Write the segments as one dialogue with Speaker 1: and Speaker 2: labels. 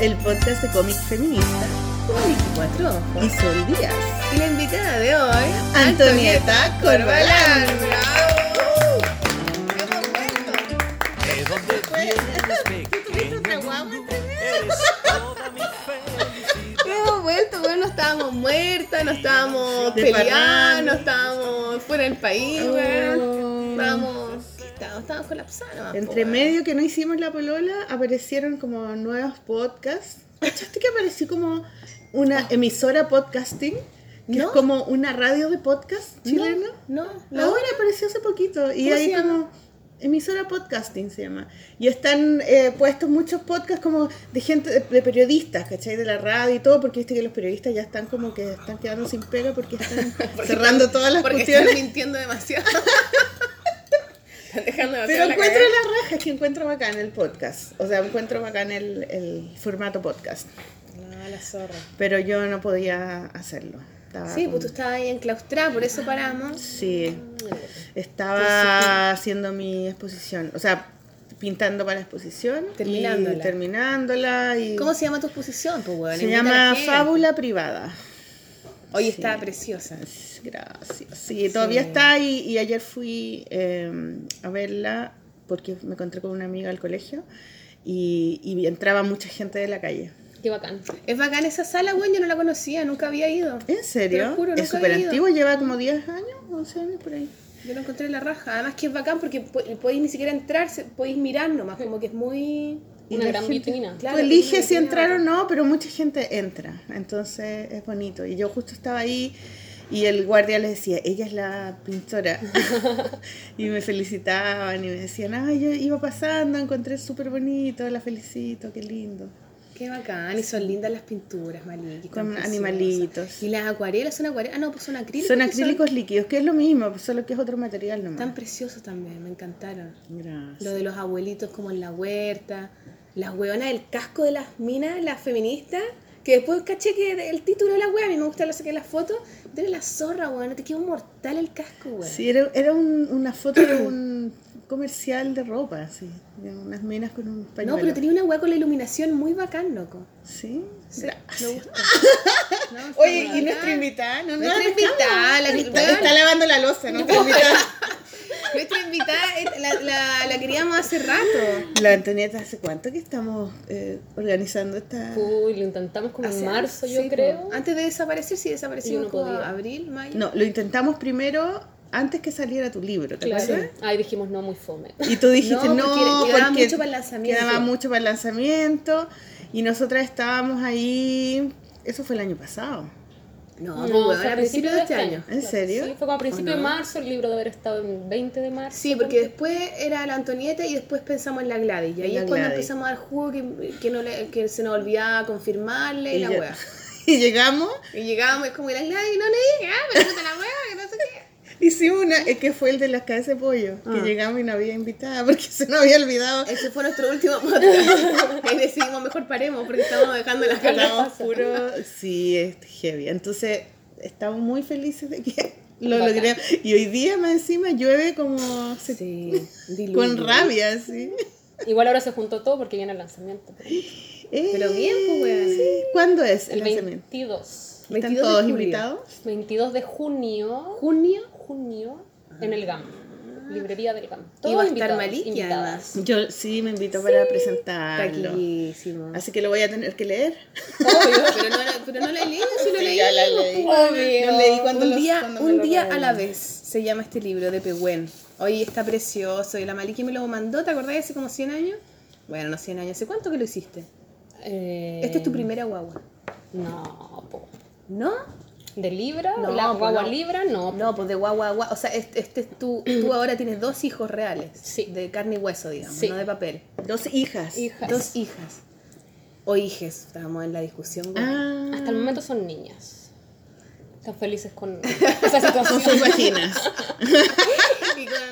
Speaker 1: el podcast de cómic feminista
Speaker 2: con Vicky Cuatro Ojos.
Speaker 1: y Sol Díaz.
Speaker 2: Y la invitada de hoy,
Speaker 1: Antonieta Corbalán.
Speaker 2: Vuelto, bueno, no estábamos muertas, no estábamos peleando, no estábamos fuera del país,
Speaker 1: Oh.
Speaker 2: Estábamos, po,
Speaker 1: Entre medio que no hicimos la polola, aparecieron como nuevos podcasts. ¿Cachaste que apareció como una emisora podcasting? Que
Speaker 2: ¿No?
Speaker 1: es como una radio de podcast chilena.
Speaker 2: No, no,
Speaker 1: Ahora apareció hace poquito. Y
Speaker 2: ¿Cómo
Speaker 1: ahí como emisora podcasting se llama. Y están eh, puestos muchos podcasts como de gente, de, de periodistas, ¿cachai? De la radio y todo, porque viste que los periodistas ya están como que están quedando sin pega porque están cerrando todas las
Speaker 2: Porque
Speaker 1: cuestiones.
Speaker 2: están mintiendo demasiado. están dejando demasiado
Speaker 1: Pero
Speaker 2: la
Speaker 1: encuentro
Speaker 2: cagada.
Speaker 1: la raja, es que encuentro bacán el podcast. O sea, encuentro bacán el, el formato podcast.
Speaker 2: No, la zorra.
Speaker 1: Pero yo no podía hacerlo. Estaba
Speaker 2: Sí,
Speaker 1: como-
Speaker 2: pues tú estabas ahí enclaustrada, por eso paramos.
Speaker 1: Sí, estaba haciendo mi exposición, o sea, pintando para la exposición.
Speaker 2: Terminándola.
Speaker 1: Y terminándola. Y
Speaker 2: ¿Cómo se llama tu exposición, pues,
Speaker 1: se llama. Fábula Privada.
Speaker 2: Hoy
Speaker 1: Sí.
Speaker 2: está preciosa.
Speaker 1: Gracias. Sí, todavía está y, y ayer fui eh, a verla porque me encontré con una amiga al colegio y, y entraba mucha gente de la calle.
Speaker 3: Qué bacán.
Speaker 2: Es bacán esa sala, weón, yo no la conocía, nunca había ido.
Speaker 1: ¿En serio?
Speaker 2: Juro,
Speaker 1: es súper antiguo, lleva como 10 años, 11 años por ahí.
Speaker 2: Yo lo encontré en la raja. Además que es bacán porque po- podéis ni siquiera entrar, podéis mirar nomás, como que es muy...
Speaker 1: Y
Speaker 3: Una gran
Speaker 1: gente-
Speaker 3: vitrina.
Speaker 2: Claro,
Speaker 1: Tú eliges si entrar o no, pero mucha gente entra. Entonces es bonito. Y yo justo estaba ahí y el guardia les decía, ella es la pintora. y me felicitaban y me decían, ay, yo iba pasando, encontré súper bonito, la felicito, qué lindo.
Speaker 2: Qué bacán, y son lindas las pinturas, Maliki.
Speaker 1: Con
Speaker 2: preciosas.
Speaker 1: animalitos.
Speaker 2: Y las acuarelas son acuarelas, ah no, pues son acrílicos.
Speaker 1: Son acrílicos líquidos, que es lo mismo, solo que es otro material nomás.
Speaker 2: Tan preciosos también, me encantaron.
Speaker 1: Gracias.
Speaker 2: Lo de los abuelitos como en la huerta, las hueonas del casco de las minas, las feministas, que después caché que el título de la wea, a mí me gusta lo saqué las fotos, tiene la zorra, weón, te quedó mortal el casco, weón.
Speaker 1: Sí, era, era un- una foto de un comercial de ropa, así, de unas minas con un pañuelo.
Speaker 2: No, pero tenía una hueá con la iluminación muy bacán, loco.
Speaker 1: Sí.
Speaker 2: Sí,
Speaker 1: Gracias.
Speaker 2: me gusta. No,
Speaker 1: Oye. ¿y nuestra invitada? No, no
Speaker 2: Nuestra invitada, la que-
Speaker 1: está, está lavando la losa, nuestra invitada.
Speaker 2: Nuestra invitada la, la, la queríamos hace rato.
Speaker 1: La Antonieta, ¿hace cuánto que estamos eh, organizando esta...?
Speaker 3: Uy, lo intentamos como
Speaker 2: Hace-
Speaker 3: en marzo, yo
Speaker 2: sí,
Speaker 3: creo.
Speaker 2: Antes de desaparecer, sí,
Speaker 3: no podía.
Speaker 2: abril, mayo.
Speaker 1: No, lo intentamos primero antes que saliera tu libro, ¿te
Speaker 3: Claro.
Speaker 1: acuerdas?
Speaker 3: Ahí dijimos no muy fome.
Speaker 1: Y tú dijiste
Speaker 2: No,
Speaker 1: no,
Speaker 2: porque quedaba
Speaker 1: porque
Speaker 2: mucho para el lanzamiento".
Speaker 1: Quedaba mucho para el lanzamiento y nosotras estábamos ahí, eso fue el año pasado.
Speaker 2: No,
Speaker 3: No, fue
Speaker 2: a principios de este año.
Speaker 1: ¿En serio?
Speaker 3: Sí, fue como a principios
Speaker 2: ¿O
Speaker 3: de
Speaker 2: no?
Speaker 3: marzo, el libro debe haber estado en 20 de marzo.
Speaker 2: Sí, porque después era la Antonieta y después pensamos en la Gladys. Y ahí
Speaker 1: La
Speaker 2: es cuando
Speaker 1: Gladys.
Speaker 2: empezamos a dar jugo que, que, no le- que se nos olvidaba confirmarle y, la
Speaker 1: ya-
Speaker 2: wea.
Speaker 1: y llegamos,
Speaker 2: Y llegábamos y es como, y la Gladys no le dije, ah, me gusta la wea, que no sé qué.
Speaker 1: hicimos una, eh, que fue el de las cabezas de pollo, que
Speaker 2: Ah.
Speaker 1: llegamos y no había invitada porque se nos había olvidado.
Speaker 2: Ese fue nuestro último. Ahí decidimos mejor paremos porque estábamos dejando las caras.
Speaker 1: puro, sí, es heavy. Entonces, estamos muy felices de que lo
Speaker 3: Bacán.
Speaker 1: logremos. Y hoy día más encima llueve como se-
Speaker 2: Sí,
Speaker 1: con rabia, así.
Speaker 3: Igual ahora se juntó todo porque viene el lanzamiento.
Speaker 1: Eh,
Speaker 2: Pero bien, pues, weón.
Speaker 1: sí. ¿Cuándo es el,
Speaker 3: El
Speaker 1: lanzamiento?
Speaker 3: 22.
Speaker 1: ¿Están
Speaker 2: 22 de
Speaker 1: todos invitados?
Speaker 3: 22 de junio.
Speaker 2: Junio
Speaker 3: Junio en el GAM. Librería del GAM.
Speaker 2: y va a estar Maliki además.
Speaker 1: Yo sí me invito para presentarlo.
Speaker 2: Taquillísimo.
Speaker 1: Así que lo voy a tener que leer.
Speaker 2: Obvio, pero no, la- pero no la he leído, si lo
Speaker 1: Sí,
Speaker 2: leí.
Speaker 1: ya la leí.
Speaker 3: Obvio.
Speaker 1: Lo leí cuando
Speaker 2: un
Speaker 1: los-
Speaker 2: día,
Speaker 1: cuando
Speaker 2: un día a la vez se llama este libro de Pehuen. Oye, está precioso. Y la Maliki me lo mandó, ¿te acordás? Hace como 100 años. Bueno, no 100 años. ¿Hace cuánto que lo hiciste?
Speaker 3: Eh,
Speaker 2: Esta es tu primera guagua.
Speaker 3: No, po.
Speaker 2: ¿No?
Speaker 3: ¿De Libra?
Speaker 2: No,
Speaker 3: ¿La
Speaker 2: pues
Speaker 3: guagua
Speaker 2: no.
Speaker 3: Libra? No.
Speaker 2: No, pues de guagua a guagua. O sea, este, este es tú, tú ahora tienes dos hijos reales.
Speaker 3: Sí.
Speaker 2: De carne y hueso, digamos,
Speaker 3: Sí.
Speaker 2: no de papel.
Speaker 1: Dos hijas.
Speaker 3: Hijas.
Speaker 2: Dos hijas. O hijes. Estábamos en la discusión. güey.
Speaker 1: Ah,
Speaker 3: Hasta el momento son niñas. Están felices con esa
Speaker 1: con sus
Speaker 3: situación.
Speaker 1: vaginas.
Speaker 2: Y con mara- las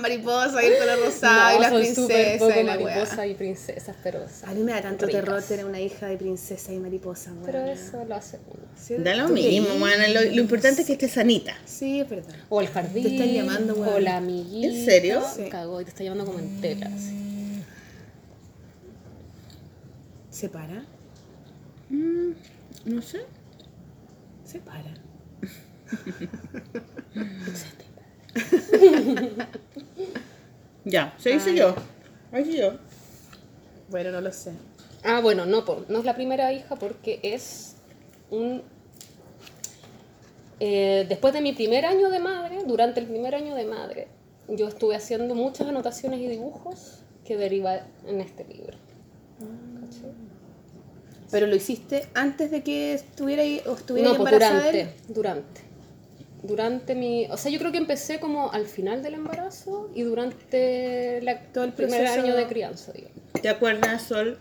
Speaker 2: mariposas y el color rosado
Speaker 3: No,
Speaker 2: y las princesas
Speaker 3: poco
Speaker 2: y la weá.
Speaker 3: mariposas y princesas, pero
Speaker 2: A mí me da tanto
Speaker 3: ricas.
Speaker 2: terror tener una hija de princesa y mariposa, güey.
Speaker 3: Pero eso lo hace uno.
Speaker 2: ¿Sí?
Speaker 1: Da lo
Speaker 2: ¿Tú
Speaker 1: mismo, bueno, lo, lo importante es que esté sanita.
Speaker 2: Sí, es verdad.
Speaker 3: O el jardín.
Speaker 2: Te están llamando, weón.
Speaker 3: O la amiguita.
Speaker 1: ¿En serio?
Speaker 3: Sí. Cagó y te está llamando como en tela. así.
Speaker 2: ¿Se para?
Speaker 1: Mm, no sé.
Speaker 2: Se para.
Speaker 1: Ya, se dice
Speaker 2: Ay.
Speaker 1: yo. Ahí sí yo.
Speaker 2: Bueno, no lo sé.
Speaker 3: Ah, bueno, no, po, no es la primera hija porque es un... eh, después de mi primer año de madre, durante el primer año de madre, yo estuve haciendo muchas anotaciones y dibujos que derivan en este libro.
Speaker 2: Pero lo hiciste antes de que estuviera o estuviera
Speaker 3: No, pues
Speaker 2: embarazada
Speaker 3: durante,
Speaker 2: él.
Speaker 3: durante. Durante mi... O sea, yo creo que empecé como al final del embarazo y durante la,
Speaker 2: Todo el
Speaker 3: primer
Speaker 2: proceso-
Speaker 3: año de crianza, digamos.
Speaker 1: ¿Te acuerdas, Sol?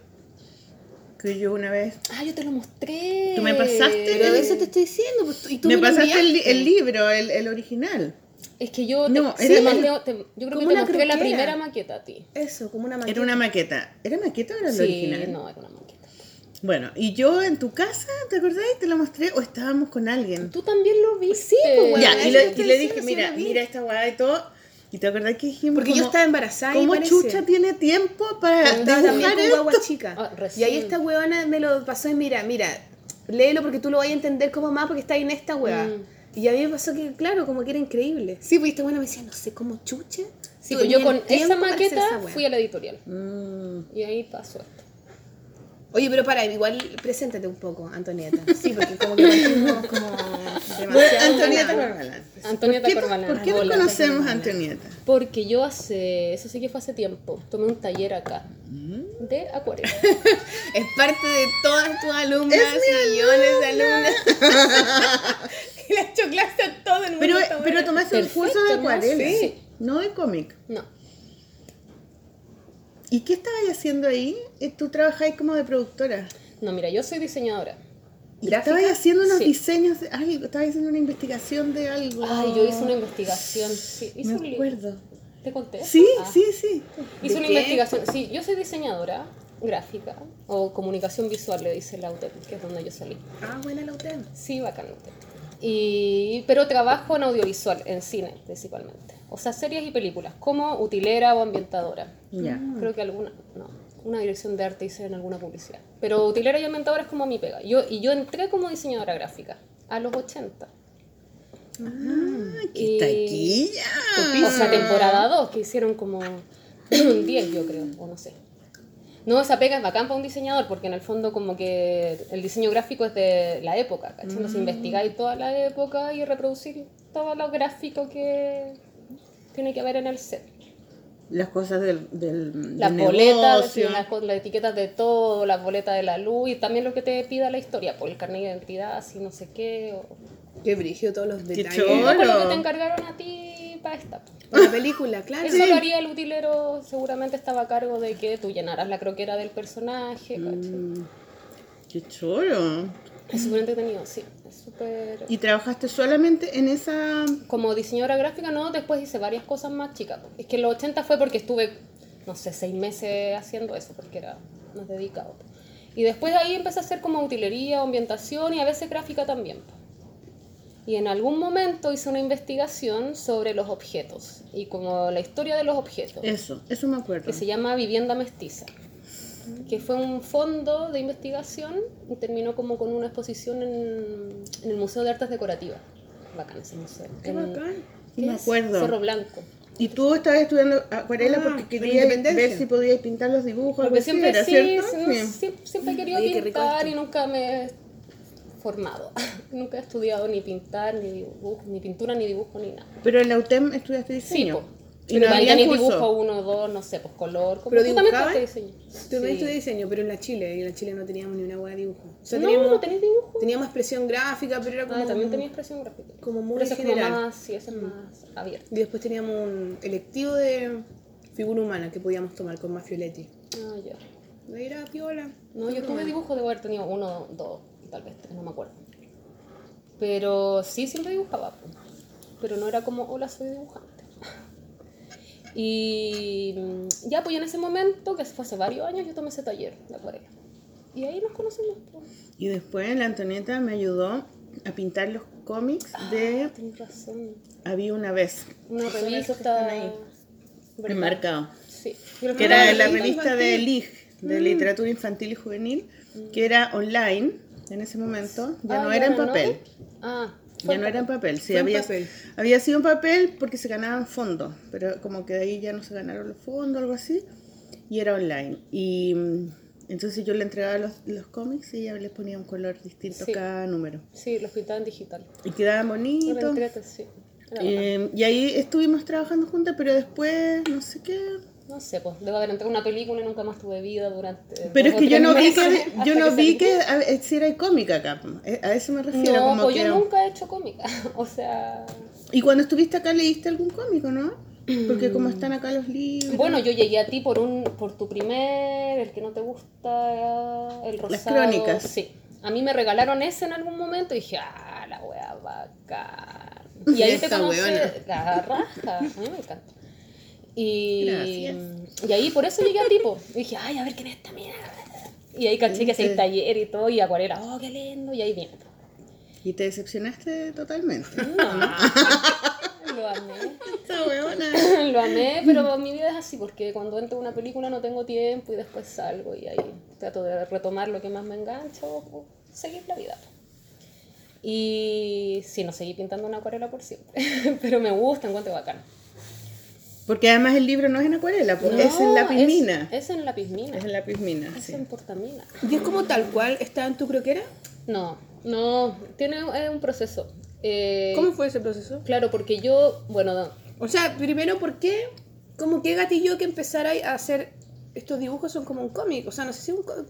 Speaker 1: Que yo una vez.
Speaker 3: Ah, yo te lo mostré.
Speaker 1: ¿Tú me pasaste?
Speaker 2: Pero eso te estoy diciendo. Pues, y tú
Speaker 1: me
Speaker 2: lo
Speaker 1: pasaste el, li-
Speaker 2: enviaste.
Speaker 1: el libro, el, el original.
Speaker 3: Es que yo te,
Speaker 1: No,
Speaker 3: sí,
Speaker 1: era-
Speaker 3: mandé- te- yo creo que te mostré la primera maqueta a ti.
Speaker 2: Eso, como una maqueta.
Speaker 1: Era una maqueta. ¿Era maqueta o era el
Speaker 3: Sí,
Speaker 1: original?
Speaker 3: no, era una maqueta.
Speaker 1: Bueno, y yo en tu casa, ¿te acordás? Te lo mostré o estábamos con alguien.
Speaker 3: Tú también lo viste.
Speaker 2: Sí, pues, bueno,
Speaker 1: ya, y, le- y dije, mira, mira esta weá y todo. ¿Y te acordás que dijimos
Speaker 2: Porque yo estaba embarazada y
Speaker 1: ¿Cómo
Speaker 2: parece.
Speaker 1: chucha tiene tiempo para dibujar
Speaker 2: con
Speaker 1: esto?
Speaker 2: guagua chica.
Speaker 3: Ah,
Speaker 2: y ahí esta huevona me lo pasó y mira, mira, léelo porque tú lo vas a entender como más porque está ahí en esta hueá.
Speaker 3: Mm.
Speaker 2: Y a mí me pasó que, claro, como que era increíble. Sí, pues esta huevona me decía, no sé cómo chucha.
Speaker 3: Sí, pues yo con esa maqueta
Speaker 2: esa
Speaker 3: fui a la editorial.
Speaker 1: Mm,
Speaker 3: Y ahí pasó esto.
Speaker 2: Oye, pero para, igual preséntate un poco, Antonieta. Sí, porque como que partimos como
Speaker 1: Bueno,
Speaker 2: demasiado.
Speaker 1: Antonieta
Speaker 2: galán.
Speaker 1: Corbalán.
Speaker 3: Antonieta
Speaker 1: ¿Por qué. ¿Por qué no conocemos a Antonieta?
Speaker 3: Porque yo hace, eso sí que fue hace tiempo, tomé un taller acá de acuarela.
Speaker 2: Es parte de todas tus alumnas,
Speaker 1: Es mi
Speaker 2: millones de alumnas. y le ha hecho clase a todo el mundo.
Speaker 1: Pero, pero tomaste un curso de
Speaker 3: ¿no?
Speaker 1: acuarela,
Speaker 3: Sí.
Speaker 1: no de cómic.
Speaker 3: No,
Speaker 1: ¿Y qué estabas haciendo ahí? Eh, Tú trabajabas como de productora.
Speaker 3: no, mira, yo soy diseñadora.
Speaker 1: ¿Y
Speaker 2: ¿Gráfica?
Speaker 1: estabas haciendo unos
Speaker 3: Sí.
Speaker 1: diseños de algo? ¿Estabas haciendo una investigación de algo?
Speaker 3: Ay, yo hice una investigación. Sí, hice
Speaker 1: Me
Speaker 3: un libro.
Speaker 1: acuerdo.
Speaker 3: ¿Te conté?
Speaker 1: Sí,
Speaker 3: Ah.
Speaker 1: sí, sí.
Speaker 3: Hice
Speaker 2: ¿De
Speaker 3: una
Speaker 2: qué?
Speaker 3: investigación. Sí, yo soy diseñadora gráfica o comunicación visual, le dice la UTEP, que es donde yo salí.
Speaker 2: Ah, buena la UTEM.
Speaker 3: Sí, bacán. UTEP. Y, pero trabajo en audiovisual, en cine principalmente. O sea, series y películas, como utilera o ambientadora.
Speaker 1: Ya.
Speaker 3: Creo que alguna, no, una dirección de arte hice en alguna publicidad. Pero utilera y ambientadora es como mi pega. Yo, y yo entré como diseñadora gráfica a los 80.
Speaker 1: Ah, qué
Speaker 3: Y-
Speaker 1: taquilla.
Speaker 3: O sea, temporada 2, que hicieron como un 10, yo creo, o no sé. No, esa pega es bacán para un diseñador, porque en el fondo como que el diseño gráfico es de la época, ¿cachai? Entonces investigáis toda la época y reproducir todo lo gráfico que tiene que haber en el set.
Speaker 1: Las cosas del, del,
Speaker 3: Las
Speaker 1: del
Speaker 3: boletas, sí,
Speaker 1: negocio.
Speaker 3: las, etiquetas de todo, las boletas de la luz y también lo que te pida la historia, por el carnet de identidad, así no sé qué, o...
Speaker 2: Qué brillo todos los
Speaker 1: Qué
Speaker 2: detalles.
Speaker 3: poco lo que te encargaron a ti para esta.
Speaker 2: Para la película, claro.
Speaker 3: Eso lo haría el utilero, seguramente estaba a cargo de que tú llenaras la croquera del personaje.
Speaker 1: Mm, Qué choro.
Speaker 3: Es súper entretenido, sí.
Speaker 1: ¿Y trabajaste solamente en esa...?
Speaker 3: Como diseñadora gráfica, no, después hice varias cosas más chicas. Es que en los 80 fue porque estuve, no sé, seis meses haciendo eso, porque era más dedicado. Y después de ahí empecé a hacer como utilería, ambientación y a veces gráfica también. Y en algún momento hice una investigación sobre los objetos y como la historia de los objetos.
Speaker 1: Eso, eso me acuerdo.
Speaker 3: que se llama Vivienda Mestiza, que fue un fondo de investigación y terminó como con una exposición en, en el Museo de Artes Decorativas. Bacán ese museo.
Speaker 2: Qué
Speaker 3: En-
Speaker 2: bacán.
Speaker 1: Sí,
Speaker 3: ¿qué
Speaker 1: me acuerdo.
Speaker 3: Cerro Blanco.
Speaker 1: Y tú estabas estudiando acuarela
Speaker 2: Ah,
Speaker 1: porque querías ver si podías pintar los dibujos.
Speaker 3: Porque siempre
Speaker 1: ¿era
Speaker 3: sí, sí, no,
Speaker 1: Sí.
Speaker 3: siempre, siempre he querido
Speaker 2: Oye,
Speaker 3: pintar y nunca me he formado. nunca he estudiado ni pintar, ni dibujo, ni pintura, ni dibujo, ni nada.
Speaker 1: Pero en la UTEM estudiaste
Speaker 3: Sí,
Speaker 1: diseño.
Speaker 3: po.
Speaker 1: Y no había curso.
Speaker 3: dibujo uno, dos, no sé, pues color. Como
Speaker 2: Pero
Speaker 3: tú también estudiaste diseño.
Speaker 2: Yo también
Speaker 3: Sí.
Speaker 2: estudié diseño, pero en la Chile. Y en la Chile no teníamos ni una hueá de dibujo. O sea,
Speaker 3: No,
Speaker 2: teníamos,
Speaker 3: no tenéis dibujo.
Speaker 2: teníamos expresión gráfica, pero era como.
Speaker 3: Ah, también tenía expresión gráfica.
Speaker 2: como muy
Speaker 3: Pero eso es como
Speaker 2: general.
Speaker 3: más, sí, eso es más abierto.
Speaker 2: Y después teníamos un electivo de figura humana que podíamos tomar con Mafioletti.
Speaker 3: Ah, ya.
Speaker 2: Era piola.
Speaker 3: No, yo tuve dibujo, debo haber tenido uno, dos, tal vez tres, no me acuerdo. Pero sí, siempre dibujaba. Pero no era como, hola, soy dibujante. Y mm, ya, pues en ese momento, que fue hace varios años, yo tomé ese taller de acuarela. Y ahí nos conocimos. po.
Speaker 1: Y después la Antonieta me ayudó a pintar los cómics de
Speaker 3: Ah, razón.
Speaker 1: Había una vez.
Speaker 3: Una revista
Speaker 1: ahí. Enmarcado.
Speaker 3: Sí.
Speaker 1: Que era la
Speaker 2: revista
Speaker 1: de. Lig. de literatura infantil y juvenil, que era online en ese momento, ya
Speaker 3: Ah,
Speaker 1: no
Speaker 3: ya
Speaker 1: era en
Speaker 3: no.
Speaker 1: papel.
Speaker 3: Ah,
Speaker 1: Ya no era en papel, sí, había,
Speaker 2: papel.
Speaker 1: había sido en papel porque se ganaban fondos, pero como que de ahí ya no se ganaron los fondos, algo así, y era online. Y mm, entonces yo le entregaba los, los cómics y ella les ponía un color distinto
Speaker 3: Sí.
Speaker 1: a cada número.
Speaker 3: sí, los pintaban digital.
Speaker 1: Y quedaban bonitos.
Speaker 3: sí.
Speaker 1: Eh, y ahí estuvimos trabajando juntas, pero después, no sé qué.
Speaker 3: No sé, pues debo haber entrado en una película y nunca más tuve vida durante.
Speaker 1: Pero es que yo no vi que, yo no vi que a- si era cómica acá. Eh, A eso me refiero.
Speaker 3: No,
Speaker 1: como
Speaker 3: pues
Speaker 1: que...
Speaker 3: yo nunca he hecho cómica. O sea.
Speaker 1: Y cuando estuviste acá leíste algún cómico, ¿no? Porque como están acá los libros.
Speaker 3: Bueno, yo llegué a ti por un por tu primer, el que no te gusta, el rosado.
Speaker 1: Las crónicas.
Speaker 3: Sí. A mí me regalaron ese en algún momento y dije, ah, la wea bacán. Y ahí te
Speaker 2: Esta
Speaker 3: conocí
Speaker 2: weona.
Speaker 3: la raja. A mí me encanta. Y,
Speaker 1: Gracias.
Speaker 3: y ahí por eso llegué a tipo. Y dije, ay, a ver quién es esta mierda. Y ahí caché que hacía taller y todo, y acuarela, oh, qué lindo, y ahí viene.
Speaker 1: Y te decepcionaste totalmente.
Speaker 3: Lo amé.
Speaker 1: Esta huevona.
Speaker 3: Lo amé, pero mi vida es así, porque cuando entro a una película no tengo tiempo y después salgo y ahí trato de retomar lo que más me engancha o, o seguir la vida. Y sí, no seguí pintando una acuarela por siempre, pero me gusta, encuentro bacán.
Speaker 1: Porque además el libro no es en acuarela, porque es en
Speaker 3: No,
Speaker 1: lápiz mina.
Speaker 3: Es, en lápiz mina.
Speaker 1: Es en lápiz mina,
Speaker 3: Es
Speaker 1: sí.
Speaker 3: en portamina.
Speaker 2: ¿Y es como tal cual está en tu croquera?
Speaker 3: No, no, tiene es un proceso. Eh,
Speaker 2: ¿Cómo fue ese proceso?
Speaker 3: Claro, porque yo, bueno, no,
Speaker 2: O sea, primero, ¿por qué? Como que gatilló que empezara a hacer estos dibujos son como un cómic. O sea, no sé si un cómic.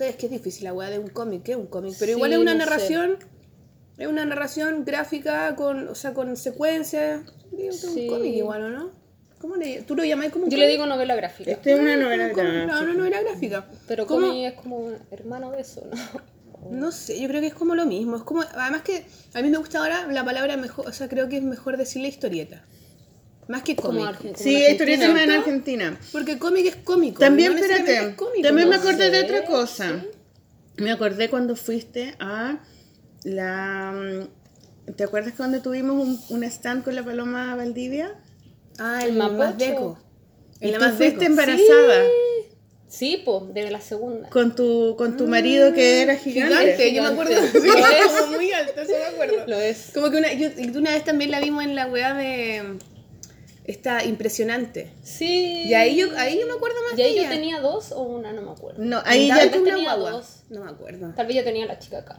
Speaker 2: Es que es difícil la weá de un cómic, ¿qué es un cómic? Pero
Speaker 3: Sí,
Speaker 2: igual es una
Speaker 3: no sé.
Speaker 2: narración. Es una narración gráfica con, o sea, con secuencias.
Speaker 3: Sí.
Speaker 2: un cómic igual, ¿o no? ¿Cómo le, ¿Tú lo llamás como un
Speaker 3: yo le digo novela gráfica,
Speaker 1: Esta es una novela
Speaker 2: No,
Speaker 1: gráfica.
Speaker 2: no, novela gráfica.
Speaker 3: pero
Speaker 2: ¿Cómo?
Speaker 3: cómic es como un hermano de eso, ¿no?
Speaker 2: No sé, yo creo que es como lo mismo. Es como, además que a mí me gusta ahora la palabra mejor, o sea, creo que es mejor decirle historieta. Más que
Speaker 3: Como
Speaker 2: cómic.
Speaker 3: como
Speaker 1: Sí, historieta
Speaker 3: Argentina.
Speaker 1: más en Argentina.
Speaker 2: Porque cómic es cómico.
Speaker 1: También,
Speaker 2: no
Speaker 1: espérate,
Speaker 2: es cómico,
Speaker 1: también me acordé de otra cosa.
Speaker 3: sí.
Speaker 1: Me acordé cuando fuiste a la... mm, ¿Te acuerdas cuando tuvimos un, un stand con la Paloma Valdivia?
Speaker 2: Ah, el
Speaker 3: Mapocho.
Speaker 2: más deco.
Speaker 1: Y
Speaker 2: El
Speaker 1: tú
Speaker 2: más
Speaker 1: fuiste embarazada
Speaker 3: Sí, po, de la segunda.
Speaker 1: con tu, con tu marido que era gigante.
Speaker 2: Gigante, yo me acuerdo. Sí,
Speaker 3: Lo es.
Speaker 2: como muy alto, eso me acuerdo.
Speaker 3: Lo es.
Speaker 2: Como que una, yo, una vez también la vimos en la weá de. Esta impresionante.
Speaker 3: Sí.
Speaker 2: Y ahí yo, ahí yo me acuerdo más
Speaker 3: ¿Y ahí yo tenía dos o una? No me acuerdo.
Speaker 1: No, ahí ya
Speaker 3: tenía
Speaker 2: guagua.
Speaker 3: dos.
Speaker 2: No me acuerdo.
Speaker 3: Tal vez yo tenía la chica acá.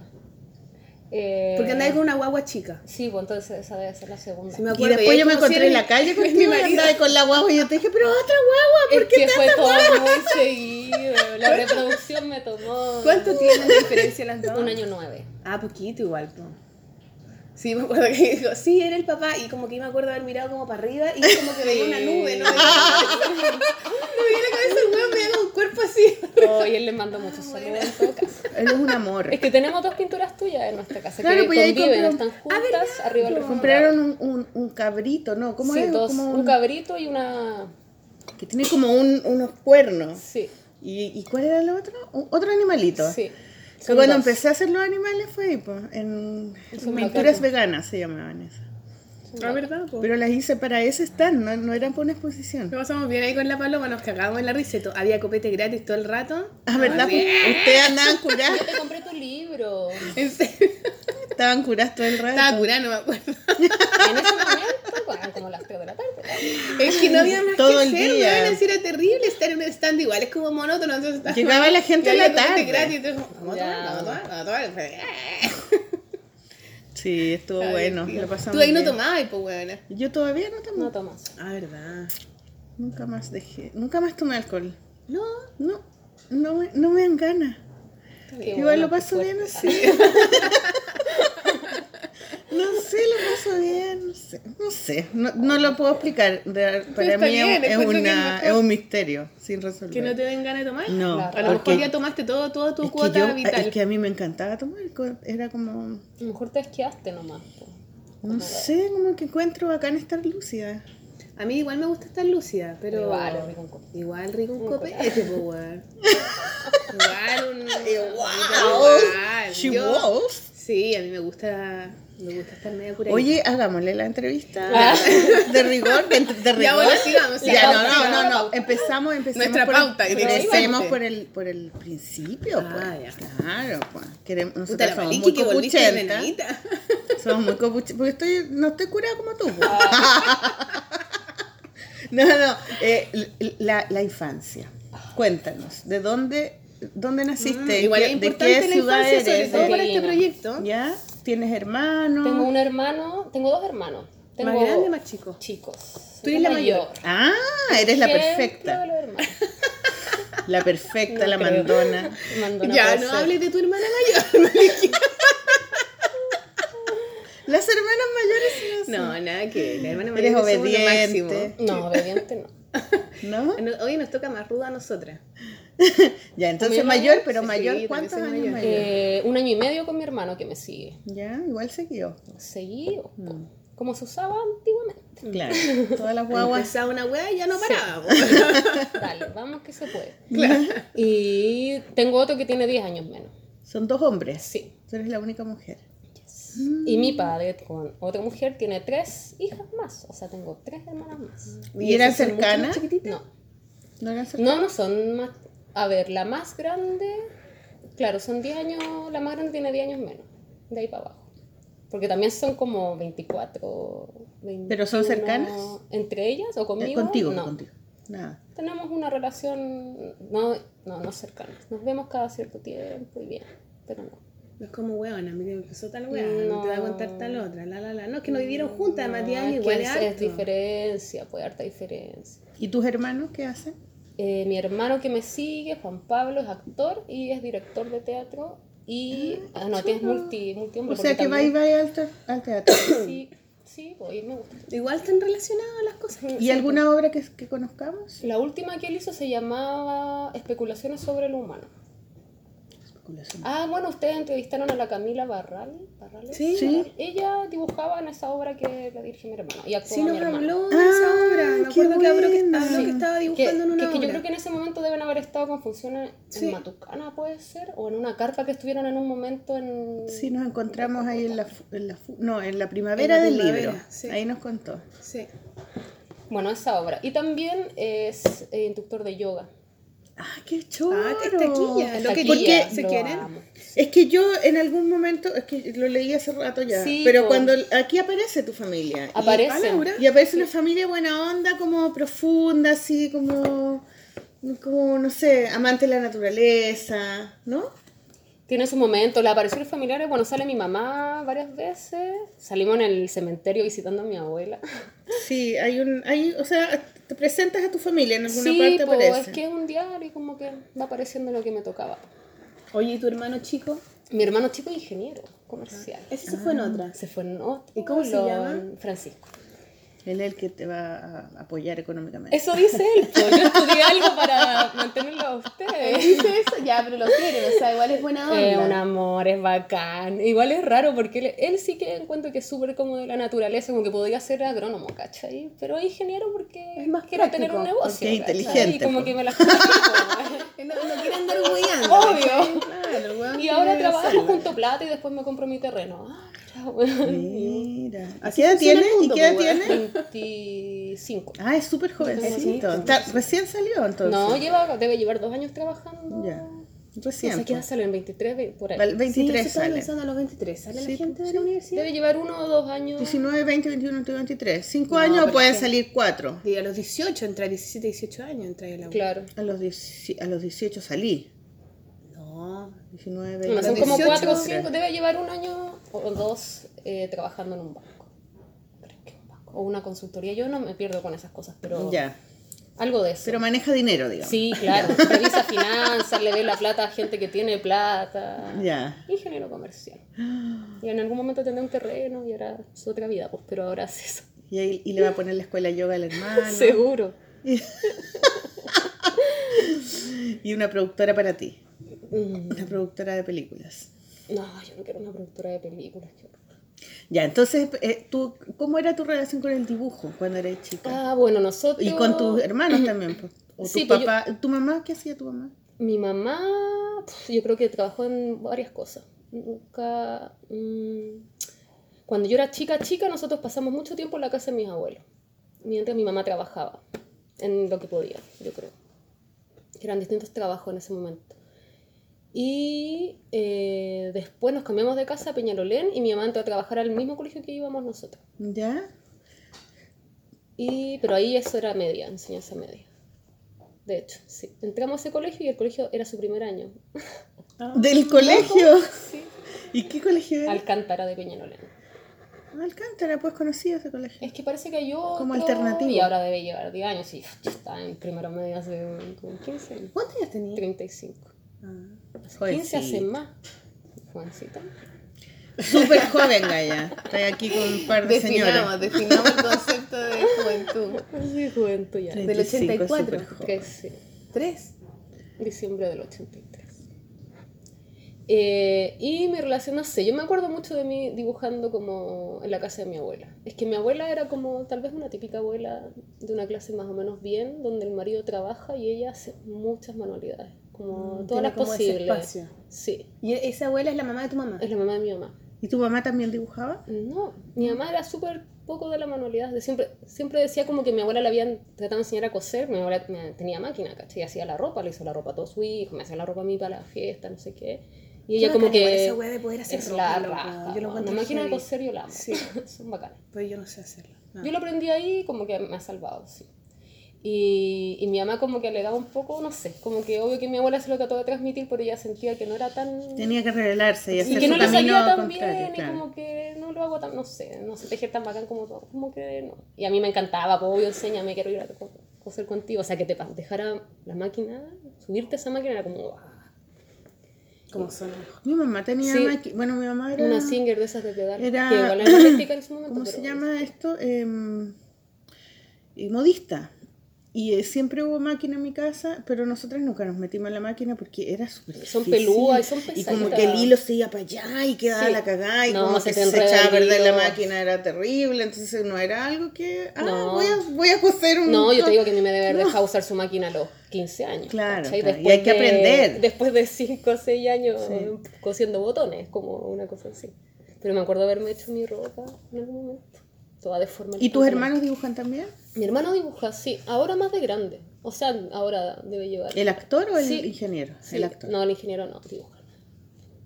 Speaker 3: Eh,
Speaker 2: Porque andaba con una guagua chica.
Speaker 3: Sí, pues entonces esa debe ser la segunda.
Speaker 2: Sí, me
Speaker 1: Y después yo me encontré en
Speaker 2: a
Speaker 1: la calle
Speaker 2: mi
Speaker 1: contigo y
Speaker 2: marido.
Speaker 1: con la guagua y yo te dije, pero otra guagua, ¿por
Speaker 3: es
Speaker 1: qué
Speaker 3: que fue todo muy seguido. La reproducción me tomó
Speaker 2: ¿Cuánto tienen de diferencia las dos?
Speaker 3: un año nueve.
Speaker 2: Ah, poquito igual, po. Sí, me acuerdo que dijo, sí, era el papá, y como que me acuerdo haber mirado como para arriba y como que veía una nube, ¿no? No veía la cabeza del weón, veía un cuerpo así.
Speaker 3: Oh, y él le mandó muchos saludos en todo caso.
Speaker 1: Él es un amor.
Speaker 3: Es que tenemos dos pinturas tuyas en nuestra casa
Speaker 1: Claro,
Speaker 3: que
Speaker 1: pues ahí
Speaker 3: conviven,
Speaker 1: compraron-
Speaker 3: están juntas arriba del.
Speaker 1: Compraron un, un, un cabrito, ¿no? ¿Cómo
Speaker 3: Sí,
Speaker 1: es?
Speaker 3: dos,
Speaker 1: Como
Speaker 3: un
Speaker 1: un,
Speaker 3: cabrito y una...
Speaker 1: que tiene como un, unos cuernos.
Speaker 3: Sí,
Speaker 1: ¿Y, ¿Y cuál era el otro? Otro animalito.
Speaker 3: sí.
Speaker 1: Cuando
Speaker 3: dos.
Speaker 1: empecé a hacer los animales fue ahí, pues, en pinturas veganas se llamaban esas.
Speaker 2: Ah, ¿verdad? po?
Speaker 1: Pero las hice para ese stand, no, no eran para una exposición.
Speaker 2: Lo pasamos bien ahí con la paloma, nos cagamos en la risa. Había copete gratis todo el rato.
Speaker 1: Ah, ¿verdad? Pues, Ustedes andaban curadas,
Speaker 3: Yo te compré tu libro.
Speaker 2: En serio.
Speaker 1: estaban curadas todo el rato.
Speaker 2: Estaba curada, no me acuerdo.
Speaker 3: En ese momento, bueno, como las 3 de la tarde.
Speaker 2: Es que no había más
Speaker 1: Todo
Speaker 2: que
Speaker 1: el
Speaker 2: hacer,
Speaker 1: día.
Speaker 2: era terrible estar en un stand igual, es como monótono. Entonces, estaba-
Speaker 1: Llegaba la gente en la tarde.
Speaker 2: gratis, entonces, vamos a tomar, vamos a tomar, vamos a tomar.
Speaker 1: Sí, estuvo
Speaker 2: Ay,
Speaker 1: bueno, lo pasamos
Speaker 2: Tú ahí no
Speaker 1: bien.
Speaker 2: tomabas, pues, weón.
Speaker 1: Yo todavía no tomo.
Speaker 3: No tomas.
Speaker 2: Ah, verdad.
Speaker 1: Nunca más dejé, nunca más tomé alcohol.
Speaker 2: No,
Speaker 1: No, no me, no me dan ganas. Igual
Speaker 3: bueno,
Speaker 1: lo paso bien
Speaker 3: suerte.
Speaker 1: así. No sé, lo paso bien, no sé. No, sé, no, no lo puedo explicar. de- para mí
Speaker 2: bien,
Speaker 1: es,
Speaker 2: que
Speaker 1: una, es un misterio sin resolver.
Speaker 2: que no te den ganas de tomar.
Speaker 1: No,
Speaker 3: Claro.
Speaker 2: A lo mejor ya tomaste todo, toda tu
Speaker 1: es que,
Speaker 2: cuota
Speaker 1: yo,
Speaker 2: vital.
Speaker 1: es que a mí me encantaba tomar, era como,
Speaker 3: A lo mejor te esquiaste nomás.
Speaker 1: no sé, como que encuentro bacán estar lúcida.
Speaker 2: A mí igual me gusta estar lúcida, pero.
Speaker 3: Igual, rico un copete.
Speaker 2: Igual rico un copete, pues. Igual un.
Speaker 1: Igual.
Speaker 2: Igual.
Speaker 1: She
Speaker 2: Yo-
Speaker 1: was.
Speaker 2: Sí, a mí me gusta. Me gusta estar media curadita.
Speaker 1: Oye, hagámosle la entrevista
Speaker 3: Ah.
Speaker 1: de rigor, de, de rigor.
Speaker 2: Ya, bueno, sigamos,
Speaker 1: Ya,
Speaker 2: sigamos,
Speaker 1: no, no,
Speaker 2: sigamos.
Speaker 1: no, no. Empezamos, empezamos
Speaker 2: Nuestra
Speaker 1: por,
Speaker 2: pauta,
Speaker 1: el, empecemos por el, por el principio,
Speaker 2: Ah,
Speaker 1: pues.
Speaker 2: ya.
Speaker 1: Claro, pues. Queremos,
Speaker 2: Puta
Speaker 1: nosotros
Speaker 2: la
Speaker 1: somos muy
Speaker 2: de
Speaker 1: copuchentas. Somos muy copuchentas. Porque estoy, no estoy curada como tú. pues.
Speaker 2: Ah.
Speaker 1: no, no. eh, la, la infancia. Cuéntanos, ¿de dónde, dónde naciste?
Speaker 2: Mm, Igual
Speaker 1: ¿Qué-
Speaker 2: es
Speaker 1: ¿De
Speaker 2: importante
Speaker 1: qué
Speaker 2: la
Speaker 1: ciudad
Speaker 2: infancia, sobre
Speaker 1: eres?
Speaker 2: todo
Speaker 1: ¿De-
Speaker 2: para este proyecto.
Speaker 1: ¿Ya? ¿Tienes hermanos?
Speaker 3: Tengo un hermano, tengo dos hermanos. Tengo
Speaker 2: ¿Más grande o más chico?
Speaker 3: Chicos.
Speaker 2: Tú eres la mayor.
Speaker 1: Ah, eres la perfecta. La perfecta,
Speaker 3: No
Speaker 1: la
Speaker 3: creo.
Speaker 1: mandona.
Speaker 3: Mandona
Speaker 2: Ya, no
Speaker 3: ser.
Speaker 2: hables de tu hermana mayor.
Speaker 1: Las hermanas mayores sí
Speaker 2: No, nada que. La hermana mayor lo
Speaker 1: obediente.
Speaker 3: No, obediente no.
Speaker 1: ¿No?
Speaker 2: No, Hoy nos toca más ruda a nosotras.
Speaker 1: Ya, entonces
Speaker 3: ¿Como
Speaker 1: mayor,
Speaker 3: mayor?
Speaker 1: pero
Speaker 2: Sí,
Speaker 1: mayor, ¿cuántos años mayor?
Speaker 2: mayor.
Speaker 3: Eh, un año y medio con mi hermano que me sigue.
Speaker 1: Ya, igual.
Speaker 3: Seguido, po,
Speaker 1: Mm.
Speaker 3: como se usaba antiguamente.
Speaker 1: Claro, todas las guaguas.
Speaker 2: empezaba una weá y ya no paraba. po.
Speaker 3: Dale, vamos que se puede. Y tengo otro que tiene 10 años menos.
Speaker 1: Son dos hombres.
Speaker 3: Sí.
Speaker 1: Tú eres la única mujer.
Speaker 3: Y mi padre con otra mujer tiene tres hijas más. O sea, tengo tres hermanas más.
Speaker 1: ¿Y eran
Speaker 2: mucho más
Speaker 1: cercanas?
Speaker 3: No,
Speaker 1: ¿No eran cercanas?
Speaker 3: no, no son más. A ver, la más grande, claro, son 10 años. La más grande tiene 10 años menos. De ahí para abajo. Porque también son como 24.
Speaker 1: ¿Pero son
Speaker 3: 21,
Speaker 1: cercanas?
Speaker 3: ¿Entre ellas o
Speaker 1: Eh,
Speaker 3: conmigo?
Speaker 1: contigo,
Speaker 3: no.
Speaker 1: contigo. Nada.
Speaker 3: Tenemos una relación. No, no, no cercana. Nos vemos cada cierto tiempo y bien. Pero no.
Speaker 2: No es como weón, a mí que empezó tal weá, no.
Speaker 3: No.
Speaker 2: te va a contar tal otra, la la la. No, es que no vivieron juntas,
Speaker 3: No,
Speaker 2: años,
Speaker 3: es
Speaker 2: igual es
Speaker 3: es, diferencia, pues harta diferencia.
Speaker 1: ¿Y tus hermanos qué hacen?
Speaker 3: Eh, mi hermano que me sigue, Juan Pablo, es actor y es director de teatro. Y ah, no, tienes multi, multi
Speaker 1: O sea que va y va al, te- al teatro.
Speaker 3: Sí, sí, pues me gusta.
Speaker 2: Igual están relacionadas las cosas.
Speaker 1: ¿Y alguna obra que, que conozcamos?
Speaker 3: La última que él hizo se llamaba Especulaciones sobre lo humano.
Speaker 1: Especulación.
Speaker 3: Ah, bueno, ustedes entrevistaron a la Camila Barral. ¿Barrales?
Speaker 2: Sí.
Speaker 1: Sí.
Speaker 3: Ella dibujaba en esa obra que la dirige mi hermano. Y actuó
Speaker 2: Sí, nos habló de
Speaker 1: Ah,
Speaker 2: esa obra. Me acuerdo que habló que, habló que estaba
Speaker 3: Que,
Speaker 2: dibujando en una
Speaker 3: que- que
Speaker 2: obra.
Speaker 3: yo creo que en ese momento deben haber estado con funciones
Speaker 2: Sí.
Speaker 3: en Matucana, puede ser, o en una carta que estuvieron en un momento en...
Speaker 1: Sí, nos encontramos ahí en la, en la fu- no, en la primavera
Speaker 2: En la
Speaker 1: del
Speaker 2: primavera,
Speaker 1: libro.
Speaker 2: sí.
Speaker 1: Ahí nos contó.
Speaker 2: Sí.
Speaker 3: Bueno, esa obra. Y también es eh, instructor de yoga.
Speaker 1: Ah, qué.
Speaker 2: Ah, aquí ya.
Speaker 3: Está
Speaker 2: Lo que
Speaker 1: porque
Speaker 2: ¿Se quieren?
Speaker 3: amo.
Speaker 1: Es que yo en algún momento, es que lo leí hace rato ya,
Speaker 3: Sí,
Speaker 1: pero cuando aquí aparece tu familia.
Speaker 3: Aparece.
Speaker 2: Ah, Laura.
Speaker 1: Y aparece una familia buena onda, como profunda, así como, como, no sé, amante de la naturaleza, ¿no?
Speaker 3: Tiene su momento, las apariciones familiares, bueno, sale mi mamá varias veces, salimos en el cementerio visitando a mi abuela.
Speaker 1: Sí, hay un, hay, o sea, te presentas a tu familia en alguna
Speaker 3: Sí,
Speaker 1: parte
Speaker 3: po,
Speaker 1: aparece.
Speaker 3: es que es un diario y como que va apareciendo lo que me tocaba.
Speaker 2: Oye, ¿y tu hermano chico?
Speaker 3: Mi hermano chico es ingeniero comercial.
Speaker 2: Ese se fue en
Speaker 1: Ah.
Speaker 2: otra.
Speaker 3: Se fue en otro,
Speaker 2: ¿Y cómo se
Speaker 3: lo-
Speaker 2: llama?
Speaker 3: Francisco.
Speaker 1: Él es el que te va a apoyar económicamente.
Speaker 3: Eso dice él, po. yo estudié algo para mantenerlo a
Speaker 2: Él
Speaker 3: ustedes.
Speaker 2: dice eso, ya, pero lo quieren, o sea, igual es buena onda.
Speaker 3: Es un amor, es bacán. Igual es raro porque él, él sí que encuentro que es súper como de la naturaleza, como que podría ser agrónomo, ¿cachai? Pero es ingeniero porque
Speaker 2: Es más
Speaker 3: quiero
Speaker 2: práctico,
Speaker 3: tener un negocio.
Speaker 1: es inteligente,
Speaker 3: Y como
Speaker 1: po.
Speaker 3: que me complico,
Speaker 2: Que No, no quiere andar.
Speaker 3: Obvio.
Speaker 2: Claro,
Speaker 3: Y ahora
Speaker 2: quiere
Speaker 3: trabajo junto plata y después me compro mi terreno. Ah.
Speaker 1: Mira.
Speaker 2: Así
Speaker 1: ¿Qué edad tiene? ¿Y qué edad
Speaker 2: weón.
Speaker 1: tiene?
Speaker 3: 25.
Speaker 1: Ah, es súper jovencito.
Speaker 2: Sí,
Speaker 1: Está- recién salió entonces.
Speaker 3: No, lleva, debe llevar dos años trabajando.
Speaker 1: Ya.
Speaker 3: No
Speaker 1: Recién.
Speaker 3: sé qué edad
Speaker 1: pues.
Speaker 3: sale, en 23, ve- por ahí.
Speaker 1: Val-
Speaker 2: Sí,
Speaker 1: 23
Speaker 2: eso estaba
Speaker 1: sale.
Speaker 2: pensando a los 23. ¿Sale
Speaker 1: Sí,
Speaker 2: la gente de
Speaker 1: sí.
Speaker 2: la universidad?
Speaker 3: Debe llevar uno o dos años.
Speaker 1: 19, 20, 21, 22, 23. 5
Speaker 2: No,
Speaker 1: años o pueden salir 4.
Speaker 2: Y a los 18, entre 17 y 18 años entra a la U.
Speaker 3: Claro.
Speaker 1: A los, 10 a los 18 salí.
Speaker 2: No.
Speaker 1: 19, 20.
Speaker 3: Bueno,
Speaker 2: los
Speaker 3: son como
Speaker 2: 18,
Speaker 3: cuatro o cinco, debe llevar un año o dos eh, trabajando en un banco. Creo que un banco. O una consultoría. Yo no me pierdo con esas cosas, pero
Speaker 1: Ya.
Speaker 3: algo de eso.
Speaker 1: Pero maneja dinero, digamos.
Speaker 3: sí, claro. Revisa finanzas, le ve la plata a gente que tiene plata.
Speaker 1: Ya.
Speaker 3: Ingeniero comercial. Y en algún momento tendrá un terreno y era su otra vida, pues, pero ahora hace eso.
Speaker 1: Y, ahí, y le va a poner la escuela yoga al hermano.
Speaker 3: Seguro.
Speaker 1: Y una productora para ti.
Speaker 3: Mm,
Speaker 1: Una productora de películas.
Speaker 3: No, yo no quiero una productora de películas. qué horror.
Speaker 1: Ya, entonces, eh, tú, ¿cómo era tu relación con el dibujo cuando eras chica?
Speaker 3: Ah, bueno, nosotros...
Speaker 1: y con tus hermanos también. pues. O
Speaker 3: Sí,
Speaker 1: tu
Speaker 3: pues yo-
Speaker 1: papá. ¿Tu mamá? ¿Qué hacía tu mamá?
Speaker 3: Mi mamá, yo creo que trabajó en varias cosas. Nunca. mm, cuando yo era chica, chica, nosotros pasamos mucho tiempo en la casa de mis abuelos, mientras mi mamá trabajaba en lo que podía, yo creo. Que eran distintos trabajos en ese momento. Y eh, después nos cambiamos de casa a Peñalolén y mi mamá entró a trabajar al mismo colegio que íbamos nosotros.
Speaker 1: ¿Ya?
Speaker 3: Y, pero ahí eso era media, enseñanza media. De hecho, sí. Entramos a ese colegio y el colegio era su primer año.
Speaker 1: ¿Del colegio?
Speaker 3: Sí.
Speaker 1: ¿Y qué colegio era?
Speaker 3: Alcántara de Peñalolén.
Speaker 1: Alcántara, pues conocido ese colegio.
Speaker 3: Es que parece que otro,
Speaker 1: Como alternativo.
Speaker 3: Y ahora debe llegar 10 años. Ya está en primero medio hace como 15 años.
Speaker 2: ¿Cuántos años tenías?
Speaker 3: 35.
Speaker 1: Joder,
Speaker 3: 15 hace
Speaker 1: sí.
Speaker 3: más. Jovencita.
Speaker 1: Súper joven, Gaya. Estoy aquí con un par de
Speaker 2: Definamos,
Speaker 1: señoras.
Speaker 2: definamos el concepto de juventud.
Speaker 3: Sí, juventud ya.
Speaker 2: Del
Speaker 1: 35,
Speaker 2: 84.
Speaker 1: súper joven.
Speaker 3: Que sí.
Speaker 2: ¿Tres?
Speaker 3: Diciembre del 83. Eh, y mi relación, no sé, yo me acuerdo mucho de mí dibujando como en la casa de mi abuela. Es que mi abuela era como tal vez una típica abuela de una clase más o menos bien, donde el marido trabaja y ella hace muchas manualidades, como todas
Speaker 2: Mm, tiene
Speaker 3: las
Speaker 2: como
Speaker 3: posibles. Sí,
Speaker 2: ¿Y esa abuela es la mamá de tu mamá?
Speaker 3: es la mamá de mi mamá.
Speaker 1: ¿Y tu mamá también dibujaba?
Speaker 3: No, mi mamá era súper poco de la manualidad. De siempre, siempre decía como que mi abuela le habían tratado de enseñar a coser. Mi abuela me- tenía máquina, ¿cachai? Y hacía la ropa, le hizo la ropa a todos sus hijos, me hacía la ropa a mí para la fiesta, no sé qué. Y ella como que...
Speaker 2: esa de poder hacer
Speaker 3: es
Speaker 2: ropa,
Speaker 3: la raja.
Speaker 2: Yo lo
Speaker 3: la máquina de coser yo la amo.
Speaker 2: Sí.
Speaker 3: Son bacanas.
Speaker 2: Pues yo no sé hacerlo. no.
Speaker 3: Yo lo aprendí ahí como que me ha salvado, sí. Y, y mi mamá como que le daba un poco, no sé, como que obvio que mi abuela se lo trató de transmitir, pero ella sentía que no era tan...
Speaker 1: Tenía que revelarse y
Speaker 3: y
Speaker 1: hacer
Speaker 3: que
Speaker 1: su
Speaker 3: no le salía tan bien
Speaker 1: claro.
Speaker 3: y como que no lo hago tan, no sé, no sé tejer tan bacán como todo, como que no. Y a mí me encantaba, pues obvio, enséñame, quiero ir a co- coser contigo, o sea, que te dejara la máquina, subirte a esa máquina era como.
Speaker 2: Como son.
Speaker 1: Mi mamá tenía
Speaker 3: Sí.
Speaker 1: maqui- Bueno, mi mamá era...
Speaker 3: una Singer de esas de pedal,
Speaker 1: Era-
Speaker 3: que en su momento.
Speaker 1: ¿Cómo
Speaker 3: pero-
Speaker 1: se llama esto? Eh, modista. Y eh, siempre hubo máquina en mi casa, pero nosotras nunca nos metimos en la máquina porque era súper
Speaker 3: Son pelúas y son
Speaker 1: Y como que el hilo se iba para allá y quedaba
Speaker 3: Sí.
Speaker 1: la cagada y
Speaker 3: No,
Speaker 1: como
Speaker 3: se
Speaker 1: que se echaba a perder la máquina, era terrible. Entonces no era algo que, ah,
Speaker 3: No.
Speaker 1: voy, a, voy a coser un...
Speaker 3: No, yo te digo que a mí me debe haber
Speaker 1: No.
Speaker 3: dejado usar su máquina a los 15 años.
Speaker 1: Claro, claro, y hay que
Speaker 3: de-
Speaker 1: aprender.
Speaker 3: Después de 5 o 6 años eh, cosiendo botones, como una cosa así. Pero me acuerdo haberme hecho mi ropa en algún momento. Toda deforme.
Speaker 1: ¿Y tus hermanos dibujan también?
Speaker 3: Mi hermano dibuja, sí. Ahora más de grande. O sea, ahora debe llevar.
Speaker 1: ¿El actor o el
Speaker 3: Sí.
Speaker 1: ingeniero?
Speaker 3: Sí.
Speaker 1: El actor.
Speaker 3: No, el ingeniero no, dibuja.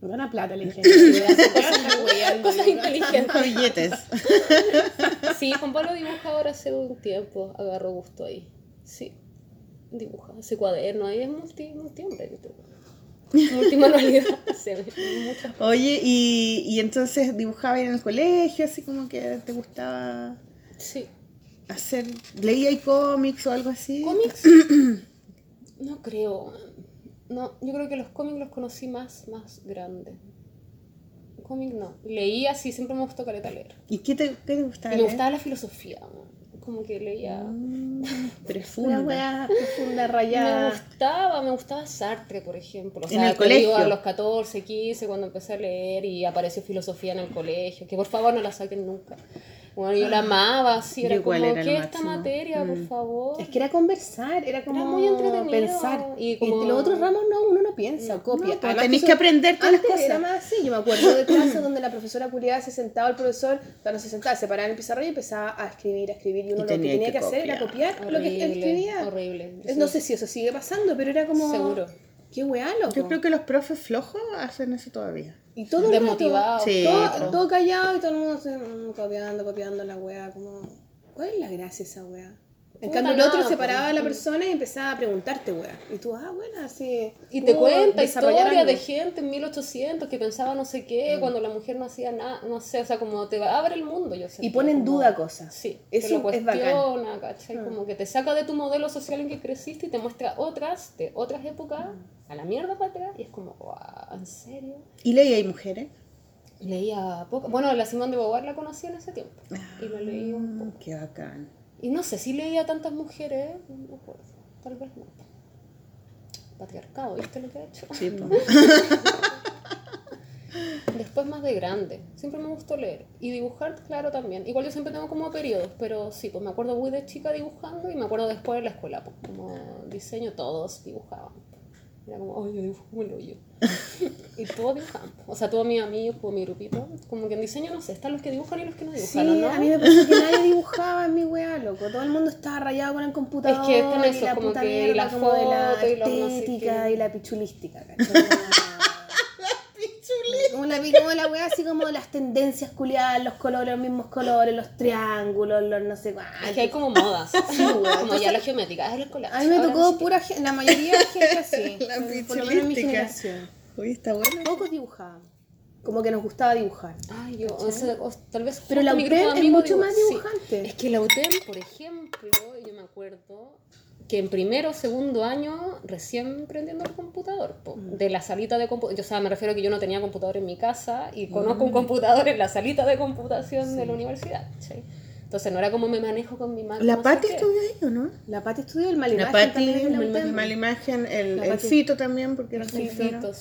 Speaker 2: Gana plata el ingeniero. Cosas
Speaker 3: Cosas inteligentes.
Speaker 1: Billetes.
Speaker 3: Sí, Juan Pablo dibuja ahora hace un tiempo. Agarró gusto ahí. Sí. Dibuja, hace cuaderno. Ahí es multi, multi hombre. Multimanualidad. Se ve muchas
Speaker 1: Oye, y, y entonces dibujaba en el colegio, así como que te gustaba
Speaker 3: Sí.
Speaker 1: Hacer, leía y cómics o algo así.
Speaker 3: ¿Cómics? No creo. No, yo creo que los cómics los conocí más, más grandes. Cómic no. Leía, sí, siempre me gustó caleta leer.
Speaker 1: ¿Y qué te, qué te gustaba?
Speaker 3: Me
Speaker 1: leer?
Speaker 3: gustaba la filosofía. Como que leía...
Speaker 1: Mm,
Speaker 2: Una
Speaker 1: Profunda.
Speaker 2: weá profunda,
Speaker 3: Me
Speaker 2: rayada.
Speaker 3: gustaba, me gustaba Sartre, por ejemplo. O
Speaker 1: ¿En
Speaker 3: sea,
Speaker 1: el
Speaker 3: te digo,
Speaker 1: colegio?
Speaker 3: a los 14, 15, cuando empecé a leer y apareció filosofía en el colegio, que por favor no la saquen nunca. Bueno, yo la amaba, así, era
Speaker 1: igual
Speaker 3: como,
Speaker 1: era
Speaker 3: ¿qué esta materia, por
Speaker 1: Mm.
Speaker 3: favor?
Speaker 2: Es que era conversar, era como
Speaker 3: muy entretenido,
Speaker 2: pensar.
Speaker 3: y
Speaker 2: Y,
Speaker 3: como-
Speaker 2: los otros ramos no, uno no piensa, copia.
Speaker 1: No,
Speaker 2: Además
Speaker 1: tenés
Speaker 2: eso-
Speaker 1: que aprender todas las
Speaker 2: antes
Speaker 1: cosas.
Speaker 2: Era más así, yo me acuerdo de clases donde la profesora culiada se sentaba, el profesor, no se sentaba, se paraba en el pizarrón y empezaba a escribir, a escribir, y uno lo que
Speaker 1: tenía que
Speaker 2: que, hacer era
Speaker 1: copiar.
Speaker 2: lo que él escribía.
Speaker 3: horrible.
Speaker 2: No sé si eso sigue pasando, pero era como...
Speaker 3: Seguro.
Speaker 2: Qué weá, loco.
Speaker 1: Yo creo que los profes flojos hacen eso todavía.
Speaker 2: Y todo el rato,
Speaker 3: Desmotivado.
Speaker 1: Sí.
Speaker 2: todo, todo callado y todo el mundo se, mm, copiando, copiando la weá, como... ¿Cuál es la gracia de esa weá? En
Speaker 3: Puta,
Speaker 2: cambio el otro
Speaker 3: nada,
Speaker 2: se
Speaker 3: po.
Speaker 2: paraba a la persona y empezaba a preguntarte weá. Y tú, ah, bueno, así...
Speaker 3: Y te cuenta
Speaker 2: desarrollar
Speaker 3: historia
Speaker 2: algo.
Speaker 3: de gente en 1800 que pensaba no sé
Speaker 2: Mm.
Speaker 3: qué, cuando la mujer no hacía nada, no sé, o sea, como te abre el mundo, yo sé.
Speaker 2: Y pone en duda cosas.
Speaker 3: Sí,
Speaker 2: Eso
Speaker 3: te lo
Speaker 2: es bacán.
Speaker 3: cuestiona, ¿cachai?
Speaker 2: Mm.
Speaker 3: Como que te saca de tu modelo social en que creciste y te muestra otras, de otras épocas,
Speaker 2: Mm.
Speaker 3: A la mierda para atrás, y es como, wow, ¿en serio?
Speaker 1: ¿Y leía hay mujeres?
Speaker 3: Leía poco, bueno, la Simón de Beauvoir la conocí en ese tiempo, y lo leí un poco.
Speaker 1: Qué bacán.
Speaker 3: Y no sé si leía tantas mujeres, no acuerdo, tal vez no. Patriarcado, ¿viste lo que ha hecho?
Speaker 1: Sí.
Speaker 3: Después más de grande. Siempre me gustó leer. Y dibujar, claro, también. Igual yo siempre tengo como periodos, pero sí, pues me acuerdo muy de chica dibujando y me acuerdo después en la escuela, pues como diseño todos dibujaban. Era como, ay, yo dibujo como el hoyo. y todos dibujaban. O sea, todos mis amigos, como mi grupito. Como que en diseño, no sé, están los que dibujan y los que no
Speaker 2: Sí,
Speaker 3: dibujan, ¿o ¿no?
Speaker 2: a mí me parece que nadie dibujaba en mi weá, loco. Todo el mundo estaba rayado con el computador.
Speaker 3: Es que es con
Speaker 2: y
Speaker 3: eso,
Speaker 2: la
Speaker 3: como
Speaker 2: puta
Speaker 3: que
Speaker 2: mierda,
Speaker 3: la
Speaker 2: como de la
Speaker 3: foto y los no sé
Speaker 2: estética y la pichulística, ¿cachai? Como la, como la weá así como las tendencias culiadas, los colores, los mismos colores, los triángulos, los no sé cuántos.
Speaker 3: Es que hay como modas.
Speaker 2: weón.
Speaker 3: como
Speaker 2: Entonces,
Speaker 3: ya la geométrica, es el collage.
Speaker 2: A mí me
Speaker 3: Ahora
Speaker 2: tocó
Speaker 3: no sé qué.
Speaker 2: pura gente, la mayoría de gente así.
Speaker 1: La
Speaker 2: por lo menos en mi generación.
Speaker 1: Uy, está bueno.
Speaker 2: Pocos dibujaban. Como que nos gustaba dibujar.
Speaker 3: Ay, yo, o sea, o- tal vez.
Speaker 2: Pero la UTEM es mucho más
Speaker 3: sí.
Speaker 2: dibujante.
Speaker 3: Es que la UTEM, por ejemplo, yo me acuerdo que en primero o segundo año, recién prendiendo el computador, po,
Speaker 2: Mm.
Speaker 3: de la salita de computador. Yo, o sea, me refiero a que yo no tenía computador en mi casa y conozco
Speaker 2: Mm.
Speaker 3: un computador en la salita de computación de la universidad. ¿sí? Entonces no era como me manejo con mi máquina.
Speaker 1: ¿La
Speaker 3: no
Speaker 1: Pati estudió ahí o no?
Speaker 2: La Pati estudió, el
Speaker 1: La
Speaker 2: Malimagen
Speaker 1: Pati,
Speaker 2: la
Speaker 1: el imagen, el,
Speaker 2: La
Speaker 1: el
Speaker 2: Pati.
Speaker 1: Fito también, porque era
Speaker 3: Sí, sí.
Speaker 2: Claro.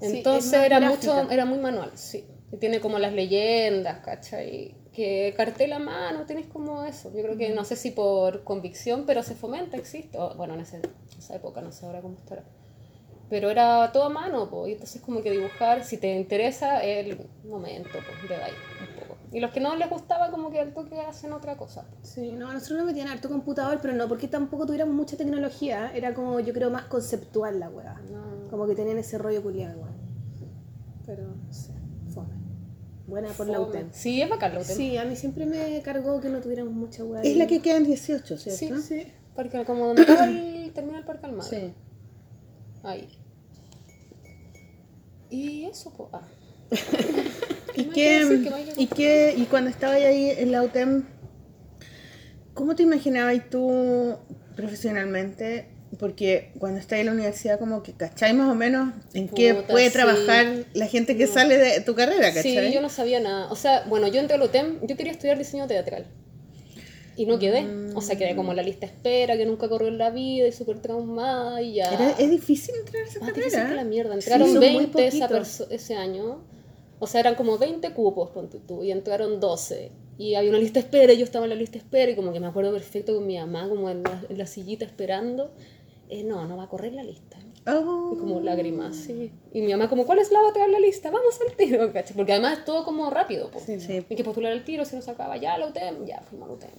Speaker 3: Entonces
Speaker 2: Sí,
Speaker 3: era mucho, era muy manual, sí. Y tiene como las leyendas, ¿cachai? Que cartel a mano, tienes como eso. Yo creo que no sé si por convicción, pero se fomenta, existe. Bueno, en ese- esa época, no sé ahora cómo estará. Pero era todo a mano, po, y entonces como que dibujar, si te interesa, el momento, pues, de ahí un poco. Y los que no les gustaba, como que al toque hacen otra cosa.
Speaker 2: Sí, no, nosotros nos metían harto computador, pero no porque tampoco tuviéramos mucha tecnología. Era como, yo creo, más conceptual la weá.
Speaker 3: No.
Speaker 2: Como que tenían ese rollo culiado. Pero, no sé, fome. Buena por la. UTEM.
Speaker 3: Sí, es bacán la UTEM.
Speaker 2: Sí, a mí siempre me cargó que no tuviéramos mucha weá.
Speaker 1: Es la que queda en 18,
Speaker 3: sí,
Speaker 1: ¿cierto?
Speaker 3: sí. Porque como donde acaba el, termina el Parque Almagro.
Speaker 1: Sí.
Speaker 3: Ahí. Y eso, pues. Ah.
Speaker 1: ¿Y qué, y qué, y cuando estabas ahí en la UTEM, ¿cómo te imaginabas tú profesionalmente? Porque cuando estás en la universidad como que cachai más o menos en qué
Speaker 3: Puta,
Speaker 1: puede
Speaker 3: sí.
Speaker 1: trabajar la gente que sale de tu carrera, ¿cachai?
Speaker 3: Sí, yo no sabía nada. O sea, bueno, yo entré al UTEM, yo quería estudiar diseño teatral. Y no quedé. O sea, quedé como en la lista espera, que nunca corrió en la vida y súper traumada y ya.
Speaker 1: Era- es difícil entrar a esa
Speaker 3: Más
Speaker 1: carrera.
Speaker 3: difícil que la mierda.
Speaker 2: Sí,
Speaker 3: Entraron
Speaker 2: muy
Speaker 3: 20 esa ese año. O sea, eran como 20 cupos, ponte tú, y entraron 12. Y había una lista espera, y yo estaba en la lista espera, y como que me acuerdo perfecto con mi mamá, como en la, en la sillita esperando. Eh, no, no va a correr la lista.
Speaker 1: Oh.
Speaker 3: Y como lágrimas, sí. Y mi mamá como, ¿cuál es la otra en la lista? Vamos al tiro, ¿cachai? Porque además es todo como rápido, po.
Speaker 1: Sí.
Speaker 3: Hay que postular el tiro, si no se acaba ya la UTEM, ya fuimos a la UTEM.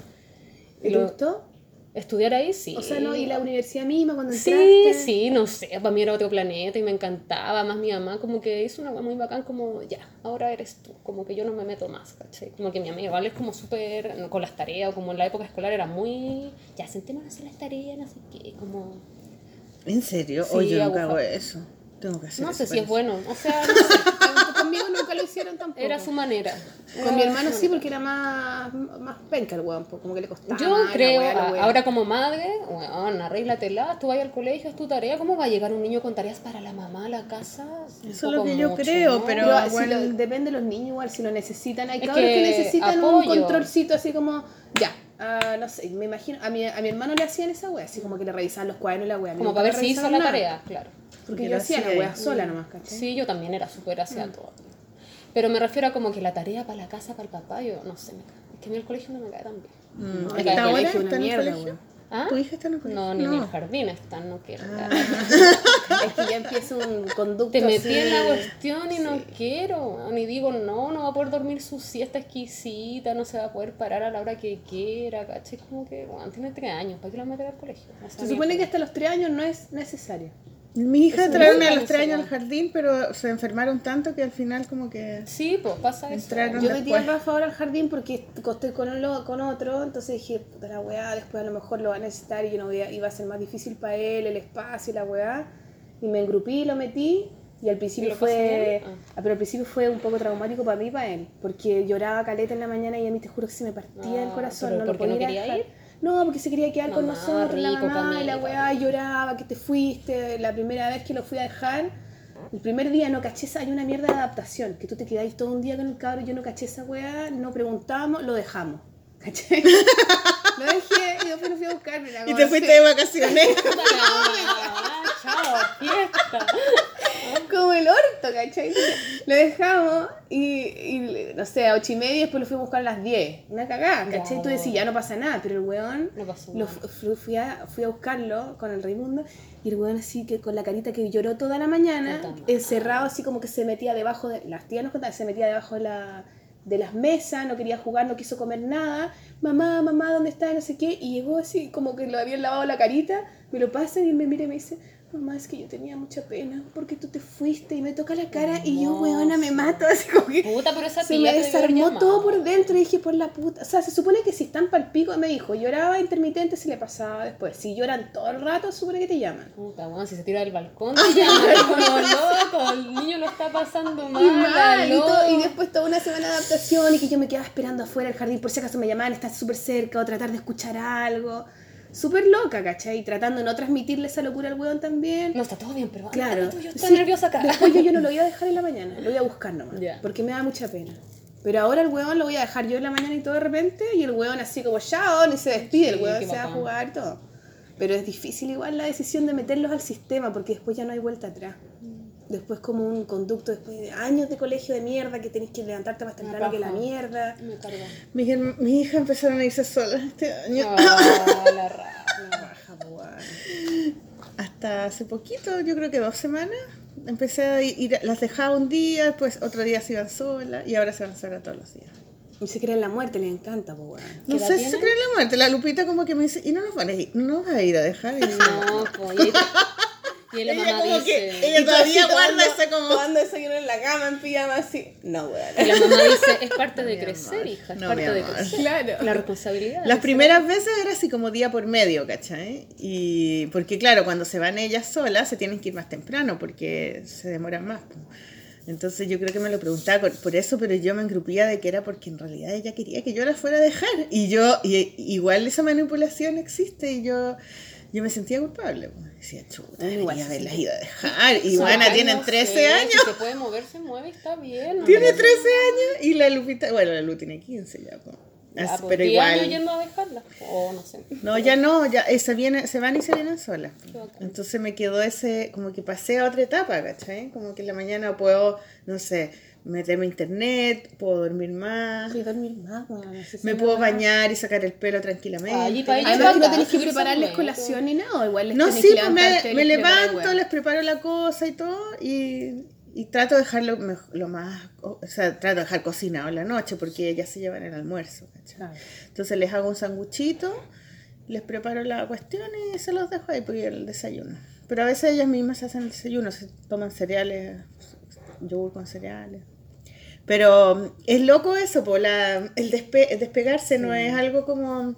Speaker 2: ¿Y te
Speaker 3: lo-
Speaker 2: gustó?
Speaker 3: Estudiar ahí, sí.
Speaker 2: O sea, no, y la universidad misma cuando
Speaker 3: Sí,
Speaker 2: entraste.
Speaker 3: sí, no sé, para mí era otro planeta y me encantaba, más mi mamá como que hizo una cosa muy bacán como, ya, ahora eres tú, como que yo no me meto más, ¿cachai? Como que mi amiga igual es como súper, con las tareas, o como en la época escolar era muy, ya, sentémonos a hacer las tareas, no sé qué, como,
Speaker 1: ¿En serio?
Speaker 3: Sí,
Speaker 1: Oye, yo nunca hago eso. Tengo que hacer
Speaker 3: no
Speaker 1: eso,
Speaker 3: sé si
Speaker 1: parece.
Speaker 3: es bueno, o sea, no sé,
Speaker 2: Conmigo nunca lo hicieron tampoco.
Speaker 3: era su manera.
Speaker 2: Con mi hermano sí, porque era más, más penca el weón, como que le costaba.
Speaker 3: Yo
Speaker 2: más, la
Speaker 3: creo,
Speaker 2: la
Speaker 3: ahora como madre, bueno, arréglatela, tú vas al colegio, es tu tarea, ¿cómo va a llegar un niño con tareas para la mamá a la casa?
Speaker 1: Eso es lo que yo
Speaker 3: mucho,
Speaker 1: creo,
Speaker 3: ¿no?
Speaker 1: pero-
Speaker 2: Pero
Speaker 1: igual-
Speaker 2: si lo- depende de los niños igual, si lo necesitan. Hay cabros que,
Speaker 3: que
Speaker 2: necesitan un controlcito así como, ya, ah, no sé, me imagino, a mi, a mi hermano le hacían esa wea, así como que le revisaban los cuadernos y la wea.
Speaker 3: Como para ver si hizo la
Speaker 2: nada,
Speaker 3: tarea, claro.
Speaker 2: Porque
Speaker 1: Yo
Speaker 2: yo hacía la wea sola nomás, ¿cachai?
Speaker 3: Sí, yo también era súper
Speaker 2: Mm.
Speaker 3: hacia todo. Pero me refiero a como que la tarea para la casa, para el papá, yo no sé, me cae. es que a mí el colegio no me cae tan bien.
Speaker 1: Mm,
Speaker 3: Me cae
Speaker 1: ¿Está
Speaker 3: el
Speaker 1: buena?
Speaker 2: colegio una
Speaker 1: ¿Está en el
Speaker 2: mierda?
Speaker 3: ¿Ah?
Speaker 1: ¿Tu hija está en el colegio?
Speaker 3: No, ni en el jardín están, no quiero.
Speaker 2: Es que ya empieza un conducto
Speaker 3: Te metí en la cuestión y no quiero. Ni digo, no, no va a poder dormir su siesta exquisita, no se va a poder parar a la hora que quiera, ¿cachai? Como que, bueno, tiene tres años, ¿para qué la meter al colegio?
Speaker 2: Se supone que hasta los tres años no es necesario.
Speaker 1: Mi hija
Speaker 3: nunca
Speaker 1: a los
Speaker 3: lo
Speaker 1: tres años
Speaker 3: ¿no?
Speaker 1: al jardín, pero se enfermaron tanto que al final como que...
Speaker 3: Sí, pues pasa eso.
Speaker 2: Yo metí a
Speaker 1: después.
Speaker 2: Rafa ahora al jardín porque estoy con, uno- con otro, entonces dije, puta la weá, después a lo mejor lo va a necesitar y yo no voy a- iba a ser más difícil para él, el espacio y la weá. Y me engrupí, lo metí y al principio fue...
Speaker 3: bien? Ah.
Speaker 2: ah, Pero al principio fue un poco traumático para mí y para él, porque lloraba caleta en la mañana y a mí te juro que se me partía el
Speaker 3: Ah,
Speaker 2: corazón, no lo
Speaker 3: ¿por qué no
Speaker 2: podía
Speaker 3: quería
Speaker 2: dejar.
Speaker 3: ir?
Speaker 2: No, porque se quería quedar con nosotros, la mamá, y la weá, y lloraba, que te fuiste, la primera vez que lo fui a dejar. El primer día no caché esa, hay una mierda de adaptación, que tú te quedáis todo un día con el cabro, yo no caché esa weá, no preguntamos, lo dejamos. ¿Caché? lo dejé y después lo fui a buscar.
Speaker 1: Y te fuiste de vacaciones.
Speaker 3: Chao, fiesta.
Speaker 2: como el orto, ¿cachai? Lo dejamos y, y no sé, a ocho y media y después lo fui a buscar a las 10. Una cagada,
Speaker 3: Ya.
Speaker 2: ¿cachai? Tú decís, ya no pasa nada, pero el weón,
Speaker 3: Lo pasó
Speaker 2: lo fui, a, fui a buscarlo con el Raimundo y el weón así que con la carita que lloró toda la mañana, encerrado así como que se metía debajo de, las tías nos contaban, se metía debajo de la de las mesas, no quería jugar, no quiso comer nada, mamá, mamá, ¿dónde está? No sé qué, y llegó así como que le habían lavado la carita, me lo pasan y él me mira y me dice, mamá, es que yo tenía mucha pena porque tú te fuiste y me toca la cara y yo, weona, me mato, así como que...
Speaker 3: Puta, pero esa
Speaker 2: Se me desarmó todo por dentro y dije, por la puta. O sea, se supone que si están pal pico, me dijo, lloraba intermitente si le pasaba después. Si lloran todo el rato, se supone que te llaman.
Speaker 3: Puta, weón, si se tira del balcón, te llaman como loco, el niño lo está pasando mal,
Speaker 2: Y mal, y, todo- y después toda una semana de adaptación y que yo me quedaba esperando afuera del jardín por si acaso me llamaban, estar súper cerca o tratar de escuchar algo. Súper loca, ¿cachai? Y tratando de no transmitirle esa locura al weón también.
Speaker 3: No, está todo bien, pero
Speaker 2: Claro.
Speaker 3: tú, yo estoy
Speaker 2: Sí,
Speaker 3: nerviosa acá.
Speaker 2: Después yo, yo no lo voy a dejar en la mañana, lo voy a buscar nomás.
Speaker 3: Ya.
Speaker 2: Porque me da mucha pena. Pero ahora el weón lo voy a dejar yo en la mañana y todo de repente, y el weón así como chao, ni se despide, el
Speaker 3: Sí,
Speaker 2: weón
Speaker 3: qué
Speaker 2: se va a jugar y todo. Pero es difícil igual la decisión de meterlos al sistema, porque después ya no hay vuelta atrás. Después como un conducto, después de años de colegio de mierda, que tenés que levantarte más temprano que la mierda.
Speaker 3: Me cargó.
Speaker 1: Mi, hija- mi hija empezaron a irse solas este año.
Speaker 3: Ah, la ra-
Speaker 2: Baja, po, weón.
Speaker 1: Hasta hace poquito, yo creo que dos semanas, empecé a ir, las dejaba un día, después otro día se iban solas y ahora se van solas todos los días.
Speaker 2: Y se creen la muerte, les encanta, pues.
Speaker 1: No sé si se
Speaker 3: tienen?
Speaker 1: cree la muerte. La Lupita como que me dice, ¿y no nos van a ir, no nos vas a ir a dejar? Y
Speaker 3: No, pues, y la mamá dice...
Speaker 1: que- ella
Speaker 2: Y
Speaker 1: todavía guarda esa como-
Speaker 2: Tomando desayuno en la cama, en pijama, así. No, weón.
Speaker 3: Y la mamá dice, es parte de
Speaker 1: Mi
Speaker 3: crecer,
Speaker 1: amor.
Speaker 3: hija, es
Speaker 1: No,
Speaker 3: parte de crecer.
Speaker 2: Claro.
Speaker 3: La responsabilidad.
Speaker 1: Las primeras veces era así como día por medio, ¿cachai? Y porque claro, cuando se van ellas solas se tienen que ir más temprano porque se demoran más. Entonces yo creo que me lo preguntaba por- por eso, pero yo me engrupía de que era porque en realidad ella quería que yo la fuera a dejar. Y yo, y, igual esa manipulación existe y yo, yo me sentía culpable. po. Decía, chuta,
Speaker 2: Igual
Speaker 1: debería haberlas ido a dejar. Y
Speaker 3: Ay,
Speaker 1: Ivana
Speaker 3: no
Speaker 1: tienen
Speaker 3: sé,
Speaker 1: 13 años.
Speaker 3: Si se puede mover, se mueve, está bien.
Speaker 1: Tiene
Speaker 3: Pero-
Speaker 1: 13 años y la Lupita, bueno, la Lu tiene 15 ya.
Speaker 3: pues,
Speaker 1: pero
Speaker 3: 10
Speaker 1: igual.
Speaker 3: yendo a dejarla. O no sé.
Speaker 1: No, ya no, ya eh, se, viene, se van y se vienen solas. Entonces me quedó ese, como que pasé a otra etapa, ¿cachai? Como que en la mañana puedo, no sé, meterme a internet, puedo dormir más,
Speaker 2: Quiero dormir más, weón. no sé si
Speaker 1: me puedo bañar y sacar el pelo tranquilamente.
Speaker 3: Ay, y pa' ellos
Speaker 2: Además no tenés que prepararles colación ni nada, igual les
Speaker 1: no, sí,
Speaker 2: que
Speaker 1: pues me, levanto, les preparo la cosa y todo, y, y trato de dejarlo lo más, o sea, trato de dejar cocinado en la noche, porque ellas se llevan el almuerzo. Entonces les hago un sanguchito, les preparo la cuestión y se los dejo ahí por el desayuno. Pero a veces ellas mismas se hacen el desayuno, se toman cereales, yogur con cereales. Pero es loco eso, po, la, el, despe- el despegarse no es algo como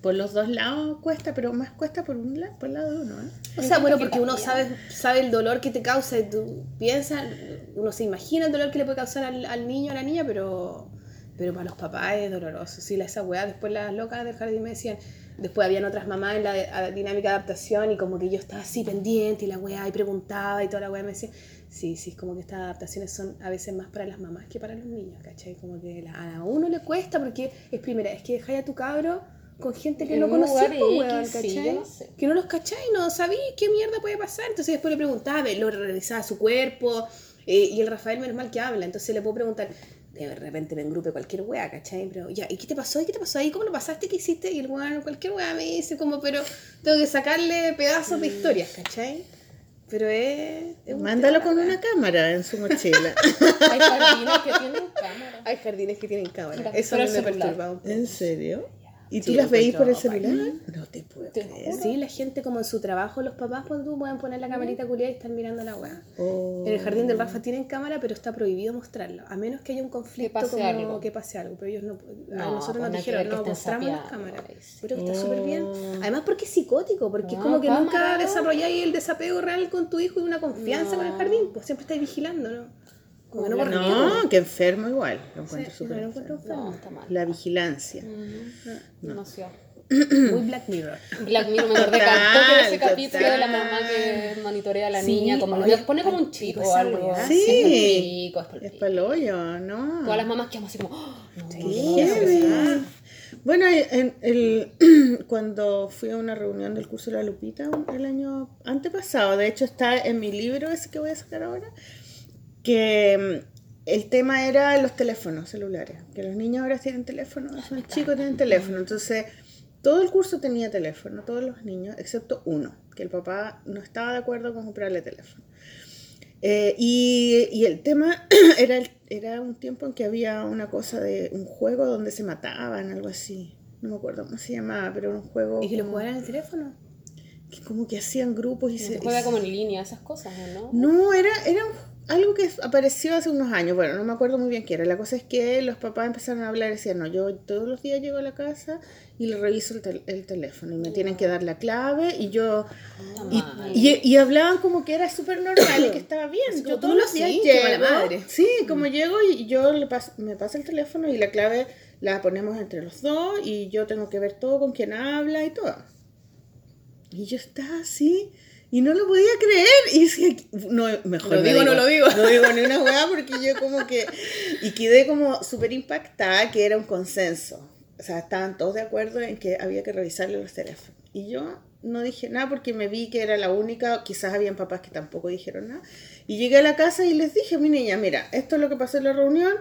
Speaker 1: por los dos lados cuesta, pero más cuesta por un lado, por el lado de uno. ¿eh?
Speaker 2: O sea, bueno,
Speaker 3: que
Speaker 2: porque uno sabe, sabe el dolor que te causa y tú piensas, uno se imagina el dolor que le puede causar al, al niño, a la niña, pero, pero para los papás es doloroso. Sí, esa weá, después las locas del jardín me decían, después habían otras mamás en la de- dinámica de adaptación y como que yo estaba así pendiente y la weá y preguntaba y toda la weá me decía, sí, sí, es como que estas adaptaciones son a veces más para las mamás que para los niños, ¿cachai? Como que a uno le cuesta porque es primera vez que dejáis a tu cabro con gente que
Speaker 3: En
Speaker 2: no
Speaker 3: un
Speaker 2: conocí,
Speaker 3: lugar
Speaker 2: po,
Speaker 3: X,
Speaker 2: weón,
Speaker 3: sí,
Speaker 2: ¿cachai?
Speaker 3: yo no sé.
Speaker 2: que no los cacháis, no sabí qué mierda puede pasar. Entonces después le preguntaba, lo revisaba su cuerpo, eh, y el Rafael menos mal que habla, entonces le puedo preguntar, de repente me engrupe cualquier wea, ¿cachai? Pero ya, ¿y qué te pasó? ¿Y qué te pasó ahí? ¿Cómo lo pasaste? ¿Qué hiciste? Y el weón, cualquier wea me dice como, pero tengo que sacarle pedazos de historias, ¿cachai? Pero es...
Speaker 1: Mándalo con una cámara en su mochila.
Speaker 3: Hay jardines que tienen cámara.
Speaker 2: Hay jardines que tienen cámara. Eso
Speaker 3: pero
Speaker 2: me
Speaker 3: el celular.
Speaker 2: perturba un poco.
Speaker 1: ¿En serio? ¿Y tú
Speaker 2: Sí,
Speaker 1: las veís por el celular? No te puedo
Speaker 3: Te
Speaker 1: creer.
Speaker 2: Sí, la gente como en su trabajo, los papás, cuando tú pueden poner la camarita culiada y están mirando la wea.
Speaker 1: Oh.
Speaker 2: En el jardín del Rafa tienen cámara, pero está prohibido mostrarlo, a menos que haya un conflicto
Speaker 3: pase
Speaker 2: como
Speaker 3: algo.
Speaker 2: que pase algo. Pero ellos no, a
Speaker 3: No,
Speaker 2: nosotros
Speaker 3: pues
Speaker 2: nos
Speaker 3: que
Speaker 2: dijeron,
Speaker 3: que
Speaker 2: no, mostramos las cámaras. Pero está súper bien.
Speaker 1: Oh.
Speaker 2: Además porque es psicótico, porque es como que nunca desarrolláis el desapego real con tu hijo y una confianza con el jardín, pues siempre estáis vigilando, ¿no? Como que no
Speaker 3: No.
Speaker 1: No, que enfermo igual. Lo
Speaker 2: Sí,
Speaker 1: encuentro súper
Speaker 2: lo
Speaker 1: enfermo.
Speaker 3: No, está mal.
Speaker 1: La vigilancia.
Speaker 3: Mm, Demasiado.
Speaker 2: Muy Black Mirror.
Speaker 3: Black Mirror me acordé de ese
Speaker 1: total.
Speaker 3: capítulo de la mamá que monitorea a la
Speaker 2: Sí,
Speaker 3: niña, como
Speaker 2: oye,
Speaker 3: le pone como un chico o algo.
Speaker 2: weá.
Speaker 1: Sí.
Speaker 3: Es palpico, es
Speaker 1: pa'l-hoyo, ¿no?
Speaker 3: Todas las mamás quedamos así como, "Oh, no,
Speaker 1: Sí,
Speaker 3: no, no, no, no, no".
Speaker 1: Bueno, en el, cuando fui a una reunión del curso de la Lupita el año antepasado, de hecho está en mi libro ese que voy a sacar ahora, que el tema era los teléfonos celulares, que los niños ahora tienen teléfono, son chicos tienen teléfono, entonces todo el curso tenía teléfono, todos los niños, excepto uno, que el papá no estaba de acuerdo con comprarle teléfono. Eh, y, y el tema era, el- era un tiempo en que había una cosa de un juego donde se mataban, algo así. No me acuerdo cómo se llamaba, pero era un juego
Speaker 2: ¿Y que lo
Speaker 1: como,
Speaker 2: jugaran en el teléfono?
Speaker 1: que como que hacían grupos y
Speaker 3: Se
Speaker 1: se...
Speaker 3: juega
Speaker 1: y
Speaker 3: como en línea, esas cosas, ¿no?
Speaker 1: no, era, era un- algo que apareció hace unos años. Bueno, no me acuerdo muy bien qué era. La cosa es que los papás empezaron a hablar y decían, no, yo todos los días llego a la casa y le reviso el, tel- el teléfono y me tienen que dar la clave y yo... Y,
Speaker 3: mal.
Speaker 1: y, y hablaban como que era súper normal y que estaba bien. Yo todos
Speaker 2: ¿tú
Speaker 1: los
Speaker 2: lo
Speaker 1: días
Speaker 2: sí?
Speaker 1: Llego.
Speaker 2: madre.
Speaker 1: Sí, como llego y yo le me paso el teléfono y la clave la ponemos entre los dos y yo tengo que ver todo con quién habla y todo. Y yo estaba así y no lo podía creer. Y decía, no, mejor
Speaker 2: Lo
Speaker 1: no
Speaker 2: digo, no lo digo.
Speaker 1: No digo ni una weá porque yo como que... Y quedé como súper impactada que era un consenso. O sea, estaban todos de acuerdo en que había que revisarle los teléfonos. Y yo no dije nada porque me vi que era la única, quizás habían papás que tampoco dijeron nada. Y llegué a la casa y les dije, mi niña, mira, esto es lo que pasó en la reunión,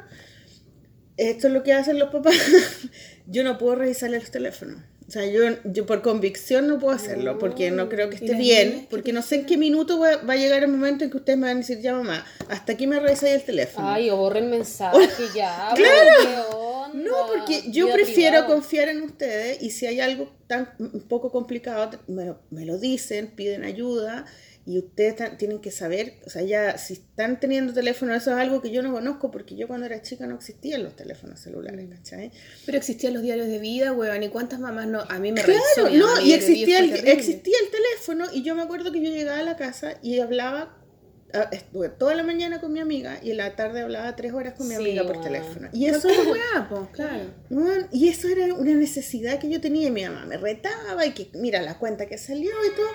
Speaker 1: esto es lo que hacen los papás. yo no puedo revisarle los teléfonos. O sea, yo, yo por convicción no puedo hacerlo, porque no creo que
Speaker 2: ¿Y
Speaker 1: esté bien, porque no sé en qué minuto va, va a llegar el momento en que ustedes me van a decir, ya mamá, hasta aquí me revisáis el teléfono.
Speaker 3: Ay, o borren mensaje ya.
Speaker 1: Claro. No, porque yo
Speaker 3: Vida
Speaker 1: prefiero
Speaker 3: privada.
Speaker 1: confiar en ustedes y si hay algo tan un poco complicado, me me lo dicen, piden ayuda y ustedes tienen que saber, o sea, ya si están teniendo teléfono, eso es algo que yo no conozco porque yo cuando era chica no existían los teléfonos celulares, ¿cachai?
Speaker 2: Pero existían los diarios de vida, weón, y cuántas mamás no. A mí me
Speaker 1: Claro,
Speaker 2: revisó
Speaker 1: no, y existía el, existía el teléfono y yo me acuerdo que yo llegaba a la casa y hablaba, estuve toda la mañana con mi amiga y en la tarde hablaba tres horas con mi
Speaker 3: Sí,
Speaker 1: amiga por teléfono. Y eso era
Speaker 2: weá, po, claro.
Speaker 1: Y eso era una necesidad que yo tenía y mi mamá me retaba y que mira la cuenta que salió y todo.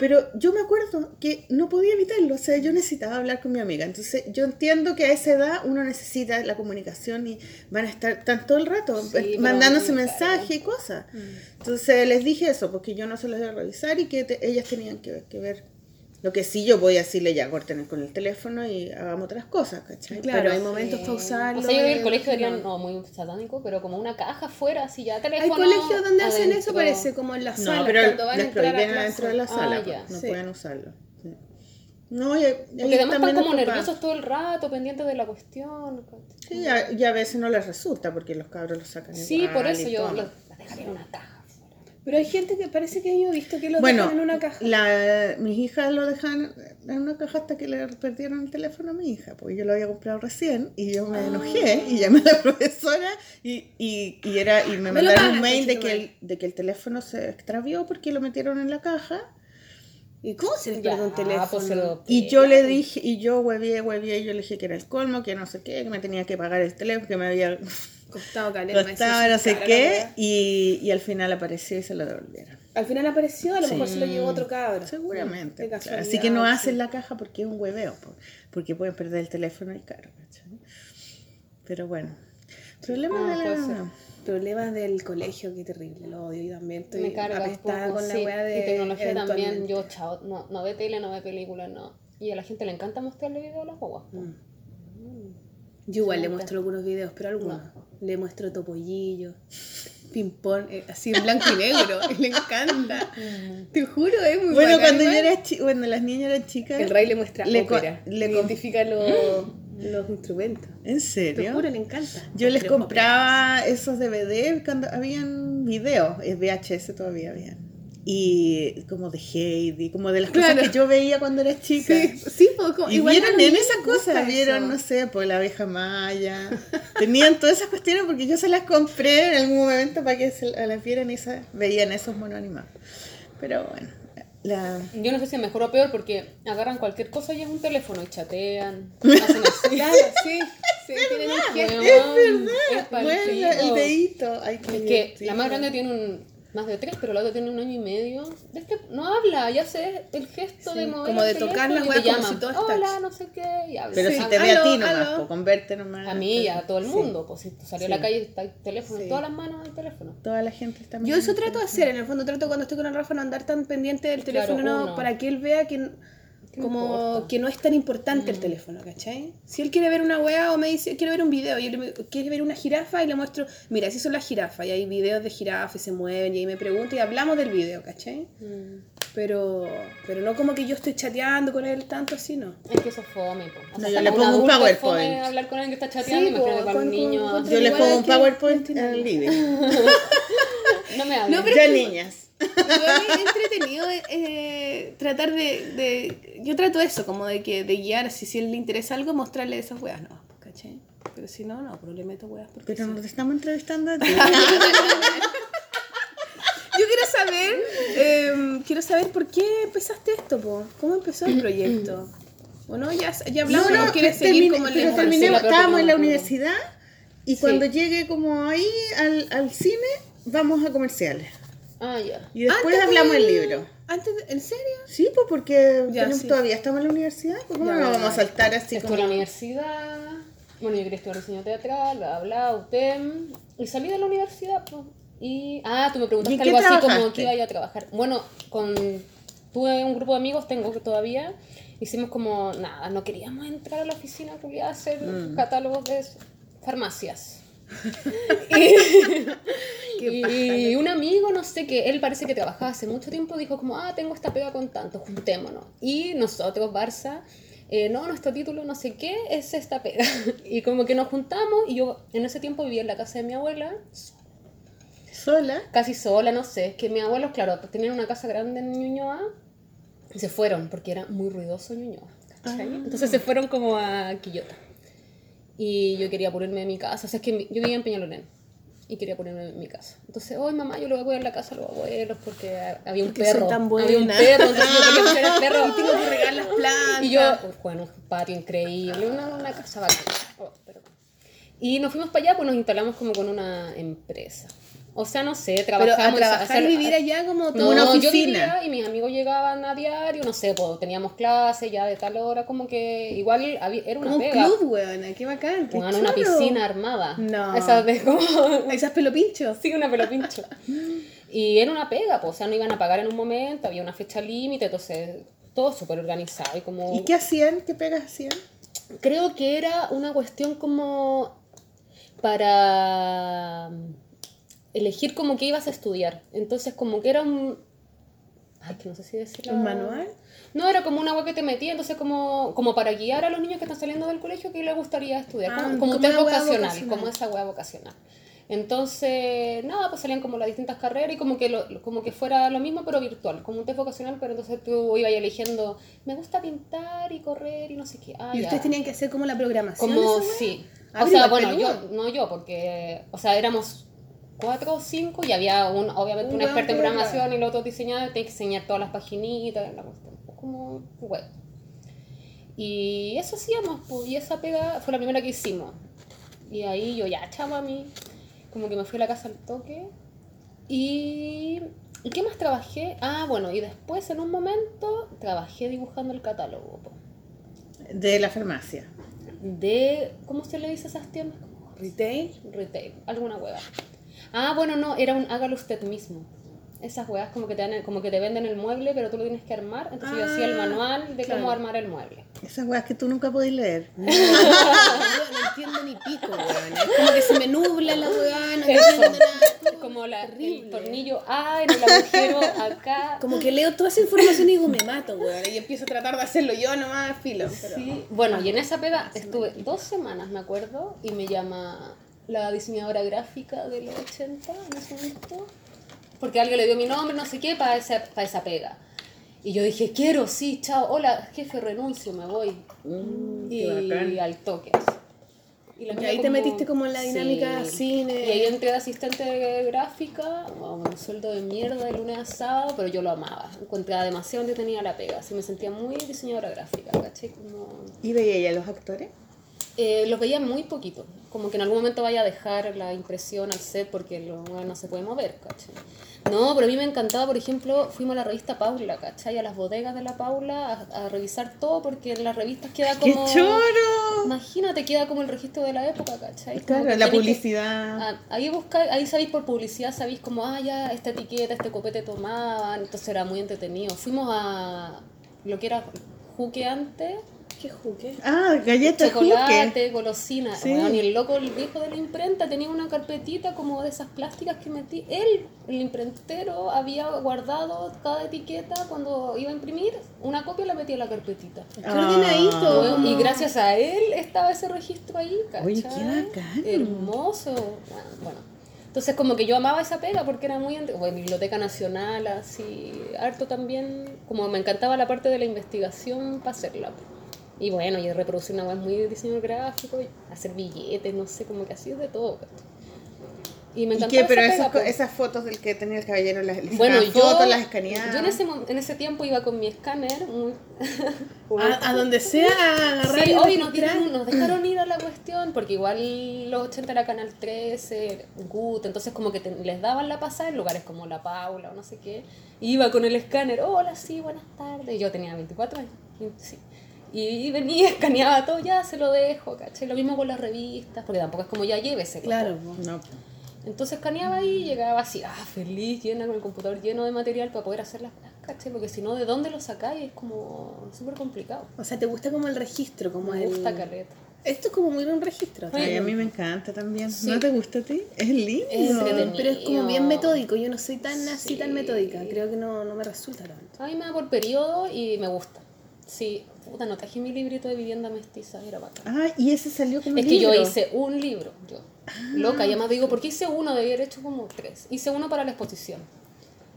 Speaker 1: Pero yo me acuerdo que no podía evitarlo, o sea, yo necesitaba hablar con mi amiga. Entonces, yo entiendo que a esa edad uno necesita la comunicación y van a estar tan todo el rato
Speaker 3: Sí, pero
Speaker 1: mandándose mensajes y cosas. Entonces, les dije eso, porque yo no se los iba a revisar y que te- ellas tenían que, que ver. Lo que sí yo voy a decirle ya, corten con el teléfono y hagamos otras cosas, ¿cachai?
Speaker 2: Claro,
Speaker 1: Pero-
Speaker 2: hay momentos para usarlo.
Speaker 3: O sea, yo creo que el colegio
Speaker 2: no.
Speaker 3: deberían, no, muy satánico, pero como una caja afuera, así ya
Speaker 2: Hay
Speaker 3: teléfono.
Speaker 2: colegios donde hacen eso,
Speaker 3: adentro.
Speaker 2: parece, como en la
Speaker 1: No,
Speaker 2: sala,
Speaker 1: pero
Speaker 2: cuando van a
Speaker 1: les
Speaker 2: entrar a
Speaker 1: prohíben adentro de la
Speaker 3: Ah,
Speaker 1: sala,
Speaker 3: ya.
Speaker 1: pues, no
Speaker 2: Sí.
Speaker 1: pueden usarlo. sí. No, y,
Speaker 3: Porque además están como
Speaker 1: los papás.
Speaker 3: nerviosos todo el rato, pendientes de la cuestión.
Speaker 1: Sí, y a, y a veces no les resulta porque los cabros los sacan
Speaker 3: Sí,
Speaker 1: igual
Speaker 3: por eso yo
Speaker 1: todo.
Speaker 3: lo- la dejaría en una caja.
Speaker 2: Pero hay gente que parece que yo he visto que lo
Speaker 1: Bueno,
Speaker 2: dejan en una caja.
Speaker 1: la, mis hijas lo dejan en una caja hasta que le perdieron el teléfono a mi hija, porque yo lo había comprado recién y yo me
Speaker 2: Ah.
Speaker 1: enojé y llamé a la profesora y, y, y era, y me mandaron un mail de que, el, de que el teléfono se extravió porque lo metieron en la caja
Speaker 2: ¿Y cómo se
Speaker 3: Ya,
Speaker 2: pierde un teléfono?
Speaker 3: pues lo
Speaker 1: Y yo le dije, y yo huevié, huevié, y yo le dije que era el colmo, que no sé qué, que me tenía que pagar el teléfono, que me había
Speaker 2: Costado caleta.
Speaker 1: costado no sé
Speaker 2: cara
Speaker 1: qué, y, y al final apareció y se lo devolvieron.
Speaker 2: Al final apareció, a lo
Speaker 1: Sí.
Speaker 2: mejor se lo llevó otro cabro.
Speaker 1: Seguramente. Claro. Así que no
Speaker 2: sí.
Speaker 1: hacen la caja porque es un hueveo, po, porque pueden perder el teléfono y caro, ¿cachai? Pero bueno. Problema
Speaker 3: Ah,
Speaker 1: de la...
Speaker 2: Problemas del colegio, qué terrible, lo odio. Yo también estoy
Speaker 3: me carga
Speaker 2: apestada
Speaker 3: poco,
Speaker 2: con la
Speaker 3: sí.
Speaker 2: weá de.
Speaker 3: Y tecnología también, yo, chao, no, no ve tele, no ve películas, no. Y a la gente le encanta mostrarle videos a las guaguas.
Speaker 2: Mm. Yo igual le muestro algunos videos, pero algunos. Le muestro topollillo, ping-pong, eh, así en blanco y negro. le encanta. Te juro, es muy
Speaker 1: Bueno,
Speaker 2: bacán,
Speaker 1: cuando yo
Speaker 2: igual.
Speaker 1: era bueno, las niñas eran chicas.
Speaker 2: El Ray le muestra
Speaker 1: Le
Speaker 2: ópera.
Speaker 1: le
Speaker 2: identifica los, los instrumentos.
Speaker 1: ¿En
Speaker 2: Te
Speaker 1: serio?
Speaker 2: juro, le encanta.
Speaker 1: Yo les
Speaker 2: Pero
Speaker 1: compraba esos DVD cuando habían videos, VHS todavía habían. Y como de Heidi, como de las
Speaker 2: Claro.
Speaker 1: cosas que yo veía cuando era chica.
Speaker 2: Sí, sí, pues, como-
Speaker 1: Y
Speaker 2: igual
Speaker 1: vieron en esas cosas, vieron,
Speaker 2: eso.
Speaker 1: no sé, pues la abeja maya. Tenían todas esas cuestiones porque yo se las compré en algún momento para que se las vieran y se veían esos monos animados. Pero bueno, la...
Speaker 3: Yo no sé si es mejor o peor porque agarran cualquier cosa y es un teléfono y chatean, hacen así.
Speaker 2: Claro, sí, sí, tienen un gesto.
Speaker 3: Weón, es pa'l
Speaker 1: Bueno,
Speaker 3: pico.
Speaker 1: el dedito. Ay,
Speaker 3: Es que la más grande tiene un más de tres, pero la otra tiene un año y medio. No habla, ya sé el gesto
Speaker 2: Sí,
Speaker 3: de mover
Speaker 2: como
Speaker 3: el
Speaker 2: de tocar las weas como si todo es
Speaker 3: Hola, no sé qué, y habla.
Speaker 1: Pero
Speaker 2: Sí.
Speaker 1: si te ve a ti nomás, pues, con verte nomás.
Speaker 3: A mí y a todo el
Speaker 1: Sí.
Speaker 3: mundo, pues si tú salí a
Speaker 1: Sí.
Speaker 3: la calle está el teléfono
Speaker 1: Sí.
Speaker 3: en todas las manos del teléfono.
Speaker 1: Toda la gente está
Speaker 2: Yo eso trato de hacer, en el fondo trato cuando estoy con el Rafa no andar tan pendiente del
Speaker 3: Claro,
Speaker 2: teléfono no, para que él vea que
Speaker 3: ¿Qué
Speaker 2: como
Speaker 3: importa?
Speaker 2: que no es tan importante el teléfono, ¿cachai? Si él quiere ver una weá o me dice, quiero ver un video, y él quiere ver una jirafa y le muestro, mira, así son las jirafas, y hay videos de jirafas y se mueven, y ahí me pregunta y hablamos del video, ¿cachai?
Speaker 3: Mm.
Speaker 2: Pero, pero no como que yo estoy chateando con él tanto así, no.
Speaker 3: Es que eso es fome, po. O
Speaker 1: No, yo le
Speaker 3: un
Speaker 1: pongo un PowerPoint.
Speaker 3: fome hablar con alguien que está chateando,
Speaker 2: Sí,
Speaker 3: imagínate un
Speaker 2: con-
Speaker 3: niño.
Speaker 2: con-
Speaker 1: Yo les
Speaker 2: Igual
Speaker 1: pongo un PowerPoint en el living.
Speaker 3: No me hables.
Speaker 2: No, pero-
Speaker 1: Ya niñas.
Speaker 2: Es entretenido eh, tratar de, de- Yo trato eso, como de que de guiar, si, si él le interesa algo, mostrarle esas weas, no, ¿cachai? Pero si no, no, pero le meto weas porque
Speaker 1: Pero
Speaker 2: sí.
Speaker 1: no te estamos entrevistando a ti.
Speaker 2: Yo quiero saber, eh, quiero saber por qué empezaste esto, po. ¿Cómo empezó el proyecto? ¿O no? Ya, ya hablamos,
Speaker 1: No,
Speaker 2: ¿o
Speaker 1: no,
Speaker 2: quieres seguir como
Speaker 1: pero terminé- estábamos en la universidad y
Speaker 3: Sí.
Speaker 1: cuando llegue como ahí al, al cine, vamos a comerciales.
Speaker 3: Ah, ya.
Speaker 1: Y después
Speaker 2: Antes
Speaker 1: hablamos
Speaker 2: del-
Speaker 1: libro.
Speaker 2: Antes, de- ¿En serio?
Speaker 1: Sí, pues porque
Speaker 2: Ya,
Speaker 1: tenemos-
Speaker 2: sí.
Speaker 1: todavía estamos en la universidad. pues, ¿Cómo
Speaker 2: Ya,
Speaker 1: no
Speaker 2: ya,
Speaker 1: vamos a saltar así
Speaker 3: Estuve
Speaker 1: como...
Speaker 3: en la universidad. Bueno, yo quería estudiar diseño teatral, bla, bla, UTEM. Y salí de la universidad, pues. Y. Ah, tú me
Speaker 1: ¿Y
Speaker 3: preguntaste algo así como
Speaker 1: trabajaste?
Speaker 3: que iba yo a trabajar. Bueno, con. Tuve un grupo de amigos, tengo que todavía. Hicimos como. Nada, no queríamos entrar a la oficina culiada a hacer
Speaker 1: Mm.
Speaker 3: catálogos de farmacias. Y un amigo, no sé, que él parece que trabajaba hace mucho tiempo, dijo como, ah, tengo esta pega con tanto, juntémonos. Y nosotros, Barça, eh, no, nuestro título no sé qué es esta pega. y como que nos juntamos y yo en ese tiempo vivía en la casa de mi abuela,
Speaker 1: Sola.
Speaker 3: casi sola, no sé, es que mis abuelos, claro, tenían una casa grande en Ñuñoa y se fueron porque era muy ruidoso Ñuñoa. ¿cachai? Entonces se fueron como a Quillota. Y yo quería ponerme en mi casa, o sea, es que yo vivía en Peñalolén y quería ponerme en mi casa. Entonces, hoy mamá, yo le voy a cuidar la casa a los abuelos porque había un
Speaker 2: Porque
Speaker 3: perro.
Speaker 2: tan
Speaker 3: había un perro, entonces yo quería cuidar al perro.
Speaker 2: Y tengo que regar las plantas.
Speaker 3: Y yo, pues, bueno, un patio increíble, una, una casa bacana. Oh. Y nos fuimos para allá, pues nos instalamos como con una empresa. O sea, no sé,
Speaker 2: Pero
Speaker 3: trabajamos...
Speaker 2: a trabajar y vivir allá como
Speaker 3: no,
Speaker 1: una
Speaker 3: yo
Speaker 1: oficina.
Speaker 3: vivía y mis amigos llegaban a diario, no sé, pues teníamos clases ya de tal hora, como que igual había, era una
Speaker 2: Como un
Speaker 3: pega.
Speaker 2: club, weón. Qué bacán. Qué
Speaker 3: Bueno, una piscina armada.
Speaker 2: No.
Speaker 3: Esa de como...
Speaker 2: Esas pelopinchos.
Speaker 3: sí, una pelopincho. Y era una pega, pues, o sea, no iban a pagar en un momento, había una fecha límite, entonces todo súper organizado y como...
Speaker 1: ¿Y qué hacían? ¿Qué pegas hacían?
Speaker 3: Creo que era una cuestión como para elegir como que ibas a estudiar. Entonces como que era un... Ay, que no sé si decirlo.
Speaker 2: ¿Un manual?
Speaker 3: No, era como una agua que te metía, entonces como, como para guiar a los niños que están saliendo del colegio que les gustaría estudiar,
Speaker 2: Ah,
Speaker 3: como,
Speaker 2: como
Speaker 3: como un test vocacional,
Speaker 2: vocacional.
Speaker 3: como esa hueá vocacional. Entonces, nada, pues salían como las distintas carreras y como que, lo, como que fuera lo mismo pero virtual, como un test vocacional, pero entonces tú ibas eligiendo, me gusta pintar y correr y no sé qué. Ah,
Speaker 2: Y
Speaker 3: ya.
Speaker 2: ustedes tenían que hacer como la programación.
Speaker 3: Como sí.
Speaker 2: Ah,
Speaker 3: O sea, bueno, yo, no yo, porque, o sea, éramos cuatro o cinco y había un, obviamente
Speaker 2: Un
Speaker 3: experto en programación y los otros diseñadores tenían que diseñar todas las paginitas, la cuestión, como web. Y eso hacíamos, pues, y esa pega fue la primera que hicimos. Y ahí yo ya, chama a mí, como que me fui a la casa al toque. Y, ¿y qué más trabajé? Ah, bueno, y después en un momento trabajé dibujando el catálogo. po
Speaker 1: De la farmacia.
Speaker 3: de ¿cómo se le dice a esas tiendas?
Speaker 2: Retail.
Speaker 3: Retail, alguna hueá. Ah, bueno, no, era un hágalo usted mismo. Esas huevas como que te dan el- como que te venden el mueble, pero tú lo tienes que armar. Entonces yo hacía el
Speaker 2: Ah,
Speaker 3: manual de
Speaker 2: claro.
Speaker 3: cómo armar el mueble.
Speaker 1: Esas weas que tú nunca podés leer.
Speaker 2: No, no entiendo ni pico, weón. Es como que se me nubla la weá, no entiendo nada.
Speaker 3: Como la, el
Speaker 2: Terrible.
Speaker 3: tornillo A en el agujero acá.
Speaker 2: Como que leo toda esa información y digo, me mato, weón. Y empiezo a tratar de hacerlo yo nomás, filo. Pero...
Speaker 3: Sí. Bueno, y en esa pega estuve dos semanas, me acuerdo, y me llama la diseñadora gráfica de los 80 en ese momento, porque alguien le dio mi nombre, no sé qué, para esa, para esa pega. Y yo dije, quiero, sí, chao, hola, jefe, renuncio, me voy.
Speaker 1: Mm,
Speaker 3: y al toque. Y,
Speaker 2: ahí te metiste como en la dinámica
Speaker 3: Sí.
Speaker 2: cine.
Speaker 3: Y ahí entré de asistente gráfica, bueno, un sueldo de mierda de lunes a sábado, pero yo lo amaba. Encontraba demasiado donde tenía la pega. Así me sentía muy diseñadora gráfica, ¿cachai? Como...
Speaker 1: ¿Y veía ella a los actores?
Speaker 3: Eh, los veía muy poquito. Como que en algún momento vaya a dejar la impresión al set porque lo, bueno, no se puede mover, ¿cachai? No, pero a mí me encantaba, por ejemplo, fuimos a la revista Paula, ¿cachai? A las bodegas de la Paula a, a revisar todo porque en las revistas queda
Speaker 1: ¡Qué
Speaker 3: como...
Speaker 1: choro!
Speaker 3: Imagínate, queda como el registro de la época, ¿cachai?
Speaker 1: Claro, la
Speaker 3: tenés que-
Speaker 1: publicidad.
Speaker 3: Ah, ahí buscáis, ahí sabéis por publicidad, sabéis como, ah, ya, esta etiqueta, este copete tomaban, entonces era muy entretenido. Fuimos a lo que era juque antes,
Speaker 2: ¿Qué juque?
Speaker 1: Ah, galletas
Speaker 3: chocolate,
Speaker 1: Juque.
Speaker 3: golosina.
Speaker 1: Sí.
Speaker 3: Weón, y el loco, el viejo de la imprenta, tenía una carpetita como de esas plásticas que metí. Él, el imprentero, había guardado cada etiqueta cuando iba a imprimir. Una copia la metía en la carpetita.
Speaker 2: Qué ordenadito.
Speaker 3: Weón, Y gracias a él estaba ese registro ahí, ¿cachai?
Speaker 1: Oye, qué bacán.
Speaker 3: Hermoso. Bueno, bueno. Entonces como que yo amaba esa pega porque era muy... Bueno, Biblioteca Nacional, así, harto también. Como me encantaba la parte de la investigación para hacerla. Y bueno, y reproducir una web muy de diseño gráfico, y hacer billetes, no sé, como que así es de todo. Y me
Speaker 1: ¿Y
Speaker 3: encantaba
Speaker 1: qué? Pero
Speaker 3: esa
Speaker 1: esas,
Speaker 3: pega,
Speaker 1: esas fotos del que tenía el caballero, las, les
Speaker 3: Bueno, yo,
Speaker 1: fotos, las escaneaba.
Speaker 3: yo en, ese, en ese tiempo iba con mi escáner. muy-
Speaker 2: A, a donde sea, a agarrar
Speaker 3: Sí,
Speaker 2: y
Speaker 3: hoy nos, dieron- nos dejaron ir a la cuestión, porque igual los 80 era Canal 13, GUT, entonces como que te- les daban la pasada en lugares como La Paula o no sé qué. Iba con el escáner, hola, sí, buenas tardes. Y yo tenía 24 años, sí. Y venía, escaneaba todo, ya se lo dejo, ¿cachai? Lo mismo con las revistas, porque tampoco es como ya llévese.
Speaker 2: Claro.
Speaker 1: No.
Speaker 3: Entonces escaneaba ahí y llegaba así, ah, feliz, llena con el computador lleno de material para poder hacer las ¿cachai? Porque si no, ¿de dónde lo sacáis? Es como súper complicado.
Speaker 2: O sea, ¿te gusta como el registro? Como
Speaker 3: Me
Speaker 2: el...
Speaker 3: gusta caleta.
Speaker 2: Esto es como muy un registro.
Speaker 1: Ay, a mí me encanta también.
Speaker 3: Sí.
Speaker 1: ¿No te gusta a ti? Es lindo.
Speaker 3: Es.
Speaker 2: Pero es como bien metódico. Yo no soy tan así, tan metódica. Creo que no, no me resulta tanto.
Speaker 3: A mí me da por periodo y me gusta. Sí, puta, no traje mi librito de vivienda mestiza, era bacán.
Speaker 1: Ah, y ese salió como
Speaker 3: Es que yo hice un libro, yo. Loca, ya más digo, ¿por qué hice uno? Debía haber hecho como tres. Hice uno para la exposición,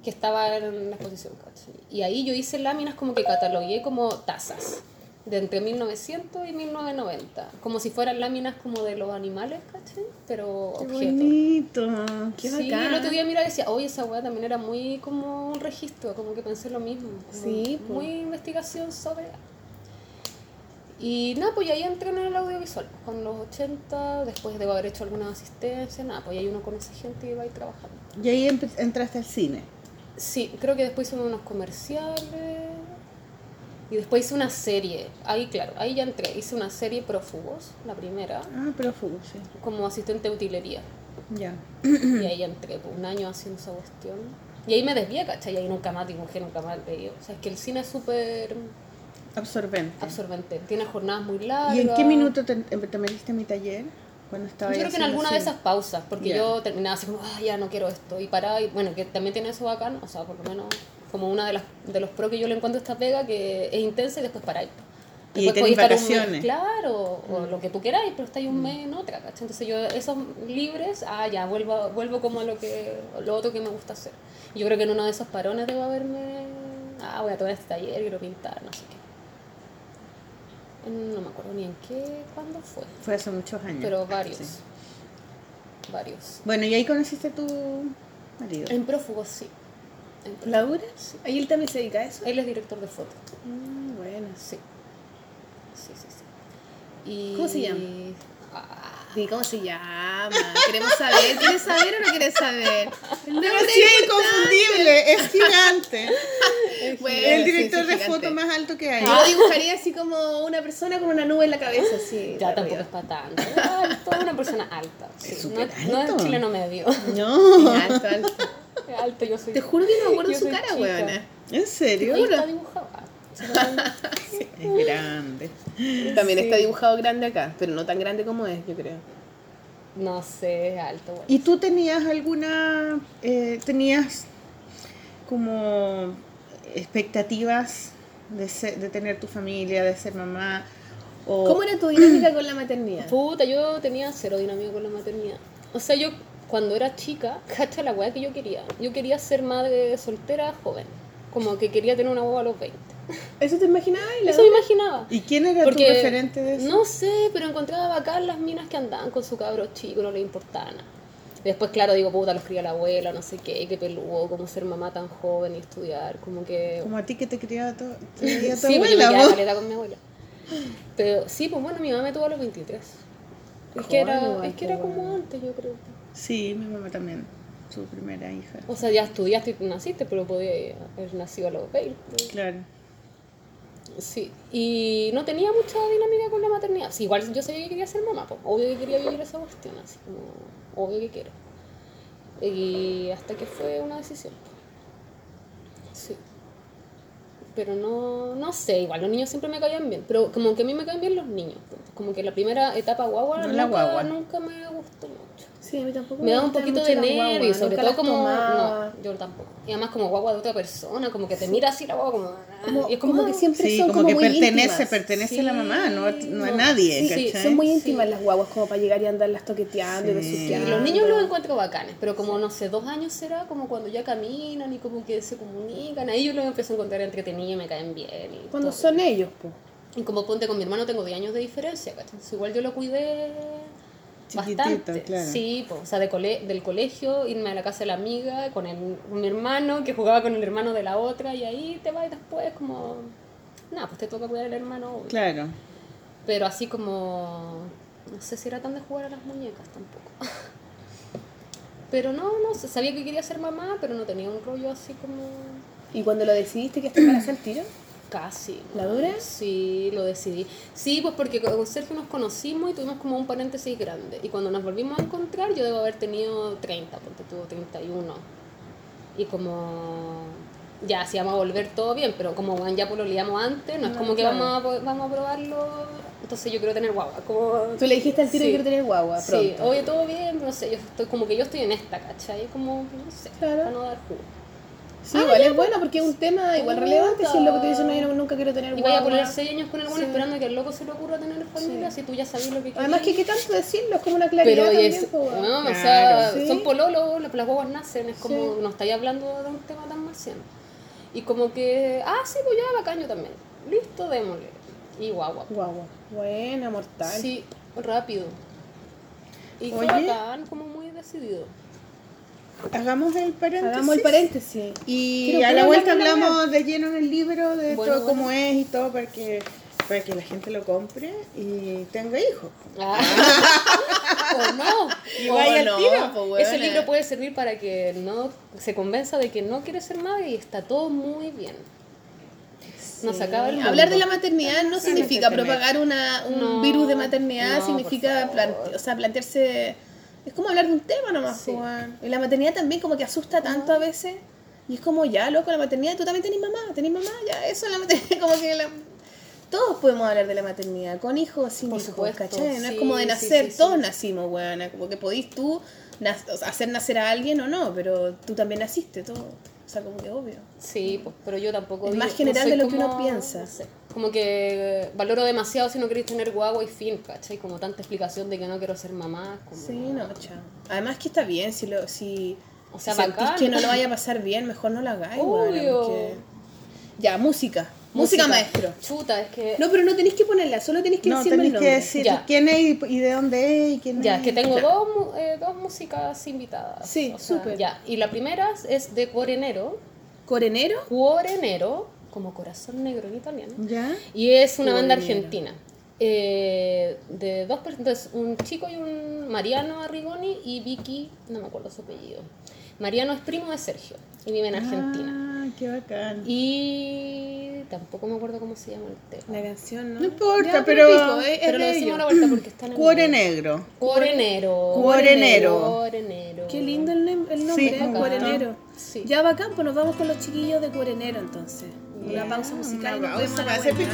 Speaker 3: que estaba en la exposición, ¿cachai? Y ahí yo hice láminas como que catalogué como tazas, de entre 1900 y 1990. Como si fueran láminas como de los animales, ¿cachai? Pero
Speaker 1: Qué
Speaker 3: objetos.
Speaker 1: bonito.
Speaker 2: Qué
Speaker 3: sí,
Speaker 2: bacán.
Speaker 3: el otro día mira decía, oye, esa weá también era muy como un registro, como que pensé lo mismo.
Speaker 2: Sí.
Speaker 3: Muy investigación sobre... Y nada, pues ahí entré en el audiovisual, con los 80, después de haber hecho alguna asistencia, nada, pues ahí uno conoce gente y va a ir trabajando.
Speaker 1: Y ahí entraste al cine.
Speaker 3: Sí, creo que después hice unos comerciales y después hice una serie. Ahí, claro, ahí ya entré. Hice una serie Prófugos, la primera,
Speaker 1: Ah, fue, sí.
Speaker 3: como asistente de utilería.
Speaker 1: Ya.
Speaker 3: Y ahí entré, pues, un año haciendo esa cuestión. Y ahí me desvié, ¿cachai? Y ahí nunca más dibujé, nunca más leí. O sea, es que el cine es súper
Speaker 1: Absorbente.
Speaker 3: absorbente. Tiene jornadas muy largas.
Speaker 1: ¿Y en qué minuto te, te metiste a mi taller? Cuando estaba
Speaker 3: Yo creo que en alguna de esas pausas, porque yo terminaba así como, ah, ya no quiero esto, y paraba, y bueno, que también tiene eso bacán, o sea, por lo menos como una de las de los pros que yo le encuentro a esta pega, que es intensa y después paráis.
Speaker 1: Y
Speaker 3: Después estar un mes,
Speaker 1: vacaciones.
Speaker 3: claro, o lo que tú queráis, pero estáis un mes en otra, ¿cachai? Entonces yo, esos libres, ah, ya, vuelvo, vuelvo como a lo, que, lo otro que me gusta hacer. Y yo creo que en uno de esos parones debo haberme, ah, voy a tomar este taller, quiero pintar, no sé qué. No me acuerdo ni en qué, cuándo fue,
Speaker 1: Fue hace muchos años.
Speaker 3: pero varios.
Speaker 1: Sí.
Speaker 3: Varios.
Speaker 1: Bueno, y ahí conociste a tu marido.
Speaker 3: En prófugos, sí. En prófugos,
Speaker 2: ¿Laura?
Speaker 3: Sí.
Speaker 2: ¿Ahí él también se dedica a eso?
Speaker 3: Él es director de foto.
Speaker 2: Mm, bueno.
Speaker 3: Sí. Sí, sí, sí. Y...
Speaker 2: ¿Cómo se llama?
Speaker 3: Ah,
Speaker 2: ¿Y cómo se llama? Queremos saber. ¿Quieres saber o no quieres saber? Nombre
Speaker 1: Sí,
Speaker 2: es
Speaker 1: inconfundible, es gigante.
Speaker 2: Bueno,
Speaker 1: el
Speaker 2: sí,
Speaker 1: director
Speaker 2: sí,
Speaker 1: de foto más alto que hay.
Speaker 2: Yo lo dibujaría así como una persona con una nube en la cabeza, así.
Speaker 3: ya tampoco es para tanto. Alto, una persona alta. Sí,
Speaker 1: Es
Speaker 3: no,
Speaker 1: súper
Speaker 3: no es
Speaker 1: alto.
Speaker 3: chileno medio.
Speaker 1: No,
Speaker 2: Alto, alto.
Speaker 3: Es alto, yo soy.
Speaker 2: Te juro que no me acuerdo su cara, weona.
Speaker 1: ¿en serio?
Speaker 3: Está dibujado.
Speaker 1: Es grande.
Speaker 2: También
Speaker 3: Sí.
Speaker 2: está dibujado grande acá, pero no tan grande como es, yo creo.
Speaker 3: No sé, es alto. bueno.
Speaker 1: ¿Y tú tenías alguna, eh, tenías como expectativas de, ser- de tener tu familia, de ser mamá? O,
Speaker 2: ¿Cómo era tu dinámica con la maternidad?
Speaker 3: Puta, yo tenía cero dinámica con la maternidad. O sea, yo cuando era chica, cacha la weá que yo quería. Yo quería ser madre soltera joven. Como que quería tener una hueá a los 20.
Speaker 2: ¿Eso te imaginabas? y la
Speaker 3: Eso me imaginaba.
Speaker 1: ¿Y quién era
Speaker 3: Porque,
Speaker 1: tu referente de eso?
Speaker 3: No sé, pero encontraba bacán las minas que andaban con su cabro chico, no le importaba nada. Después, claro, digo, puta, los cría la abuela, no sé qué, qué peludo, cómo ser mamá tan joven y estudiar, como que...
Speaker 1: Como a ti que te criaba tu, te criaba tu
Speaker 3: sí, pues yo
Speaker 1: abuela,
Speaker 3: con mi abuela. Pero sí, pues bueno, mi mamá me tuvo a los 23. Es que era, es que era como
Speaker 2: bueno.
Speaker 3: antes, yo creo.
Speaker 1: Sí, mi mamá también, su primera hija.
Speaker 3: O sea, ya estudiaste y naciste, pero podía haber nacido a los 20.
Speaker 1: Claro.
Speaker 3: Sí, y no tenía mucha dinámica con la maternidad. Sí, igual yo sabía que quería ser mamá, pues, obvio que quería vivir esa cuestión, así como, obvio que quiero. Y hasta que fue una decisión. Sí. Pero no, no sé, igual los niños siempre me caían bien. Pero como que a mí me caen bien los niños. Como que la primera etapa guagua,
Speaker 1: No
Speaker 3: nunca,
Speaker 1: la guagua.
Speaker 3: nunca me gustó.
Speaker 2: Sí, a mí tampoco
Speaker 3: Me da un poquito de nervio, y sobre todo como. No, yo tampoco. Y además, como guagua de otra persona, como que te mira así la guagua, como.
Speaker 2: Como,
Speaker 3: y es
Speaker 2: como que siempre
Speaker 1: Sí,
Speaker 2: son
Speaker 1: como,
Speaker 2: como,
Speaker 1: que
Speaker 2: muy
Speaker 1: pertenece,
Speaker 2: íntimas.
Speaker 1: pertenece
Speaker 3: Sí,
Speaker 1: a la mamá, no, no a nadie,
Speaker 2: Sí,
Speaker 1: ¿cachai?
Speaker 2: son muy
Speaker 3: Sí.
Speaker 2: íntimas las guaguas como para llegar y andarlas toqueteando y
Speaker 1: Sí.
Speaker 2: besuqueando.
Speaker 3: Los niños los encuentro bacanes, pero como no sé, dos años será como cuando ya caminan y como que se comunican, ahí yo los empiezo a encontrar entretenidos y me caen bien. Y,
Speaker 2: Cuando
Speaker 3: todo.
Speaker 2: son ellos, pues.
Speaker 3: y como ponte con mi hermano tengo 10 años de diferencia, ¿cachai? Entonces, igual yo lo cuidé
Speaker 1: Chiquitito,
Speaker 3: bastante.
Speaker 1: claro.
Speaker 3: Sí, pues, o sea, de cole- del colegio, irme a la casa de la amiga con, el, mi hermano que jugaba con el hermano de la otra y ahí te vas después como... Nada, pues te toca cuidar al hermano. obvio.
Speaker 1: Claro.
Speaker 3: Pero así como. No sé si era tan de jugar a las muñecas tampoco. Pero no, no sé. Sabía que quería ser mamá, pero no tenía un rollo así como.
Speaker 2: ¿Y cuando lo decidiste que te para el tiro?
Speaker 3: Casi.
Speaker 2: ¿La dura?
Speaker 3: Sí, lo decidí. Sí, pues porque con Sergio nos conocimos y tuvimos como un paréntesis grande. Y cuando nos volvimos a encontrar, yo debo haber tenido 30, porque tuvo 31. Y como. Ya, si vamos a volver todo bien, pero como bueno, ya pololeamos antes, no es
Speaker 2: No,
Speaker 3: como que vamos, a, vamos a probarlo. Entonces yo quiero tener guagua. Como...
Speaker 2: Tú le dijiste al tiro
Speaker 3: Sí.
Speaker 2: que quiero tener guagua pronto.
Speaker 3: Sí, oye, todo bien, no sé, yo estoy como que yo estoy en esta, ¿cachai? Como, no sé,
Speaker 2: Claro.
Speaker 3: para no dar jugo.
Speaker 2: Sí, igual es bueno porque es un tema igual relevante. Si es lo que tú dices, no, yo nunca quiero tener
Speaker 3: Y vaya a poner 6 años con el bueno
Speaker 2: Sí.
Speaker 3: esperando que al loco se le ocurra tener familia, si tú ya sabes lo que quieres.
Speaker 2: Además que qué tanto decirlo, es como una claridad
Speaker 3: Pero no, o sea,
Speaker 1: Claro.
Speaker 2: Sí.
Speaker 3: son pololos, las guaguas nacen, es como,
Speaker 2: Sí.
Speaker 3: no estáis hablando de un tema tan marciano. Y como que, ah, sí, pues ya, bacán, yo también. Listo, démosle. Y guagua.
Speaker 2: Guagua. Buena, mortal.
Speaker 3: Sí, rápido. Y fue bacán, como muy decidido.
Speaker 1: Hagamos el paréntesis.
Speaker 2: Hagamos el paréntesis.
Speaker 1: Y
Speaker 2: Quiero
Speaker 1: a la vuelta hablamos de lleno en el libro de
Speaker 3: Bueno,
Speaker 1: todo cómo es y todo para que, para que la gente lo compre y tenga hijos.
Speaker 3: Ah. o no.
Speaker 1: Y vaya al
Speaker 2: no,
Speaker 1: tiro.
Speaker 2: po, weona.
Speaker 3: Ese libro puede servir para que no se convenza de que no quiere ser madre y está todo muy bien. No se acaba el.
Speaker 2: Hablar de la maternidad no significa propagar una, un
Speaker 3: No,
Speaker 2: virus de maternidad,
Speaker 3: no,
Speaker 2: significa
Speaker 3: por
Speaker 2: plan-
Speaker 3: favor.
Speaker 2: o sea, plantearse... Es como hablar de un tema nomás,
Speaker 3: Sí.
Speaker 2: Y la maternidad también como que asusta tanto a veces. Y es como, ya, loco, la maternidad, tú también tenés mamá, tenés mamá, ya, eso es la maternidad, como que la... Todos podemos hablar de la maternidad, con hijos sin
Speaker 3: Por
Speaker 2: hijos,
Speaker 3: supuesto,
Speaker 2: ¿cachai? No es como de nacer,
Speaker 3: sí,
Speaker 2: todos nacimos, weón. Como que podís tú nac- hacer nacer a alguien o no, pero tú también naciste, todo. Sea, como que obvio.
Speaker 3: Sí, pues, pero yo tampoco.
Speaker 2: Es más general de lo que uno piensa.
Speaker 3: no sé, como que valoro demasiado si no queréis tener guagua y fin, ¿cachai? Como tanta explicación de que no quiero ser mamá. Como...
Speaker 2: Sí, no, chao. Además que está bien, si lo, si,
Speaker 3: O sea,
Speaker 2: si sentís que no lo vaya a pasar bien, mejor no lo hagáis,
Speaker 3: Obvio.
Speaker 2: porque- Ya, música. Música, maestro.
Speaker 3: Chuta, es que.
Speaker 2: No, pero no tenéis que ponerla, solo tenéis que
Speaker 1: No,
Speaker 2: decirme el
Speaker 1: tenéis que
Speaker 2: nombre.
Speaker 1: decir
Speaker 3: Ya.
Speaker 1: quién es y, y de dónde es y quién
Speaker 3: Ya,
Speaker 1: es.
Speaker 3: que tengo
Speaker 1: Claro.
Speaker 3: dos, mu- eh, dos músicas invitadas.
Speaker 2: Sí, súper.
Speaker 3: Ya, y la primera es de Cuorenero.
Speaker 2: ¿Corenero?
Speaker 3: Cuorenero, como corazón negro en italiano.
Speaker 1: ¿Ya?
Speaker 3: Y es una banda argentina. Eh, de dos personas, un chico y un Mariano Arrigoni y Vicky, no me acuerdo su apellido. Mariano es primo de Sergio y vive en Argentina.
Speaker 1: Ah, qué bacán.
Speaker 3: Y tampoco me acuerdo cómo se llama el tema.
Speaker 2: La canción, ¿no?
Speaker 1: No importa,
Speaker 2: Ya,
Speaker 1: pero-
Speaker 2: pico, eh, es
Speaker 3: Pero lo
Speaker 2: de
Speaker 3: decimos a la vuelta porque están en
Speaker 1: Cuore
Speaker 3: el-
Speaker 1: negro.
Speaker 3: Cuorenero.
Speaker 1: Cuorenero.
Speaker 3: Cuorenero.
Speaker 2: Qué lindo el, nem- el nombre,
Speaker 1: Sí,
Speaker 2: ¿eh?
Speaker 1: me
Speaker 2: Cuorenero.
Speaker 3: Sí.
Speaker 2: Ya bacán, pues nos vamos con los chiquillos de Cuorenero entonces. Una pausa musical.
Speaker 1: una pausa para hacer pipí.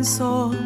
Speaker 4: Canso de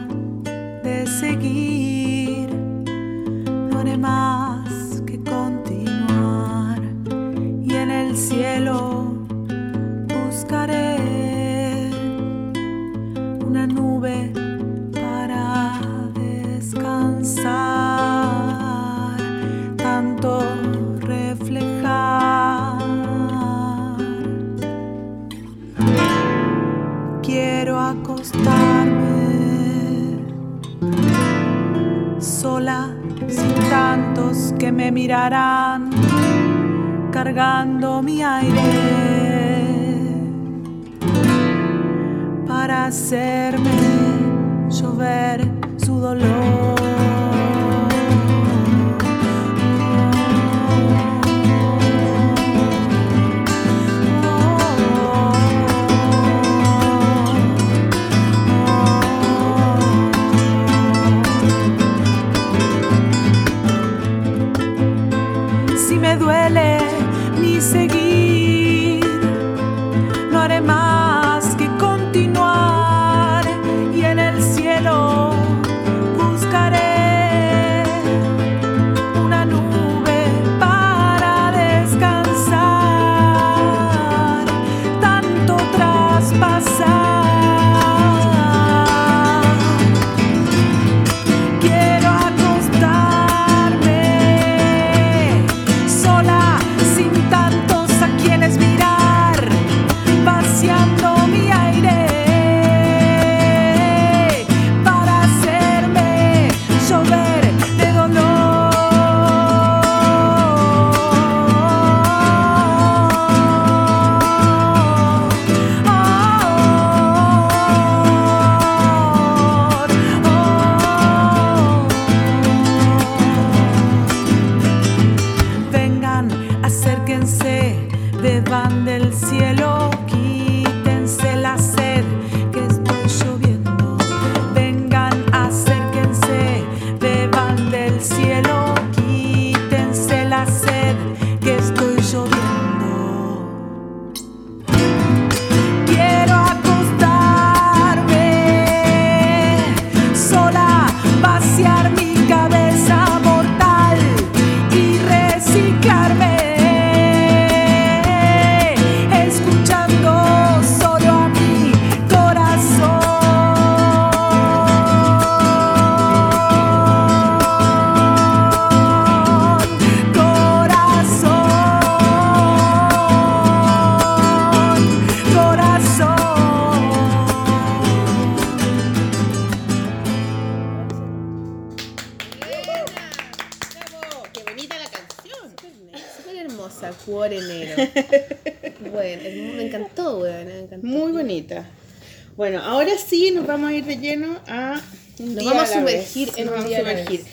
Speaker 2: sumergir en
Speaker 1: Nos
Speaker 2: un
Speaker 1: vamos
Speaker 2: día
Speaker 1: a
Speaker 2: a la
Speaker 1: sumergir.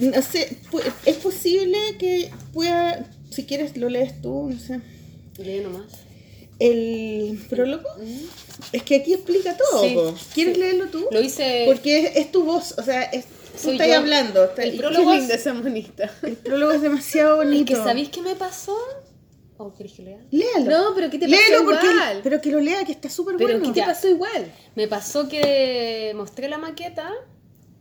Speaker 1: No sé, es posible que pueda, si quieres lo lees tú, no sé.
Speaker 3: Lee nomás.
Speaker 1: El prólogo. Es que aquí explica todo.
Speaker 3: Sí.
Speaker 1: ¿Quieres
Speaker 3: sí.
Speaker 1: leerlo tú?
Speaker 3: Lo hice.
Speaker 1: Porque es, es tu voz, o sea, es, tú estás
Speaker 3: yo.
Speaker 1: hablando. está-
Speaker 3: El prólogo es-
Speaker 2: esa monita.
Speaker 1: el prólogo es demasiado
Speaker 3: Es
Speaker 1: bonito.
Speaker 3: que ¿sabéis qué me pasó? ¿O querés que lea?
Speaker 1: Léalo.
Speaker 2: No, pero ¿qué te pasó
Speaker 1: porque
Speaker 2: igual?
Speaker 1: pero que lo lea que está súper
Speaker 2: Pero
Speaker 1: bueno.
Speaker 2: ¿qué te pasó igual?
Speaker 3: Me pasó que mostré la maqueta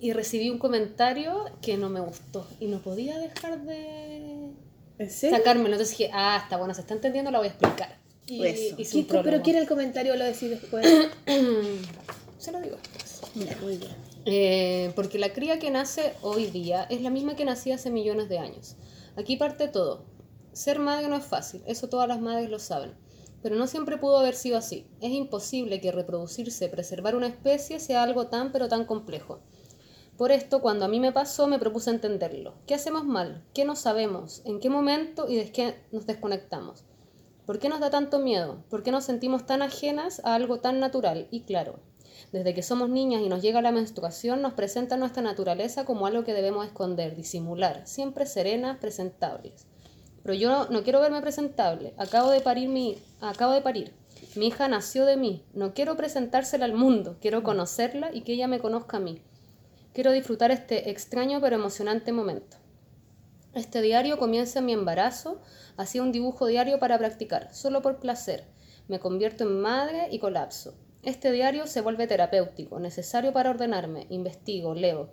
Speaker 3: y recibí un comentario que no me gustó y no podía dejar de sacármelo. Entonces dije, ah, está bueno, se está entendiendo, la voy a explicar. Y
Speaker 1: Eso.
Speaker 3: hice
Speaker 2: ¿Qué
Speaker 3: un
Speaker 2: co- ¿Pero era el comentario? ¿Lo decís después?
Speaker 3: Se lo digo después.
Speaker 2: Ya, muy bien.
Speaker 3: Eh, porque la cría que nace hoy día es la misma que nacía hace millones de años. Aquí parte todo. Ser madre no es fácil, eso todas las madres lo saben. Pero no siempre pudo haber sido así. Es imposible que reproducirse, preservar una especie sea algo tan pero tan complejo. Por esto, cuando a mí me pasó, me propuse entenderlo. ¿Qué hacemos mal? ¿Qué no sabemos? ¿En qué momento y de qué nos desconectamos? ¿Por qué nos da tanto miedo? ¿Por qué nos sentimos tan ajenas a algo tan natural y claro? Desde que somos niñas y nos llega la menstruación, nos presenta nuestra naturaleza como algo que debemos esconder, disimular, siempre serenas, presentables. Pero yo no quiero verme presentable. Acabo de parir mi, acabo de parir. Mi hija nació de mí. No quiero presentársela al mundo. Quiero conocerla y que ella me conozca a mí. Quiero disfrutar este extraño pero emocionante momento. Este diario comienza en mi embarazo. Hacía un dibujo diario para practicar, solo por placer. Me convierto en madre y colapso. Este diario se vuelve terapéutico, necesario para ordenarme, investigo, leo,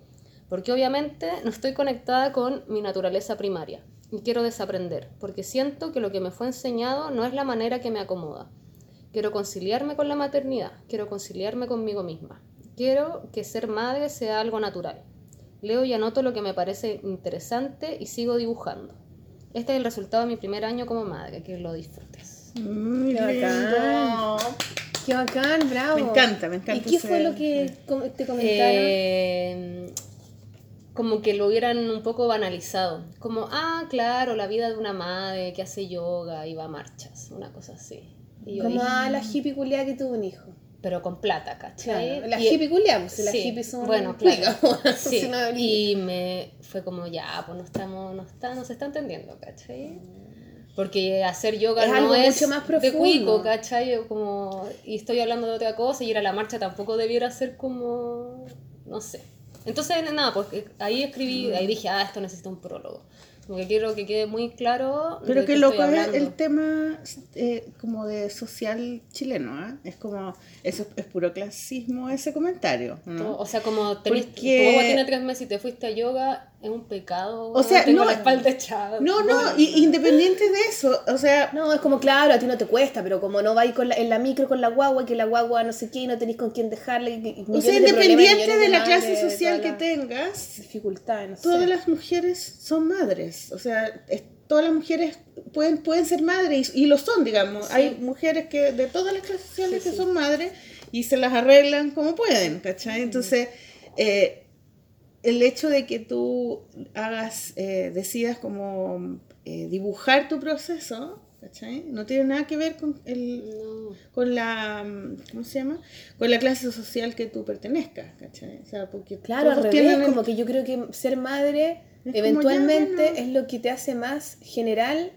Speaker 3: porque obviamente no estoy conectada con mi naturaleza primaria y quiero desaprender, porque siento que lo que me fue enseñado no es la manera que me acomoda. Quiero conciliarme con la maternidad, quiero conciliarme conmigo misma. Quiero que ser madre sea algo natural. Leo y anoto lo que me parece interesante y sigo dibujando. Este es el resultado de mi primer año como madre, que lo disfrutes.
Speaker 1: Mm,
Speaker 2: Qué
Speaker 1: lindo.
Speaker 2: Qué bacán, bravo.
Speaker 1: Me encanta, me encanta
Speaker 2: ¿Y qué
Speaker 1: ese-
Speaker 2: fue lo que te comentaron?
Speaker 3: Eh, como que lo hubieran un poco banalizado. Como, ah, claro, la vida de una madre que hace yoga y va a marchas, una cosa así. Y
Speaker 2: Como
Speaker 3: dije,
Speaker 2: a la hippie culiada que tuvo un hijo.
Speaker 3: Pero con plata, ¿cachai?
Speaker 2: Claro, la
Speaker 3: Y-
Speaker 2: hippie culiada, pues si las
Speaker 3: Sí,
Speaker 2: hippies son
Speaker 3: bueno, claro. Sí,
Speaker 2: si no-
Speaker 3: y me fue como ya, pues no estamos, no está, no se está entendiendo, ¿cachai? Porque hacer yoga
Speaker 2: Es
Speaker 3: no
Speaker 2: algo
Speaker 3: es
Speaker 2: mucho más
Speaker 3: de cuico, ¿cachai? Como, y estoy hablando de otra cosa y ir a la marcha tampoco debiera ser como, no sé. Entonces, nada, pues eh, ahí escribí, ahí dije, ah, esto necesita un prólogo. Como que quiero que quede muy claro.
Speaker 1: Pero qué loco es el tema eh, como de social chileno, ¿ah? Es como, eso es, es puro clasismo ese comentario,
Speaker 3: O sea, como tenés,
Speaker 1: Porque-
Speaker 3: tu tiene tres meses y te fuiste a yoga, es un pecado.
Speaker 1: O sea,
Speaker 3: tengo
Speaker 1: no-
Speaker 3: la espalda echada.
Speaker 1: No, no, y- independiente de eso, o sea,
Speaker 2: No, es como, claro, a ti no te cuesta, pero como no vais con la- en la micro con la guagua, que la guagua no sé qué, y no tenéis con quién y- y
Speaker 1: o sea, independiente de la clase social que tengas,
Speaker 2: Dificultades, no sé.
Speaker 1: todas las mujeres son madres, o sea, es- todas las mujeres pueden, pueden ser madres y, y lo son, digamos. Hay mujeres que de todas las clases sociales que son madres y se las arreglan como pueden, ¿cachai? Entonces, eh, el hecho de que tú hagas, eh, decidas como eh, dibujar tu proceso, ¿cachai? No tiene nada que ver con el,
Speaker 3: No.
Speaker 1: con la, mm, ¿cómo se llama? Con la clase social que tú pertenezcas, ¿cachai? O sea, porque
Speaker 2: Claro, al revés, como que yo creo que ser madre
Speaker 1: Es
Speaker 2: eventualmente es lo que te hace más general,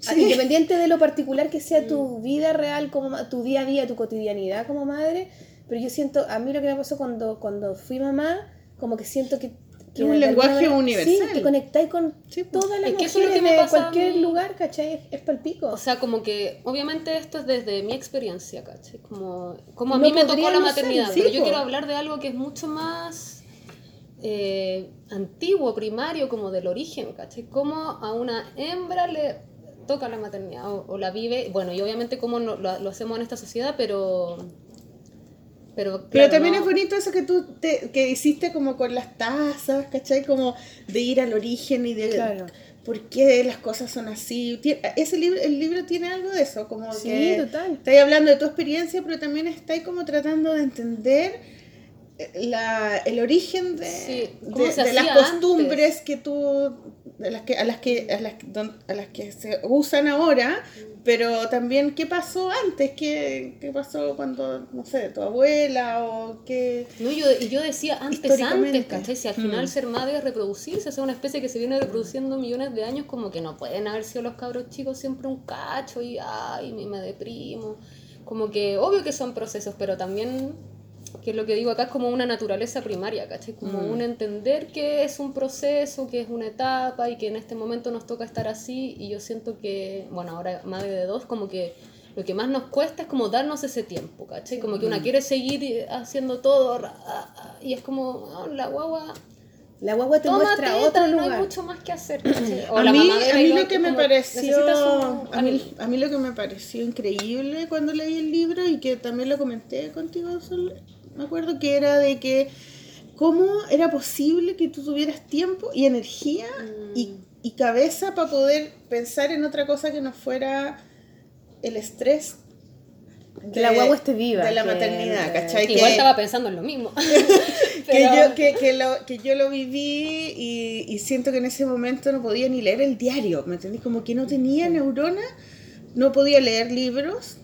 Speaker 1: Sí.
Speaker 2: independiente de lo particular que sea tu vida real, como tu día a día, tu cotidianidad como madre, pero yo siento, a mí lo que me pasó cuando, cuando fui mamá, como que siento que... que
Speaker 1: Es un lenguaje
Speaker 2: manera-
Speaker 1: universal.
Speaker 2: Sí, te conectáis con
Speaker 1: Sí, pues.
Speaker 2: todas las
Speaker 3: Es que eso es lo que me
Speaker 2: de cualquier
Speaker 3: mí.
Speaker 2: lugar, ¿cachai? Es, es palpico.
Speaker 3: O sea, como que, obviamente esto es desde mi experiencia, ¿cachai? Como, como a
Speaker 2: No
Speaker 3: mí me tocó la
Speaker 2: ser,
Speaker 3: maternidad,
Speaker 1: sí,
Speaker 3: pero yo quiero hablar de algo que es mucho más eh, antiguo, primario, como del origen, ¿cachai? Cómo a una hembra le toca la maternidad o, o la vive, bueno, y obviamente cómo no- lo, lo hacemos en esta sociedad, pero... Pero,
Speaker 1: Pero también
Speaker 3: no-
Speaker 1: es bonito eso que tú te, que hiciste como con las tazas, ¿cachai? Como de ir al origen y de
Speaker 2: Claro.
Speaker 1: por qué las cosas son así. Ese libro, el libro tiene algo de eso, como
Speaker 2: Sí,
Speaker 1: que
Speaker 2: total.
Speaker 1: estáis hablando de tu experiencia, pero también estáis como tratando de entender la, el origen de,
Speaker 3: Sí,
Speaker 1: de, de las costumbres que tú de las que a las que a las, a las que se usan ahora pero también qué pasó antes qué, qué pasó cuando no sé tu abuela o qué
Speaker 3: No, yo, y yo decía antes, antes, ¿cachai? Si al
Speaker 1: Mm.
Speaker 3: final ser madre es reproducirse, es una especie que se viene reproduciendo millones de años, como que no pueden haber sido los cabros chicos siempre un cacho y ay, me, me deprimo. Como que, obvio que son procesos, pero también, que es lo que digo acá, es como una naturaleza primaria, ¿cachai? Como
Speaker 1: Mm.
Speaker 3: un entender que es un proceso, que es una etapa y que en este momento nos toca estar así. Y yo siento que, bueno, ahora madre de dos, como que lo que más nos cuesta es como darnos ese tiempo, ¿cachai? Como que una
Speaker 1: Mm.
Speaker 3: quiere seguir haciendo todo ah, ah, y es como, ah, la guagua,
Speaker 2: La guagua te
Speaker 3: toma
Speaker 2: muestra
Speaker 3: teta,
Speaker 2: otro
Speaker 3: no
Speaker 2: lugar.
Speaker 3: hay mucho más que hacer, ¿cachai? O
Speaker 1: a
Speaker 3: la
Speaker 1: mí, a mí
Speaker 3: lo-
Speaker 1: que me pareció
Speaker 3: su-
Speaker 1: a mí, a mí lo que me pareció increíble cuando leí el libro y que también lo comenté contigo Sol, me acuerdo que era de que cómo era posible que tú tuvieras tiempo y energía
Speaker 3: Mm.
Speaker 1: y, y cabeza para poder pensar en otra cosa que no fuera el estrés
Speaker 2: Que la guagua esté viva,
Speaker 1: de la
Speaker 2: que-
Speaker 1: maternidad, ¿cachai?
Speaker 3: Igual
Speaker 1: Que-
Speaker 3: estaba pensando en lo mismo.
Speaker 1: que
Speaker 3: Pero-
Speaker 1: yo, que, que lo, que yo lo viví y, y siento que en ese momento no podía ni leer el diario, ¿me entendí? Como que no tenía neuronas, no podía leer libros,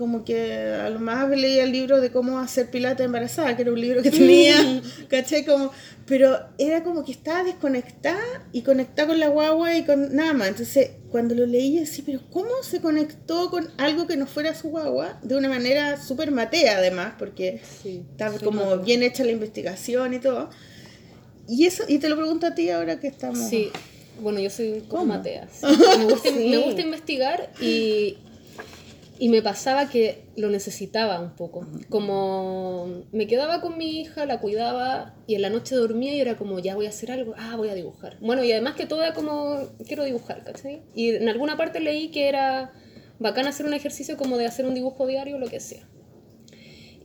Speaker 1: como que a lo más leía el libro de cómo hacer pilata embarazada, que era un libro que tenía, ¿cachai? Como, pero era como que estaba desconectada y conectada con la guagua y con nada más. Entonces, cuando lo leí, yo decía, pero ¿cómo se conectó con algo que no fuera su guagua? De una manera súper matea, además, porque
Speaker 3: Sí,
Speaker 1: está
Speaker 3: soy
Speaker 1: como bien hecha la investigación y todo. Y eso, y te lo pregunto a ti ahora que estamos.
Speaker 3: Sí, bueno, yo soy
Speaker 1: ¿Cómo?
Speaker 3: matea. sí. Me, gusta,
Speaker 2: Sí.
Speaker 3: me gusta investigar y, Y me pasaba que lo necesitaba un poco. Como me quedaba con mi hija, la cuidaba y en la noche dormía y era como, ya voy a hacer algo, ah, voy a dibujar. Bueno, y además que todo era como, quiero dibujar, ¿cachai? Y en alguna parte leí que era bacán hacer un ejercicio como de hacer un dibujo diario o lo que sea.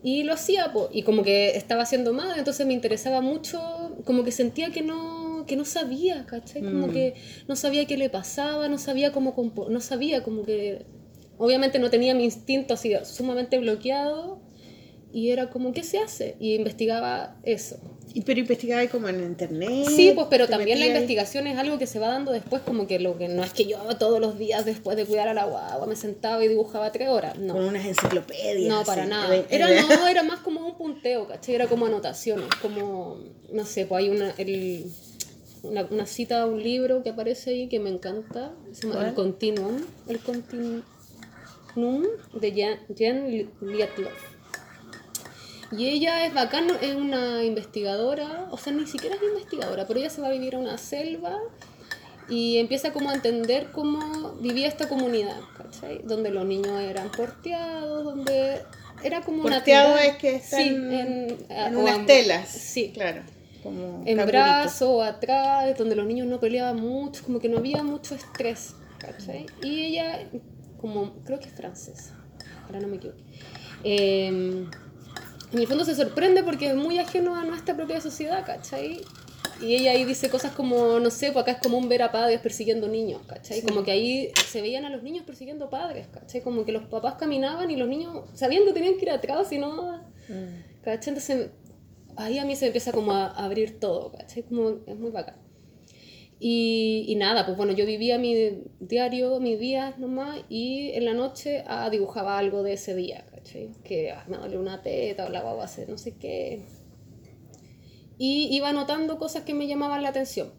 Speaker 3: Y lo hacía, po, y como que estaba haciendo mal, entonces me interesaba mucho, como que sentía que no, que no sabía, ¿cachai? Como
Speaker 1: Mm.
Speaker 3: que no sabía qué le pasaba, no sabía cómo, no sabía como que, obviamente no tenía mi instinto así sumamente bloqueado, y era como, ¿qué se hace? Y investigaba eso.
Speaker 1: Y, pero investigaba como en internet.
Speaker 3: Sí, pues, pero también la
Speaker 1: ahí.
Speaker 3: investigación es algo que se va dando después, como que lo que no es que yo todos los días después de cuidar a la guagua me sentaba y dibujaba tres horas, no.
Speaker 1: Con unas enciclopedias.
Speaker 3: No, para nada. Era, no, era más como un punteo, ¿cachai? Era como anotaciones, como, no sé, pues hay una, el- una, una cita a un libro que aparece ahí que me encanta, se llama El Continuum, El Continuum de Jan, Jan Lietloff. Y ella es bacán, es una investigadora, o sea, ni siquiera es investigadora, pero ella se va a vivir a una selva y empieza como a entender cómo vivía esta comunidad, ¿cachai? Donde los niños eran porteados, donde era como una
Speaker 1: Porteado es que están
Speaker 3: sí,
Speaker 1: en,
Speaker 3: en, o
Speaker 1: unas telas.
Speaker 3: Sí,
Speaker 1: Claro. Como
Speaker 3: en
Speaker 1: canguritos.
Speaker 3: brazo o atrás, donde los niños no peleaban mucho, como que no había mucho estrés, ¿cachai? Y ella, como, creo que es francesa, ahora no me equivoco. eh, en el fondo se sorprende porque es muy ajeno a nuestra propia sociedad, ¿cachai? Y ella ahí dice cosas como, no sé, pues acá es común ver a padres persiguiendo niños, ¿cachai? Como que ahí se veían a los niños persiguiendo padres, ¿cachai? Como que los papás caminaban y los niños sabían que tenían que ir atrás, si no... ¿cachai? Entonces ahí a mí se me empieza como a abrir todo, ¿cachai? Como es muy bacán. Y, y nada, pues bueno, yo vivía mi diario, mis días nomás, y en la noche ah, dibujaba algo de ese día, ¿cachai? Que ah, me dolió una teta o la guagua hace no sé qué. Y iba anotando cosas que me llamaban la atención.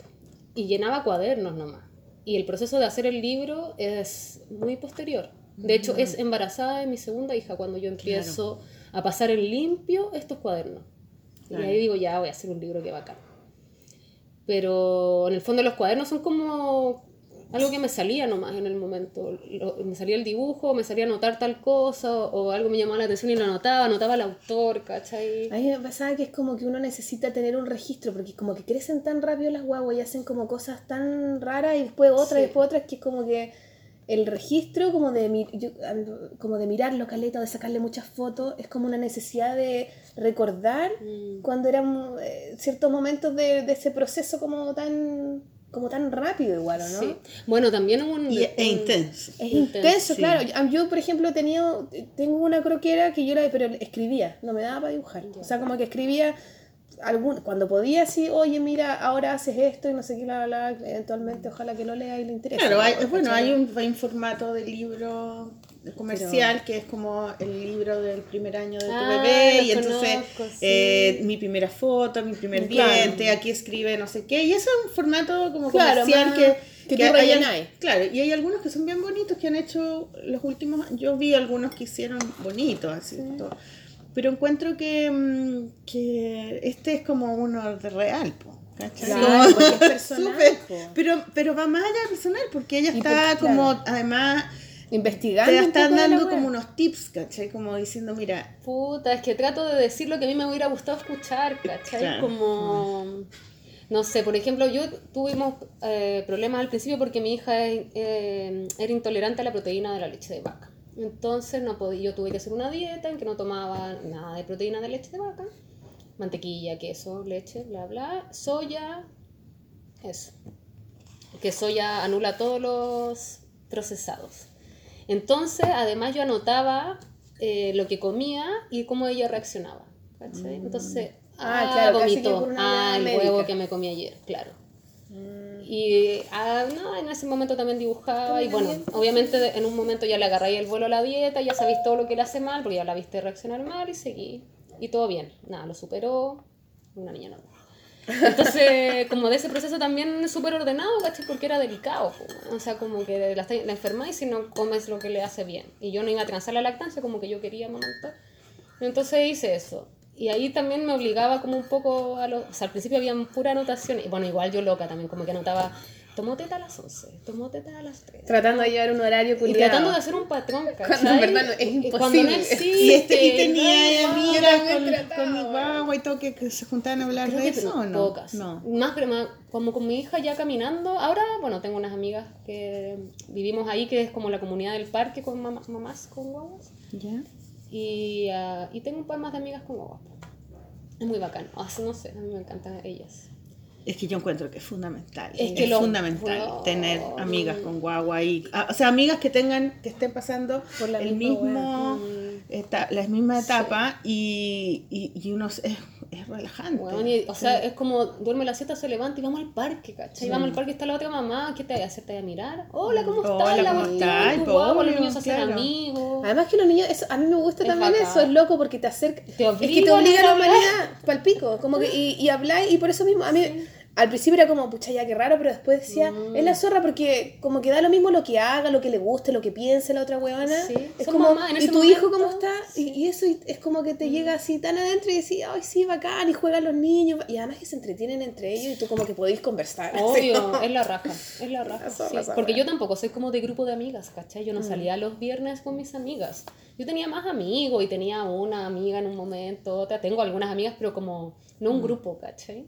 Speaker 3: Y llenaba cuadernos nomás. Y el proceso de hacer el libro es muy posterior. De hecho, es embarazada de mi segunda hija cuando yo empiezo a pasar en limpio estos cuadernos.
Speaker 1: Claro.
Speaker 3: Y ahí digo, ya voy a hacer un libro que bacán. Pero en el fondo los cuadernos son como algo que me salía nomás en el momento. Lo- me salía el dibujo, me salía anotar tal cosa, o, o algo me llamaba la atención y lo anotaba, anotaba el autor, ¿cachai?
Speaker 2: A mí me pasaba que es como que uno necesita tener un registro, porque como que crecen tan rápido las guaguas y hacen como cosas tan raras y después otras
Speaker 3: Sí.
Speaker 2: y después otras que es como que el registro como de, mi- yo- como de mirarlo, caleta, de sacarle muchas fotos, es como una necesidad de recordar
Speaker 3: Mm.
Speaker 2: cuando eran eh, ciertos momentos de, de ese proceso como tan como tan rápido igual, ¿o ¿no?
Speaker 3: Sí. Bueno, también un...
Speaker 1: Y
Speaker 3: un-
Speaker 1: intenso.
Speaker 2: Es
Speaker 3: Intenso,
Speaker 2: intenso,
Speaker 1: sí.
Speaker 2: claro. Yo, yo, por ejemplo, he tenido, tengo una croquera que yo la, pero escribía, no me daba para dibujar. O sea, como que escribía algún, cuando podía así, oye, mira, ahora haces esto y no sé qué, bla, bla, bla, eventualmente ojalá que lo lea y le interese.
Speaker 1: Claro, hay,
Speaker 2: ¿no?
Speaker 1: bueno, hay un, hay un formato de libro comercial que es como el libro del primer año de tu
Speaker 3: Ah,
Speaker 1: bebé y entonces
Speaker 3: sí.
Speaker 1: eh, mi primera foto, mi primer
Speaker 2: Claro.
Speaker 1: diente, aquí escribe no sé qué y eso es un formato como
Speaker 2: Claro,
Speaker 1: comercial
Speaker 2: más-
Speaker 1: que,
Speaker 2: que tú
Speaker 1: hay- claro, y hay algunos que son bien bonitos que han hecho los últimos, yo vi algunos que hicieron bonitos así todo. Pero encuentro que, mm, que este es como uno de real, po, ¿cachai?
Speaker 2: Claro,
Speaker 1: Como-
Speaker 2: porque es personal,
Speaker 1: súper- pero, pero va más allá personal, porque ella está
Speaker 2: porque,
Speaker 1: como,
Speaker 2: claro.
Speaker 1: además,
Speaker 2: Investigando.
Speaker 1: te están dando como unos tips, ¿cachai? Como diciendo, mira,
Speaker 3: Puta, es que trato de decir lo que a mí me hubiera gustado escuchar, ¿cachai?
Speaker 1: Claro.
Speaker 3: Como, no sé, por ejemplo, yo tuvimos eh, problemas al principio porque mi hija eh, era intolerante a la proteína de la leche de vaca. Entonces no podía, yo tuve que hacer una dieta en que no tomaba nada de proteína de leche de vaca, mantequilla, queso, leche, bla, bla, soya, eso. Que soya anula todos los procesados. Entonces, además yo anotaba eh, lo que comía y cómo ella reaccionaba. ¿cachai? Entonces,
Speaker 2: Ah,
Speaker 3: ah,
Speaker 2: claro,
Speaker 3: vomitó. Ah, el
Speaker 2: médica.
Speaker 3: huevo que me comí ayer, claro. Y ah, no, en ese momento también dibujaba y bueno, obviamente en un momento ya le agarré el vuelo a la dieta, ya sabéis todo lo que le hace mal, porque ya la viste reaccionar mal y seguí. Y todo bien, nada, lo superó, una niña normal. Entonces, como de ese proceso también súper ordenado, ¿cachai? Porque era delicado, o sea, como que la, la enfermáis si no comes lo que le hace bien. Y yo no iba a transar la lactancia, como que yo quería amamantar. Entonces hice eso. Y ahí también me obligaba como un poco a los... O sea, al principio había pura anotación. Y bueno, igual yo loca también, como que anotaba tomó teta a las 11, tomó teta a las 3.
Speaker 2: Tratando de llevar un horario
Speaker 3: Y
Speaker 2: culiado.
Speaker 3: tratando de hacer un patrón, ¿cachai?
Speaker 2: Cuando en verdad no- es
Speaker 3: Y
Speaker 2: imposible.
Speaker 3: Cuando no
Speaker 1: Y,
Speaker 3: existe.
Speaker 1: este, y tenía
Speaker 3: no,
Speaker 1: amigas con, con mi guagua y todo que, que se juntaban a hablar
Speaker 3: Creo
Speaker 1: de
Speaker 3: que
Speaker 1: eso o no?
Speaker 3: pocas.
Speaker 1: No.
Speaker 3: Más, pero más- como con mi hija ya caminando. Ahora, bueno, tengo unas amigas que vivimos ahí, que es como la comunidad del parque con mamá- mamás con guaguas.
Speaker 1: ¿Ya?
Speaker 3: Y, ah, y tengo un par más de amigas con guaguas. Es muy bacano. Así no sé, a mí me encantan ellas.
Speaker 1: Es que yo encuentro que es fundamental.
Speaker 3: Es
Speaker 1: Es,
Speaker 3: que lo-
Speaker 1: fundamental tener amigas con guagua y, ah, o sea, amigas que tengan, que estén pasando
Speaker 2: Por la
Speaker 1: el
Speaker 2: misma
Speaker 1: mismo, eta- la misma etapa y, y, y uno es, es relajante.
Speaker 3: Y- o sea, es como duerme la siesta, se levanta y vamos al parque, ¿cachai? Vamos al parque, está la otra mamá, ¿qué te a hacer? ¿Te a mirar? Hola, ¿cómo estás?
Speaker 1: Hola,
Speaker 3: la
Speaker 1: ¿cómo estás?
Speaker 3: los niños se hacen
Speaker 1: claro.
Speaker 3: amigos.
Speaker 2: Además que los niños, eso, a mí me gusta
Speaker 3: Es
Speaker 2: también
Speaker 3: bacán.
Speaker 2: eso, es loco porque te acerca,
Speaker 3: Te
Speaker 2: es que te obliga a la humanidad, pal pico, como que, y, y habláis, y por eso mismo, a mí, al principio era como, pucha, ya qué raro, pero después decía,
Speaker 3: Mm.
Speaker 2: es la zorra porque como que da lo mismo lo que haga, lo que le guste, lo que piense la otra huevona,
Speaker 3: Sí,
Speaker 2: es como, y tu hijo cómo está, y,
Speaker 3: sí.
Speaker 2: y eso y- es como que te llega así tan adentro y decís, ay, sí, bacán, y juegan los niños, y además que se entretienen entre ellos y tú como que podéis conversar.
Speaker 3: Obvio, es la raja, es la raja.
Speaker 2: La zorra
Speaker 3: sí.
Speaker 2: esa
Speaker 3: Porque yo tampoco soy como de grupo de amigas, ¿cachai? Yo no salía los viernes con mis amigas. Yo tenía más amigos y tenía una amiga en un momento, otra. Tengo algunas amigas, pero como no un grupo, ¿cachai?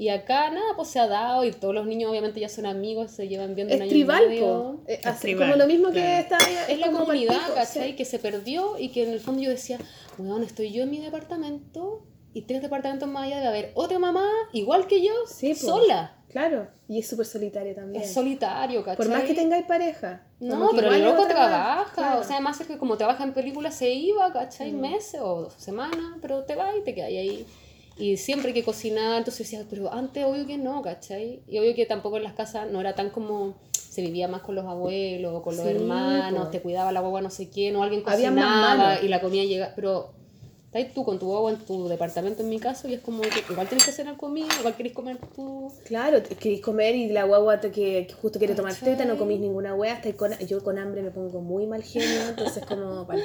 Speaker 3: Y acá nada, pues se ha dado y todos los niños obviamente ya son amigos, se llevan bien de un
Speaker 2: Es
Speaker 3: año y
Speaker 2: tribal,
Speaker 3: medio.
Speaker 2: Eh,
Speaker 1: Es
Speaker 2: así
Speaker 1: tribal,
Speaker 2: como lo mismo que
Speaker 1: claro.
Speaker 2: está
Speaker 3: Es la comunidad, ¿cachai?
Speaker 2: sí.
Speaker 3: Que se perdió y que en el fondo yo decía, weón, estoy yo en mi departamento y tres departamentos más allá debe haber otra mamá igual que yo,
Speaker 2: Sí, po.
Speaker 3: sola.
Speaker 2: Claro, y es súper solitario también.
Speaker 3: Es solitario, ¿cachai?
Speaker 2: Por más que tengáis pareja.
Speaker 3: No, pero el loco trabaja,
Speaker 2: claro.
Speaker 3: o sea, además es que como trabaja en películas se iba, ¿cachai?
Speaker 2: Mm.
Speaker 3: Meses o semanas, pero te va y te quedas ahí. Y siempre que cocinar, entonces decía, pero antes obvio que no, ¿cachai? Y obvio que tampoco en las casas no era tan como se vivía más con los abuelos, o con los
Speaker 2: Sí,
Speaker 3: hermanos, te cuidaba la guagua no sé quién, o alguien cocinaba y la comida llega, pero estás tú con tu guagua en tu departamento en mi caso y es como que igual tienes que cenar conmigo, igual querés comer tú.
Speaker 2: Claro, querés comer y la guagua te- que, que justo quiere tomar teta, no comís ninguna wea, estáis con, yo con hambre me pongo muy mal genio, entonces como pal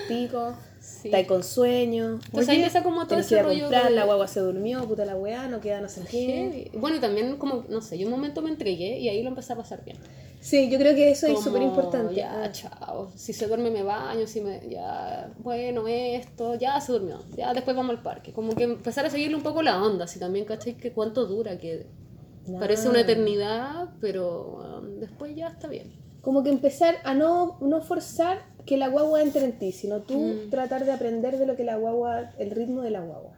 Speaker 3: Sí.
Speaker 2: estáis con sueño.
Speaker 3: Entonces ahí empieza como todo ese rollo
Speaker 2: comprar,
Speaker 3: de-
Speaker 2: la guagua se durmió, puta la weá, no queda no sé qué.
Speaker 3: Bueno, y también como, no sé, yo un momento me entregué y ahí lo empecé a pasar bien.
Speaker 2: Sí, yo creo que eso es
Speaker 3: Como,
Speaker 2: súper importante.
Speaker 3: Ya, chao. Si se duerme me baño, si me, ya, bueno, esto, ya se durmió. Ya después vamos al parque. Como que empezar a seguirle un poco la onda, si también, ¿cachai? Que cuánto dura, que parece una eternidad, pero um, después ya está bien.
Speaker 2: Como que empezar a no, no forzar que la guagua entre en ti, sino tú
Speaker 3: Mm.
Speaker 2: tratar de aprender de lo que la guagua, el ritmo de la guagua.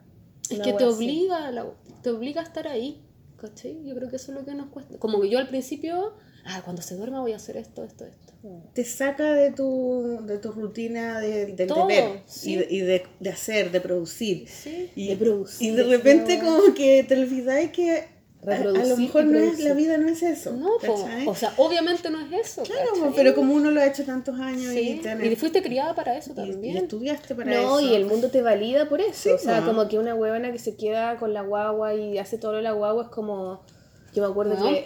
Speaker 3: Es que te obliga, a la- te obliga a estar ahí, ¿cachai? Yo creo que eso es lo que nos cuesta. Como que yo al principio, ah, cuando se duerma voy a hacer esto, esto, esto.
Speaker 1: Te saca de tu, de tu rutina de, del
Speaker 3: Todo,
Speaker 1: deber
Speaker 3: sí.
Speaker 1: y, de, y de, de hacer, de producir.
Speaker 3: Sí.
Speaker 1: Y,
Speaker 2: De producir,
Speaker 1: y de repente como que te olvidáis que a, lo mejor no es, la vida no es eso.
Speaker 3: No, po, o sea, obviamente no es eso.
Speaker 1: claro,
Speaker 3: ¿cachai?
Speaker 1: pero como uno lo ha hecho tantos años
Speaker 3: Sí,
Speaker 1: y, tenés-
Speaker 3: y fuiste criada para eso también.
Speaker 1: y estudiaste para
Speaker 2: No,
Speaker 1: eso.
Speaker 2: y el mundo te valida por eso.
Speaker 1: Sí,
Speaker 2: o sea, como que una huevona que se queda con la guagua y hace todo lo de la guagua es como. Yo me acuerdo
Speaker 3: Weón,
Speaker 2: que.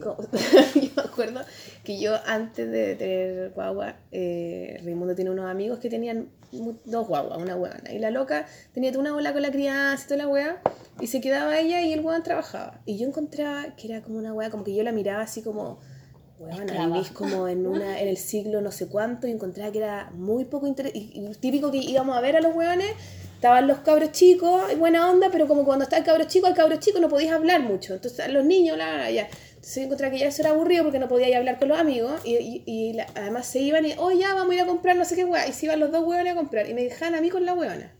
Speaker 2: como- yo me acuerdo que yo antes de tener guagua, eh, Raimundo tiene unos amigos que tenían dos guaguas, una huevona. Y la loca tenía toda una bola con la crianza y toda la hueá. Y se quedaba ella y el huevón trabajaba. Y yo encontraba que era como una hueá, como que yo la miraba así como. Huevona, vivís como en una en el siglo no sé cuánto y encontraba que era muy poco interesante. Y, y típico que íbamos a ver a los hueones, estaban los cabros chicos, y buena onda, pero como cuando está el cabro chico, el cabro chico no podías hablar mucho. Entonces los niños, la, la, ya. Yo encontraba que ya eso era aburrido porque no podía ir a hablar con los amigos y, y- y la- además se iban y, oh ya, vamos a ir a comprar no sé qué hueá. Y se iban los dos hueones a comprar y me dejaban a mí con la hueona.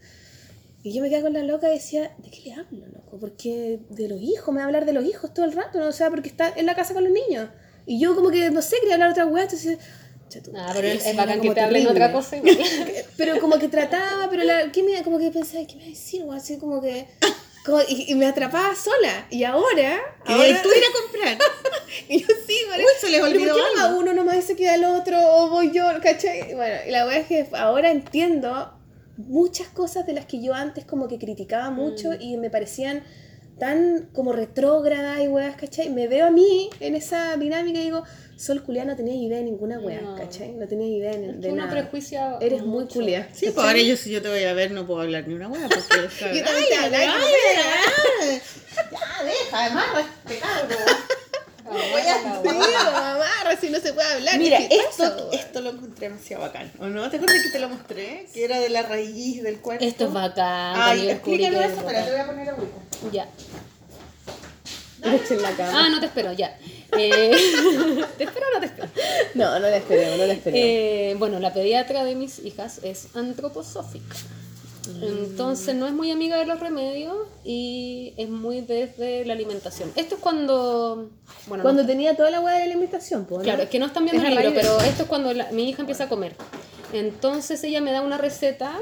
Speaker 2: Y yo me quedaba con la loca y decía, ¿de qué le hablo, loco? Porque de los hijos, me va a hablar de los hijos todo el rato, ¿no? O sea, porque está en la casa con los niños. Y yo como que, no sé, quería hablar otra hueá, entonces...
Speaker 3: Ah, pero es bacán
Speaker 2: como
Speaker 3: que te hablen otra cosa.
Speaker 2: Pero como que trataba, pero la, ¿qué me, como que pensaba, ¿qué me va a decir? O así como que... como- y, y me atrapaba sola. Y ahora... Ahora
Speaker 1: tú ir a comprar.
Speaker 2: y yo sí,
Speaker 1: Uy, se les
Speaker 2: ¿Pero
Speaker 1: olvidó
Speaker 2: por qué no va
Speaker 1: algo.
Speaker 2: uno nomás y se queda el otro? O voy yo, ¿cachai? Bueno, y la verdad es que ahora entiendo muchas cosas de las que yo antes como que criticaba mucho
Speaker 1: Mm.
Speaker 2: y me parecían tan como retrógradas y weas, ¿cachai? Me veo a mí en esa dinámica y digo, Sol culia no tenía idea de ninguna wea,
Speaker 3: No.
Speaker 2: ¿cachai? No tenía idea de,
Speaker 3: Es
Speaker 2: de nada.
Speaker 3: prejuicia
Speaker 2: Eres muy culia.
Speaker 1: Sí, pues ahora yo si yo te voy a ver no puedo hablar ni una hueá porque
Speaker 2: Yo también te hablaba,
Speaker 1: ay, ay, ay, ya deja, además este cabro.
Speaker 3: Amarra la
Speaker 2: Sí,
Speaker 3: guagua.
Speaker 2: mamá, si no se puede hablar.
Speaker 1: Mira,
Speaker 2: ¿qué pasa,
Speaker 1: esto, esto lo encontré demasiado bacán. ¿O no? ¿Te acuerdas que te lo mostré? Que era de la raíz del cuerpo.
Speaker 3: Esto es bacán.
Speaker 1: Ay,
Speaker 3: que
Speaker 1: eso,
Speaker 3: es
Speaker 1: espera, te voy a poner agüita.
Speaker 3: Ya.
Speaker 2: En la cama.
Speaker 3: Ah, no te espero, ya. Eh, ¿Te espero o no te espero?
Speaker 2: No, no la esperemos, no la esperemos.
Speaker 3: Eh, bueno, la pediatra de mis hijas es antroposófica. Entonces no es muy amiga de los remedios y es muy desde la alimentación. Esto es cuando... Bueno,
Speaker 2: Cuando
Speaker 3: no-
Speaker 2: tenía toda la hueá de la alimentación. ¿no?
Speaker 3: claro, es que no están viendo
Speaker 2: Es
Speaker 3: el libro, pero esto es cuando la- mi hija empieza a comer. Entonces ella me da una receta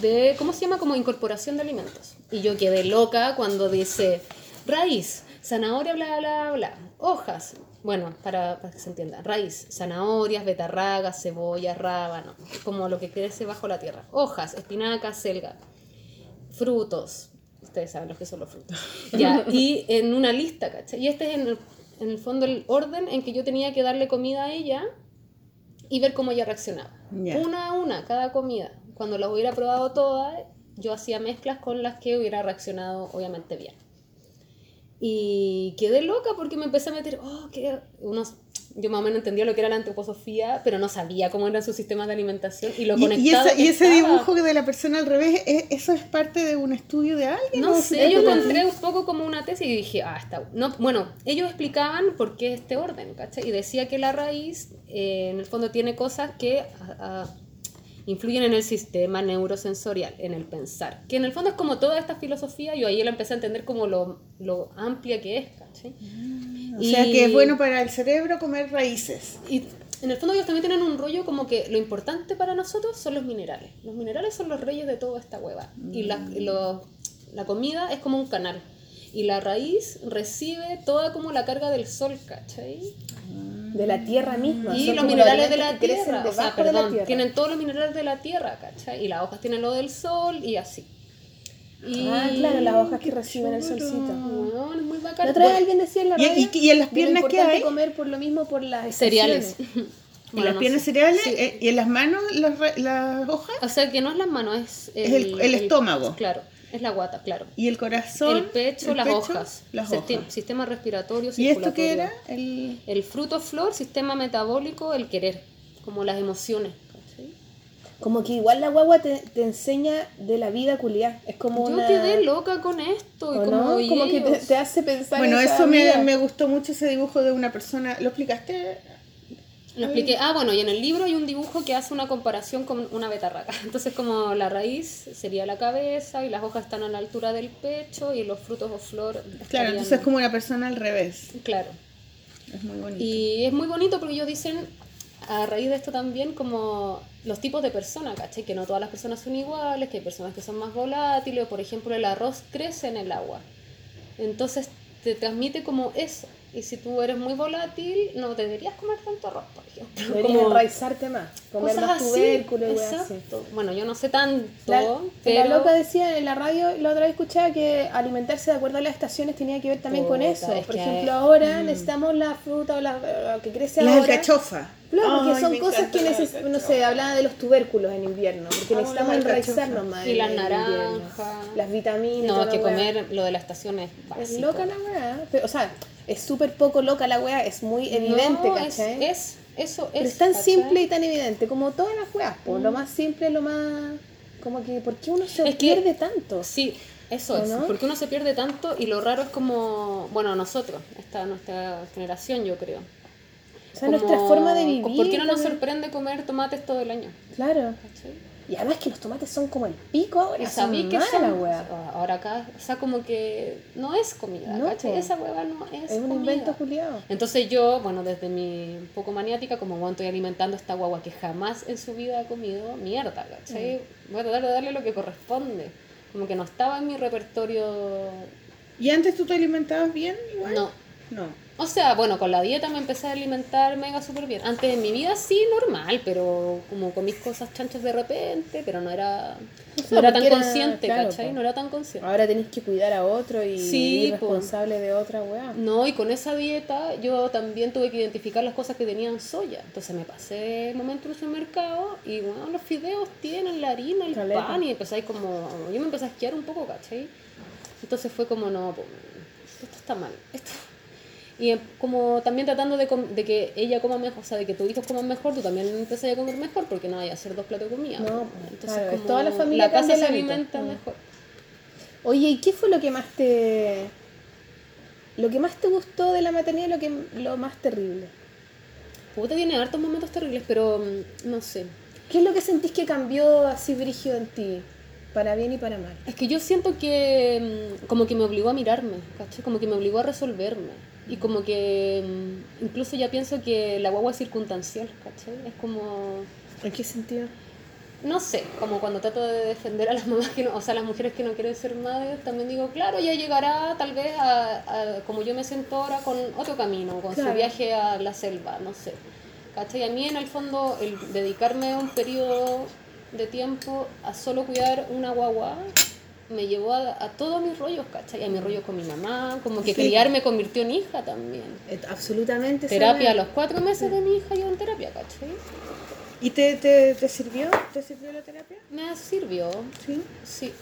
Speaker 3: de, ¿cómo se llama? Como incorporación de alimentos. Y yo quedé loca cuando dice raíz, zanahoria, bla, bla, bla, hojas. Bueno, para, para que se entienda, raíz, zanahorias, betarragas, cebolla, rábano, como lo que crece bajo la tierra. Hojas, espinaca, selga, frutos. Ustedes saben lo que son los frutos. Ya, y en una lista, ¿cachai? Y este es en el, en el fondo el orden en que yo tenía que darle comida a ella y ver cómo ella reaccionaba. Una a una, cada comida. Cuando las hubiera probado todas, yo hacía mezclas con las que hubiera reaccionado obviamente bien. Y quedé loca porque me empecé a meter, oh, que unos, yo más o menos entendía lo que era la antroposofía, pero no sabía cómo eran sus sistemas de alimentación y lo
Speaker 1: Y, y, esa-
Speaker 3: que
Speaker 1: y ese
Speaker 3: estaba.
Speaker 1: dibujo de la persona al revés, ¿e- ¿eso es parte de un estudio de alguien?
Speaker 3: No sé, yo encontré un poco como una tesis y dije, ah, está. No, bueno, ellos explicaban por qué este orden, ¿cachai? Y decía que la raíz, eh, en el fondo, tiene cosas que influyen en el sistema neurosensorial, en el pensar. Que en el fondo es como toda esta filosofía, yo ahí la empecé a entender como lo, lo amplia que es, ¿cachai?
Speaker 1: O sea
Speaker 3: Y-
Speaker 1: que es bueno para el cerebro comer raíces.
Speaker 3: y en el fondo ellos también tienen un rollo como que lo importante para nosotros son los minerales. Los minerales son los reyes de toda esta hueva. Y la, lo- la comida es como un canal. Y la raíz recibe toda como la carga del sol, ¿cachai?
Speaker 2: De la tierra misma.
Speaker 3: Y
Speaker 2: son
Speaker 3: los minerales de la
Speaker 2: que
Speaker 3: tierra. O sea,
Speaker 2: debajo de la
Speaker 3: perdón,
Speaker 2: tierra.
Speaker 3: tienen todos los minerales de la tierra, ¿cachai? Y las hojas tienen lo del sol y así. Y...
Speaker 2: Ah, claro, las hojas que reciben el solcito.
Speaker 3: Bueno, es muy bacán.
Speaker 2: La otra vez
Speaker 3: Bueno,
Speaker 2: alguien decía en la
Speaker 1: ¿Y-
Speaker 2: radio
Speaker 1: y- y en las piernas qué
Speaker 2: importante
Speaker 1: hay?
Speaker 2: comer por lo mismo por las
Speaker 3: cereales.
Speaker 2: estaciones.
Speaker 1: ¿En
Speaker 3: Bueno,
Speaker 1: las
Speaker 3: no
Speaker 1: piernas
Speaker 3: sé.
Speaker 1: cereales?
Speaker 3: Sí.
Speaker 1: eh, ¿Y en las manos las, las hojas?
Speaker 3: O sea, que no es las manos, es
Speaker 1: Es el- el estómago.
Speaker 3: Claro, es la guata, claro.
Speaker 1: ¿Y el corazón?
Speaker 3: el pecho,
Speaker 1: el
Speaker 3: las
Speaker 1: pecho,
Speaker 3: hojas.
Speaker 1: Las hojas.
Speaker 3: Sistema respiratorio,
Speaker 1: ¿Y esto qué era? El...
Speaker 3: El fruto flor, sistema metabólico, el querer, como las emociones.
Speaker 2: Como que igual la guagua te, te enseña de la vida culiar. Es como
Speaker 3: Yo
Speaker 2: una...
Speaker 3: quedé loca con esto y
Speaker 2: ¿o
Speaker 3: como,
Speaker 2: no?
Speaker 3: y
Speaker 2: Como que te, te hace pensar
Speaker 1: Bueno, eso me, me gustó mucho ese dibujo de una persona. ¿Lo explicaste?
Speaker 3: Lo expliqué. Ah, bueno, y en el libro hay un dibujo que hace una comparación con una betarraca. Entonces, como la raíz sería la cabeza y las hojas están a la altura del pecho y los frutos o flor.
Speaker 1: Claro, entonces es como una persona al revés.
Speaker 3: Claro.
Speaker 1: Es muy bonito.
Speaker 3: Y es muy bonito porque ellos dicen, a raíz de esto también, como los tipos de personas, ¿cachai? Que no todas las personas son iguales, que hay personas que son más volátiles, o por ejemplo el arroz crece en el agua. Entonces te transmite como eso. Y si tú eres muy volátil, no deberías comer tanto arroz, por ejemplo.
Speaker 2: Deberías
Speaker 3: Como
Speaker 2: enraizarte más. Comer
Speaker 3: cosas
Speaker 2: más
Speaker 3: así,
Speaker 2: tubérculo y weas así.
Speaker 3: exacto. Bueno, yo no sé tanto,
Speaker 2: La,
Speaker 3: pero...
Speaker 2: la loca decía en la radio, la otra vez escuchaba que alimentarse de acuerdo a las estaciones tenía que ver también con eso.
Speaker 3: es
Speaker 2: Por ejemplo, ahora necesitamos la fruta o la, lo que crece
Speaker 1: Las
Speaker 2: ahora.
Speaker 1: alcachofas.
Speaker 2: Claro, porque
Speaker 1: Ay,
Speaker 2: son cosas que
Speaker 1: la
Speaker 2: necesitamos, no sé, hablaba de los tubérculos en invierno, porque
Speaker 1: Amo
Speaker 2: necesitamos
Speaker 1: las
Speaker 2: enraizarnos más.
Speaker 3: Y las naranjas.
Speaker 2: Las vitaminas.
Speaker 3: No, que
Speaker 2: la
Speaker 3: comer lo de la estación es
Speaker 2: Es
Speaker 3: básico.
Speaker 2: loca la. Pero, O sea, es súper poco loca la weá, es muy evidente,
Speaker 3: No, es,
Speaker 2: ¿cachai?
Speaker 3: es, eso
Speaker 2: Pero
Speaker 3: es.
Speaker 2: es tan
Speaker 3: ¿cachai?
Speaker 2: simple y tan evidente como todas las weas. Pues lo más simple, lo más. Como que, ¿por qué uno se
Speaker 3: Es que-
Speaker 2: pierde tanto?
Speaker 3: Sí, eso
Speaker 2: ¿O
Speaker 3: es.
Speaker 2: no?
Speaker 3: Porque uno se pierde tanto y lo raro es como, bueno, nosotros, esta nuestra generación, yo creo.
Speaker 2: O sea,
Speaker 3: Como-
Speaker 2: nuestra forma de vivir.
Speaker 3: ¿Por qué no nos sorprende comer tomates todo el año?
Speaker 2: Claro.
Speaker 3: ¿cachai?
Speaker 2: Y además que los tomates son como el pico ahora.
Speaker 3: Sabí que son, ahora acá, o sea, como que no es comida,
Speaker 2: No,
Speaker 3: ¿cachai? Esa hueva no es
Speaker 2: Es un
Speaker 3: comida.
Speaker 2: invento culiado.
Speaker 3: Entonces yo, bueno, desde mi un poco maniática, como bueno, estoy alimentando a esta guagua que jamás en su vida ha comido mierda, ¿cachai?
Speaker 2: Mm.
Speaker 3: Voy a tratar de darle lo que corresponde. Como que no estaba en mi repertorio.
Speaker 1: ¿Y antes tú te alimentabas bien igual?
Speaker 3: No.
Speaker 1: No.
Speaker 3: O sea, bueno, con la dieta me empecé a alimentar mega súper bien. Antes en mi vida sí, normal, pero como con mis cosas chanchas de repente, pero no era,
Speaker 2: sea,
Speaker 3: no era tan
Speaker 2: era-
Speaker 3: consciente,
Speaker 2: claro,
Speaker 3: ¿cachai? No era tan consciente.
Speaker 2: Ahora tenés que cuidar a otro y
Speaker 3: Sí,
Speaker 2: ir responsable de otra weá.
Speaker 3: No, y con esa dieta yo también tuve que identificar las cosas que tenían soya. Entonces me pasé el momento en el supermercado y bueno, los fideos tienen la harina, el
Speaker 2: Caleta.
Speaker 3: pan y empecé ahí como... Yo me empecé a esquiar un poco, ¿cachai? Entonces fue como, no, esto está mal. Esto... Y eh, como también tratando de, de que ella coma mejor, o sea, de que tus hijos coman mejor, tú también empezás a comer mejor porque no vaya a hacer dos platos de comida.
Speaker 2: No,
Speaker 3: Entonces,
Speaker 2: claro,
Speaker 3: como
Speaker 2: toda la familia
Speaker 3: la casa se alimenta
Speaker 2: Mm.
Speaker 3: mejor.
Speaker 2: Oye, ¿y qué fue lo que más te. Lo que más te gustó de la maternidad y lo, que, lo más terrible?
Speaker 3: Puta tiene hartos momentos terribles, pero mm, no sé.
Speaker 2: ¿Qué es lo que sentís que cambió así brígido en ti? Para bien y para mal.
Speaker 3: Es que yo siento que mm, como que me obligó a mirarme, ¿cachai? Como que me obligó a resolverme. Y como que mm, incluso ya pienso que la guagua es circunstancial, ¿cachai? Es como,
Speaker 2: ¿En qué sentido?
Speaker 3: no sé, como cuando trato de defender a las mamás que no, o sea, a las mujeres que no quieren ser madres, también digo, claro, ya llegará tal vez a, a- como yo me siento ahora con otro camino, con
Speaker 2: Claro.
Speaker 3: su viaje a la selva, no sé. ¿Cachai? A mí en el fondo el dedicarme un periodo de tiempo a solo cuidar una guagua me llevó a, a todos mis rollos, ¿cachai? A mis rollos con mi mamá, como que
Speaker 2: Sí.
Speaker 3: criar me convirtió en hija también.
Speaker 2: Eh, Absolutamente.
Speaker 3: Terapia a los cuatro meses de mi hija yo en terapia, ¿cachai?
Speaker 1: ¿Y te, te, te sirvió? ¿Te sirvió la terapia?
Speaker 3: Me sirvió,
Speaker 1: Sí.
Speaker 3: Sí.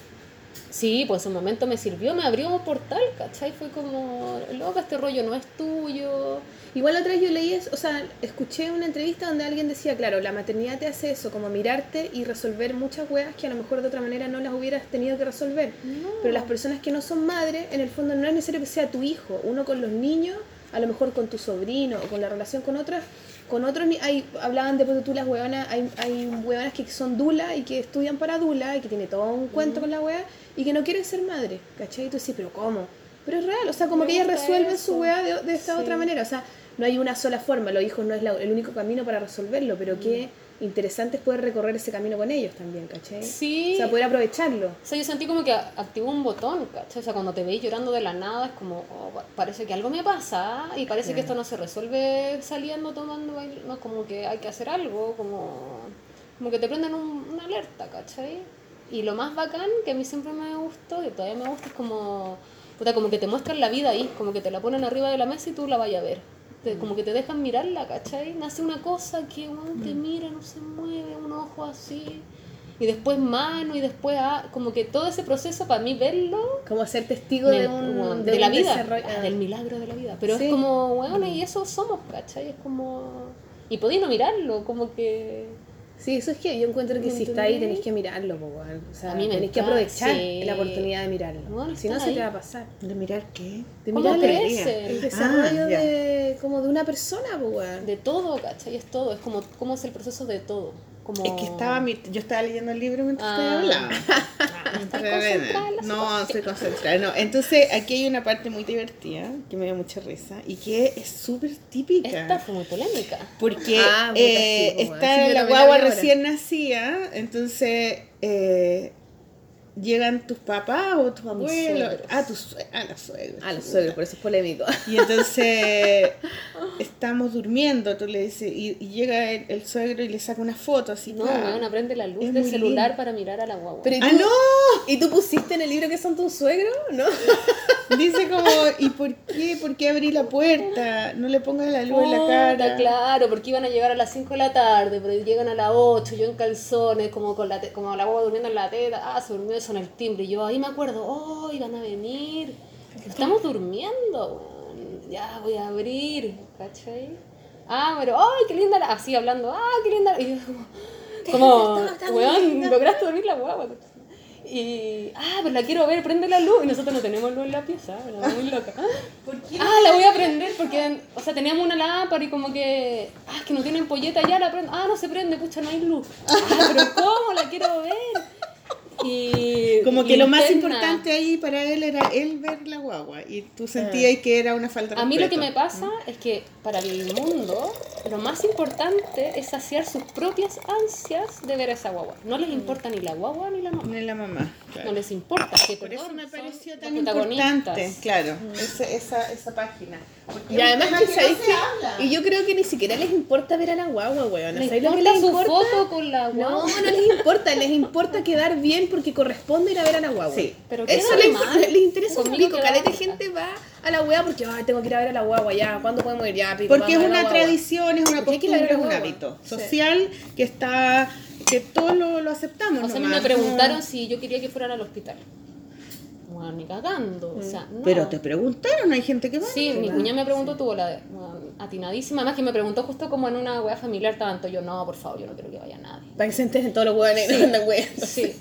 Speaker 3: Sí, pues en un momento me sirvió, me abrió un portal, ¿cachai? Fue como, loca, este rollo no es tuyo.
Speaker 2: Igual otra vez yo leí, es- o sea, escuché una entrevista donde alguien decía, claro, la maternidad te hace eso, como mirarte y resolver muchas weas que a lo mejor de otra manera no las hubieras tenido que resolver. Pero las personas que no son madres, en el fondo no es necesario que sea tu hijo, uno con los niños, a lo mejor con tu sobrino o con la relación con otras, con otros, hay, hablaban de pues, tú las hueonas, hay, hay hueonas que son dula y que estudian para dula y que tiene todo un cuento con la wea y que no quieren ser madre, ¿cachai? Y tú dices, pero ¿cómo? Pero es real, o sea, como
Speaker 3: Me
Speaker 2: que ellas resuelven
Speaker 3: eso.
Speaker 2: su wea de, de esta
Speaker 3: Sí.
Speaker 2: otra manera, o sea, no hay una sola forma, los hijos no es la- el único camino para resolverlo, pero qué interesante es poder recorrer ese camino con ellos también, ¿cachai?
Speaker 3: Sí.
Speaker 2: O sea, poder aprovecharlo.
Speaker 3: O sea, yo sentí como que activó un botón, ¿cachai? O sea, cuando te veis llorando de la nada es como, oh, pa- parece que algo me pasa y parece que esto no se resuelve saliendo, tomando, bail- no, como que hay que hacer algo, como, como que te prenden un- una alerta, ¿cachai? Y lo más bacán que a mí siempre me gustó, que todavía me gusta, es como, puta, como que te muestran la vida ahí, como que te la ponen arriba de la mesa y tú la vayas a ver. Te- como que te dejan mirarla, ¿cachai? Nace una cosa que uno te mira, no se mueve, un ojo así y después mano y después ah, como que todo ese proceso para mí verlo
Speaker 2: Como ser testigo
Speaker 3: me-
Speaker 2: de un
Speaker 3: weón,
Speaker 2: de,
Speaker 3: de, la
Speaker 2: un
Speaker 3: vida ah, del milagro de la vida pero
Speaker 2: Sí.
Speaker 3: es como weón y eso somos ¿cachai? es como y podéis no mirarlo como que
Speaker 2: Sí, eso es que yo encuentro que
Speaker 3: ¿Me
Speaker 2: si está ahí tenéis que mirarlo, po, weón. O sea,
Speaker 3: A mí me
Speaker 2: tenéis que aprovechar
Speaker 3: sí.
Speaker 2: la oportunidad de mirarlo.
Speaker 3: Bueno,
Speaker 2: si no, se te va a pasar.
Speaker 1: ¿De mirar qué?
Speaker 2: De
Speaker 3: ¿Cómo
Speaker 2: mirar el, desarrollo
Speaker 1: Ah,
Speaker 2: de como de una persona, po, weón.
Speaker 3: de todo ¿cachai? es todo es como cómo es el proceso de todo como
Speaker 1: Es que estaba mi- yo estaba leyendo el libro mientras
Speaker 3: Ah.
Speaker 1: usted hablaba.
Speaker 3: Ah, ¿estás concentrada en la
Speaker 1: No, estoy concentrada. No. Entonces, aquí hay una parte muy divertida que me dio mucha risa y que es súper típica.
Speaker 3: esta fue muy polémica
Speaker 1: Porque
Speaker 2: Ah,
Speaker 1: eh,
Speaker 2: weón.
Speaker 1: está
Speaker 2: Sí,
Speaker 1: la guagua recién nacida, entonces eh, llegan tus papás o tus abuelos.
Speaker 3: suegros.
Speaker 1: Ah, tus ah, los suegros.
Speaker 2: Ah, los suegros, por eso es polémico.
Speaker 1: Y entonces estamos durmiendo, tú le dices, y, y llega el, el suegro y le saca una foto así.
Speaker 3: no
Speaker 1: ¡pam!
Speaker 3: weón aprende la luz
Speaker 1: Es
Speaker 3: del celular
Speaker 1: lindo.
Speaker 3: para mirar a la guagua
Speaker 2: Pero ¿y
Speaker 1: ¡Ah, no!
Speaker 2: ¿Y tú pusiste en el libro que son tus suegros? ¿No?
Speaker 1: Dice como, ¿y por qué? ¿Por qué abrí la puerta? No le pongas la luz en la cara.
Speaker 3: Claro, porque iban a llegar a las 5 de la tarde, pero llegan a las 8, yo en calzones, como con la te- como la guagua durmiendo en la teta, ah, se durmió en el timbre, y yo ahí me acuerdo, oh, iban a venir, estamos durmiendo, weón. ya voy a abrir, ¿cachai? Ah, pero, ay, qué linda, la-", así hablando, ah, qué linda, la-". y yo como, weón, lograste dormir la guagua, y, ah, pero la quiero ver, prende la luz, y nosotros no tenemos luz en la pieza, muy loca. Ah, la voy a prender porque, o sea, teníamos una lámpara y como que, ah, es que no tienen polleta ya, la prendo. Ah, no se prende, pucha, no hay luz. Ah, pero ¿cómo? La quiero ver. Y
Speaker 1: Como que lo más importante ahí para él era él ver la guagua y tú sentías que era una falta de
Speaker 3: A mí lo que me pasa es que para el mundo lo más importante es saciar sus propias ansias de ver a esa guagua. No les importa ni la guagua ni la mamá.
Speaker 1: Ni la mamá. claro.
Speaker 3: No les importa. Que,
Speaker 1: Por eso me pareció tan importante, claro, ese- esa, esa página. Porque
Speaker 2: Y además que
Speaker 1: no
Speaker 2: que.
Speaker 1: habla.
Speaker 2: Y yo creo que ni siquiera les importa ver a la guagua, weón. ¿Sabéis lo que les importa?
Speaker 3: foto con la guagua.
Speaker 2: No, no les importa, les importa quedar bien porque corresponde ir a ver a la guagua.
Speaker 1: Sí.
Speaker 3: Pero qué
Speaker 2: Eso les,
Speaker 3: normal.
Speaker 2: les interesa un pico. Caleta gente va a la wea porque ay, tengo que ir a ver a la guagua ya. ¿Cuándo podemos ir? Ya, pico,
Speaker 1: Porque es una
Speaker 2: guagua.
Speaker 1: tradición, es una
Speaker 2: Porque hay que ir a
Speaker 1: costumbre, es
Speaker 2: la
Speaker 1: un
Speaker 2: guagua.
Speaker 1: hábito
Speaker 2: Sí.
Speaker 1: social que está, que todos lo, lo aceptamos.
Speaker 3: O sea, a mí me
Speaker 1: nomás,
Speaker 3: preguntaron si yo quería que fueran al hospital. bueno, ni cagando. O sea, no.
Speaker 1: Pero te preguntaron, hay gente que va.
Speaker 3: Sí, mi cuñada me preguntó, tuvo la de, atinadísima, además que me preguntó justo como en una wea familiar tanto, yo no, por favor, yo no quiero que vaya nadie.
Speaker 2: Para que se enteren todos los andan hueando.
Speaker 3: Sí.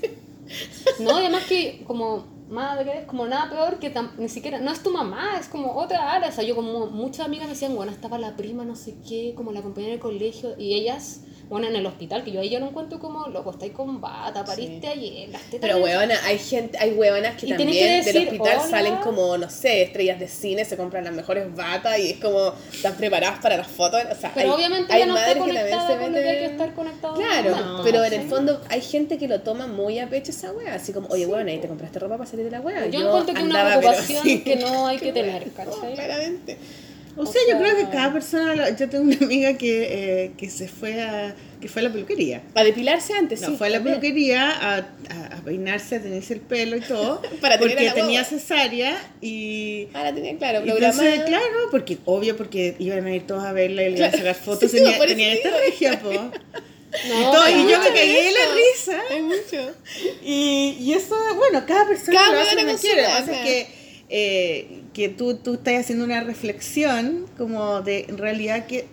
Speaker 3: No, además que como madre, como nada peor que ni siquiera, no es tu mamá, es como otra área. O sea, yo como muchas amigas me decían, bueno, estaba la prima, no sé qué, como la compañera del colegio, y ellas, bueno, en el hospital, que yo ahí yo no encuentro como, loco, estáis con bata, pariste ayer, las tetas
Speaker 2: Pero huevona, hay gente, hay hueonas que
Speaker 3: Y
Speaker 2: también
Speaker 3: que
Speaker 2: del hospital
Speaker 3: "Hola".
Speaker 2: salen como, no sé, estrellas de cine, se compran las mejores batas y es como, están preparadas para las fotos. O sea,
Speaker 3: Pero
Speaker 2: hay-
Speaker 3: obviamente
Speaker 2: hay
Speaker 3: ya no está
Speaker 2: madres que también se
Speaker 3: con lo que
Speaker 2: meten-
Speaker 3: estar conectado.
Speaker 2: Claro,
Speaker 3: No,
Speaker 2: pero en
Speaker 3: ¿sí?
Speaker 2: el fondo hay gente que lo toma muy a pecho esa wea, así como, oye, huevona, ¿y te compraste ropa para salir de la wea?
Speaker 3: Yo encuentro que es una preocupación
Speaker 2: así.
Speaker 3: que no hay que tener, ¿cachai?
Speaker 2: claramente.
Speaker 1: O
Speaker 3: O
Speaker 1: sea, yo creo que cada persona, yo tengo una amiga que, eh, que se fue a, que fue a la peluquería.
Speaker 2: A depilarse antes,
Speaker 1: No,
Speaker 2: sí.
Speaker 1: fue a la
Speaker 2: también.
Speaker 1: peluquería a, a, a peinarse, a tenerse el pelo y todo,
Speaker 2: Para
Speaker 1: porque
Speaker 2: la
Speaker 1: tenía cesárea y...
Speaker 2: Ah, la tenía claro,
Speaker 1: Entonces, claro, porque obvio, porque iban a ir todos a verla y le iban a sacar fotos,
Speaker 2: Sí,
Speaker 1: tenía, tenía esta regia, po.
Speaker 3: No,
Speaker 1: y, todo, y yo me cagué de la risa.
Speaker 2: Hay mucho.
Speaker 1: Y, y eso, bueno, cada persona
Speaker 2: Cada
Speaker 1: lo hace como quiere. Que, eh, que tú, tú estás haciendo una reflexión como de, en realidad, que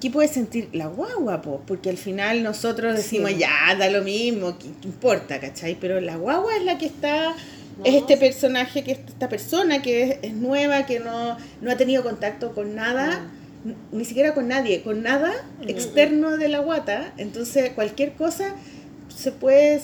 Speaker 1: ¿qué puede sentir la guagua? Po? Porque al final nosotros decimos,
Speaker 2: Sí.
Speaker 1: ya, da lo mismo, ¿qué, qué importa? ¿Cachai? Pero la guagua es la que está... Es
Speaker 3: No.
Speaker 1: este personaje, que es esta persona que es, es nueva, que no, no ha tenido contacto con nada, n- ni siquiera con nadie, con nada externo de la guata. Entonces, cualquier cosa se puede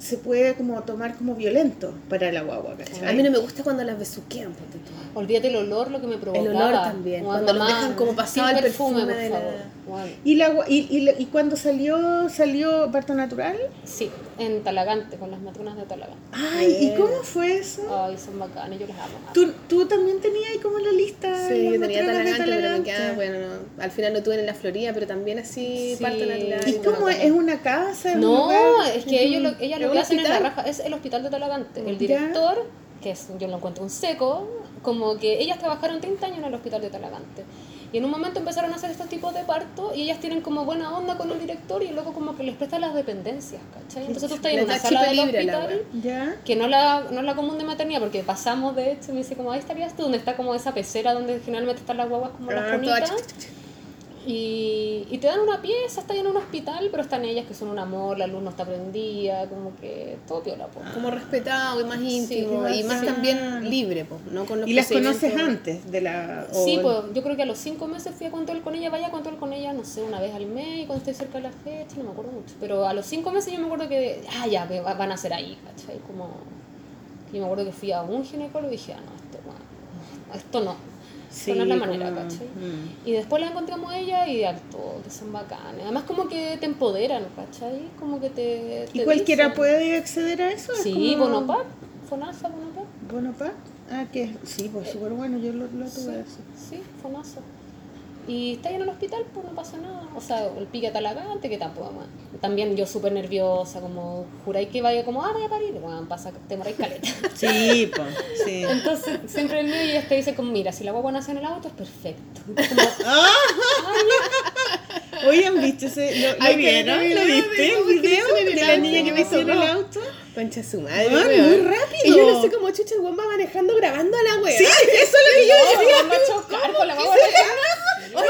Speaker 1: se puede como tomar como violento para la guagua, ¿cachai?
Speaker 2: A mí no me gusta cuando las besuquean, ponte tú.
Speaker 3: Olvídate el olor, lo que me provocaba.
Speaker 2: olor también,
Speaker 3: Bueno,
Speaker 2: cuando los dejan como pasado el
Speaker 3: perfume,
Speaker 2: perfume
Speaker 3: por
Speaker 2: de la-
Speaker 3: favor. Bueno,
Speaker 1: Y, la, y, y, y cuando salió, salió Parto Natural,
Speaker 3: sí, en Talagante, con las matronas de Talagante.
Speaker 1: ay, ¿y
Speaker 2: Bien.
Speaker 1: cómo fue eso?
Speaker 3: Ay, son bacanas, yo las amo.
Speaker 1: ¿Tú, tú también tenías ahí como la lista
Speaker 2: Sí, yo tenía
Speaker 1: de
Speaker 2: talagante, pero me
Speaker 1: Talagante?
Speaker 2: quedaba, bueno, no, al final no tuve en la Florida, pero también así
Speaker 3: Sí.
Speaker 2: parto natural.
Speaker 1: ¿Y cómo es? ¿Es una casa? ¿Es un
Speaker 3: No,
Speaker 1: lugar?
Speaker 3: es que ellos lo, ellas
Speaker 2: ¿Es
Speaker 3: lo que hacen es la
Speaker 2: hospital?
Speaker 3: raja, es el hospital de Talagante. El
Speaker 1: Ya.
Speaker 3: director, que es, yo lo encuentro un seco, como que ellas trabajaron 30 años en el hospital de Talagante. Y en un momento empezaron a hacer estos tipos de parto y ellas tienen como buena onda con el director y luego como que les presta las dependencias, ¿cachai? Entonces tú estás en una sala del
Speaker 2: la
Speaker 3: hospital
Speaker 1: ¿Ya?
Speaker 3: que no la, no es la común de maternidad porque pasamos de hecho, me dice como ahí estarías tú, donde está como esa pecera donde generalmente están las guaguas como las
Speaker 2: Ah, toda
Speaker 3: bonitas. Y, y te dan una pieza, está en un hospital, pero están ellas que son un amor, la luz no está prendida, como que todo piola, po.
Speaker 2: como respetado y más íntimo
Speaker 1: Sí,
Speaker 2: y más
Speaker 1: sí.
Speaker 2: también libre, pues, no con los
Speaker 1: ¿Y las conoces antes de la...? o-
Speaker 3: Sí, pues yo creo que a los cinco meses fui a control con ella, vaya a control con ella, no sé, una vez al mes, y cuando estoy cerca de la fecha, no me acuerdo mucho. Pero a los cinco meses yo me acuerdo que, ah, ya, que va- van a ser ahí, ¿cachai? Como, yo me acuerdo que fui a un ginecólogo y dije, ah, no, esto, bueno, esto no.
Speaker 1: Sí,
Speaker 3: Esto no es la manera,
Speaker 1: como-
Speaker 3: ¿cachai?
Speaker 1: mm.
Speaker 3: Y después la encontramos a ella y acto, que son bacanes. Además como que te empoderan, ¿cachai? Como que te...
Speaker 1: ¿Y cualquiera
Speaker 3: dicen.
Speaker 1: puede acceder a eso? ¿Es
Speaker 3: Sí,
Speaker 1: como-
Speaker 3: Fonasa, Bonopap.
Speaker 1: ¿Bonopap? Ah, que sí, pues súper bueno, yo lo, lo
Speaker 3: Sí,
Speaker 1: tuve eso.
Speaker 3: sí, Fonasa. Y está ahí en el hospital, pues no pasa nada. O sea, el pique que tampoco, bueno, También yo súper nerviosa, como juráis que vaya como, ah, vaya a parir. Bueno, pasa te moráis caleta.
Speaker 1: Sí, pues, sí.
Speaker 3: Entonces, siempre el mío y te dicen como, mira, si la guagua nace en el auto es perfecto. Como,
Speaker 1: Oye, ¿han visto ese? ¿Lo, lo vieron? ¿Lo viste? ¿El video de la niña que
Speaker 2: me
Speaker 1: nació en el auto?
Speaker 2: Concha su madre,
Speaker 1: muy rápido.
Speaker 2: Y yo no sé cómo chucha el va manejando grabando a la wea.
Speaker 1: Sí, eso es lo que yo decía.
Speaker 3: "Oh, va a chocar con la guagua.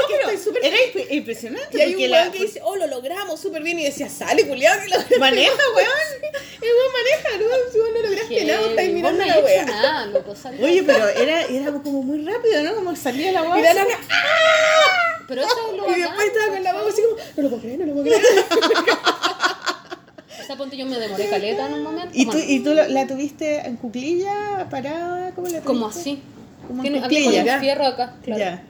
Speaker 1: Que estoy súper... Era imp- impresionante
Speaker 2: Y hay un
Speaker 1: la...
Speaker 2: weón que dice, oh, lo logramos súper bien. Y decía, sale, culiado, que lo
Speaker 1: Maneja, weón.
Speaker 2: El weón maneja, ¿no? Si vos no lograste nada, estáis mirando
Speaker 3: no
Speaker 2: la wea.
Speaker 3: nada, loco.
Speaker 1: Oye, pero era, era como muy rápido, ¿no? Como salía la voz.
Speaker 2: Mira la wea.
Speaker 3: Pero eso es lo
Speaker 2: Y después estaba con la voz así como, no lo puedo creer, no lo puedo creer.
Speaker 3: Ponte yo me demoré caleta en un momento.
Speaker 1: ¿Y tú, y tú lo- la tuviste en cuclilla, parada? ¿Cómo la tuviste?
Speaker 3: Como así.
Speaker 1: Como en
Speaker 3: con
Speaker 1: cuclilla.
Speaker 3: el fierro acá, claro.
Speaker 1: Ya.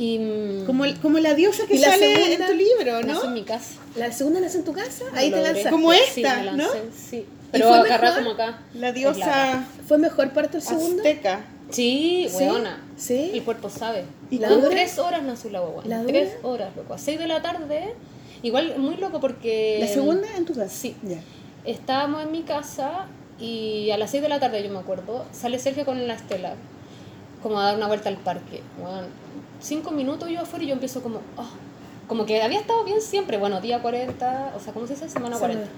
Speaker 3: Y, mm,
Speaker 1: Como, el- como la diosa que
Speaker 2: ¿Y la
Speaker 1: sale
Speaker 2: segunda?
Speaker 1: en tu libro,
Speaker 3: nací en
Speaker 1: ¿no?
Speaker 3: mi casa.
Speaker 2: La segunda nace en tu casa, ahí te lanzaste.
Speaker 1: Como
Speaker 3: Sí,
Speaker 1: esta,
Speaker 3: me
Speaker 1: ¿no?
Speaker 3: lancé, Sí. Pero
Speaker 2: fue
Speaker 3: como acá.
Speaker 1: La diosa
Speaker 2: ¿Fue mejor parto el segundo?
Speaker 1: azteca.
Speaker 3: Sí,
Speaker 2: ¿Sí?
Speaker 3: weona.
Speaker 2: ¿Sí?
Speaker 3: El cuerpo sabe.
Speaker 2: ¿Y
Speaker 3: ¿Y
Speaker 2: la dura?
Speaker 3: tres horas nació la guagua. Tres horas, loco. A seis de la tarde. Igual muy loco porque.
Speaker 1: ¿La segunda en tu casa?
Speaker 3: Sí.
Speaker 1: Ya.
Speaker 3: Estábamos en mi casa y a las 6 de la tarde, yo me acuerdo, sale Sergio con la Estela, como a dar una vuelta al parque. Bueno, cinco minutos yo afuera y yo empiezo como, oh, como que había estado bien siempre, bueno, día 40, o sea, ¿cómo se dice? Semana 40.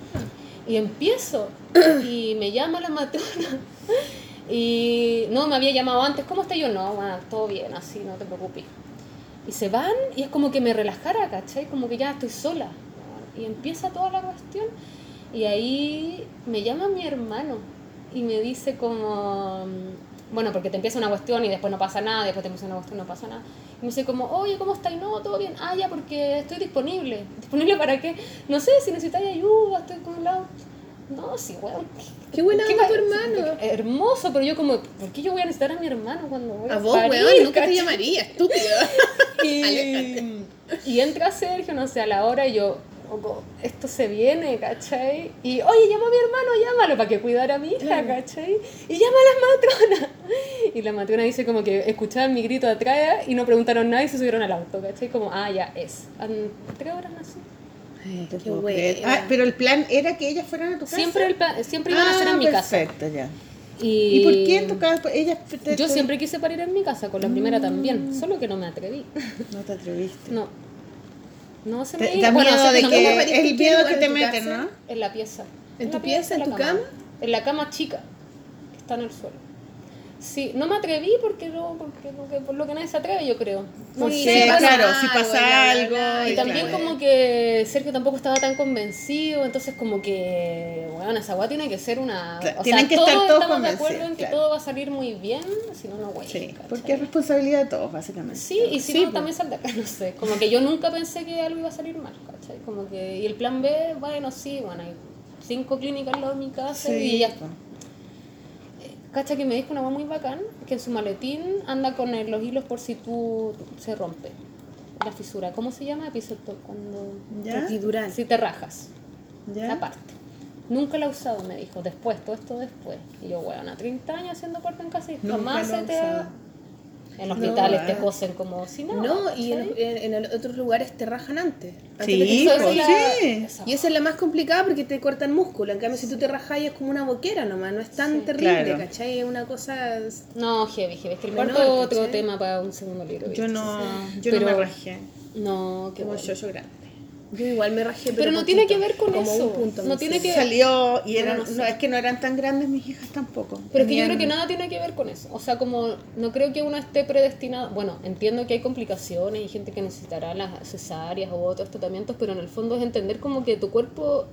Speaker 3: Y empiezo y me llama la matrona. Y no, me había llamado antes, ¿cómo está yo? No, bueno, todo bien, así, no te preocupes. Y se van y es como que me relajara, ¿cachai? Como que ya estoy sola. Y empieza toda la cuestión. Y ahí me llama mi hermano y me dice como, bueno, porque te empieza una cuestión y después no pasa nada, después te empieza una cuestión y no pasa nada. Y me dice como, oye, ¿cómo estás? No, todo bien. Ah, ya, porque estoy disponible. ¿Disponible para qué? No sé, si necesitáis ayuda, estoy con un lado. No, sí, weón.
Speaker 2: Qué buena
Speaker 3: ¿Qué
Speaker 2: onda tu hermano.
Speaker 3: Hermoso, pero yo como, ¿por qué yo voy a necesitar a mi hermano cuando voy a
Speaker 2: A vos,
Speaker 3: parir,
Speaker 2: weón, nunca te llamaría, estúpido.
Speaker 3: Y, y entra Sergio, no sé, a la hora y yo, esto se viene, ¿cachai? Y, oye, llama a mi hermano, llámalo para que cuidara a mi hija, ¿cachai? Y llama a la matrona. Y la matrona dice como que escuchaban mi grito atrás y no preguntaron nada y se subieron al auto, ¿cachai? Como, ah, ya es. Han- tres horas.
Speaker 1: No te
Speaker 2: Qué.
Speaker 1: Ah, pero el plan era que ellas fueran a tu casa.
Speaker 3: Siempre, el plan- siempre iban a ser
Speaker 1: Ah,
Speaker 3: en mi casa.
Speaker 1: Perfecto, ya.
Speaker 3: Y,
Speaker 1: ¿Y por qué en tu casa? Ellas te-
Speaker 3: Yo siempre quise parir en mi casa, con la primera
Speaker 1: Mm.
Speaker 3: también, solo que no me atreví.
Speaker 1: No te atreviste.
Speaker 3: No. No se me
Speaker 1: da
Speaker 3: bueno,
Speaker 1: miedo de
Speaker 3: no
Speaker 1: que
Speaker 2: ¿Cómo pariste
Speaker 1: el miedo que te meten? ¿no?
Speaker 3: En la pieza.
Speaker 2: ¿En tu pieza, en tu cama?
Speaker 3: En la cama chica, que está en el suelo. Sí, no me atreví porque, no, porque lo que- por lo que nadie se atreve, yo creo.
Speaker 1: Porque,
Speaker 3: Sí, bueno,
Speaker 1: claro,
Speaker 2: algo,
Speaker 1: si
Speaker 2: bla,
Speaker 1: pasa algo.
Speaker 3: Y también
Speaker 1: claro.
Speaker 3: como que Sergio tampoco estaba tan convencido, entonces como que, bueno, esa weá tiene que ser una...
Speaker 1: Claro,
Speaker 3: o
Speaker 1: tienen
Speaker 3: sea,
Speaker 1: que
Speaker 3: todos
Speaker 1: estar todos
Speaker 3: estamos de acuerdo en que todo va a salir muy bien, si no, no güey.
Speaker 1: Sí, porque es responsabilidad de todos, básicamente.
Speaker 3: Sí, y si
Speaker 1: Sí,
Speaker 3: no,
Speaker 1: pues.
Speaker 3: también sal de acá, no sé. Como que yo nunca pensé que algo iba a salir mal, ¿cachai? Como que, y el plan B, bueno, sí, bueno, hay cinco clínicas de mi casa
Speaker 1: Sí,
Speaker 3: y ya
Speaker 1: pues.
Speaker 3: Cacha que me dijo una mamá muy bacán, que en su maletín anda con los hilos por si tú se rompe la fisura. ¿Cómo se llama? Episoto, cuando...
Speaker 1: ¿Ya?
Speaker 2: Epidural.
Speaker 3: Si te rajas,
Speaker 1: ¿Ya?
Speaker 3: la parte. Nunca la he usado, me dijo, después, todo esto después. Y yo, bueno, a 30 años haciendo parto en casa y jamás se te ha... En hospitales te
Speaker 1: ah.
Speaker 3: cosen como si nada.
Speaker 2: No, y en, en- en otros lugares te rajan antes. antes
Speaker 1: Sí,
Speaker 2: te
Speaker 1: pues,
Speaker 3: la-
Speaker 1: sí.
Speaker 3: esa-
Speaker 2: Y esa es la más complicada porque te cortan músculo. En cambio, si tú te rajas es como una boquera nomás, no es tan
Speaker 3: Sí.
Speaker 2: terrible,
Speaker 1: Claro.
Speaker 2: ¿cachai? Es una cosa.
Speaker 3: No, heavy, heavy. Es que el
Speaker 2: Menor,
Speaker 3: cuarto otro
Speaker 2: ¿cachai?
Speaker 3: tema para un segundo libro.
Speaker 1: Yo no,
Speaker 3: Sí.
Speaker 1: yo no me
Speaker 3: Pero-
Speaker 1: rajé.
Speaker 3: No, qué
Speaker 1: Como
Speaker 3: bueno.
Speaker 1: yo, yo grande.
Speaker 2: Yo igual me rajé, pero,
Speaker 3: Pero no tiene que ver con
Speaker 2: como
Speaker 3: eso.
Speaker 2: Un punto,
Speaker 3: No tiene que-
Speaker 1: Salió y eran,
Speaker 3: no sé.
Speaker 1: no, es que no eran tan grandes mis hijas tampoco.
Speaker 3: Pero es que yo creo que nada tiene que ver con eso. O sea, como no creo que uno esté predestinado. Bueno, entiendo que hay complicaciones y gente que necesitará las cesáreas o otros tratamientos, pero en el fondo es entender como que tu cuerpo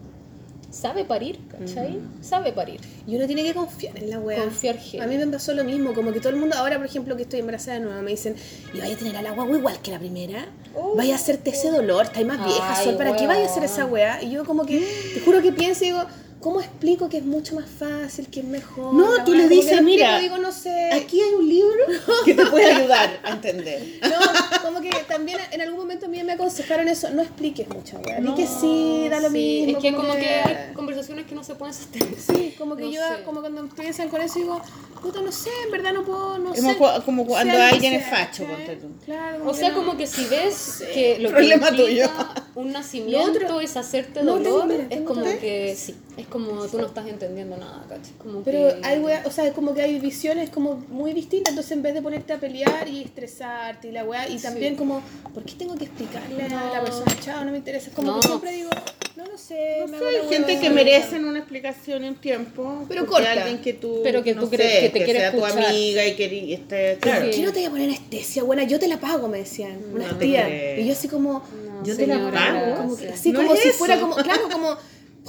Speaker 3: sabe parir, ¿cachai? Sabe parir.
Speaker 2: Y uno tiene que confiar en la wea.
Speaker 3: Confiar heavy.
Speaker 2: A mí me pasó lo mismo, como que todo el mundo, ahora por ejemplo que estoy embarazada de nuevo, me dicen, y vaya a tener al agua igual que la primera,
Speaker 3: Oh.
Speaker 2: vaya a hacerte ese dolor, estáis más vieja,
Speaker 3: Ay,
Speaker 2: Sol, ¿para qué vaya a hacer esa wea? Y yo como que, te juro que pienso y digo, ¿cómo explico que es mucho más fácil, que es mejor?
Speaker 1: No, tú le dices, mira,
Speaker 2: digo, no sé.
Speaker 1: Aquí hay un libro que te puede ayudar a entender.
Speaker 2: No, como que también en algún momento a mí me aconsejaron eso, no expliques mucha wea, di que sí, da lo
Speaker 3: Sí,
Speaker 2: mismo.
Speaker 3: Es que como que hay conversaciones que no se pueden sostener.
Speaker 2: Sí, como que
Speaker 3: No
Speaker 2: yo,
Speaker 3: sé.
Speaker 2: como cuando empiezan con eso, digo, puta, no sé, en verdad no puedo, no
Speaker 1: Como
Speaker 2: sé.
Speaker 1: cu- como cuando
Speaker 2: Sea
Speaker 1: alguien es facho, tú.
Speaker 2: Claro,
Speaker 3: O sea,
Speaker 2: no-
Speaker 3: como que si ves que lo que implica
Speaker 1: tuyo.
Speaker 3: un nacimiento
Speaker 2: otro-
Speaker 3: es hacerte
Speaker 2: No,
Speaker 3: dolor,
Speaker 2: tengo- mira,
Speaker 3: es como que sí, es como tú no estás entendiendo nada, ¿cachai? Como
Speaker 2: Pero
Speaker 3: que...
Speaker 2: hay wea, o sea, como que hay visiones como muy distintas, entonces en vez de ponerte a pelear y estresarte y la weá, y también como, ¿por qué tengo que explicarle a la
Speaker 3: No.
Speaker 2: persona, chao, no me interesa? Es como
Speaker 3: No.
Speaker 2: que siempre digo, no lo sé, me hago
Speaker 1: Hay gente
Speaker 2: hueva.
Speaker 1: que merecen una explicación y un tiempo.
Speaker 2: Pero corta.
Speaker 1: alguien que tú,
Speaker 3: Pero que
Speaker 1: no
Speaker 3: tú crees
Speaker 1: sé,
Speaker 3: que te quiere
Speaker 1: sea tu
Speaker 3: escuchar.
Speaker 1: amiga y que y esté,
Speaker 2: ¿Por
Speaker 1: claro.
Speaker 2: qué no te voy a poner anestesia, buena? Yo te la pago, me decían, una
Speaker 1: No
Speaker 2: tía. Y yo así como,
Speaker 3: No,
Speaker 1: Yo te la pago.
Speaker 2: como que, así
Speaker 1: No
Speaker 2: como
Speaker 1: es
Speaker 2: si
Speaker 1: eso.
Speaker 2: fuera como, claro, como,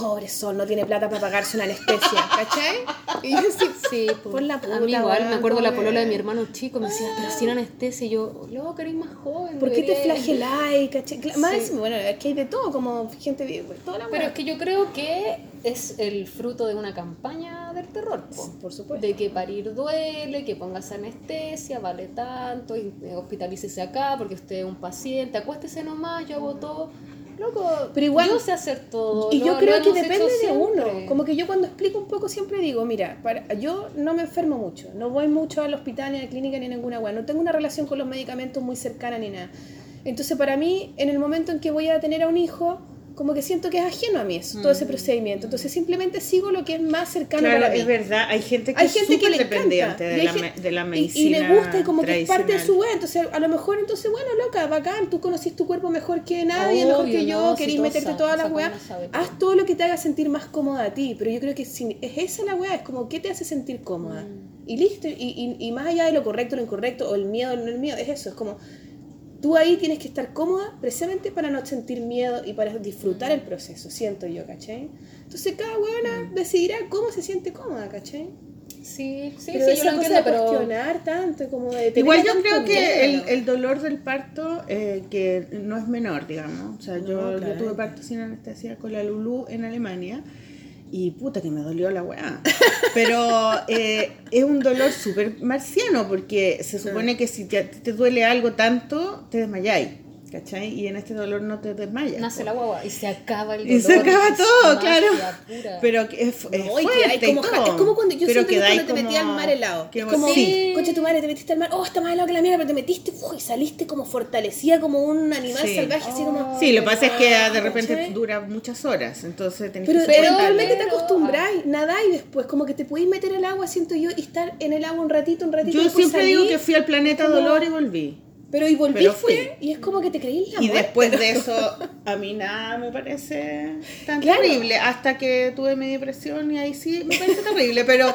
Speaker 2: pobre Sol, no tiene plata para pagarse una anestesia, ¿cachai? Y yo así,
Speaker 3: Sí, po.
Speaker 2: Por la
Speaker 3: a
Speaker 2: puta,
Speaker 3: mí igual,
Speaker 2: weón,
Speaker 3: me acuerdo la
Speaker 2: como
Speaker 3: polola de mi hermano chico, me decía, pero sin anestesia, y yo, loco, eres más joven.
Speaker 2: ¿por qué te flageláis, cachai? Más,
Speaker 3: Sí.
Speaker 2: bueno, es que hay de todo, como gente, de- toda la
Speaker 3: Pero es que yo creo que es el fruto de una campaña del terror, po.
Speaker 2: Por supuesto.
Speaker 3: De que parir duele, que pongas anestesia, vale tanto, y eh, hospitalícese acá porque usted es un paciente, acuéstese nomás, yo hago todo. Loco,
Speaker 2: Pero igual-
Speaker 3: yo sé hacer todo.
Speaker 2: Y yo creo que depende de uno. Como que yo cuando explico un poco siempre digo, mira, para, yo no me enfermo mucho, no voy mucho al hospital, ni a la clínica, ni a ninguna weá. No tengo una relación con los medicamentos muy cercana ni nada. Entonces para mí, en el momento en que voy a tener a un hijo, como que siento que es ajeno a mí eso, todo ese procedimiento. Entonces simplemente sigo lo que es más cercano
Speaker 1: Claro,
Speaker 2: para mí.
Speaker 1: es verdad. Hay gente que
Speaker 2: Hay
Speaker 1: es
Speaker 2: gente que
Speaker 1: súper dependiente de la, de medicina.
Speaker 2: Y, le gusta y como que es parte de su web. Entonces, a lo mejor, entonces, bueno, loca, bacán, tú conocís tu cuerpo mejor que nadie, mejor que yo,
Speaker 3: no,
Speaker 2: querís meterte todas las weas. Haz todo lo que te haga sentir más cómoda a ti. Pero yo creo que si es esa la wea, es como, ¿qué te hace sentir cómoda?
Speaker 3: Mm.
Speaker 2: Y listo. Y, y, y más allá de lo correcto o lo incorrecto, o el miedo o no el miedo, es eso. Es como, tú ahí tienes que estar cómoda precisamente para no sentir miedo y para disfrutar el proceso, siento yo, ¿cachai? Entonces cada weona decidirá cómo se siente cómoda, ¿cachai?
Speaker 3: Sí, sí,
Speaker 2: pero
Speaker 3: sí, yo
Speaker 2: esa
Speaker 3: lo
Speaker 2: cosa
Speaker 3: entiendo,
Speaker 2: de
Speaker 3: pero...
Speaker 2: cuestionar tanto, como de...
Speaker 1: Igual yo creo que el, el dolor del parto, eh, que no es menor, digamos. O sea, yo, yo
Speaker 2: claramente.
Speaker 1: tuve parto sin anestesia con la Lulu en Alemania y puta que me dolió la weá. Pero eh, es un dolor súper marciano porque se supone que si te, te duele algo tanto, te desmayáis. ¿Cachai? Y en este dolor no te desmayas.
Speaker 3: Nace
Speaker 1: po.
Speaker 3: la guagua y se acaba el dolor.
Speaker 1: Y se acaba todo, claro.
Speaker 3: pura.
Speaker 1: Pero que es, es
Speaker 2: No, y
Speaker 1: fuerte y
Speaker 2: como,
Speaker 1: todo.
Speaker 2: es como cuando yo
Speaker 1: Pero
Speaker 2: siento que cuando te metí al mar helado.
Speaker 1: que
Speaker 2: Es
Speaker 1: vos-
Speaker 2: como,
Speaker 1: sí.
Speaker 2: concha tu madre, te metiste al mar, oh, está más helado que la mierda, pero te metiste uf, y saliste como fortalecida, como un animal
Speaker 1: Sí.
Speaker 2: salvaje, así como...
Speaker 1: Sí, lo que pasa es que
Speaker 2: Ah,
Speaker 1: de repente
Speaker 2: ¿cachai?
Speaker 1: dura muchas horas, entonces tenés
Speaker 2: Pero,
Speaker 1: que
Speaker 2: pero realmente te acostumbráis, nadáis después, como que te podéis meter al agua, siento yo, y estar en el agua un ratito, un ratito.
Speaker 1: Yo siempre digo que fui al planeta
Speaker 2: como-
Speaker 1: Dolor y volví.
Speaker 2: Pero y volví
Speaker 1: pero
Speaker 2: fue, y es como que te creí en la
Speaker 1: Y
Speaker 2: muerte.
Speaker 1: después de eso, a mí nada me parece tan
Speaker 2: Claro.
Speaker 1: terrible. Hasta que tuve mi depresión y ahí sí me parece terrible. Pero,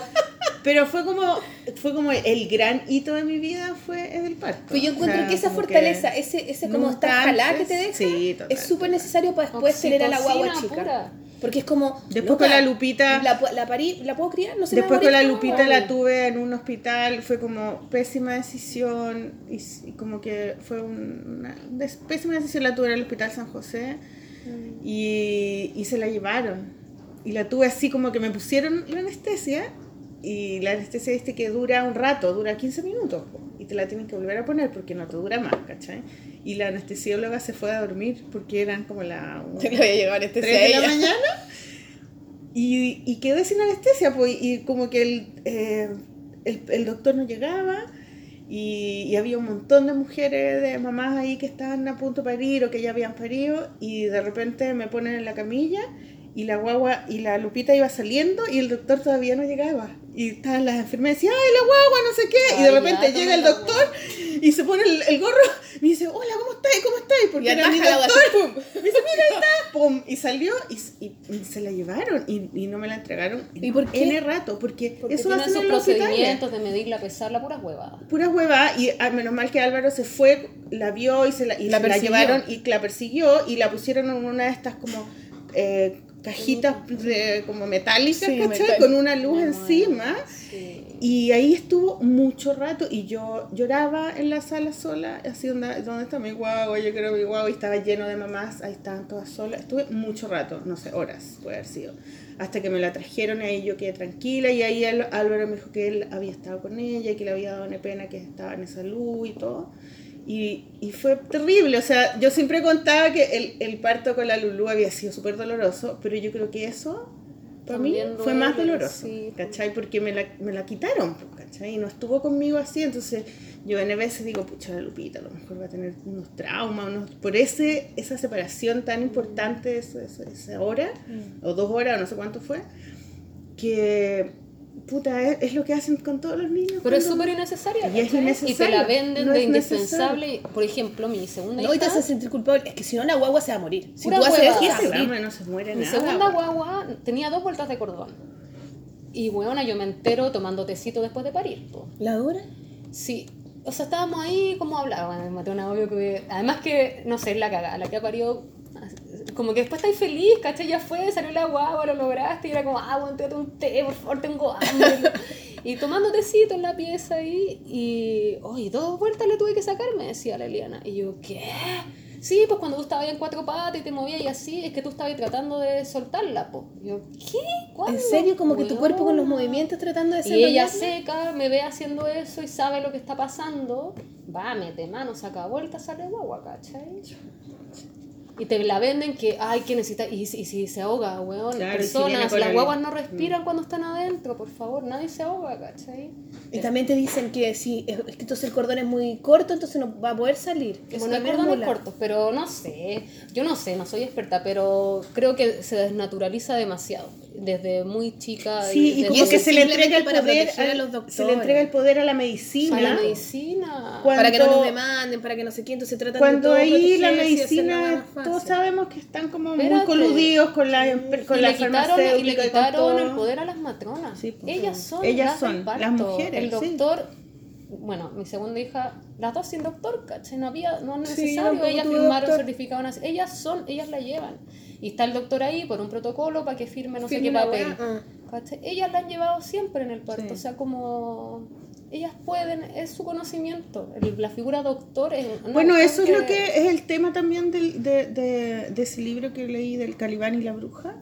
Speaker 1: pero fue como fue como el gran hito de mi vida fue el parto.
Speaker 2: Pues yo
Speaker 1: O
Speaker 2: encuentro
Speaker 1: sea,
Speaker 2: que esa fortaleza, ese, ese como estar jalá que te deja,
Speaker 1: sí, total,
Speaker 2: es súper necesario para después tener a la guagua chica.
Speaker 3: pura.
Speaker 2: Porque es como.
Speaker 1: Después
Speaker 2: loca,
Speaker 1: con la Lupita-
Speaker 2: La, parí, ¿la puedo criar? No sé.
Speaker 1: Después con la Lupita la tuve en un hospital, fue como pésima decisión y, como que fue un- una pésima decisión la tuve en el hospital San José y, y se la llevaron y la tuve así como que me pusieron la anestesia y la anestesia viste que dura un rato, dura 15 minutos po, y te la tienen que volver a poner porque no te dura más, ¿cachai? Y la anestesióloga se fue a dormir porque eran como la
Speaker 2: Le voy a llevar este
Speaker 1: 3 de la mañana y, y quedé sin anestesia, pues, y como que el, eh, el, el doctor no llegaba y, y había un montón de mujeres, de mamás ahí que estaban a punto de parir o que ya habían parido y de repente me ponen en la camilla y la guagua y la Lupita iba saliendo y el doctor todavía no llegaba. Y estaban las enfermeras y decían, ay, la guagua, no sé qué. y de
Speaker 3: Ay,
Speaker 1: repente
Speaker 3: ya,
Speaker 1: llega el doctor y se pone el, el gorro y me dice, hola, ¿cómo estáis? ¿Cómo estáis? Porque
Speaker 2: Y
Speaker 1: era mi doctor.
Speaker 2: pum.
Speaker 1: Me dice, mira, ahí está. Pum, y salió y, y- y se la llevaron y, y no me la entregaron
Speaker 2: ¿Y por qué?
Speaker 1: N rato, porque,
Speaker 3: Porque
Speaker 1: eso hacen
Speaker 3: esos
Speaker 1: en
Speaker 3: procedimientos de medirla, pesarla, puras huevadas.
Speaker 1: Pura hueva y ah, menos mal que Álvaro se fue, la vio y se la, y
Speaker 2: La
Speaker 1: se la llevaron y la persiguió y la pusieron en una de estas como eh, cajitas de, como metálicas,
Speaker 2: Sí,
Speaker 1: ¿cachai? Con una luz
Speaker 3: Me
Speaker 1: encima.
Speaker 3: Sí.
Speaker 1: Y ahí estuvo mucho rato y yo lloraba en la sala sola, así donde, ¿dónde está mi guagua? Yo quiero mi guagua y estaba lleno de mamás, ahí estaban todas solas. Estuve mucho rato, no sé, horas puede haber sido. Hasta que me la trajeron y ahí yo quedé tranquila y ahí el- Álvaro me dijo que él había estado con ella y que le había dado una pena que estaba en esa luz y todo. Y, y fue terrible, o sea, yo siempre contaba que el, el parto con la Lulú había sido súper doloroso, pero yo creo que eso para mí fue más doloroso,
Speaker 3: sí.
Speaker 1: ¿cachai? Porque me la, me la quitaron, pues, ¿cachai? Y no estuvo conmigo así, entonces yo en veces digo, pucha, la Lupita a lo mejor va a tener unos traumas, unos, por ese, esa separación tan importante, esa, esa, esa hora,
Speaker 3: Mm.
Speaker 1: o dos horas, o no sé cuánto fue, que, puta, es, es lo que hacen con todos los niños.
Speaker 3: Pero es súper innecesaria.
Speaker 1: Y es
Speaker 3: ¿cachai?
Speaker 1: innecesario,
Speaker 3: Y te la venden
Speaker 1: no
Speaker 3: de indispensable. Por ejemplo, mi segunda
Speaker 2: No, y te
Speaker 3: hija,
Speaker 2: haces sentir culpable. Es que si no, la guagua se va a morir. Si tú haces eso, se va a morir.
Speaker 1: no se muere
Speaker 3: mi
Speaker 1: nada.
Speaker 3: segunda guagua tenía dos vueltas de cordón. Y weona, yo me entero tomando tecito después de parir. po.
Speaker 2: ¿La dura?
Speaker 3: Sí. O sea, estábamos ahí como hablaba, me maté una obvio que... Además que, no sé, es la cagada, la que ha parido... Como que después estáis feliz, ¿cachai? Ya fue, salió la guagua, lo lograste, y era como, ah, bueno, un té, por favor, tengo hambre. y tomando tecito en la pieza ahí, y, oye, dos vueltas le tuve que sacar, me decía la Eliana. Y yo, ¿qué? Sí, pues cuando tú estabas ahí en cuatro patas y te movías y así, es que tú estabas ahí tratando de soltarla, po. Y yo, ¿qué? ¿Cuándo?
Speaker 2: ¿En serio? Como que tu cuerpo con los movimientos tratando de
Speaker 3: Y ella seca, me ve haciendo eso y sabe lo que está pasando. Va, mete mano, saca vuelta, sale guagua, ¿cachai? Y te la venden que, ay, que necesita, y, si- y si se ahoga, weón,
Speaker 1: Claro, si
Speaker 3: personas, las
Speaker 1: la-
Speaker 3: guaguas no respiran cuando están adentro, por favor, nadie se ahoga, ¿cachai?
Speaker 2: Y también te dicen que si es que entonces el cordón es muy corto, entonces no va a poder salir.
Speaker 3: Bueno, hay
Speaker 2: también es
Speaker 3: cortos, pero no sé, yo no sé, no soy experta, pero creo que se desnaturaliza demasiado, desde muy chica.
Speaker 1: Sí, y como que se le entrega el poder
Speaker 2: a los
Speaker 1: se
Speaker 2: doctores.
Speaker 1: le entrega el poder a la medicina.
Speaker 3: a la medicina.
Speaker 1: Cuando-
Speaker 2: Para que no nos demanden, para que no sé qué, entonces tratan de
Speaker 1: Cuando ahí la medicina, todos sabemos que están como
Speaker 3: Espérate.
Speaker 1: muy coludidos con la, con
Speaker 3: y,
Speaker 1: la
Speaker 3: le quitaron, y le quitaron el poder a las matronas.
Speaker 1: Sí, pues.
Speaker 3: ellas son,
Speaker 1: Ellas
Speaker 3: las
Speaker 1: son, las mujeres,
Speaker 3: El
Speaker 1: sí.
Speaker 3: doctor, bueno, mi segunda hija, las dos sin doctor, ¿cachai? No había, no es
Speaker 2: Sí,
Speaker 3: necesario,
Speaker 2: tampoco
Speaker 3: ellas firmaron
Speaker 2: doctor.
Speaker 3: certificado, ellas son, ellas la llevan. Y está el doctor ahí por un protocolo para que firme no sé
Speaker 2: Firme
Speaker 3: qué
Speaker 2: una
Speaker 3: papel.
Speaker 2: ah.
Speaker 3: Ellas la han llevado siempre en el parto,
Speaker 1: Sí.
Speaker 3: o sea, como ellas pueden, es su conocimiento. La figura doctor es
Speaker 1: Bueno, eso es lo que es el tema también del, de, de, de ese libro que leí del Calibán y la bruja,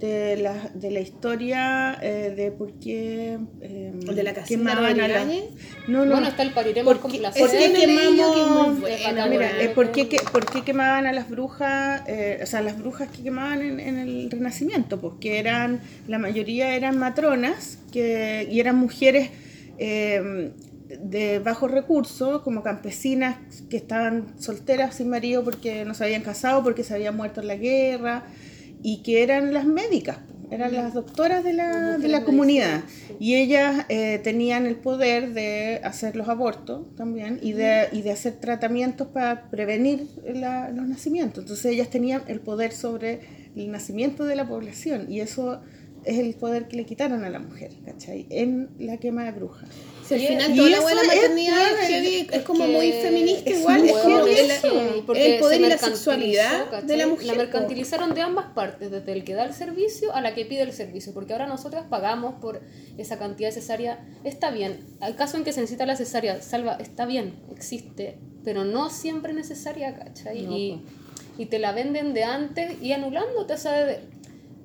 Speaker 1: de la, de la historia eh, de por qué eh,
Speaker 2: ¿El de la casita?
Speaker 1: No, no,
Speaker 3: Bueno, está el pariremos
Speaker 1: ¿Por
Speaker 3: con
Speaker 1: qué-
Speaker 3: placer.
Speaker 1: ¿por qué
Speaker 2: Ese me leí yo que es buena,
Speaker 1: Mira,
Speaker 2: weón.
Speaker 1: ¿por, qué, que- por qué quemaban a las brujas? eh, o sea, las brujas que quemaban en, en el Renacimiento, pues que eran, la mayoría eran matronas que, y eran mujeres eh, de bajos recursos, como campesinas que estaban solteras sin marido porque no se habían casado, porque se habían muerto en la guerra, y que eran las médicas, eran las doctoras de la, de la comunidad. Y ellas eh, tenían el poder de hacer los abortos también y de, y de hacer tratamientos para prevenir la- los nacimientos. Entonces ellas tenían el poder sobre el nacimiento de la población y eso es el poder que le quitaron a la mujer, ¿cachai? En la quema de brujas.
Speaker 2: Si al
Speaker 3: Y-
Speaker 2: final toda la
Speaker 1: es,
Speaker 2: maternidad es, heavy,
Speaker 1: es
Speaker 2: es como muy feminista
Speaker 1: es
Speaker 2: igual,
Speaker 1: muy
Speaker 2: es como
Speaker 1: heavy
Speaker 2: el,
Speaker 3: Sí, porque
Speaker 2: el poder y la sexualidad
Speaker 3: ¿cachai?
Speaker 2: de la mujer.
Speaker 3: La mercantilizaron de ambas partes, desde el que da el servicio a la que pide el servicio, porque ahora nosotras pagamos por esa cantidad de cesárea. Está bien, al caso en que se necesita la cesárea, salva, está bien, existe, pero no siempre necesaria, ¿cachai?
Speaker 1: No,
Speaker 3: y, y te la venden de antes y anulándote, o sea, de-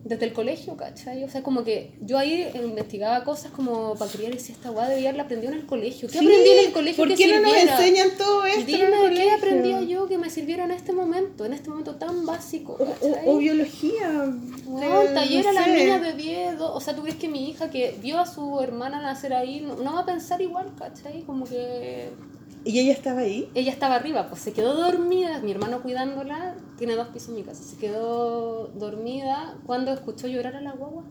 Speaker 3: desde el colegio, ¿cachai? O sea, como que yo ahí investigaba cosas como para criar y decía, esta weá debía haberla aprendido en el colegio. ¿Qué
Speaker 1: Sí,
Speaker 3: aprendí en el colegio
Speaker 1: ¿Por
Speaker 3: que
Speaker 1: qué no nos enseñan todo esto? en el
Speaker 3: Dime qué
Speaker 1: colegio?
Speaker 3: aprendía yo que me sirviera en este momento, en este momento tan básico.
Speaker 1: O, o- biología.
Speaker 3: Weón,
Speaker 1: de-
Speaker 3: taller
Speaker 1: no
Speaker 3: a las
Speaker 1: sé.
Speaker 3: niñas de 10, do- o sea, ¿tú crees que mi hija que vio a su hermana nacer ahí no, no va a pensar igual, cachai? Como que
Speaker 1: ¿Y ella estaba ahí?
Speaker 3: ella estaba arriba, pues se quedó dormida, mi hermano cuidándola, tiene dos pisos en mi casa, se quedó dormida cuando escuchó llorar a la guagua.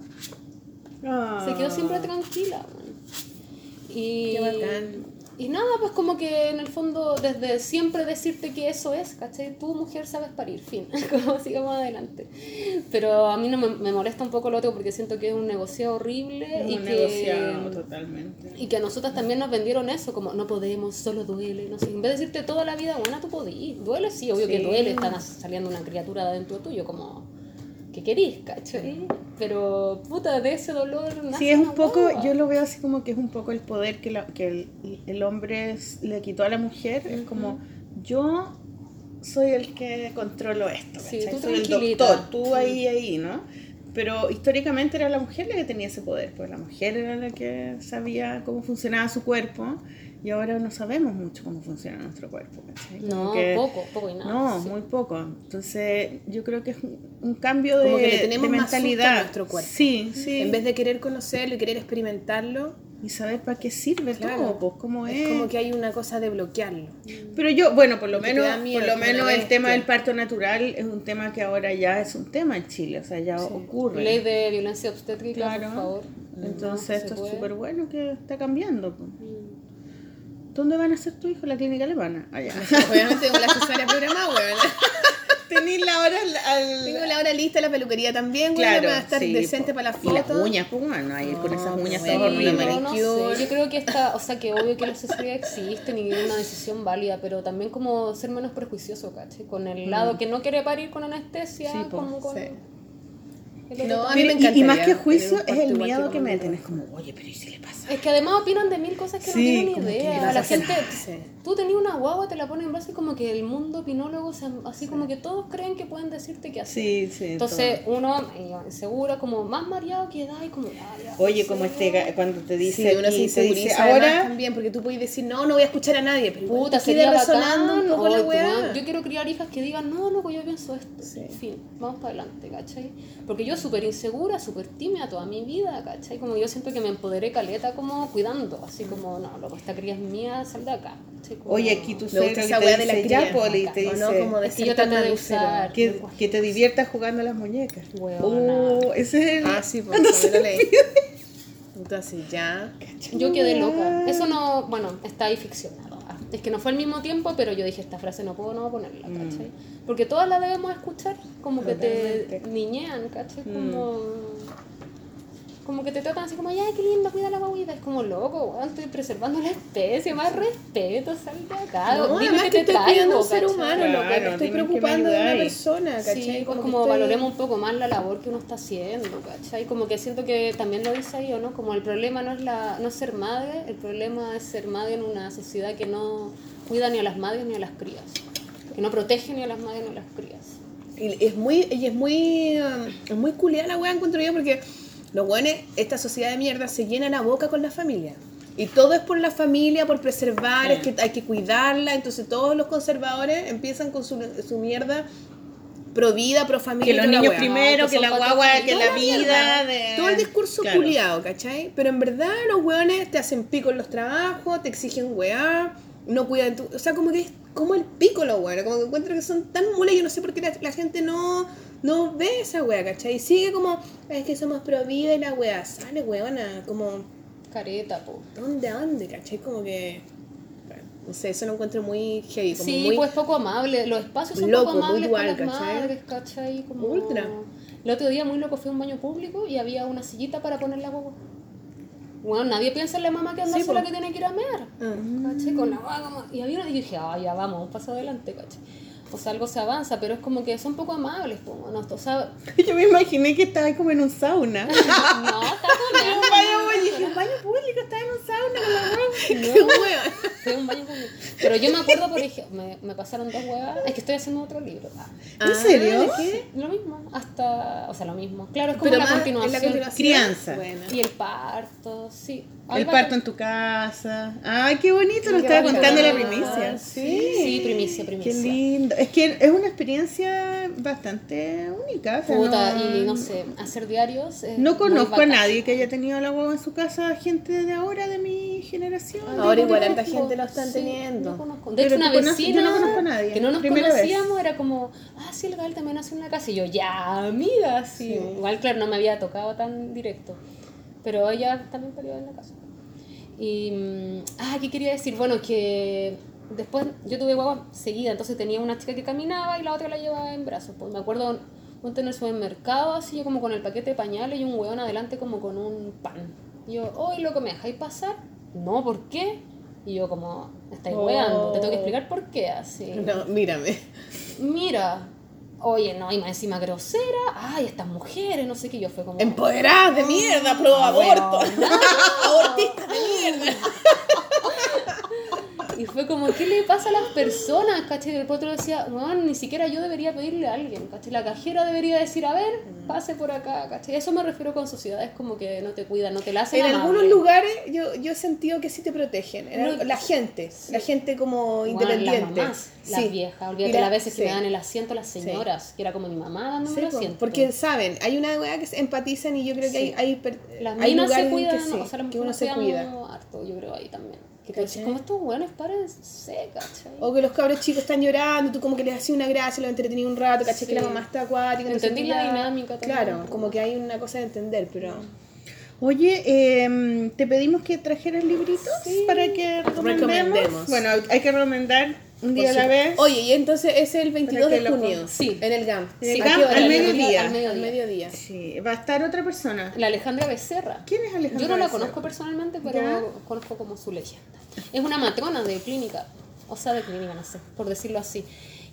Speaker 3: Se quedó siempre tranquila. weón. Y,
Speaker 2: Qué bacán.
Speaker 3: Y nada, pues como que en el fondo, desde siempre decirte que eso es, ¿cachai? Tú, mujer, sabes parir, fin. como sigamos adelante. Pero a mí no me, me molesta un poco lo otro porque siento que es un negocio horrible
Speaker 1: Es
Speaker 3: y
Speaker 1: un
Speaker 3: que...
Speaker 1: negociado totalmente.
Speaker 3: Y que a nosotras también nos vendieron eso, como no podemos, solo duele, no sé. En vez de decirte toda la vida, bueno, tú podís. Duele, sí, obvio que duele, está saliendo una criatura de dentro tuyo, como que querís, ¿cachai? Pero, puta, de ese dolor nace
Speaker 1: Sí, es un poco,
Speaker 3: guagua.
Speaker 1: yo lo veo así como que es un poco el poder que, la- que el, el hombre le quitó a la mujer. Es como, yo soy el que controlo esto,
Speaker 3: Sí,
Speaker 1: ¿cachai?
Speaker 3: tú
Speaker 1: soy el doctor, tú ahí, ahí, ¿no? Pero históricamente era la mujer la que tenía ese poder, pues la mujer era la que sabía cómo funcionaba su cuerpo y ahora no sabemos mucho cómo funciona nuestro cuerpo,
Speaker 3: No,
Speaker 1: que-
Speaker 3: poco, poco y nada.
Speaker 1: No,
Speaker 3: sí.
Speaker 1: muy poco. Entonces, yo creo que es un, cambio de,
Speaker 2: que le tenemos
Speaker 1: de
Speaker 2: más a
Speaker 1: mentalidad.
Speaker 2: nuestro cuerpo.
Speaker 1: Sí, sí.
Speaker 2: En vez de querer conocerlo y querer experimentarlo,
Speaker 1: y saber para qué sirve
Speaker 2: claro,
Speaker 1: todo, pues cómo es.
Speaker 2: es como que hay una cosa de bloquearlo.
Speaker 1: Pero yo, bueno, por lo menos,
Speaker 2: miedo,
Speaker 1: por lo menos el tema del parto natural es un tema que ahora ya es un tema en Chile, o sea, ya ocurre.
Speaker 3: Ley de violencia obstétrica,
Speaker 1: Claro.
Speaker 3: por favor.
Speaker 1: Entonces
Speaker 3: No,
Speaker 1: esto es súper bueno que está cambiando. pues. ¿Dónde van a hacer tu hijo? La clínica alemana. Allá.
Speaker 2: Obviamente tengo la cesárea programada, weón.
Speaker 1: Tenís la hora al...
Speaker 2: Tengo la hora lista, la peluquería también, weón,
Speaker 1: Claro,
Speaker 2: para estar
Speaker 1: sí,
Speaker 2: decente
Speaker 1: po.
Speaker 2: para la
Speaker 1: Y las uñas, pues bueno, ahí con esas
Speaker 2: No,
Speaker 1: uñas
Speaker 2: sí, una
Speaker 3: no, no sé. Yo creo que está, o sea, que obvio que las cesáreas existen y es una decisión válida, pero también como ser menos prejuicioso, ¿cachai? Con el lado que no quiere parir con anestesia,
Speaker 1: Mm. Sí,
Speaker 3: como con...
Speaker 2: No, a mí me
Speaker 1: y- y, más que juicio es el miedo
Speaker 2: que
Speaker 1: que
Speaker 2: con
Speaker 1: meten.
Speaker 2: mi
Speaker 1: Es como, oye, pero ¿y si le pasa?
Speaker 3: Es que además opinan de mil cosas que
Speaker 1: Sí,
Speaker 3: no tienen
Speaker 1: que
Speaker 3: idea. la gente,
Speaker 2: Sí.
Speaker 3: Tú tenías una guagua, te la pones en brazos y como que el mundo opinólogo, se- así como que todos creen que pueden decirte qué hacer.
Speaker 1: Sí, sí.
Speaker 3: Entonces uno, eh, seguro, como más mareado que da y como, ah, ya,
Speaker 1: todo. Oye,
Speaker 3: no
Speaker 1: como este cuando te dice
Speaker 2: Sí, uno se inseguriza
Speaker 1: ahora
Speaker 2: también, porque tú puedes decir, no, no voy a escuchar a nadie, pero
Speaker 3: Puta, sería
Speaker 2: queda resonando
Speaker 3: bacán.
Speaker 2: un poco la weá.
Speaker 3: Yo quiero criar hijas que digan, no, loco, yo pienso esto.
Speaker 2: Sí.
Speaker 3: En fin, vamos para adelante, ¿cachai? Porque yo súper insegura, súper tímida toda mi vida, ¿cachai? Como yo siento que me empoderé caleta como cuidando, así como, no, loco, esta cría es mía, sal de acá. ¿cachai? Como-
Speaker 1: Oye, aquí tu suegra que te
Speaker 2: de la
Speaker 1: ya, Poli, y te dice
Speaker 2: no, como de
Speaker 3: que yo de usar-
Speaker 1: que, que te diviertas jugando a las muñecas.
Speaker 3: Weona.
Speaker 1: Oh, ese es el...
Speaker 2: Ah, sí, pues también lo leí. Entonces ya.
Speaker 3: Yo quedé loca. Eso no, bueno, está ahí ficcionado. Es que no fue al mismo tiempo, pero yo dije, esta frase no puedo no ponerla, ¿cachai? Porque todas la debemos escuchar, como que te
Speaker 1: Totalmente.
Speaker 3: niñean, ¿cachai? Como, como que te tratan así como, ay, qué lindo, cuida la guaguita. Es como loco, weón, estoy preservando la especie, más respeto, sal de acá.
Speaker 2: No,
Speaker 3: dime
Speaker 2: además
Speaker 3: que
Speaker 2: que
Speaker 3: te
Speaker 2: estoy cuidando a
Speaker 3: traigo,
Speaker 2: un ser humano, loco.
Speaker 1: Claro,
Speaker 2: Me estoy
Speaker 1: me
Speaker 2: preocupando de una persona, ¿cachai?
Speaker 3: Sí, pues
Speaker 2: Como estoy-
Speaker 3: valoremos un poco más la labor que uno está haciendo, ¿cachai? Como que siento que también lo dice ahí, ¿o no? Como el problema no es, la, no es ser madre, el problema es ser madre en una sociedad que no cuida ni a las madres ni a las crías, que no protege ni a las madres ni a las crías.
Speaker 2: Y es muy, y es muy, um, es muy culiada la weá, encuentro yo, porque los weones, esta sociedad de mierda, se llenan la boca con la familia. Y todo es por la familia, por preservar, es que hay que cuidarla. Entonces todos los conservadores empiezan con su, su mierda pro vida, pro familia.
Speaker 1: Que los niños primero,
Speaker 3: que
Speaker 1: la guagua, que
Speaker 2: Toda
Speaker 1: la
Speaker 2: la
Speaker 1: vida de...
Speaker 2: Todo el discurso
Speaker 1: Claro.
Speaker 2: culiado, ¿cachai? Pero en verdad los weones te hacen pico en los trabajos, te exigen weá, no cuidan tu... O sea, como que es como el pico los weones, como que encuentro que son tan mulas, yo no sé por qué la, la gente no, no ve esa weá, ¿cachai? Y sigue como, es que somos pro vida y la weá, sale weona, como,
Speaker 3: Careta, po.
Speaker 2: ¿dónde, dónde, cachai? Como que... No sé, eso lo encuentro muy heavy, como
Speaker 3: Sí,
Speaker 2: muy...
Speaker 3: pues poco amable, los espacios son
Speaker 2: loco,
Speaker 3: poco
Speaker 2: muy
Speaker 3: amables
Speaker 2: dual,
Speaker 3: con las
Speaker 2: ¿cachai?
Speaker 3: madres, ¿cachai? Como...
Speaker 2: Ultra.
Speaker 3: El otro día muy loco fui a un baño público y había una sillita para poner la guagua. Bueno, nadie piensa en la mamá que anda
Speaker 2: Sí,
Speaker 3: sola
Speaker 2: po.
Speaker 3: que tiene que ir a mear.
Speaker 2: Ah.
Speaker 3: ¿cachai? Con la guagua Y había una y yo dije, ah, ya vamos, un paso adelante, ¿cachai? O sea, algo se avanza, pero es como que son poco amables, po, ¿no? O sea,
Speaker 1: Yo me imaginé que estaba como en un sauna.
Speaker 3: no, está con
Speaker 1: un baño, dije, un baño público, estaba en un sauna con la
Speaker 3: un baño público. Pero yo me acuerdo, por ejemplo, me, me pasaron dos huevas. Es que estoy haciendo otro libro. Ah,
Speaker 1: ¿En serio?
Speaker 2: ¿Qué?
Speaker 3: Lo mismo, hasta. O sea, lo mismo. Claro, es como
Speaker 2: Pero
Speaker 3: la
Speaker 2: más
Speaker 3: continuación.
Speaker 2: la continuación.
Speaker 1: Crianza.
Speaker 3: Y el parto, sí.
Speaker 1: El parto en tu casa. Ay, qué bonito, lo
Speaker 2: Qué
Speaker 1: estaba contando la primicia.
Speaker 3: Sí, sí, primicia, primicia.
Speaker 1: Qué lindo. Es que es una experiencia bastante única. o sea,
Speaker 3: Puta,
Speaker 1: no,
Speaker 3: y no sé, hacer diarios. es
Speaker 1: No
Speaker 3: muy
Speaker 1: conozco a nadie que haya tenido la guagua en su casa, gente de ahora, de mi generación.
Speaker 2: Ahora igual
Speaker 3: conozco,
Speaker 2: gente lo están
Speaker 3: sí,
Speaker 2: teniendo.
Speaker 3: yo conozco. De hecho, una vecina
Speaker 1: yo no conozco a nadie,
Speaker 3: que no nos
Speaker 1: primera vez.
Speaker 3: conocíamos era como, ah, sí, el Gael también hace una casa. Y yo, ya, amiga, sí. Igual, claro, no me había tocado tan directo. Pero ella también peleó en la casa. Y, mm, ah, ¿qué quería decir? Bueno, que después yo tuve guagua seguida, entonces tenía una chica que caminaba y la otra la llevaba en brazos. Pues me acuerdo un en el supermercado, así yo como con el paquete de pañales y un hueón adelante como con un pan. Y yo, oye, loco, ¿me dejáis pasar? No, ¿por qué? Y yo como, estáis
Speaker 2: Oh.
Speaker 3: hueando, te tengo que explicar por qué, así.
Speaker 2: No, mírame.
Speaker 3: Mira, oye, no, y más encima grosera, ay, estas mujeres, no sé qué, yo fue como...
Speaker 2: Empoderadas de mierda, pro aborto. Abortistas de mierda.
Speaker 3: Y fue como, ¿qué le pasa a las personas? ¿Cachai? Y el otro decía, bueno, ni siquiera yo debería pedirle a alguien, ¿cachai? La cajera debería decir, a ver, pase por acá, ¿cachai? Eso me refiero con sociedades como que no te cuidan, no te la hacen
Speaker 2: En
Speaker 3: amable.
Speaker 2: algunos lugares yo, yo he sentido que sí te protegen. En
Speaker 3: No,
Speaker 2: la gente, la gente como
Speaker 3: Bueno,
Speaker 2: independiente.
Speaker 3: Las mamás, las
Speaker 2: Sí.
Speaker 3: viejas, olvídate
Speaker 2: la-
Speaker 3: las veces que
Speaker 2: sí.
Speaker 3: me dan el asiento las señoras, que era como mi mamá dándome
Speaker 2: Sí,
Speaker 3: el asiento.
Speaker 2: porque saben, hay una weá que se empatizan y yo creo que
Speaker 3: Sí.
Speaker 2: hay, hay,
Speaker 3: las
Speaker 2: hay lugares
Speaker 3: se cuidan,
Speaker 2: que, sí,
Speaker 3: o sea, las
Speaker 2: que uno se cuida.
Speaker 3: harto, yo creo ahí también. Que
Speaker 2: ¿Cachai?
Speaker 3: como estos buenos párense, ¿cachai?
Speaker 2: O que los cabros chicos están llorando, tú como que les haces una gracia, los entretenís un rato, caché
Speaker 3: Sí.
Speaker 2: que la mamá está acuática.
Speaker 3: Entendí
Speaker 2: tú
Speaker 3: la dinámica también.
Speaker 2: Claro, como que hay una cosa de entender, pero...
Speaker 1: Oye, em, te pedimos que trajeras libritos para que recomendemos.
Speaker 2: Recomendemos.
Speaker 1: Bueno, hay que recomendar un día a la vez.
Speaker 2: Oye, y entonces es el 22
Speaker 1: que
Speaker 2: de junio.
Speaker 1: con-
Speaker 3: Sí.
Speaker 2: En el GAM.
Speaker 1: En el
Speaker 2: ¿A qué
Speaker 1: GAM,
Speaker 2: hora?
Speaker 1: al mediodía.
Speaker 3: Al
Speaker 2: Al
Speaker 3: mediodía.
Speaker 1: Sí, va a estar otra persona.
Speaker 3: La Alejandra Becerra.
Speaker 1: ¿Quién es Alejandra?
Speaker 3: Yo no la
Speaker 1: Becerra?
Speaker 3: conozco personalmente, pero
Speaker 1: ¿Ya?
Speaker 3: conozco como su leyenda. Es una matrona de clínica, o sea, de clínica, no sé, por decirlo así.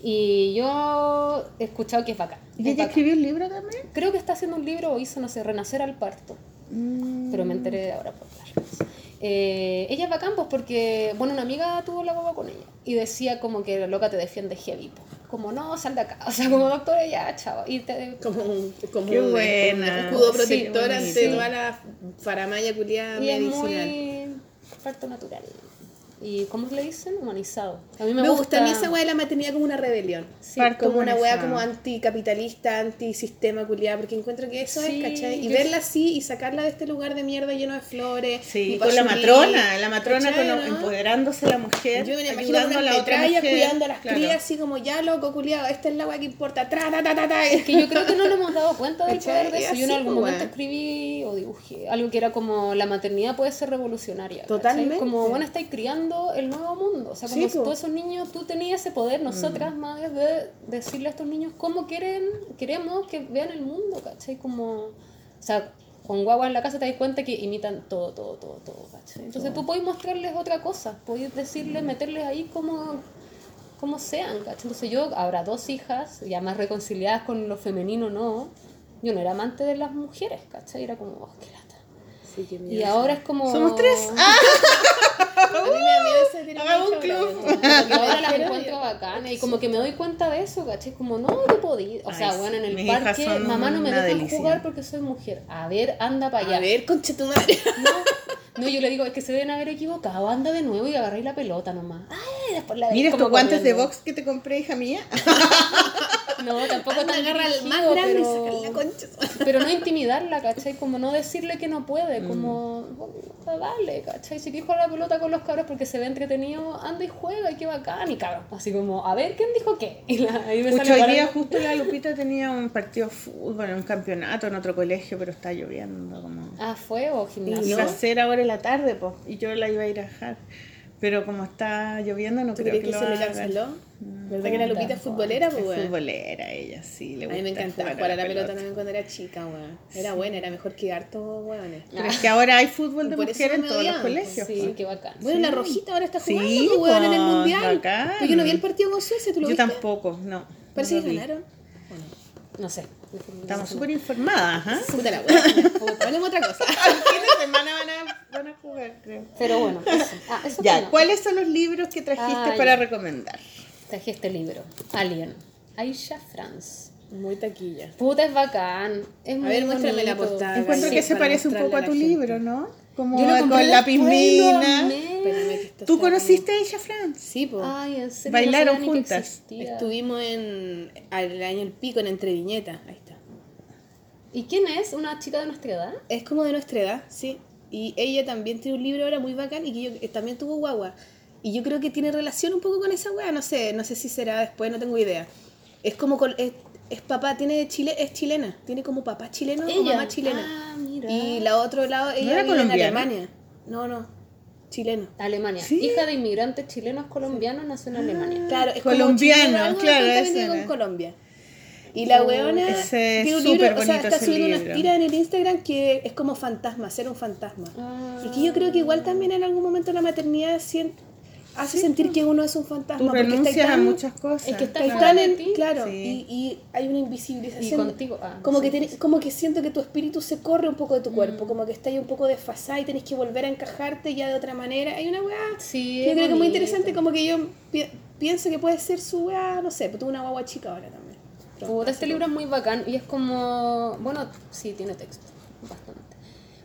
Speaker 3: Y yo he escuchado que es bacán.
Speaker 1: ¿Y ella escribió el libro también?
Speaker 3: Creo que está haciendo un libro o hizo, no sé, Renacer al parto.
Speaker 1: Mm.
Speaker 3: Pero me enteré de ahora por las redes. Eh, ella es bacán, pues porque, bueno, una amiga tuvo la guagua con ella y decía como que la loca te defiende heavy, po. como no, sal de acá, o sea, como doctora ya, chavo, y te,
Speaker 2: Como un, como
Speaker 1: Qué
Speaker 2: un,
Speaker 1: buena.
Speaker 2: escudo
Speaker 3: Sí,
Speaker 2: protector
Speaker 1: bonito.
Speaker 2: ante
Speaker 1: Sí.
Speaker 2: toda la faramaya culiada
Speaker 3: y es
Speaker 2: medicinal.
Speaker 3: muy parto natural. ¿Y cómo le dicen? Humanizado. A mí me,
Speaker 2: Me,
Speaker 3: gusta,
Speaker 2: gusta a mí esa weá de la maternidad como una rebelión.
Speaker 3: Sí,
Speaker 2: como una weá como anticapitalista, antisistema culiada, porque encuentro que eso
Speaker 3: Sí,
Speaker 2: es, ¿cachai? Y verla así y sacarla de este lugar de mierda lleno de flores.
Speaker 1: Sí,
Speaker 2: y
Speaker 1: con la matrona, la matrona
Speaker 2: ¿cachai,
Speaker 1: con,
Speaker 2: no?
Speaker 1: empoderándose la mujer,
Speaker 2: Yo me
Speaker 1: ayudando a la otra mujer.
Speaker 2: cuidando a las
Speaker 1: Claro.
Speaker 2: crías así como ya loco culiado, esta es la weá que importa, tra, ta, ta, ta, ta.
Speaker 3: Es que yo creo que no nos hemos dado cuenta del
Speaker 2: ¿Cachai?
Speaker 3: poder de eso.
Speaker 2: Y
Speaker 3: Yo en algún
Speaker 2: pues,
Speaker 3: momento escribí o dibujé algo que era como la maternidad puede ser revolucionaria. ¿cachai?
Speaker 2: Totalmente.
Speaker 3: Como, bueno, estáis criando el nuevo mundo. O sea, como
Speaker 2: Sí,
Speaker 3: si todos esos niños, tú tenías ese poder, nosotras, madres, de decirle a estos niños cómo quieren, queremos que vean el mundo, ¿cachai? Como, o sea, con guagua en la casa te das cuenta que imitan todo, todo, todo, todo, ¿cachai? Entonces tú podés mostrarles otra cosa, podés decirles, meterles ahí como como sean, ¿cachai? Entonces yo, habrá dos hijas, ya más reconciliadas con lo femenino, no. Yo no era amante de las mujeres, ¿cachai? Era como, oh, qué lata.
Speaker 2: Sí,
Speaker 3: Y ahora es como...
Speaker 1: Somos tres. Ah,
Speaker 2: A mí
Speaker 1: un club.
Speaker 3: ahora las encuentro bacanas y como que me doy cuenta de eso, ¿cachai? Como, no, no podí. O sea, bueno, en el parque, mamá no me deja jugar porque soy mujer. A ver, anda para allá.
Speaker 2: A ver, concha tu madre.
Speaker 3: No, no, yo le digo, es que se deben haber equivocado, anda de nuevo y agarré la pelota nomás. Ay, después la
Speaker 1: Mira estos guantes de box que te compré, hija mía.
Speaker 3: No, tampoco tan
Speaker 2: agarra el más grande y
Speaker 3: pero-
Speaker 2: saca la concha.
Speaker 3: Pero no intimidarla, ¿cachai? Como no decirle que no puede, como, bueno, dale, ¿cachai? Si quieres jugar la pelota con los cabros porque se ve entretenido, anda y juega y qué bacán, y cabrón. Así como, a ver, ¿quién dijo qué? Y la- ahí me sale
Speaker 1: hoy
Speaker 3: para-
Speaker 1: día justo la Lupita tenía un partido de fútbol, un campeonato en otro colegio, pero está lloviendo como...
Speaker 3: Ah, ¿fue o gimnasio?
Speaker 1: Iba a ser ahora en la tarde, pues, y yo la iba a ir a dejar. Pero como está lloviendo, no
Speaker 2: ¿Tú
Speaker 1: creo
Speaker 2: crees
Speaker 1: que,
Speaker 2: que
Speaker 1: lo
Speaker 2: se le
Speaker 1: haga.
Speaker 2: canceló? ¿Verdad que la Lupita es futbolera? Pues,
Speaker 1: Es
Speaker 2: weón?
Speaker 1: futbolera ella, sí, le
Speaker 2: A
Speaker 1: gusta
Speaker 2: mí me encantaba
Speaker 1: jugar
Speaker 2: jugar a la pelota también cuando era chica, weón. Era buena, era mejor que hartos weones.
Speaker 1: Pero es que ahora hay fútbol de mujeres en todos los
Speaker 2: odiaban,
Speaker 1: colegios.
Speaker 3: Sí,
Speaker 1: pues.
Speaker 3: qué bacán.
Speaker 2: Bueno, la Rojita ahora está
Speaker 1: Sí,
Speaker 2: jugando, pues, weón, en el
Speaker 1: pues,
Speaker 2: Mundial.
Speaker 1: bacán.
Speaker 2: Pero yo no vi el partido con Suecia, ¿tú lo
Speaker 1: Yo
Speaker 2: viste?
Speaker 1: tampoco, no.
Speaker 2: Parece
Speaker 1: no
Speaker 2: que
Speaker 1: lo vi.
Speaker 2: ganaron.
Speaker 3: No sé.
Speaker 1: Estamos súper informadas, ¿ah?
Speaker 2: Puta la weón. Hablemos otra cosa.
Speaker 1: El fin de semana van a, van a jugar, creo.
Speaker 3: Pero bueno, eso. Ah, eso
Speaker 1: Ya,
Speaker 3: no.
Speaker 1: ¿cuáles son los libros que trajiste
Speaker 3: Ah,
Speaker 1: para
Speaker 3: ya.
Speaker 1: recomendar?
Speaker 3: Traje este libro, Alien. Aisha Franz.
Speaker 2: Muy taquilla.
Speaker 3: Puta, es bacán. Es muy
Speaker 2: ver, muéstrame la portada.
Speaker 1: Encuentro
Speaker 2: sí,
Speaker 1: que se parece un poco
Speaker 2: a
Speaker 1: a tu
Speaker 2: gente.
Speaker 1: libro, ¿no? Como
Speaker 3: Yo lo compré
Speaker 1: con la pismina. ¿Tú conociste a ella, Franz?
Speaker 2: Sí, pues.
Speaker 3: Ay, en serio.
Speaker 1: Bailaron
Speaker 3: no
Speaker 1: juntas.
Speaker 2: Estuvimos en al año el pico en Entre Viñetas. Ahí está.
Speaker 3: ¿Y quién es? ¿Una chica de nuestra edad?
Speaker 2: Es como de nuestra edad, sí. Y ella también tiene un libro ahora muy bacán y que yo, eh, también tuvo guagua. Y yo creo que tiene relación un poco con esa weá, no sé, no sé si será después, no tengo idea. Es como con, es, es papá, tiene chile, es chilena, tiene como papá chileno o mamá chilena.
Speaker 3: Ah, mira.
Speaker 2: Y la otro lado, ella
Speaker 1: era
Speaker 2: vive en
Speaker 1: colombiana?
Speaker 2: Alemania. No, no, chileno.
Speaker 3: Alemania.
Speaker 1: Sí.
Speaker 3: Hija de inmigrantes chilenos colombianos, nació en Alemania.
Speaker 2: Claro, es
Speaker 1: Colombiano,
Speaker 2: como chileno,
Speaker 1: claro,
Speaker 2: tiene con. Colombia. Y la weona
Speaker 1: ese es
Speaker 2: tiene un libro, o sea,
Speaker 1: bonito
Speaker 2: está subiendo unas tiras en el Instagram que es como fantasma, ser un fantasma.
Speaker 3: Ah.
Speaker 2: Y que yo creo que igual también en algún momento la maternidad sien- hace sentir que uno es un fantasma.
Speaker 1: Tú
Speaker 2: porque
Speaker 1: renuncias a
Speaker 2: tan-
Speaker 1: muchas cosas.
Speaker 3: Es que está
Speaker 2: tan
Speaker 3: de
Speaker 2: en- claro,
Speaker 1: Sí.
Speaker 2: y, y hay una invisibilización.
Speaker 3: Y contigo, ah,
Speaker 2: como,
Speaker 3: sí,
Speaker 2: que tenés- como que siento que tu espíritu se corre un poco de tu
Speaker 3: Mm.
Speaker 2: cuerpo, como que estás ahí un poco desfasada y tenés que volver a encajarte ya de otra manera. Hay una weá
Speaker 3: Sí,
Speaker 2: yo creo que es muy interesante, como que yo pi- pienso que puede ser su weá, no sé, pues tuve una guagua chica ahora también.
Speaker 3: Puta, este libro es muy bacán y es como, bueno, sí, tiene texto, bastante.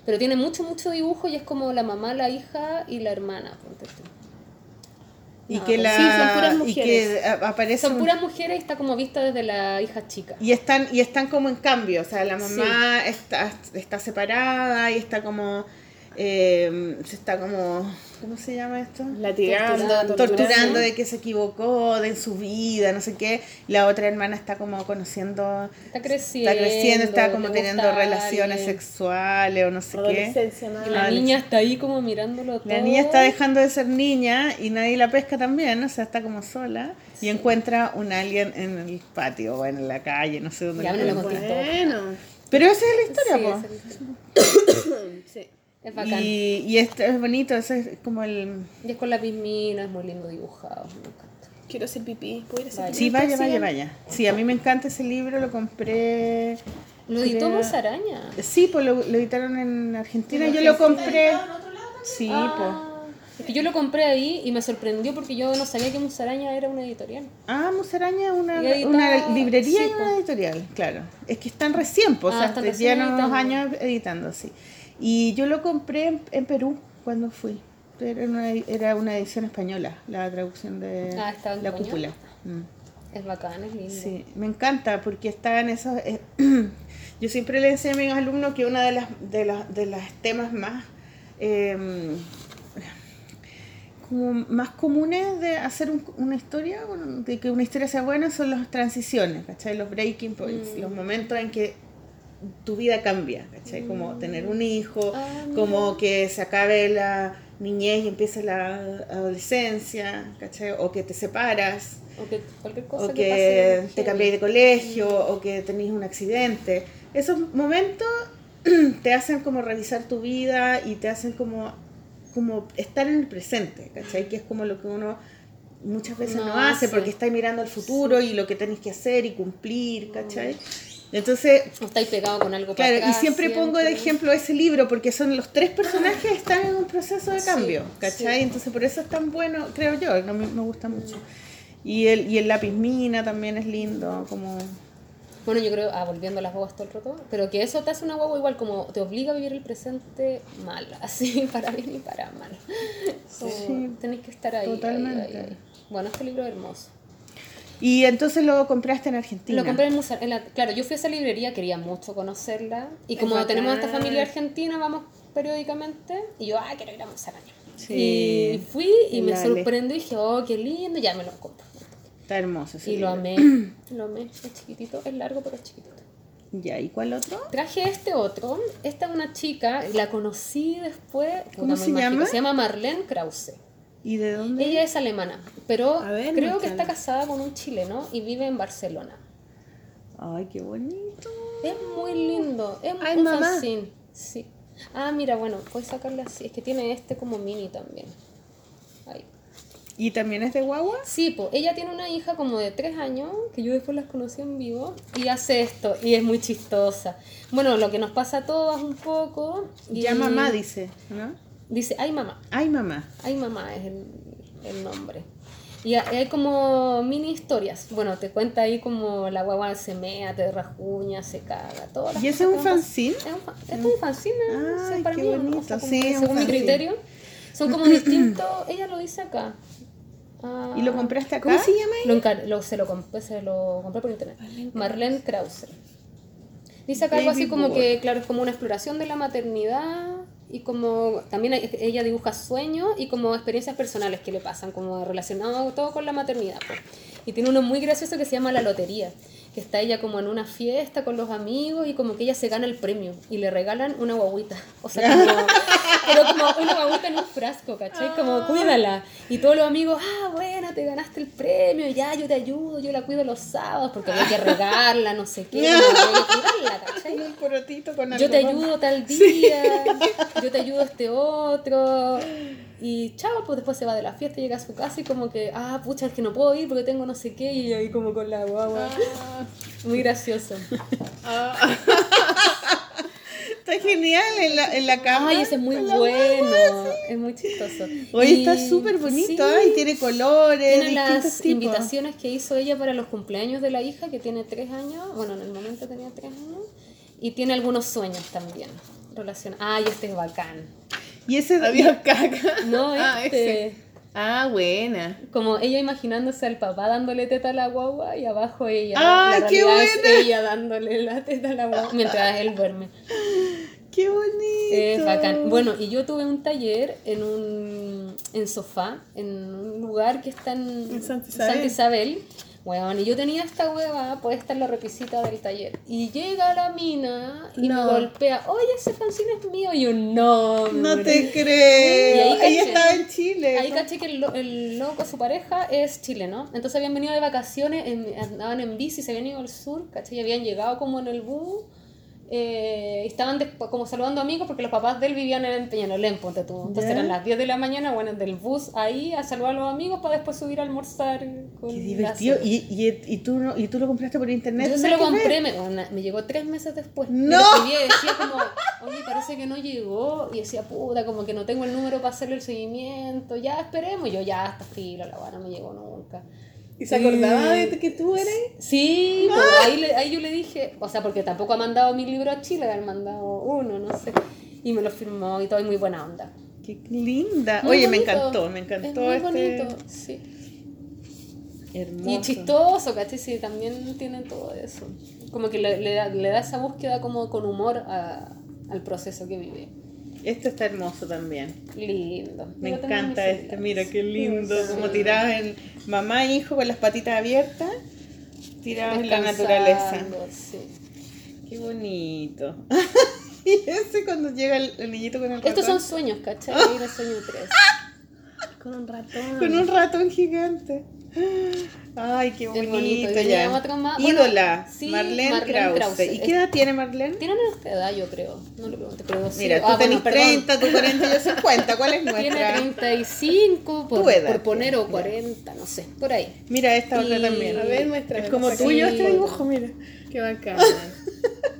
Speaker 3: Pero tiene mucho, mucho dibujo y es como la mamá, la hija y la hermana. ponte tú.
Speaker 1: Y
Speaker 3: No,
Speaker 1: que
Speaker 3: pues
Speaker 1: la
Speaker 2: sí, son puras
Speaker 1: y
Speaker 2: mujeres.
Speaker 1: que a- aparece
Speaker 3: Son
Speaker 1: un-
Speaker 3: puras mujeres y está como vista desde la hija chica.
Speaker 1: y están y están como en cambio, o sea, la mamá está está separada y está como eh, se está como ¿cómo se llama esto?
Speaker 2: Latigando,
Speaker 3: Torturando.
Speaker 1: torturando de que se equivocó de su vida, no sé qué. La otra hermana está como conociendo,
Speaker 3: Está creciendo.
Speaker 1: está creciendo, está como teniendo relaciones sexuales o no sé qué.
Speaker 3: Y la niña está ahí como mirándolo todo.
Speaker 1: La niña está dejando de ser niña y nadie la pesca también, o sea, está como sola y encuentra un alien en el patio o en la calle, no sé dónde.
Speaker 3: Ya
Speaker 1: lo.
Speaker 2: Bueno,
Speaker 1: Pero esa es la
Speaker 3: Sí,
Speaker 1: historia, po.
Speaker 3: es,
Speaker 2: sí.
Speaker 3: Es bacán. Y...
Speaker 1: Y, y esto es bonito, eso es como el...
Speaker 3: es con la pismina, es muy lindo dibujado. Me encanta.
Speaker 2: Quiero hacer pipí. ¿Puedo ir a hacer
Speaker 3: Vaya.
Speaker 2: pipí?
Speaker 1: Sí, vaya, vaya, vaya. Sí, a mí me encanta ese libro, lo compré...
Speaker 3: Lo editó
Speaker 1: creo-
Speaker 3: Musaraña.
Speaker 1: Sí, pues lo, lo editaron en Argentina, yo lo compré... Sí,
Speaker 3: Ah, Es que yo lo compré ahí y me sorprendió porque yo no sabía que Musaraña era una editorial.
Speaker 1: Ah, Musaraña es una,
Speaker 3: Y edita-
Speaker 1: una librería
Speaker 3: sí,
Speaker 1: y una
Speaker 3: po.
Speaker 1: editorial, claro. Es que están recién, pues,
Speaker 3: Ah,
Speaker 1: o sea, llevan unos años editando, sí. Y yo lo compré en, en Perú cuando fui. Era una, era una edición española, la traducción de
Speaker 3: Ah, en
Speaker 1: La
Speaker 3: español.
Speaker 1: Cúpula. Mm.
Speaker 3: Es bacán, es lindo.
Speaker 1: Sí, me encanta porque están esos... eh, yo siempre le enseño a mis alumnos que una de las, de las, de las temas más... eh, como más comunes de hacer un- una historia, de que una historia sea buena, son las transiciones, ¿cachai? Los breaking points, los momentos en que tu vida cambia, ¿cachai? Como tener un hijo,
Speaker 3: Ah,
Speaker 1: como que se acabe la niñez y empiece la adolescencia, ¿cachai? O que te separas,
Speaker 3: O que cualquier cosa
Speaker 1: o
Speaker 3: que,
Speaker 1: que
Speaker 3: pase.
Speaker 1: te cambiáis de colegio, o que tenéis un accidente. Esos momentos te hacen como revisar tu vida y te hacen como, como estar en el presente, ¿cachai? Que es como lo que uno muchas veces no,
Speaker 3: No
Speaker 1: hace
Speaker 3: hace.
Speaker 1: porque estáis mirando al futuro y lo que tenéis que hacer y cumplir, ¿cachai? Entonces,
Speaker 3: O estáis pegado con algo para
Speaker 1: Claro, y
Speaker 3: atrás
Speaker 1: siempre pongo de
Speaker 3: siempre.
Speaker 1: ejemplo ese libro porque son los tres personajes están en un proceso de
Speaker 3: Sí,
Speaker 1: cambio, ¿cachai?
Speaker 3: sí.
Speaker 1: Entonces por eso es tan bueno, creo yo, no me, me gusta mucho. Y el, y el lápiz mina también es lindo, como...
Speaker 3: Bueno, yo creo, ah, volviendo a las guaguas todo el rato, pero que eso te hace una guagua igual, como te obliga a vivir el presente mal, así, para bien y para mal. Como
Speaker 1: Sí,
Speaker 3: tenés que estar ahí. ahí,
Speaker 1: totalmente.
Speaker 3: ahí, ahí. Bueno, este libro es hermoso.
Speaker 1: Y entonces lo compraste en Argentina.
Speaker 3: Lo compré en, Musa- en la, claro, yo fui a esa librería, quería mucho conocerla. Y
Speaker 1: Es
Speaker 3: como
Speaker 1: bacán.
Speaker 3: tenemos esta familia argentina, vamos periódicamente. Y yo, ah, quiero ir a Musaraña.
Speaker 1: Sí.
Speaker 3: Y fui y me
Speaker 1: Dale.
Speaker 3: sorprendió y dije, oh, qué lindo, ya me lo compro.
Speaker 1: Está hermoso ese
Speaker 3: Y lo amé, lo amé, es chiquitito, es largo pero es chiquitito.
Speaker 1: Ya, ¿y cuál otro?
Speaker 3: Traje este otro, esta es una chica, la conocí después,
Speaker 1: ¿Cómo se llama?
Speaker 3: Se llama Marlene Krause.
Speaker 1: ¿Y de dónde?
Speaker 3: Ella es alemana, pero
Speaker 2: A ver,
Speaker 3: creo que está casada con un chileno y vive en Barcelona.
Speaker 1: Ay, qué bonito.
Speaker 3: Es muy lindo, es
Speaker 2: Ay,
Speaker 3: un
Speaker 2: mamá.
Speaker 3: fanzine, sí. Ah, mira, bueno, puedes sacarle así, es que tiene este como mini también. Ahí.
Speaker 1: ¿Y también es de guagua?
Speaker 3: Sí, pues ella tiene una hija como de tres años, que yo después las conocí en vivo, y hace esto, y es muy chistosa. Bueno, lo que nos pasa a todas un poco. Y
Speaker 1: Ya mamá dice, ¿no?
Speaker 3: Dice, ay mamá,
Speaker 1: Ay, mamá.
Speaker 3: ay mamá es el, el nombre. Y ha- hay como mini historias. Bueno, te cuenta ahí como la guagua se mea, te rasguña, se caga, todo.
Speaker 1: ¿Y ese es un fanzine?
Speaker 3: Es un, fa- es un fanzine, o sea,
Speaker 1: Ay,
Speaker 3: para
Speaker 1: qué
Speaker 3: mí, o sea,
Speaker 1: bonito. Sí,
Speaker 3: que según mi criterio. Son como distintos, ella lo dice acá. Ah,
Speaker 1: ¿Y lo compraste acá?
Speaker 2: ¿Cómo se llama
Speaker 3: lo encar- lo- se, lo compré, se lo compré por internet. Marlene Krause. Dice acá algo así como que, claro, es como una exploración de la maternidad y como también ella dibuja sueños y como experiencias personales que le pasan, como relacionado todo con la maternidad. Y tiene uno muy gracioso que se llama La Lotería, que está ella como en una fiesta con los amigos y como que ella se gana el premio y le regalan una guaguita. O sea, como, pero como una guaguita en un frasco, ¿cachai? Como cuídala. Y todos los amigos, ah, bueno, te ganaste el premio, ya, yo te ayudo, yo la cuido los sábados porque había que regarla, no sé qué, cuidarla, ¿cachai?
Speaker 1: Un con
Speaker 3: Yo te ayudo tal día, yo te ayudo este otro. Y chao, pues después se va de la fiesta, llega a su casa y como que, ah, pucha, es que no puedo ir porque tengo no sé qué, y ahí como con la guagua. Muy gracioso.
Speaker 1: Está genial en la, en la cama.
Speaker 3: Ay, ese es muy bueno,
Speaker 1: guagua,
Speaker 3: es muy chistoso.
Speaker 1: Oye,
Speaker 3: Y-
Speaker 1: está súper bonito,
Speaker 3: sí,
Speaker 1: ay, tiene colores,
Speaker 3: Tiene las
Speaker 1: tipos.
Speaker 3: invitaciones que hizo ella para los cumpleaños de la hija, que tiene tres años, bueno, en el momento tenía tres años, y tiene algunos sueños también relacionados. Ay, este es bacán.
Speaker 1: Y ese
Speaker 2: Había caca.
Speaker 3: No,
Speaker 2: Ah,
Speaker 3: este...
Speaker 2: ese. Ah, buena.
Speaker 3: Como ella imaginándose al papá dándole teta a la guagua y abajo ella.
Speaker 1: ¡Ah,
Speaker 3: la
Speaker 1: qué
Speaker 3: realidad es
Speaker 1: buena!
Speaker 3: ella dándole la teta a la guagua mientras él duerme.
Speaker 1: Qué bonito.
Speaker 3: Es bacán. Bueno, y yo tuve un taller en un en sofá, en un lugar que está en,
Speaker 2: En Santa Isabel.
Speaker 3: Isabel. Weón, y yo tenía esta hueva puesta en la repisita del taller. Y llega la mina y
Speaker 2: No.
Speaker 3: me golpea, oye, ese fanzine es mío. Y yo, no.
Speaker 1: No te
Speaker 3: morí".
Speaker 1: creo.
Speaker 3: Y ahí
Speaker 1: estaba en Chile.
Speaker 3: Ahí caché que el, el loco, su pareja, es chileno. Entonces habían venido de vacaciones, en- andaban en bici, se habían ido al sur, caché, y habían llegado como en el bus. Eh, estaban desp- como saludando amigos porque los papás de él vivían en Peñalolén, ponte tú. Entonces eran las 10 de la mañana, bueno, del bus ahí a saludar a los amigos para después subir a almorzar. Con
Speaker 1: Qué divertido. ¿Y, y, y, tú, no- ¿Y tú lo compraste por internet?
Speaker 3: Yo se lo compré, me, me llegó tres meses después.
Speaker 1: ¡No!
Speaker 3: Y decía como, oye, parece que no llegó. Y decía, puta, como que no tengo el número para hacerle el seguimiento. Ya esperemos. Y yo, ya, hasta filo, la buena no me llegó nunca.
Speaker 2: ¿Y se acordaba de que tú eres?
Speaker 3: Sí, pues, ahí, le- ahí yo le dije, o sea, porque tampoco ha mandado mi libro a Chile, han mandado uno, no sé. Y me lo firmó y todo, y muy buena onda.
Speaker 1: Qué linda.
Speaker 3: Muy
Speaker 1: Oye, me encantó, me encantó
Speaker 3: Es muy
Speaker 1: este.
Speaker 3: bonito, sí.
Speaker 1: Hermoso.
Speaker 3: Y chistoso, ¿cachai? Sí, también tiene todo eso. Como que le, le da, le da esa búsqueda como con humor a- al proceso que vive.
Speaker 1: Este está hermoso también.
Speaker 3: Lindo.
Speaker 1: Me
Speaker 3: Yo
Speaker 1: encanta este, mira qué lindo,
Speaker 3: Sí.
Speaker 1: como tirados en mamá e hijo con las patitas abiertas, tirados en la naturaleza.
Speaker 3: sí.
Speaker 1: Qué bonito. y ese cuando llega el, el niñito con el ratón.
Speaker 3: Estos son sueños, ¿cachai? Mira, sueño 3.
Speaker 2: Con un ratón.
Speaker 1: Con un ratón gigante. Ay, qué bonito,
Speaker 3: bonito.
Speaker 1: Ya.
Speaker 3: otro más. Bueno,
Speaker 1: Ídola,
Speaker 3: sí,
Speaker 1: Marlene,
Speaker 3: Marlene
Speaker 1: Krause.
Speaker 3: Krause.
Speaker 1: ¿Y qué edad tiene Marlene?
Speaker 3: Tienen nuestra edad, yo creo. No le pregunté, pero sí.
Speaker 1: Mira, tú
Speaker 3: Ah, bueno,
Speaker 1: tenés
Speaker 3: perdón.
Speaker 1: 30, tú 40, yo 50. ¿Cuál es
Speaker 3: Tiene
Speaker 1: nuestra?
Speaker 3: 35, por,
Speaker 1: edad,
Speaker 3: por poner, o 40, no sé, por ahí.
Speaker 1: Mira esta otra
Speaker 3: Y-
Speaker 1: también.
Speaker 2: A ver, muéstrame.
Speaker 1: Es como tuyo este dibujo, mira.
Speaker 2: Qué bacán.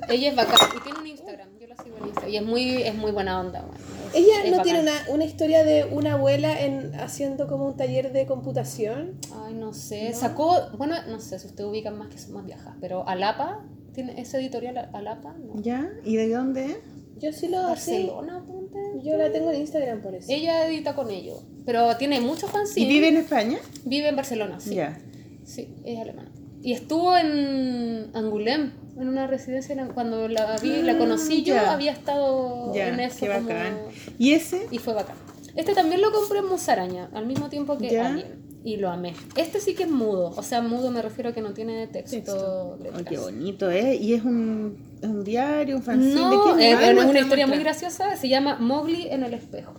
Speaker 3: Ella es bacán y tiene un Instagram, yo la sigo en Instagram. Y es muy, es muy buena onda, bueno.
Speaker 2: Ella
Speaker 3: es
Speaker 2: no
Speaker 3: bacán.
Speaker 2: tiene una, una historia de una abuela en haciendo como un taller de computación.
Speaker 3: Ay, no sé, sacó, bueno, no sé si ustedes ubican más que son más viejas, pero Alapa, ¿tiene ese editorial Alapa? No.
Speaker 1: ¿Ya? ¿Y de dónde es?
Speaker 2: Yo sí lo.
Speaker 3: Barcelona, ponte.
Speaker 2: Yo la tengo en Instagram por eso.
Speaker 3: Ella edita con ellos, pero tiene muchos fanzines.
Speaker 1: ¿Y vive en España?
Speaker 3: Vive en Barcelona, sí.
Speaker 1: Ya.
Speaker 3: Sí, es alemana. Y estuvo en Angoulême, en una residencia, en- cuando la vi, la conocí yo,
Speaker 1: ya.
Speaker 3: había estado
Speaker 1: Ya,
Speaker 3: en eso
Speaker 1: qué
Speaker 3: como-
Speaker 1: bacán. ¿Y ese?
Speaker 3: Y fue bacán. Este también lo compré en Musaraña, al mismo tiempo que. Alien. Y lo amé. Este sí que es mudo, o sea, mudo me refiero a que no tiene texto.
Speaker 2: Texto.
Speaker 1: Ay, qué bonito, ¿eh? ¿Y es un, un diario, un fanzine?
Speaker 3: No,
Speaker 1: ¿De
Speaker 3: es,
Speaker 1: es?
Speaker 3: una historia muy graciosa, se llama Mowgli en el espejo.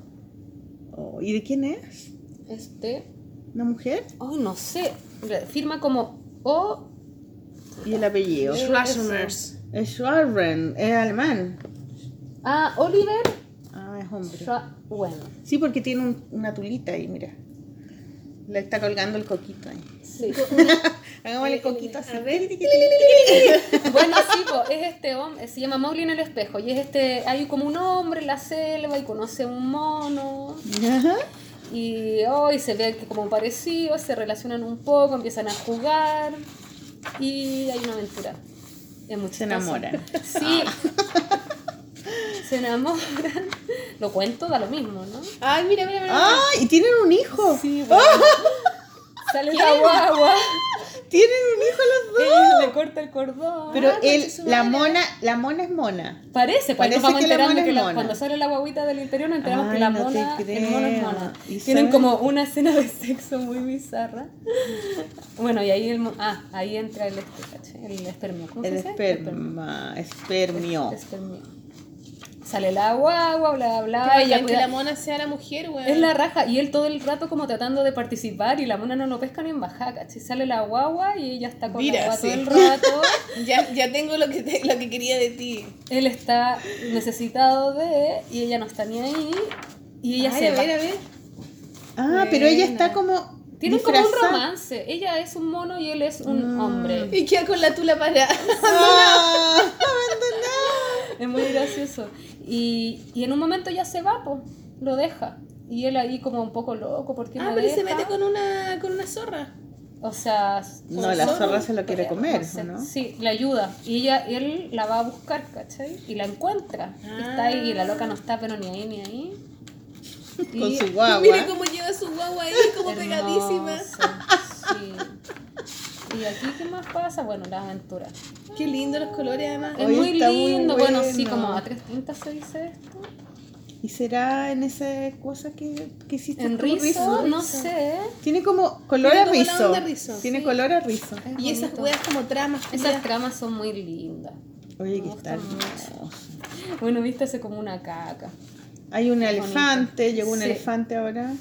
Speaker 1: Oh, ¿Y de quién es?
Speaker 3: Este,
Speaker 1: ¿Una mujer?
Speaker 3: ay, no sé, firma como O.
Speaker 1: ¿Y el apellido?
Speaker 3: Eh,
Speaker 2: Schwarzeners.
Speaker 1: Es Schwarren, es alemán.
Speaker 3: Ah, Oliver
Speaker 1: Ah, es hombre.
Speaker 3: Schwarzen.
Speaker 1: Sí, porque tiene un- una tulita ahí, mira. Le está colgando el coquito ahí.
Speaker 3: Sí.
Speaker 1: Hagámosle el coquito así.
Speaker 2: A ver.
Speaker 3: Bueno, sí, po, es este hombre, se llama Mowgli en el espejo. Y es este, hay como un hombre en la selva y conoce a un mono.
Speaker 1: Ajá.
Speaker 3: Y hoy se ve que como parecidos, se relacionan un poco, empiezan a jugar. Y hay una aventura.
Speaker 1: Se enamoran.
Speaker 3: Sí. Se enamoran. Lo cuento, da lo mismo, ¿no?
Speaker 2: Ay, mira, mira, mira.
Speaker 1: ¡Ah! ¿Y tienen un hijo?
Speaker 3: Sí, bueno. Sale la guagua.
Speaker 1: Tienen un hijo los dos.
Speaker 3: Le corta el cordón.
Speaker 1: Pero
Speaker 2: Ah,
Speaker 1: él, la mona, la mona es mona.
Speaker 3: Parece, pues
Speaker 1: Parece
Speaker 3: nos vamos
Speaker 1: que la
Speaker 3: enterando
Speaker 1: mona
Speaker 3: que
Speaker 1: es
Speaker 3: la-
Speaker 1: mona.
Speaker 3: cuando sale la guaguita del interior nos enteramos
Speaker 1: Ay,
Speaker 3: que la
Speaker 1: no
Speaker 3: mona, el mono es mona.
Speaker 1: ¿Y
Speaker 3: Tienen como una escena de sexo muy bizarra. Bueno, y ahí el ah, ahí entra el este, el espermio. ¿Cómo
Speaker 1: El
Speaker 3: se dice?
Speaker 1: esperma, espermio.
Speaker 3: Espermio. Sale la guagua, bla bla,
Speaker 2: Ay,
Speaker 3: ella
Speaker 2: que la mona sea la mujer, weón.
Speaker 3: es la raja y él todo el rato como tratando de participar y la mona no lo pesca ni en bajada, ¿cachai? Sale la guagua y ella está con
Speaker 2: Mira,
Speaker 3: la guagua todo el rato.
Speaker 2: Ya, ya tengo lo que, te- lo que quería de ti.
Speaker 3: él está necesitado de y ella no está ni ahí y ella
Speaker 2: Ay,
Speaker 3: se
Speaker 2: a
Speaker 3: va.
Speaker 2: ver, a ver.
Speaker 1: Ah, pero ella está como.
Speaker 3: Tienen como un romance. Ella es un mono y él es un
Speaker 1: Mm.
Speaker 3: hombre.
Speaker 2: Y queda con la tula para.
Speaker 1: Ah,
Speaker 3: Es muy gracioso. Y, y en un momento ya se va, po, lo deja. Y él ahí como un poco loco, ¿por qué
Speaker 2: Ah,
Speaker 3: me
Speaker 2: pero se
Speaker 3: deja?
Speaker 2: mete con una, con una zorra.
Speaker 3: O sea...
Speaker 1: No, la zorra se lo quiere comer,
Speaker 3: sé.
Speaker 1: ¿o no?
Speaker 3: Sí, le ayuda. Y ella, él la va a buscar, ¿cachai? Y la encuentra. Y está ahí y la loca no está, pero ni ahí ni ahí.
Speaker 1: con
Speaker 3: Y-
Speaker 1: su guagua.
Speaker 2: Mire cómo lleva su guagua ahí, como
Speaker 3: Hermoso,
Speaker 2: pegadísima.
Speaker 3: ¿Y aquí qué más pasa? Bueno, la aventura.
Speaker 2: Qué lindo los colores, además.
Speaker 3: Es muy lindo. bueno, sí, como a tres tintas se dice esto.
Speaker 1: ¿Y será en esa cosa que, que hiciste
Speaker 3: En rizo, no sé.
Speaker 1: Tiene como color
Speaker 2: Tiene
Speaker 1: a rizo. Tiene
Speaker 2: sí.
Speaker 1: color a rizo.
Speaker 3: Es
Speaker 2: Y esas
Speaker 3: bonito.
Speaker 2: weas como tramas.
Speaker 3: Esas tramas son muy lindas.
Speaker 1: Oye,
Speaker 3: mucho.
Speaker 1: hermoso.
Speaker 3: Bueno, viste, hace como una caca.
Speaker 1: Hay un elefante, llegó un
Speaker 3: Sí.
Speaker 1: elefante ahora.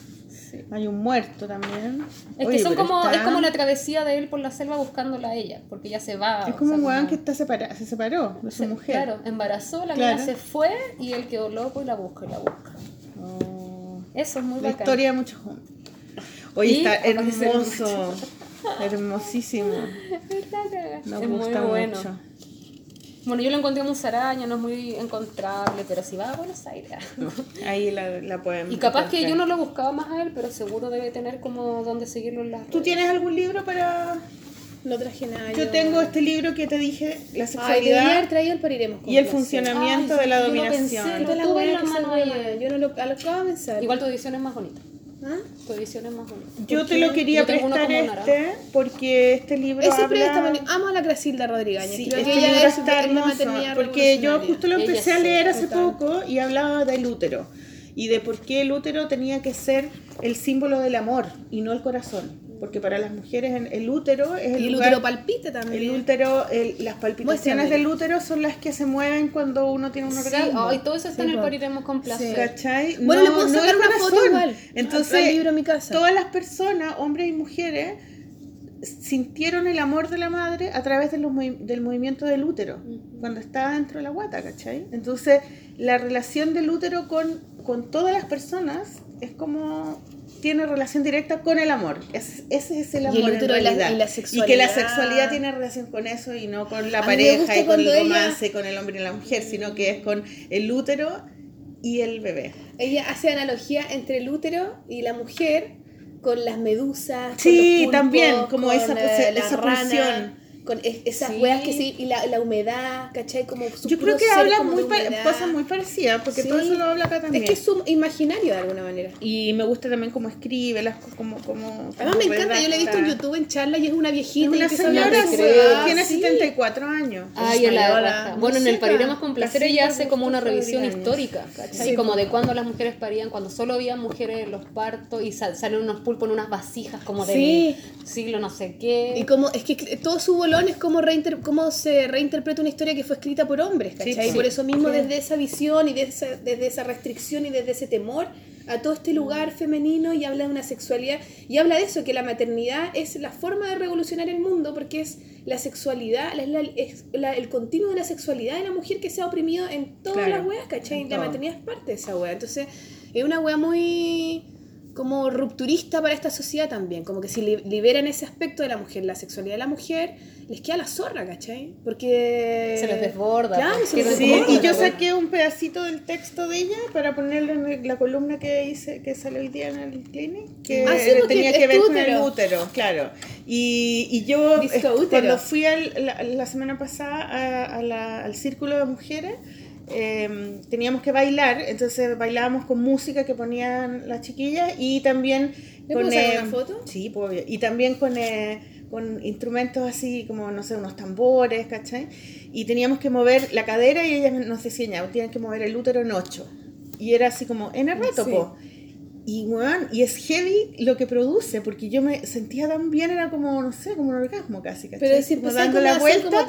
Speaker 1: Hay un muerto también.
Speaker 3: Es
Speaker 1: Oye,
Speaker 3: que son como,
Speaker 1: está-
Speaker 3: es como la travesía de él por la selva buscándola a ella, porque ella se va.
Speaker 1: Es como un weón
Speaker 3: como-
Speaker 1: que está separa- se separó de su
Speaker 3: se-
Speaker 1: mujer.
Speaker 3: Claro, embarazó, la
Speaker 1: Claro.
Speaker 3: niña se fue y él quedó loco y la busca y la busca.
Speaker 1: Oh,
Speaker 3: Eso es muy
Speaker 1: la
Speaker 3: bacán.
Speaker 1: historia de muchos hombres. Oye,
Speaker 3: Y
Speaker 1: está hermoso. Hermosísimo.
Speaker 3: Muy
Speaker 1: gusta
Speaker 3: bueno.
Speaker 1: mucho.
Speaker 3: Bueno, yo lo encontré en Musaraña, no es muy encontrable, pero si va a Buenos Aires.
Speaker 1: Ahí la, la podemos.
Speaker 3: Y capaz que yo no lo buscaba más a él, pero seguro debe tener como donde seguirlo en las
Speaker 1: ¿Tú
Speaker 3: redes.
Speaker 1: tienes algún libro para.?
Speaker 2: No traje nada.
Speaker 1: Yo tengo este libro que te dije, La
Speaker 2: Ay, debería
Speaker 1: sexualidad
Speaker 2: haber traído el pariremos. con
Speaker 1: y el funcionamiento
Speaker 3: Ay,
Speaker 1: de la
Speaker 3: yo lo
Speaker 1: dominación.
Speaker 3: pensé,
Speaker 2: Puta la
Speaker 3: tuve la mano.
Speaker 2: Yo no lo, a lo acabo de pensar.
Speaker 3: Igual tu edición es más bonita.
Speaker 2: ¿Ah?
Speaker 3: Tu edición es más bonita.
Speaker 1: Yo te lo quería prestar este porque este libro
Speaker 2: Ese
Speaker 1: habla...
Speaker 2: Amo a la Grasilda Rodríguez.
Speaker 1: Sí,
Speaker 2: Creo
Speaker 1: este
Speaker 2: que ella
Speaker 1: libro
Speaker 2: es
Speaker 1: está
Speaker 2: una
Speaker 1: hermoso,
Speaker 2: maternidad
Speaker 1: porque yo justo lo
Speaker 3: Ella
Speaker 1: empecé a
Speaker 3: sí,
Speaker 1: leer hace
Speaker 2: total.
Speaker 1: poco y hablaba del útero y de por qué el útero tenía que ser el símbolo del amor y no el corazón, porque para las mujeres en- el útero es el
Speaker 2: Y el
Speaker 1: lugar-
Speaker 2: útero palpita también.
Speaker 1: el útero, el- las palpitaciones
Speaker 2: Muéstrame.
Speaker 1: del útero son las que se mueven cuando uno tiene un
Speaker 3: Sí,
Speaker 1: orgasmo.
Speaker 3: ay, todo eso está
Speaker 2: Sí,
Speaker 3: en el
Speaker 2: po.
Speaker 3: pariremos con placer.
Speaker 1: ¿Cachai?
Speaker 2: Bueno, le puedo sacar una foto igual,
Speaker 1: Entonces,
Speaker 2: libro en mi casa.
Speaker 1: todas las personas, hombres y mujeres, sintieron el amor de la madre a través de los movi- del movimiento del útero, cuando estaba dentro de la guata, ¿cachai? Entonces, la relación del útero con, con todas las personas es como tiene relación directa con el amor. Es- ese es el
Speaker 2: Y el
Speaker 1: amor en
Speaker 2: y la-
Speaker 1: realidad.
Speaker 2: y la
Speaker 1: que la
Speaker 2: sexualidad.
Speaker 1: sexualidad tiene relación con eso y no con la pareja y con el
Speaker 2: cuando ella-
Speaker 1: romance, con el hombre y la mujer, sino que es con el útero y el bebé.
Speaker 2: Ella hace analogía entre el útero y la mujer con las medusas. con
Speaker 1: Sí,
Speaker 2: los pulpos,
Speaker 1: también, como
Speaker 2: con,
Speaker 1: esa-
Speaker 2: eh,
Speaker 1: esa
Speaker 2: la rana,
Speaker 1: pulsión.
Speaker 2: Con es- esas
Speaker 3: Sí.
Speaker 2: weas que sí, y la, la humedad, ¿cachai? Como su
Speaker 1: Yo creo que habla muy
Speaker 2: de
Speaker 1: cosas muy parecidas, porque
Speaker 2: Sí.
Speaker 1: todo eso lo habla acá también.
Speaker 2: Es que es su imaginario de alguna manera.
Speaker 1: Y me gusta también cómo escribe, las co- como, como,
Speaker 2: Además me encanta, yo la he visto en. YouTube en charla y es una viejita
Speaker 1: una señora,
Speaker 2: de
Speaker 1: sí,
Speaker 2: weas,
Speaker 1: tiene
Speaker 2: sí.
Speaker 1: 74 años.
Speaker 3: Ay, en la Bueno, en el. Pariremos con placer ella hace como una revisión histórica, ¿cachai?
Speaker 2: Sí,
Speaker 3: como de cuando las mujeres parían, cuando solo había mujeres en los partos y sal- salen unos pulpos en unas vasijas como del
Speaker 2: Sí.
Speaker 3: siglo no sé qué.
Speaker 2: Y como, es que todo su es como reinter- cómo se reinterpreta una historia que fue escrita por hombres, ¿cachai?
Speaker 1: Sí,
Speaker 2: y por eso mismo, desde esa visión y desde esa, desde esa restricción y desde ese temor a todo este lugar femenino y habla de una sexualidad y habla de eso, que la maternidad es la forma de revolucionar el mundo porque es la sexualidad, es, la- es la- el continuo de la sexualidad de la mujer que se ha oprimido en todas
Speaker 1: Claro,
Speaker 2: las weas, ¿cachai? La
Speaker 1: todo.
Speaker 2: maternidad es parte de esa wea. Entonces, es una wea muy como rupturista para esta sociedad también, como que si li- liberan ese aspecto de la mujer, la sexualidad de la mujer, les queda la zorra, ¿cachai? Porque...
Speaker 3: Se les desborda,
Speaker 2: Claro,
Speaker 3: pues,
Speaker 2: se les
Speaker 1: Sí,
Speaker 2: desborda.
Speaker 1: y yo
Speaker 2: wea.
Speaker 1: saqué un pedacito del texto de ella para ponerlo en la columna que hice, que salió hoy día en el clinic, que
Speaker 2: Ah, sí,
Speaker 1: tenía que ver con el
Speaker 2: útero.
Speaker 1: claro. Y, y yo,
Speaker 2: Disco
Speaker 1: eh,
Speaker 2: útero.
Speaker 1: cuando fui al- la, la semana pasada a- a la- al círculo de mujeres, eh, teníamos que bailar, entonces bailábamos con música que ponían las chiquillas y también
Speaker 2: ¿Le
Speaker 1: con...
Speaker 2: puedo sacar
Speaker 1: eh,
Speaker 2: una foto?
Speaker 1: Sí, pues, obvio. y también con, eh, con instrumentos así como, no sé, unos tambores, ¿cachai? Y teníamos que mover la cadera y ellas nos ya, tienen que mover el útero en ocho. Y era así como, en el rato,
Speaker 2: Sí.
Speaker 1: po. Y, weón, y es heavy lo que produce, porque yo me sentía tan bien, era como, no sé, como un orgasmo casi, ¿cachai?
Speaker 2: Pero si
Speaker 1: como
Speaker 2: empecé
Speaker 1: dando la vuelta.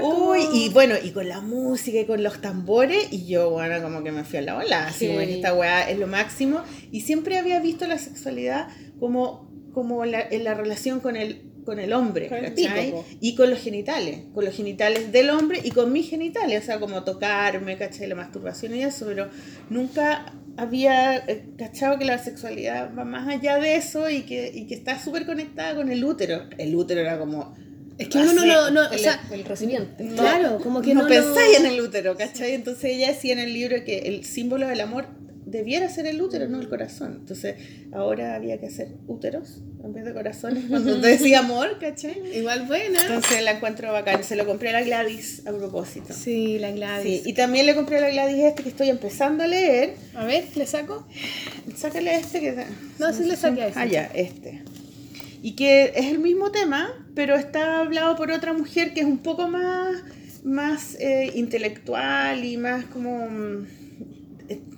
Speaker 2: como como-
Speaker 1: Uy, y bueno, y con la música y con los tambores, y yo, bueno, como que me fui a la ola, así como que esta weá es lo máximo. Y siempre había visto la sexualidad como, como la, en la relación con el, con el hombre,
Speaker 2: Con el
Speaker 1: y con los genitales, con los genitales del hombre y con mis genitales, o sea, como tocarme, ¿cachai? La masturbación y eso, pero nunca había eh, cachado que la sexualidad va más allá de eso y que, y que está súper conectada con el útero. El útero era como...
Speaker 2: Es que uno no, no, no, o
Speaker 3: el,
Speaker 2: sea,
Speaker 3: el recipiente.
Speaker 1: no-
Speaker 2: Claro, como que
Speaker 1: no,
Speaker 2: no
Speaker 1: pensáis en el útero, ¿cachai? Entonces ella decía en el libro que el símbolo del amor debiera ser el útero, no el corazón. Entonces ahora había que hacer úteros en vez de corazones cuando te decía amor, ¿cachai?
Speaker 2: igual buena.
Speaker 1: Entonces la encuentro bacán. Se lo compré a la Gladys a propósito.
Speaker 2: Sí, la
Speaker 1: Sí,
Speaker 2: Gladys.
Speaker 1: y también le compré a la Gladys este que estoy empezando a leer.
Speaker 2: A ver, ¿le saco?
Speaker 1: Sácale este que...
Speaker 2: No, sí le saqué a ese.
Speaker 1: Ah, ya, este. Y que es el mismo tema, pero está hablado por otra mujer que es un poco más, más eh, intelectual y más como, mm,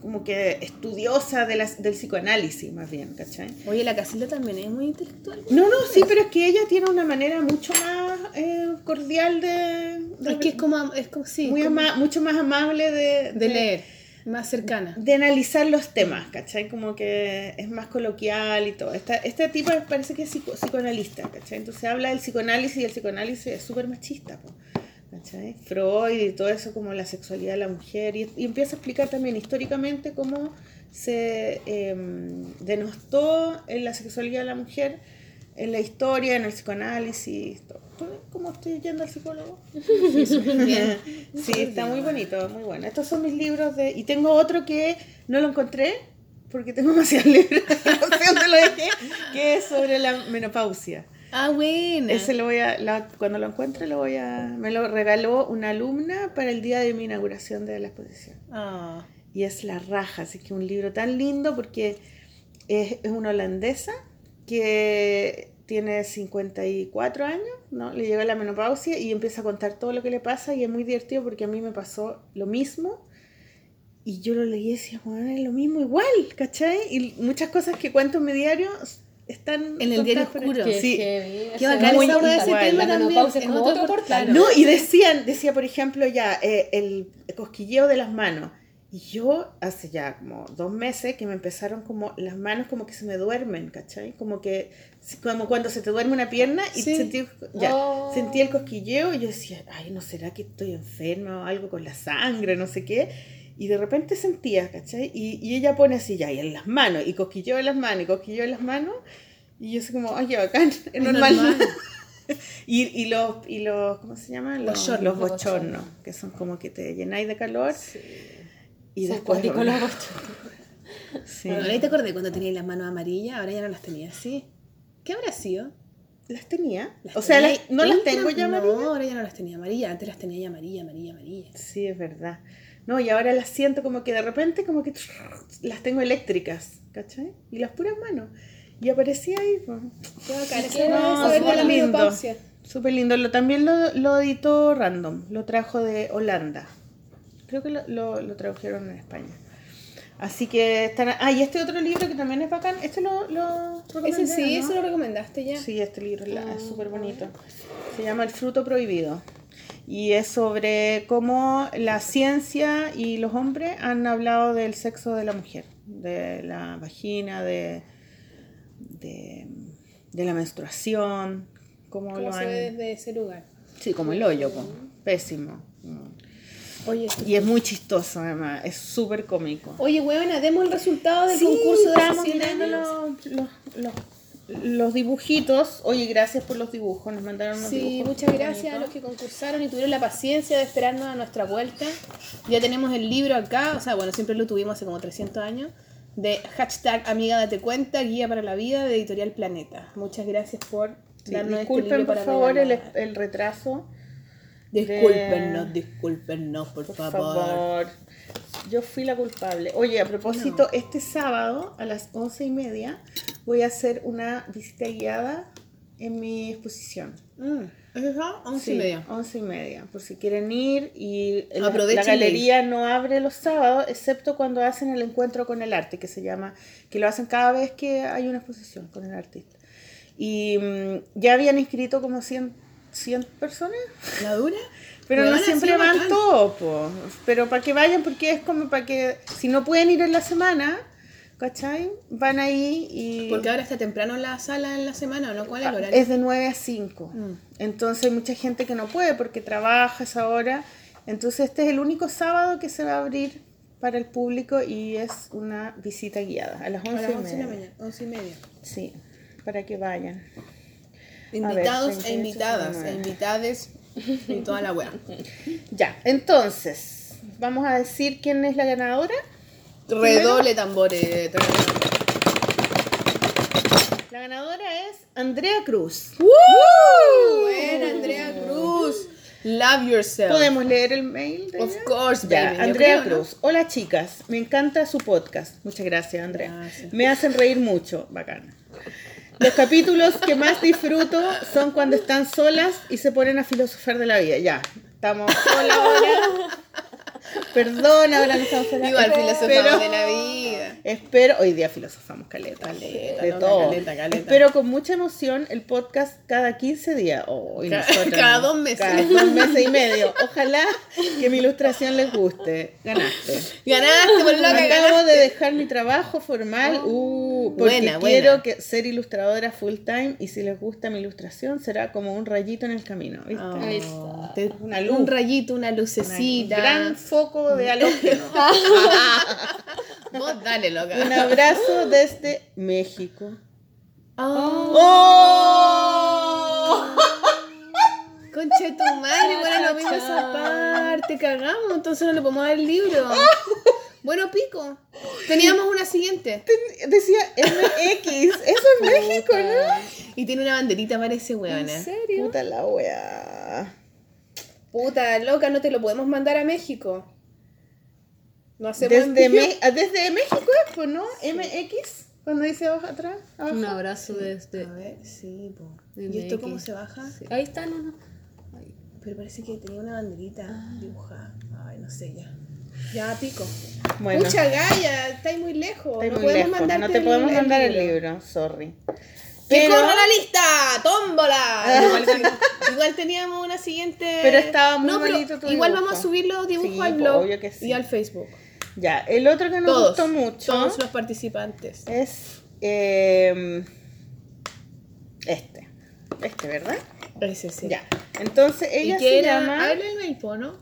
Speaker 1: como que estudiosa de las, del psicoanálisis, más bien, ¿cachai?
Speaker 2: Oye, la Casilda también es muy intelectual.
Speaker 1: No, no, sí, pero es que ella tiene una manera mucho más eh, cordial de... de-
Speaker 2: Es que es como, es como sí,
Speaker 1: muy
Speaker 2: como
Speaker 1: ama- mucho más amable de,
Speaker 2: de leer. Más cercana.
Speaker 1: de analizar los temas, ¿cachai? Como que es más coloquial y todo. Esta, este tipo parece que es psico- psicoanalista, ¿cachai? Entonces habla del psicoanálisis y el psicoanálisis es súper machista, po, ¿cachai? Freud y todo eso como la sexualidad de la mujer y, y empieza a explicar también históricamente cómo se eh, denostó en la sexualidad de la mujer en la historia, en el psicoanálisis, todo. ¿Tú ves ¿Cómo estoy yendo al psicólogo? Sí, está muy bonito, muy bueno. Estos son mis libros de... Y tengo otro que no lo encontré porque tengo demasiados libros, no sé dónde lo dejé, que es sobre la menopausia.
Speaker 2: Ah, buena.
Speaker 1: Ese lo voy a, la- cuando lo encuentre lo voy a... Me lo regaló una alumna para el día de mi inauguración de la exposición.
Speaker 2: Ah.
Speaker 1: Y es La Raja, así que un libro tan lindo porque es, es una holandesa que tiene 54 años, ¿no? Le llega la menopausia y empieza a contar todo lo que le pasa y es muy divertido porque a mí me pasó lo mismo y yo lo leí y decía, bueno, es lo mismo igual, ¿cachai? Y muchas cosas que cuento en mi diario están...
Speaker 2: En el diario oscuro.
Speaker 1: Sí.
Speaker 2: Qué bacán
Speaker 1: muy
Speaker 2: esa wea, ese
Speaker 1: igual.
Speaker 2: tema también.
Speaker 3: es
Speaker 2: en
Speaker 3: como
Speaker 2: otro portal.
Speaker 1: No, y decían, decía por ejemplo ya, eh, el cosquilleo de las manos. Y yo hace ya como dos meses que me empezaron como las manos como que se me duermen, ¿cachai? Como que, como cuando se te duerme una pierna y
Speaker 2: Sí.
Speaker 1: sentí, ya,
Speaker 3: Oh.
Speaker 1: sentí el cosquilleo y yo decía, ay, ¿no será que estoy enferma o algo con la sangre, no sé qué? Y de repente sentía, ¿cachai? Y, y ella pone así ya, y en las manos, y cosquilleo en las manos, y cosquilleo en las manos. Y yo así como, ay, qué bacán, es,
Speaker 2: Es
Speaker 1: normal.
Speaker 2: normal.
Speaker 1: Y, y los, y los, ¿cómo se llaman?
Speaker 2: Los
Speaker 1: Los,
Speaker 2: shorts,
Speaker 1: los bochornos, que son como que te llenáis de calor y
Speaker 3: Son
Speaker 1: después...
Speaker 3: cuáticos los
Speaker 1: Sí.
Speaker 2: Bueno, ahí te acordé cuando tenías las manos amarillas, ahora ya no las tenías así. ¿Qué habrá sido?
Speaker 1: ¿Las tenía?
Speaker 2: ¿Las
Speaker 1: o sea,
Speaker 2: tenía
Speaker 1: las- ¿no las tengo ya
Speaker 2: No,
Speaker 1: amarillas?
Speaker 2: ahora ya no las tenía amarillas. Antes las tenía ya amarilla, amarilla, amarilla.
Speaker 1: Sí, es verdad. No, y ahora las siento como que de repente como que las tengo eléctricas, ¿cachai? Y las puras manos. Y aparecía ahí. pues.
Speaker 2: Qué
Speaker 1: no, súper
Speaker 2: la
Speaker 1: lindo. Súper lindo. Lo, también lo, lo editó Random, lo trajo de Holanda. Creo que lo, lo, lo tradujeron en España. Así que están... Ah, y este otro libro que también es bacán. Este lo, lo
Speaker 2: Ese sí,
Speaker 1: ¿no?
Speaker 2: eso lo recomendaste ya.
Speaker 1: Sí, este libro es súper bonito. Se llama El fruto prohibido. Y es sobre cómo la ciencia y los hombres han hablado del sexo de la mujer, de la vagina, de, de, de la menstruación, cómo
Speaker 2: ¿Cómo
Speaker 1: lo
Speaker 2: se
Speaker 1: han...
Speaker 2: ve desde ese lugar?
Speaker 1: Sí, como el hoyo, pésimo.
Speaker 2: Oye,
Speaker 1: Y es muy chistoso, además, es súper cómico.
Speaker 2: Oye, huevona, demos el resultado del
Speaker 1: Sí,
Speaker 2: concurso de
Speaker 1: estamos
Speaker 2: hace 100
Speaker 1: mirando
Speaker 2: años.
Speaker 1: los, los, los, los dibujitos. Oye, gracias por los dibujos, nos mandaron unos
Speaker 2: Sí,
Speaker 1: dibujos
Speaker 2: muchas gracias a los que concursaron y tuvieron la paciencia de esperarnos a nuestra vuelta. Ya tenemos el libro acá, o sea, bueno, siempre lo tuvimos hace como 300 años, de hashtag Amiga Date Cuenta, Guía para la Vida de Editorial Planeta. Muchas gracias por
Speaker 1: Sí,
Speaker 2: darnos
Speaker 1: disculpen,
Speaker 2: este libro
Speaker 1: por
Speaker 2: para
Speaker 1: favor, el, el retraso.
Speaker 2: Discúlpenos, discúlpenos, por,
Speaker 1: Por
Speaker 2: favor.
Speaker 1: favor. Yo fui la culpable. Oye, a propósito, este sábado a las once y media voy a hacer una visita guiada en mi exposición.
Speaker 2: Mm, ¿Es eso? Once y media.
Speaker 1: once y media, por si quieren ir. Y la, la galería no abre los sábados, excepto cuando hacen el encuentro con el arte, que se llama, que lo hacen cada vez que hay una exposición con el artista. Y mm, ya habían inscrito como 100, 100 personas,
Speaker 2: ¿La dura?
Speaker 1: Pero no siempre van
Speaker 2: bacán.
Speaker 1: todos, po. pero para que vayan, porque es como para que, si no pueden ir en la semana, ¿cachai? Van ahí y...
Speaker 2: Porque ahora está temprano la sala en la semana, ¿o no? ¿Cuál es el horario?
Speaker 1: Ah, Es de 9 a 5.
Speaker 2: Mm.
Speaker 1: Entonces hay mucha gente que no puede porque trabaja esa hora. Entonces este es el único sábado que se va a abrir para el público y es una visita guiada a las
Speaker 2: A
Speaker 1: 11,
Speaker 2: las
Speaker 1: y
Speaker 2: 11 de la
Speaker 1: media.
Speaker 2: mañana, 11 y media.
Speaker 1: Sí, para que vayan.
Speaker 2: Invitados
Speaker 1: 28,
Speaker 2: e invitadas,
Speaker 1: 29.
Speaker 2: e invitades y toda la wea.
Speaker 1: Ya, entonces, vamos a decir quién es la ganadora.
Speaker 2: Redoble tambores.
Speaker 1: La ganadora es Andrea Cruz.
Speaker 2: Buena, Andrea Cruz. Love yourself.
Speaker 1: ¿Podemos leer el mail? de
Speaker 2: Of
Speaker 1: ella?
Speaker 2: course, baby.
Speaker 1: Andrea
Speaker 2: creo, ¿no?
Speaker 1: Cruz. Hola chicas, me encanta su podcast. Muchas gracias, Andrea.
Speaker 2: Gracias.
Speaker 1: Me hacen reír mucho. Bacana. Los capítulos que más disfruto son cuando están solas y se ponen a filosofar de la vida. Ya, estamos solas. Perdón, ahora no estamos solas.
Speaker 2: Igual filosofamos de la vida.
Speaker 1: Espero, hoy día filosofamos caleta,
Speaker 2: Caleta,
Speaker 1: de todo.
Speaker 2: caleta, caleta.
Speaker 1: Espero con mucha emoción el podcast cada 15 días. Oh, y
Speaker 2: Ca-
Speaker 1: nosotros-
Speaker 2: cada dos meses.
Speaker 1: Cada dos meses y medio. Ojalá que mi ilustración les guste. Ganaste.
Speaker 2: Ganaste, por loca,
Speaker 1: Acabo
Speaker 2: ganaste.
Speaker 1: de dejar mi trabajo formal, uh, porque
Speaker 2: Buena,
Speaker 1: quiero
Speaker 2: buena.
Speaker 1: que ser ilustradora full time y si les gusta mi ilustración será como un rayito en el camino, ¿viste?
Speaker 2: Oh, te-
Speaker 1: Una luz.
Speaker 2: Un rayito, una
Speaker 1: Un
Speaker 2: lucecita.
Speaker 1: gran foco de halógeno.
Speaker 2: Vos dale, loca.
Speaker 1: un abrazo desde México.
Speaker 2: Oh,
Speaker 1: ¡Oh!
Speaker 2: concha de tu madre, bueno, no vimos esa parte, cagamos, entonces no le podemos dar el libro. Bueno, pico. Teníamos una siguiente.
Speaker 1: Decía MX, eso es México, ¿no?
Speaker 2: Y tiene una banderita, parece, weona.
Speaker 3: ¿En serio?
Speaker 1: Puta la wea.
Speaker 2: Puta, loca, no te lo podemos mandar a México. No hacemos
Speaker 1: Desde. Me- ah, desde México es, pues, ¿no? MX, cuando dice abajo atrás. abajo.
Speaker 3: Un abrazo desde.
Speaker 2: A ver, sí, po. ¿Y esto cómo se baja?
Speaker 3: Sí. Ahí está, no, no.
Speaker 2: Pero parece que tenía una banderita dibujada. Ay, no sé ya. Ya, pico.
Speaker 1: Bueno.
Speaker 2: Mucha galla, estáis muy lejos. No
Speaker 1: muy
Speaker 2: podemos
Speaker 1: lejos, no te
Speaker 2: el-
Speaker 1: podemos
Speaker 2: el
Speaker 1: mandar el
Speaker 2: libro.
Speaker 1: libro, sorry.
Speaker 2: ¡Que
Speaker 1: Pero,
Speaker 2: corra la lista! ¡Tómbola! igual, igual teníamos una siguiente.
Speaker 1: Pero estaba muy
Speaker 2: No, pero
Speaker 1: bonito tu
Speaker 2: Igual
Speaker 1: dibujo.
Speaker 2: vamos a subir los dibujos
Speaker 1: Sí,
Speaker 2: al blog
Speaker 1: obvio que sí.
Speaker 2: y al Facebook.
Speaker 1: Ya, el otro que nos
Speaker 2: Todos.
Speaker 1: gustó mucho
Speaker 2: Todos los participantes.
Speaker 1: es eh, este. Este, ¿verdad?
Speaker 2: Ese sí.
Speaker 1: Ya. Entonces ella
Speaker 2: ¿Y
Speaker 1: se
Speaker 2: qué era?
Speaker 1: llama.
Speaker 2: Habla el mail, po, ¿no?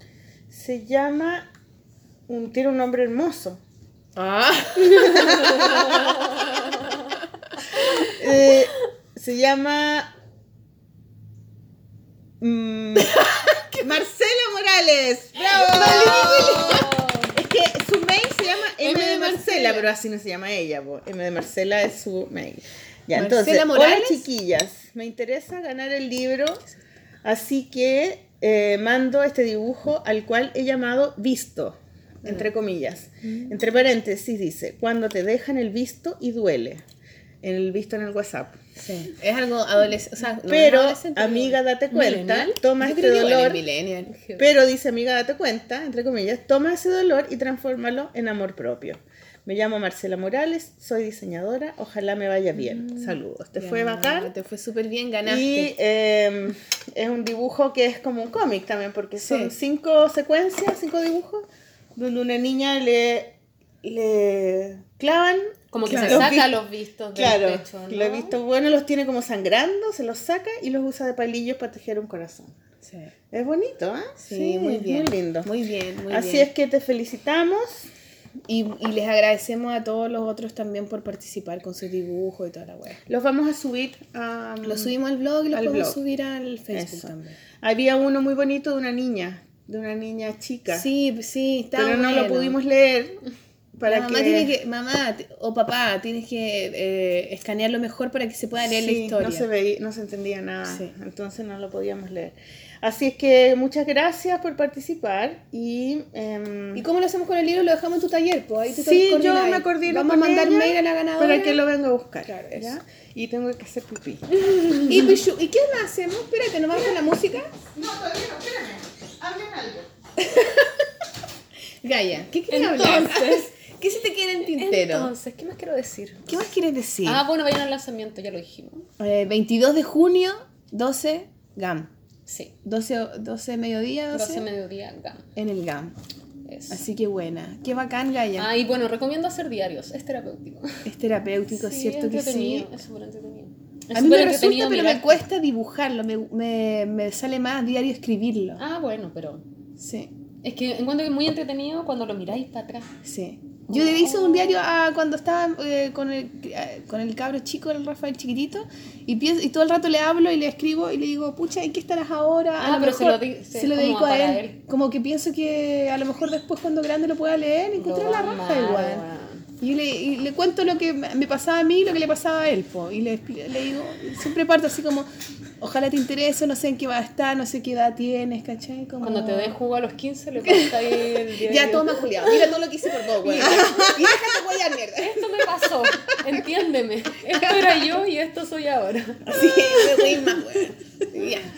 Speaker 1: Se llama. Un, tiene un nombre hermoso.
Speaker 2: Ah.
Speaker 1: Eh, se llama. mm, Marcela Morales. ¡Bravo! Que su mail se llama M de Marcela, pero así no se llama ella. po. M de Marcela es su mail. Ya,
Speaker 2: Marcela
Speaker 1: entonces,
Speaker 2: Morales.
Speaker 1: hola chiquillas, me interesa ganar el libro, así que eh, mando este dibujo al cual he llamado visto, entre comillas. Entre paréntesis dice, cuando te dejan el visto y duele. En el visto en el WhatsApp.
Speaker 2: Sí. Es algo adolescente. O sea, no
Speaker 1: pero,
Speaker 2: es adolescente,
Speaker 1: amiga, date cuenta,
Speaker 3: ¿Millennial?
Speaker 1: toma
Speaker 2: Yo
Speaker 1: este dolor. Pero dice, amiga, date cuenta, entre comillas, toma ese dolor y transfórmalo en amor propio. Me llamo Marcela Morales, soy diseñadora, ojalá me vaya bien. Saludos. Te fue bacán.
Speaker 2: Te fue súper bien, ganaste.
Speaker 1: Y eh, es un dibujo que es como un cómic también, porque son cinco secuencias, cinco dibujos, donde una niña le, le clavan.
Speaker 3: Como que
Speaker 1: Claro.
Speaker 3: se
Speaker 1: Los
Speaker 3: saca
Speaker 1: vi-
Speaker 3: los vistos del
Speaker 1: Claro,
Speaker 3: pecho, ¿no?
Speaker 1: lo he visto bueno, los tiene como sangrando, se los saca y los usa de palillos para tejer un corazón.
Speaker 2: Sí.
Speaker 1: Es bonito, ¿eh?
Speaker 2: Sí, muy bien.
Speaker 1: Muy lindo.
Speaker 2: Muy bien, muy
Speaker 1: Así
Speaker 2: bien.
Speaker 1: es que te felicitamos.
Speaker 2: Y, y les agradecemos a todos los otros también por participar con sus dibujos y toda la web.
Speaker 1: Los vamos a subir a...
Speaker 2: Lo subimos al blog y lo
Speaker 1: Al
Speaker 2: podemos
Speaker 1: blog.
Speaker 2: subir al Facebook
Speaker 1: Eso.
Speaker 2: también.
Speaker 1: Había uno muy bonito de una niña, de una niña chica.
Speaker 2: Sí, sí, está
Speaker 1: pero no lo pudimos leer para
Speaker 2: mamá
Speaker 1: que...
Speaker 2: tiene que, mamá o papá, tienes que eh, escanearlo mejor para que se pueda leer la historia.
Speaker 1: no se veía, no se entendía nada,
Speaker 2: Sí.
Speaker 1: entonces no lo podíamos leer. Así es que muchas gracias por participar y... em,
Speaker 2: ¿Y cómo lo hacemos con el libro? Lo dejamos en tu taller, pues ahí te
Speaker 1: sí, yo
Speaker 2: coordinas.
Speaker 1: me coordino
Speaker 2: Vamos
Speaker 1: con
Speaker 2: a mandar
Speaker 1: ella
Speaker 2: mail a la ganadora.
Speaker 1: para que lo venga a buscar.
Speaker 2: Claro, eso.
Speaker 1: ¿ya? Y tengo que hacer pipí.
Speaker 2: ¿Y, Pichu, ¿Y qué más hacemos? Espérate, ¿nos vamos con la música?
Speaker 1: No, todavía no, espérame. Hablen algo.
Speaker 2: Gaia, ¿qué quieres hablar? ¿Qué se te queda en tintero?
Speaker 3: Entonces, ¿qué más quiero decir?
Speaker 2: ¿Qué más quieres decir?
Speaker 3: Ah, bueno, vayan al lanzamiento, ya lo dijimos.
Speaker 2: Eh, 22 de junio, 12, GAM.
Speaker 3: Sí.
Speaker 2: 12, 12 mediodía, 12,
Speaker 3: 12 mediodía, GAM.
Speaker 2: en el GAM.
Speaker 3: Eso.
Speaker 2: Así que buena. Qué bacán, Gaia.
Speaker 3: Ah, y bueno, recomiendo hacer diarios, es terapéutico.
Speaker 2: Es terapéutico,
Speaker 3: Sí,
Speaker 2: ¿cierto que sí?
Speaker 3: Es súper entretenido. Es
Speaker 2: A mí me resulta, pero me cuesta dibujarlo. Me, me, me sale más diario escribirlo.
Speaker 3: Ah, bueno, pero
Speaker 2: Sí,
Speaker 3: es que encuentro que es muy entretenido cuando lo miráis para atrás.
Speaker 2: sí. Yo le hice un diario a cuando estaba eh, con, el, eh, con el cabro chico, el Rafael chiquitito, y, pienso, y todo el rato le hablo y le escribo y le digo, pucha, ¿en qué estarás ahora? A
Speaker 3: Ah,
Speaker 2: lo
Speaker 3: pero se lo di- se-
Speaker 2: se lo
Speaker 3: como
Speaker 2: dedico a él.
Speaker 3: él.
Speaker 2: Como que pienso que a lo mejor después cuando grande lo pueda leer, encontré la raja igual. Y le, y le cuento lo que me pasaba a mí y lo que le pasaba a él, po. Y le, le digo, siempre parto así como, ojalá te interese, no sé en qué va a estar, no sé qué edad tienes, ¿cachai? Como...
Speaker 3: Cuando te des jugo a los 15 le pasa ahí el diario.
Speaker 2: Ya toma, Julián, mira todo lo que hice por vos, güey. Y déjate guayar, mierda.
Speaker 3: Esto me pasó, entiéndeme. Esto era yo y esto soy ahora.
Speaker 2: Así, me voy más, güey.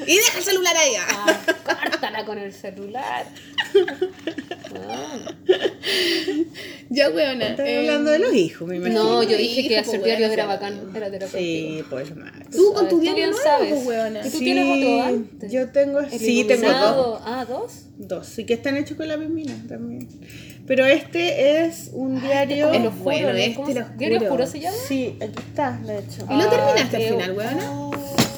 Speaker 2: Y deja el celular ahí. ah.
Speaker 3: Córtala con el celular.
Speaker 2: Ya, weona.
Speaker 1: Estoy
Speaker 2: eh,
Speaker 1: hablando de los hijos, me imagino.
Speaker 3: No, yo
Speaker 2: Sí,
Speaker 3: dije que hacer
Speaker 2: bueno,
Speaker 3: diarios era
Speaker 2: sí.
Speaker 3: bacán, era terapéutico.
Speaker 1: Sí, pues más.
Speaker 2: Tú con tu diario nuevo,
Speaker 3: sabes.
Speaker 2: pues, weona.
Speaker 3: ¿Y tú tienes otro antes?
Speaker 1: Yo tengo, sí, tengo dos.
Speaker 3: Ah, dos.
Speaker 1: Dos, sí que están hechos con la pimina también. Pero este es un diario.
Speaker 2: el oscuro,
Speaker 3: oscuro, ¿no?
Speaker 2: este,
Speaker 3: ¿Cómo
Speaker 2: oscuro.
Speaker 3: ¿Diario oscuro se llama?
Speaker 1: Sí, aquí está, de hecho.
Speaker 2: ¿Y no
Speaker 3: Ah,
Speaker 2: terminaste al final, weona?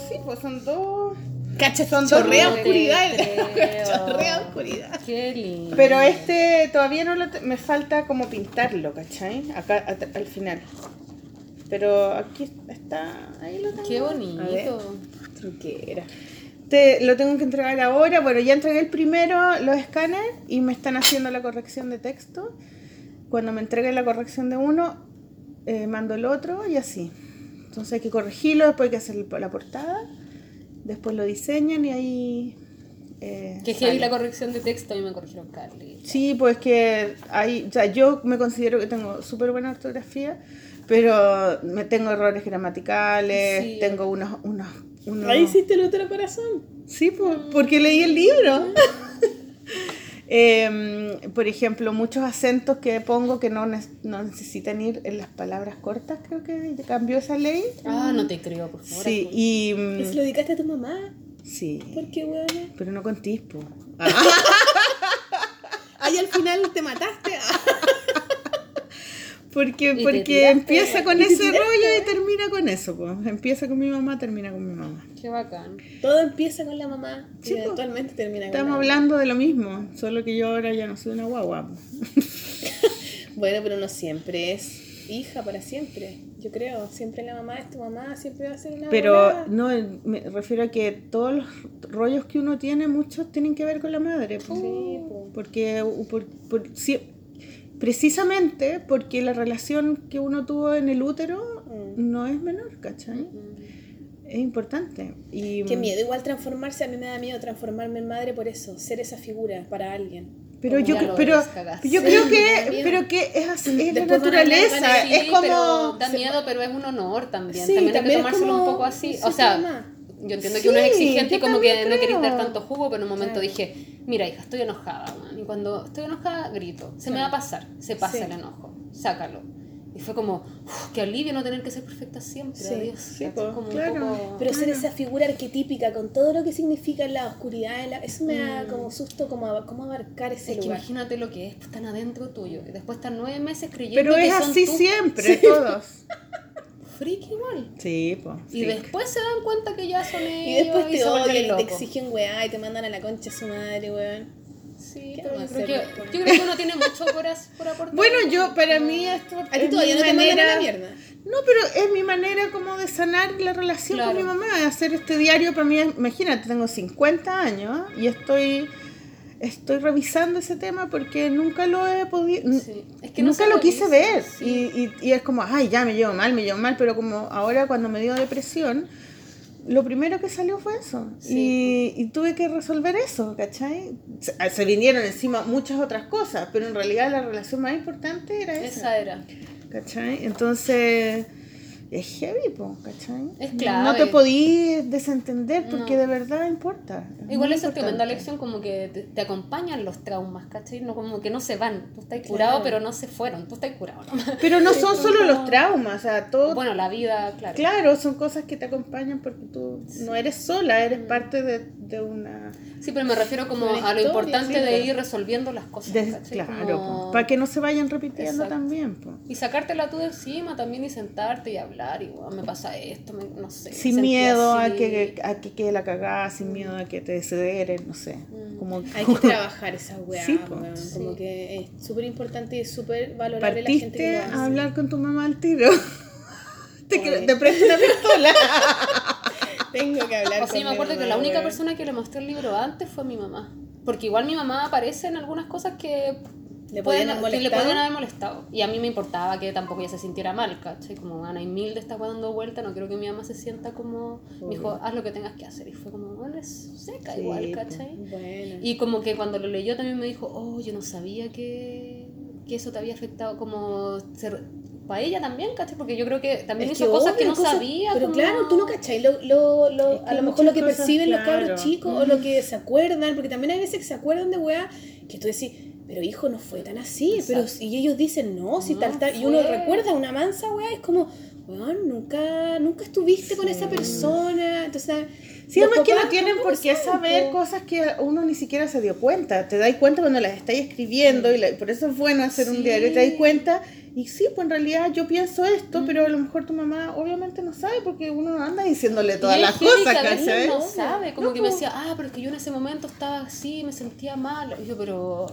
Speaker 1: Sí, pues son dos.
Speaker 2: Cacha,
Speaker 1: Son
Speaker 2: chorrea oscuridad. Chorrea oscuridad.
Speaker 3: Qué lindo.
Speaker 1: Pero este todavía no lo. me falta como pintarlo, ¿cachai? Acá a- al final. Pero aquí está. Ahí lo tengo.
Speaker 3: Qué bonito.
Speaker 2: Truquera.
Speaker 1: Te, lo tengo que entregar ahora. Bueno, ya entregué el primero, los escáneres, y me están haciendo la corrección de texto. Cuando me entreguen la corrección de uno, eh, mando el otro y así. Entonces hay que corregirlo, después hay que hacer la portada, después lo diseñan y ahí... eh,
Speaker 3: Que heavy la corrección de texto, a mí me corrigieron Carly.
Speaker 1: Sí, pues que hay, o sea, yo me considero que tengo súper buena ortografía, pero me tengo errores gramaticales,
Speaker 3: Sí.
Speaker 1: tengo unos, unos, unos...
Speaker 2: Ahí hiciste el otro corazón.
Speaker 1: Sí, por- porque leí el libro. Em, por ejemplo, muchos acentos que pongo que no, no necesitan ir en las palabras cortas, creo que cambió esa ley.
Speaker 3: Ah, no te creo, por favor.
Speaker 1: Sí, y... mm,
Speaker 2: ¿Y se lo dedicaste a tu mamá?
Speaker 1: Sí,
Speaker 2: ¿Por qué, weona?
Speaker 1: pero no con tispo.
Speaker 2: Ahí al final te mataste.
Speaker 1: Porque, porque empieza con ese rollo y termina con eso. Pues. Empieza con mi mamá, termina con mi mamá.
Speaker 3: Qué bacán.
Speaker 2: Todo empieza con la mamá
Speaker 1: Sí,
Speaker 2: y
Speaker 1: po.
Speaker 2: eventualmente termina con
Speaker 1: Estamos
Speaker 2: la mamá.
Speaker 1: hablando de lo mismo, solo que yo ahora ya no soy una guagua. pues.
Speaker 2: Bueno, pero no siempre es hija para siempre. Yo creo, siempre la mamá es tu mamá, siempre va a ser una
Speaker 1: Pero no, me refiero a que todos los rollos que uno tiene, muchos tienen que ver con la madre. pues.
Speaker 2: Sí, po.
Speaker 1: Porque por- por- sí, precisamente porque la relación que uno tuvo en el útero
Speaker 2: Mm.
Speaker 1: no es menor, ¿cachai? Es importante. Y,
Speaker 2: Qué miedo, igual transformarse, a mí me da miedo transformarme en madre por eso, ser esa figura para alguien.
Speaker 1: Pero
Speaker 3: Como
Speaker 1: yo, pero, yo creo que, pero que es así, es
Speaker 2: Después
Speaker 1: naturaleza, es como...
Speaker 3: da miedo, pero es un honor también.
Speaker 2: Sí,
Speaker 3: también, hay
Speaker 2: también
Speaker 3: que tomárselo
Speaker 2: como
Speaker 3: un poco así. O sea. Yo entiendo que uno es
Speaker 1: Sí,
Speaker 3: exigente y como que
Speaker 1: también
Speaker 3: no queréis dar
Speaker 1: creo.
Speaker 3: tanto jugo, pero en un momento
Speaker 2: Claro.
Speaker 3: dije, mira hija, estoy enojada, man. Y cuando estoy enojada, grito. Se me va a pasar, se pasa
Speaker 2: Sí.
Speaker 3: el enojo, sácalo. Y fue como, "Uf, qué alivio no tener que ser perfecta siempre,
Speaker 2: Sí,
Speaker 3: adiós.
Speaker 1: sí, pues,
Speaker 3: como
Speaker 1: claro.
Speaker 3: un poco...
Speaker 2: Pero ser esa figura arquetípica con todo lo que significa la oscuridad, la- eso me da como susto, como cómo abarcar ese
Speaker 3: Es que
Speaker 2: lugar.
Speaker 3: imagínate lo que es, pues, están adentro tuyo. Y después están nueve meses creyendo
Speaker 1: Pero
Speaker 3: que
Speaker 1: es
Speaker 3: son
Speaker 1: así
Speaker 3: tú.
Speaker 1: siempre, todos.
Speaker 3: Freak igual.
Speaker 1: Sí, pues.
Speaker 3: Y después se dan cuenta que ya son ellos
Speaker 2: Y después te
Speaker 3: vuelven
Speaker 2: odian y te exigen weá y te mandan a la concha a su madre, weón.
Speaker 3: Sí,
Speaker 2: ¿Qué
Speaker 3: pero yo creo, que, yo creo que uno tiene mucho por, as- por aportar.
Speaker 1: Bueno, yo, para mí esto
Speaker 2: A
Speaker 1: es
Speaker 2: ti
Speaker 1: mi
Speaker 2: todavía no te mandan a
Speaker 1: manera-
Speaker 2: la mierda.
Speaker 1: No, pero es mi manera como de sanar la relación
Speaker 3: Claro.
Speaker 1: con mi mamá. Hacer este diario para mí, es- imagínate, tengo 50 años y estoy estoy revisando ese tema porque nunca lo he podido...
Speaker 3: Sí. Es que no
Speaker 1: nunca lo quise ver
Speaker 3: sí.
Speaker 1: y, y, y es como, ay, ya me llevo mal, me llevo mal, pero como ahora cuando me dio depresión, lo primero que salió fue eso.
Speaker 3: Sí.
Speaker 1: Y, y tuve que resolver eso, ¿cachai? Se, se vinieron encima muchas otras cosas, pero en realidad la relación más importante era esa.
Speaker 3: Esa era.
Speaker 1: ¿Cachai? Entonces, es heavy, po, ¿cachai?
Speaker 3: Es
Speaker 1: No te podí desentender porque
Speaker 3: No.
Speaker 1: de verdad importa. es
Speaker 3: Igual esa es tremenda lección como que te, te acompañan los traumas, ¿cachai? No, como que no se van. Tú estás curado,
Speaker 2: Claro.
Speaker 3: pero no se fueron. Tú estás curado nomás.
Speaker 1: Pero no son solo
Speaker 3: como-
Speaker 1: los traumas, o sea, todo...
Speaker 3: Bueno, la vida, claro.
Speaker 1: Claro, son cosas que te acompañan porque tú no eres sola, eres parte de, de una...
Speaker 3: Sí, pero me refiero como a lo importante
Speaker 2: sí,
Speaker 3: de ir resolviendo las cosas,
Speaker 1: claro,
Speaker 3: Como-
Speaker 1: para que no se vayan repitiendo
Speaker 3: Exacto.
Speaker 1: también. po.
Speaker 3: Y sacártela tú de encima también y sentarte y hablar y "Weón, me pasa esto, me- no sé.
Speaker 1: Sin miedo a
Speaker 3: así".
Speaker 1: que, a que quede la cagada, sin miedo a que te cederen, no sé.
Speaker 3: Mm.
Speaker 1: Como
Speaker 2: Hay que trabajar esa weá,
Speaker 1: Sí.
Speaker 3: Sí.
Speaker 2: Como que es súper importante y súper valorable la gente que
Speaker 1: partiste
Speaker 2: lo hace.
Speaker 1: a hablar con tu mamá al tiro. te, te presto una pistola.
Speaker 2: Tengo que hablar
Speaker 3: O sea,
Speaker 2: con
Speaker 3: yo me
Speaker 2: mi
Speaker 3: acuerdo que la única persona que le mostré el libro antes fue mi mamá. Porque igual mi mamá aparece en algunas cosas que
Speaker 2: ¿Le
Speaker 3: pueden-
Speaker 2: podían haber
Speaker 3: que le
Speaker 2: molestado?
Speaker 3: podían haber molestado. Y a mí me importaba que tampoco ella se sintiera mal, ¿cachai? Como Ana y Mil de esta dando vuelta, no quiero que mi mamá se sienta como. Me dijo, haz lo que tengas que hacer. Y fue como, bueno, es seca
Speaker 1: Sí,
Speaker 3: igual. ¿cachai?
Speaker 2: Bueno.
Speaker 3: Y como que cuando lo leyó también me dijo, oh, yo no sabía que, que eso te había afectado como para ella también, ¿cachai? Porque yo creo que también
Speaker 2: Es
Speaker 3: hizo cosas que no
Speaker 2: cosas-
Speaker 3: sabía.
Speaker 2: Pero
Speaker 3: como-
Speaker 2: claro, tú no cachai lo, lo, lo-
Speaker 1: Es que
Speaker 2: a lo mejor lo que
Speaker 1: cosas,
Speaker 2: perciben los cabros chicos o lo que se acuerdan, porque también hay veces que se acuerdan de weá que tú decís, pero hijo, no fue tan así. Pero, y ellos dicen, no, si
Speaker 3: No
Speaker 2: tal, tal. Y uno recuerda una mansa, weá, es como, weón, nunca, nunca estuviste con esa persona. Entonces,
Speaker 1: Sí, además que no tienen por qué saber cosas que uno ni siquiera se dio cuenta. Te das cuenta cuando las estáis escribiendo y la- por eso es bueno hacer un diario. Te das cuenta y sí, pues en realidad yo pienso esto, pero a lo mejor tu mamá obviamente no sabe porque uno no anda diciéndole todas las cosas, ¿cachai?
Speaker 3: no sabe, como
Speaker 1: No,
Speaker 3: que me
Speaker 1: po.
Speaker 3: decía, ah, pero es que yo en ese momento estaba así, me sentía mal. Y yo, pero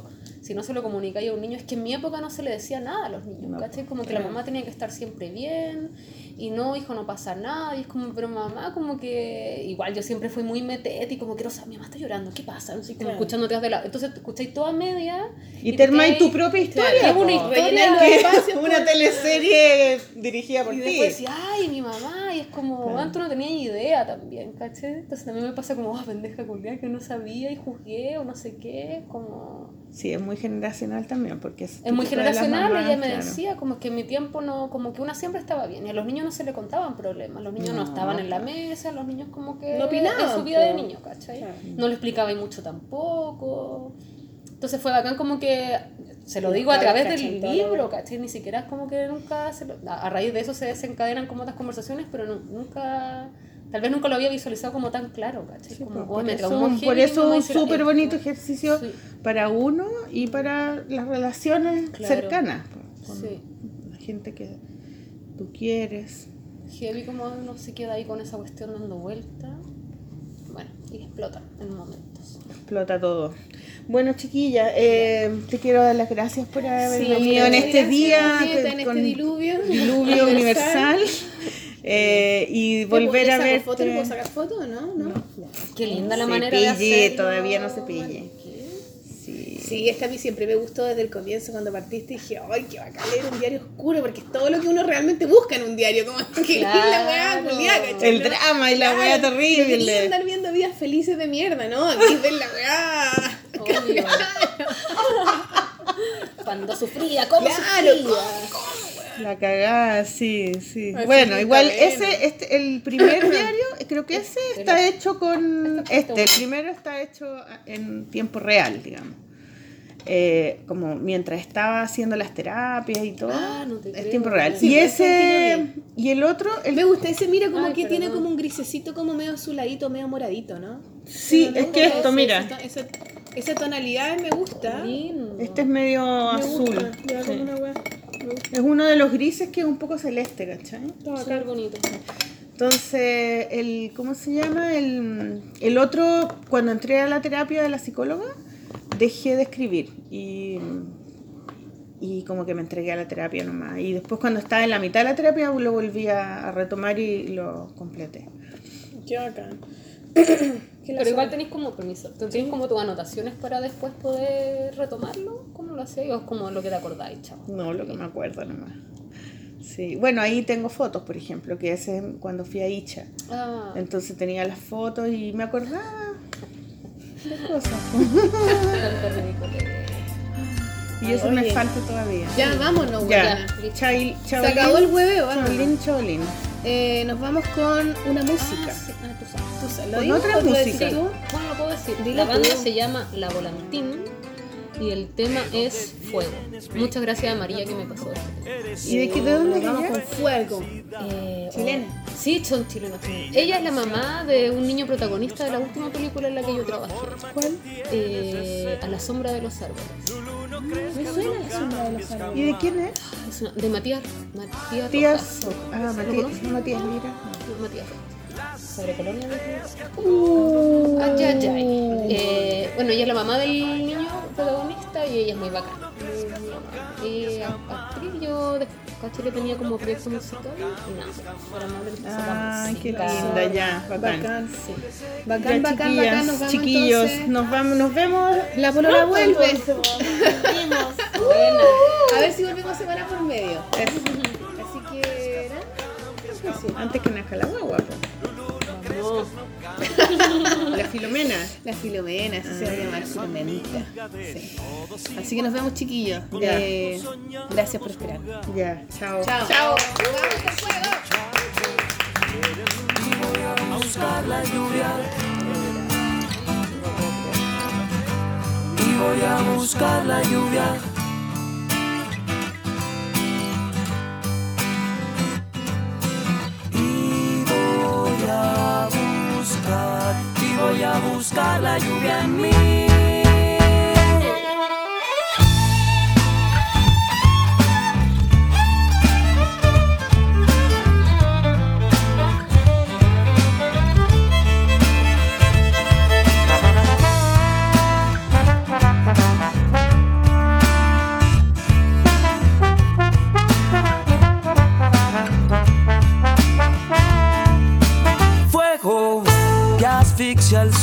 Speaker 3: si no se lo comunicáis a un niño, es que en mi época no se le decía nada a los niños, ¿cachai? Como que la mamá tenía que estar siempre bien, y no, hijo, no pasa nada. Y es como, pero mamá, como que igual yo siempre fui muy metete y como quiero saber, mi mamá está llorando, ¿qué pasa? No sé, como
Speaker 2: Claro.
Speaker 3: escuchándote de lado. Entonces te escucháis toda media.
Speaker 1: Y te armáis
Speaker 3: quedáis-
Speaker 1: tu propia historia.
Speaker 3: Claro, es una historia
Speaker 1: Que es una
Speaker 2: po.
Speaker 1: teleserie dirigida por
Speaker 3: Y
Speaker 1: ti.
Speaker 3: después decía, ay, mi mamá, y es como,
Speaker 1: Claro.
Speaker 3: antes no tenía idea también, ¿cachai? Entonces también me pasa como, ah, pendeja culiada, que no sabía y juzgué o no sé qué, como...
Speaker 1: Sí, es muy generacional también, porque es,
Speaker 3: Es muy generacional,
Speaker 1: mamás,
Speaker 3: ella me decía, como que en mi tiempo no, como que una siempre estaba bien, y a los niños no se le contaban problemas, los niños no,
Speaker 1: No.
Speaker 3: estaban en la mesa, los niños como que...
Speaker 2: No opinaban,
Speaker 3: En su vida de
Speaker 2: po.
Speaker 3: niño, ¿cachai?
Speaker 2: Claro.
Speaker 3: No le explicaba y mucho tampoco... Entonces fue bacán como que, se lo digo a través del libro, ¿cachai? Ni siquiera es como que nunca, se lo- a raíz de eso se desencadenan como otras conversaciones, pero nu- nunca, tal vez nunca lo había visualizado como tan claro, ¿cachai?
Speaker 1: Sí,
Speaker 3: como,
Speaker 1: pues,
Speaker 3: "Oh,
Speaker 1: por,
Speaker 3: me
Speaker 1: eso,
Speaker 3: heavy
Speaker 1: por eso
Speaker 3: mamá
Speaker 1: un súper
Speaker 3: esto".
Speaker 1: bonito ejercicio
Speaker 3: Sí.
Speaker 1: para uno y para las relaciones
Speaker 3: Claro.
Speaker 1: cercanas po, con
Speaker 3: Sí.
Speaker 1: la gente que tú quieres.
Speaker 3: Heavy como uno se queda ahí con esa cuestión dando vuelta. Bueno, y explota en momentos.
Speaker 1: Explota todo. Bueno, chiquilla, eh, te quiero dar las gracias por haber
Speaker 2: Sí,
Speaker 1: venido en este día.
Speaker 2: En este
Speaker 1: con
Speaker 2: diluvio.
Speaker 1: diluvio universal. eh, y volver a ver.
Speaker 2: ¿Foto? ¿Le puedo sacar foto o no? ¿No?
Speaker 3: Qué linda la
Speaker 1: Se
Speaker 3: manera de
Speaker 1: pille,
Speaker 3: hacerlo.
Speaker 1: todavía no se pille.
Speaker 3: Mariqué.
Speaker 1: Sí.
Speaker 2: Es que a mí siempre me gustó desde el comienzo cuando partiste dije, ay, qué bacán leer un diario oscuro, porque es todo lo que uno realmente busca en un diario, como que la weá.
Speaker 1: El drama y la weá terrible.
Speaker 2: andar viendo vidas felices de mierda, ¿no? Aquí ven la weá.
Speaker 3: Obvio. Cuando sufría, ¿cómo
Speaker 2: Claro,
Speaker 3: sufría?
Speaker 1: La cagada, sí, sí.
Speaker 2: Así
Speaker 1: bueno, igual ese, este, el primer diario, creo que ese está hecho con, este, el primero está hecho en tiempo real, digamos. Eh, como mientras estaba haciendo las terapias y todo,
Speaker 3: Ah, no te
Speaker 1: es
Speaker 3: creo.
Speaker 1: tiempo real.
Speaker 2: Sí,
Speaker 1: y
Speaker 2: ese
Speaker 1: ese, y el otro, el,
Speaker 2: Me gusta ese, mira como
Speaker 3: Ay,
Speaker 2: que tiene como un grisecito como medio azuladito, medio moradito, ¿no?
Speaker 1: sí,
Speaker 2: Pero
Speaker 1: es
Speaker 2: no,
Speaker 1: que
Speaker 2: ese-
Speaker 1: esto, mira,
Speaker 2: Esa, esa, esa tonalidad me gusta.
Speaker 3: Lindo.
Speaker 1: este es medio
Speaker 2: Me
Speaker 1: azul.
Speaker 2: gusta, ya
Speaker 1: sí.
Speaker 2: como una.
Speaker 1: Es uno de los grises que es un poco celeste, ¿cachai?
Speaker 2: Está
Speaker 3: Súper
Speaker 2: bacán.
Speaker 3: bonito.
Speaker 1: Entonces, el, ¿cómo se llama? El, el otro, cuando entré a la terapia de la psicóloga, dejé de escribir y, y como que me entregué a la terapia nomás. Y después cuando estaba en la mitad de la terapia lo volví a, a retomar y lo completé.
Speaker 2: Qué bacán.
Speaker 3: Pero igual tenéis como, permiso, tenéis como tus anotaciones para después poder retomarlo. ¿Cómo lo hacéis? ¿O es como lo que te acordáis, chavo?
Speaker 1: No, lo que me acuerdo nomás. Sí, bueno, ahí tengo fotos, por ejemplo, que ese es cuando fui a Icha.
Speaker 3: Ah,
Speaker 1: Entonces tenía las fotos y me acordaba
Speaker 3: tanto ridículo.
Speaker 1: Y eso me
Speaker 2: Oye.
Speaker 1: falta todavía.
Speaker 2: Ya, vámonos,
Speaker 1: Ya,
Speaker 2: weona.
Speaker 1: Chail,
Speaker 2: Se acabó el hueveo, vámonos.
Speaker 1: Chaolín, chaolín.
Speaker 2: Eh, nos vamos con una música.
Speaker 3: Ah, sí. Ah, tú sabes.
Speaker 2: ¿Tú sabes? ¿Lo
Speaker 1: Con
Speaker 2: digo
Speaker 1: otra música.
Speaker 2: decís tú?
Speaker 3: Bueno, lo puedo decir.
Speaker 2: Dilo
Speaker 3: la banda
Speaker 2: tú.
Speaker 3: se llama La Volantín y el tema es Fuego. Muchas gracias a María que me pasó esto.
Speaker 1: ¿Y de, qué, de dónde
Speaker 2: vamos con fuego.
Speaker 3: Eh,
Speaker 2: Chilena.
Speaker 3: sí, son chilenos. sí. Ella es la mamá de un niño protagonista de la última película en la que yo trabajé.
Speaker 1: ¿Cuál?
Speaker 3: Eh, a la sombra de los árboles.
Speaker 2: Me suena la sombra de los árboles.
Speaker 1: ¿Y de quién es?
Speaker 3: Es una- de Matías. Matías.
Speaker 1: Tías.
Speaker 3: Rojas.
Speaker 1: Ah,
Speaker 3: ¿Lo
Speaker 1: Matías? Matías, mira.
Speaker 3: Matías. Sobre Colonia
Speaker 1: Uh,
Speaker 3: Ay, ay, ay. Eh, bueno, ella es la mamá del niño protagonista y ella es muy bacana. Y a- actriz, yo después caché que tenía como proyecto musical y nada, del
Speaker 1: Ay, qué linda, ya, bacán.
Speaker 2: Bacán.
Speaker 3: Sí.
Speaker 2: Bacán,
Speaker 1: Ya,
Speaker 2: bacán,
Speaker 1: chiquillas,
Speaker 2: bacán. Nos vamos
Speaker 1: chiquillos,
Speaker 2: entonces.
Speaker 1: nos vamos, nos vemos.
Speaker 2: La polola vuelve.
Speaker 3: Buena.
Speaker 2: A ver si volvemos semana por medio. Así que.
Speaker 1: Antes que nazca la guagua.
Speaker 3: Vamos.
Speaker 1: La Filomena.
Speaker 2: La Filomena, así se va a llamar Filomenita. Sí. Así que nos vemos, chiquillos.
Speaker 1: Ya.
Speaker 2: Eh, gracias por esperar.
Speaker 1: Ya, chao.
Speaker 2: Chao. Chao.
Speaker 4: a buscar la lluvia y voy a buscar la lluvia. Voy a buscar la lluvia en mí.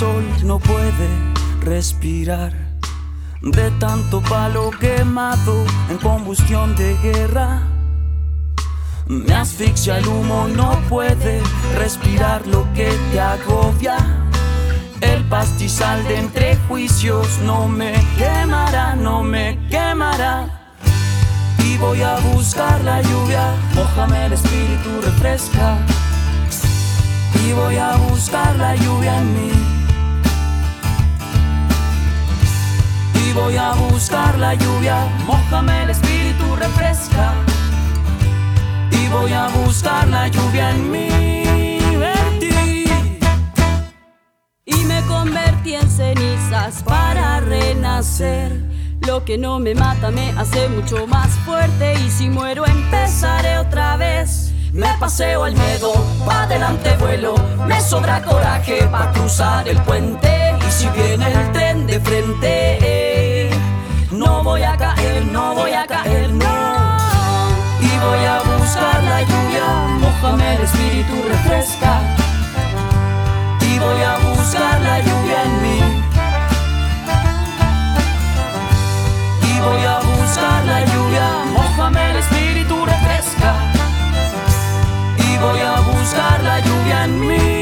Speaker 4: Sol, no puede respirar. De tanto palo quemado en combustión de guerra. Me asfixia el humo, no puede respirar lo que te agobia. El pastizal de entre juicios no me quemará, no me quemará. Y voy a buscar la lluvia, mojame el espíritu, refresca. Y voy a buscar la lluvia en mí. Y voy a buscar la lluvia, mojame el espíritu, refresca. Y voy a buscar la lluvia en mí. Ti.
Speaker 5: y me convertí en cenizas para renacer. Lo que no me mata me hace mucho más fuerte y si muero empezaré otra vez. Me paseo al miedo, pa' adelante vuelo, me sobra coraje pa' cruzar el puente y si viene el tren de frente, no voy a caer, no voy a caer, no.
Speaker 4: Y voy a buscar la lluvia, mojame el espíritu, refresca. Y voy a buscar la lluvia en mí. Y voy a buscar la lluvia, mojame el espíritu, refresca. Y voy a buscar la lluvia en mí.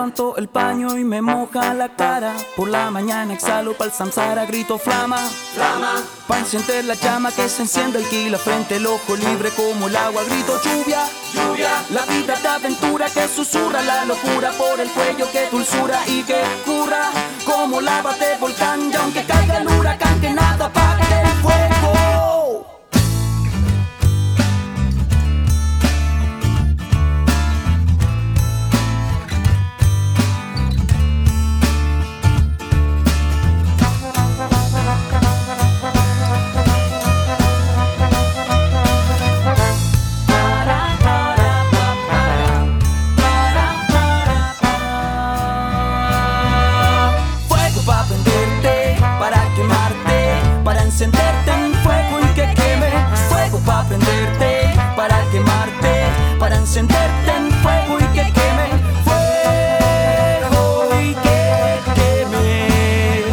Speaker 4: Levanto el paño y me moja la cara. Por la mañana exhalo pa'l samsara, grito flama, flama. Pa' encender la llama que se enciende el kila frente el ojo libre como el agua. Grito lluvia, lluvia. La vida de aventura que susurra la locura por el cuello que dulzura y que curra como lava de volcán. Y aunque caiga el huracán que nada apague encenderte en fuego y que queme. Fuego y que queme.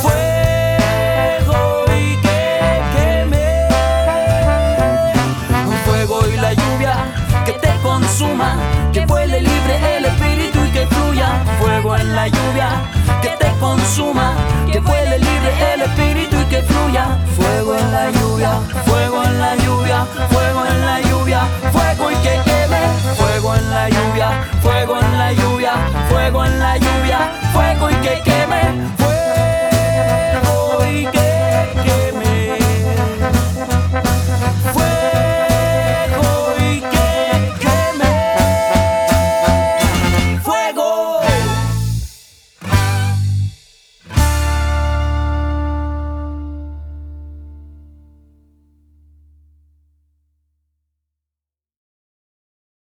Speaker 4: Fuego y que queme. Un fuego y la lluvia que te consuma, que vuele libre el espíritu y que fluya. Fuego en la lluvia que te consuma, que vuele libre el espíritu y que fluya. Fuego en la lluvia, fuego en la lluvia, fuego lluvia, fuego y que queme.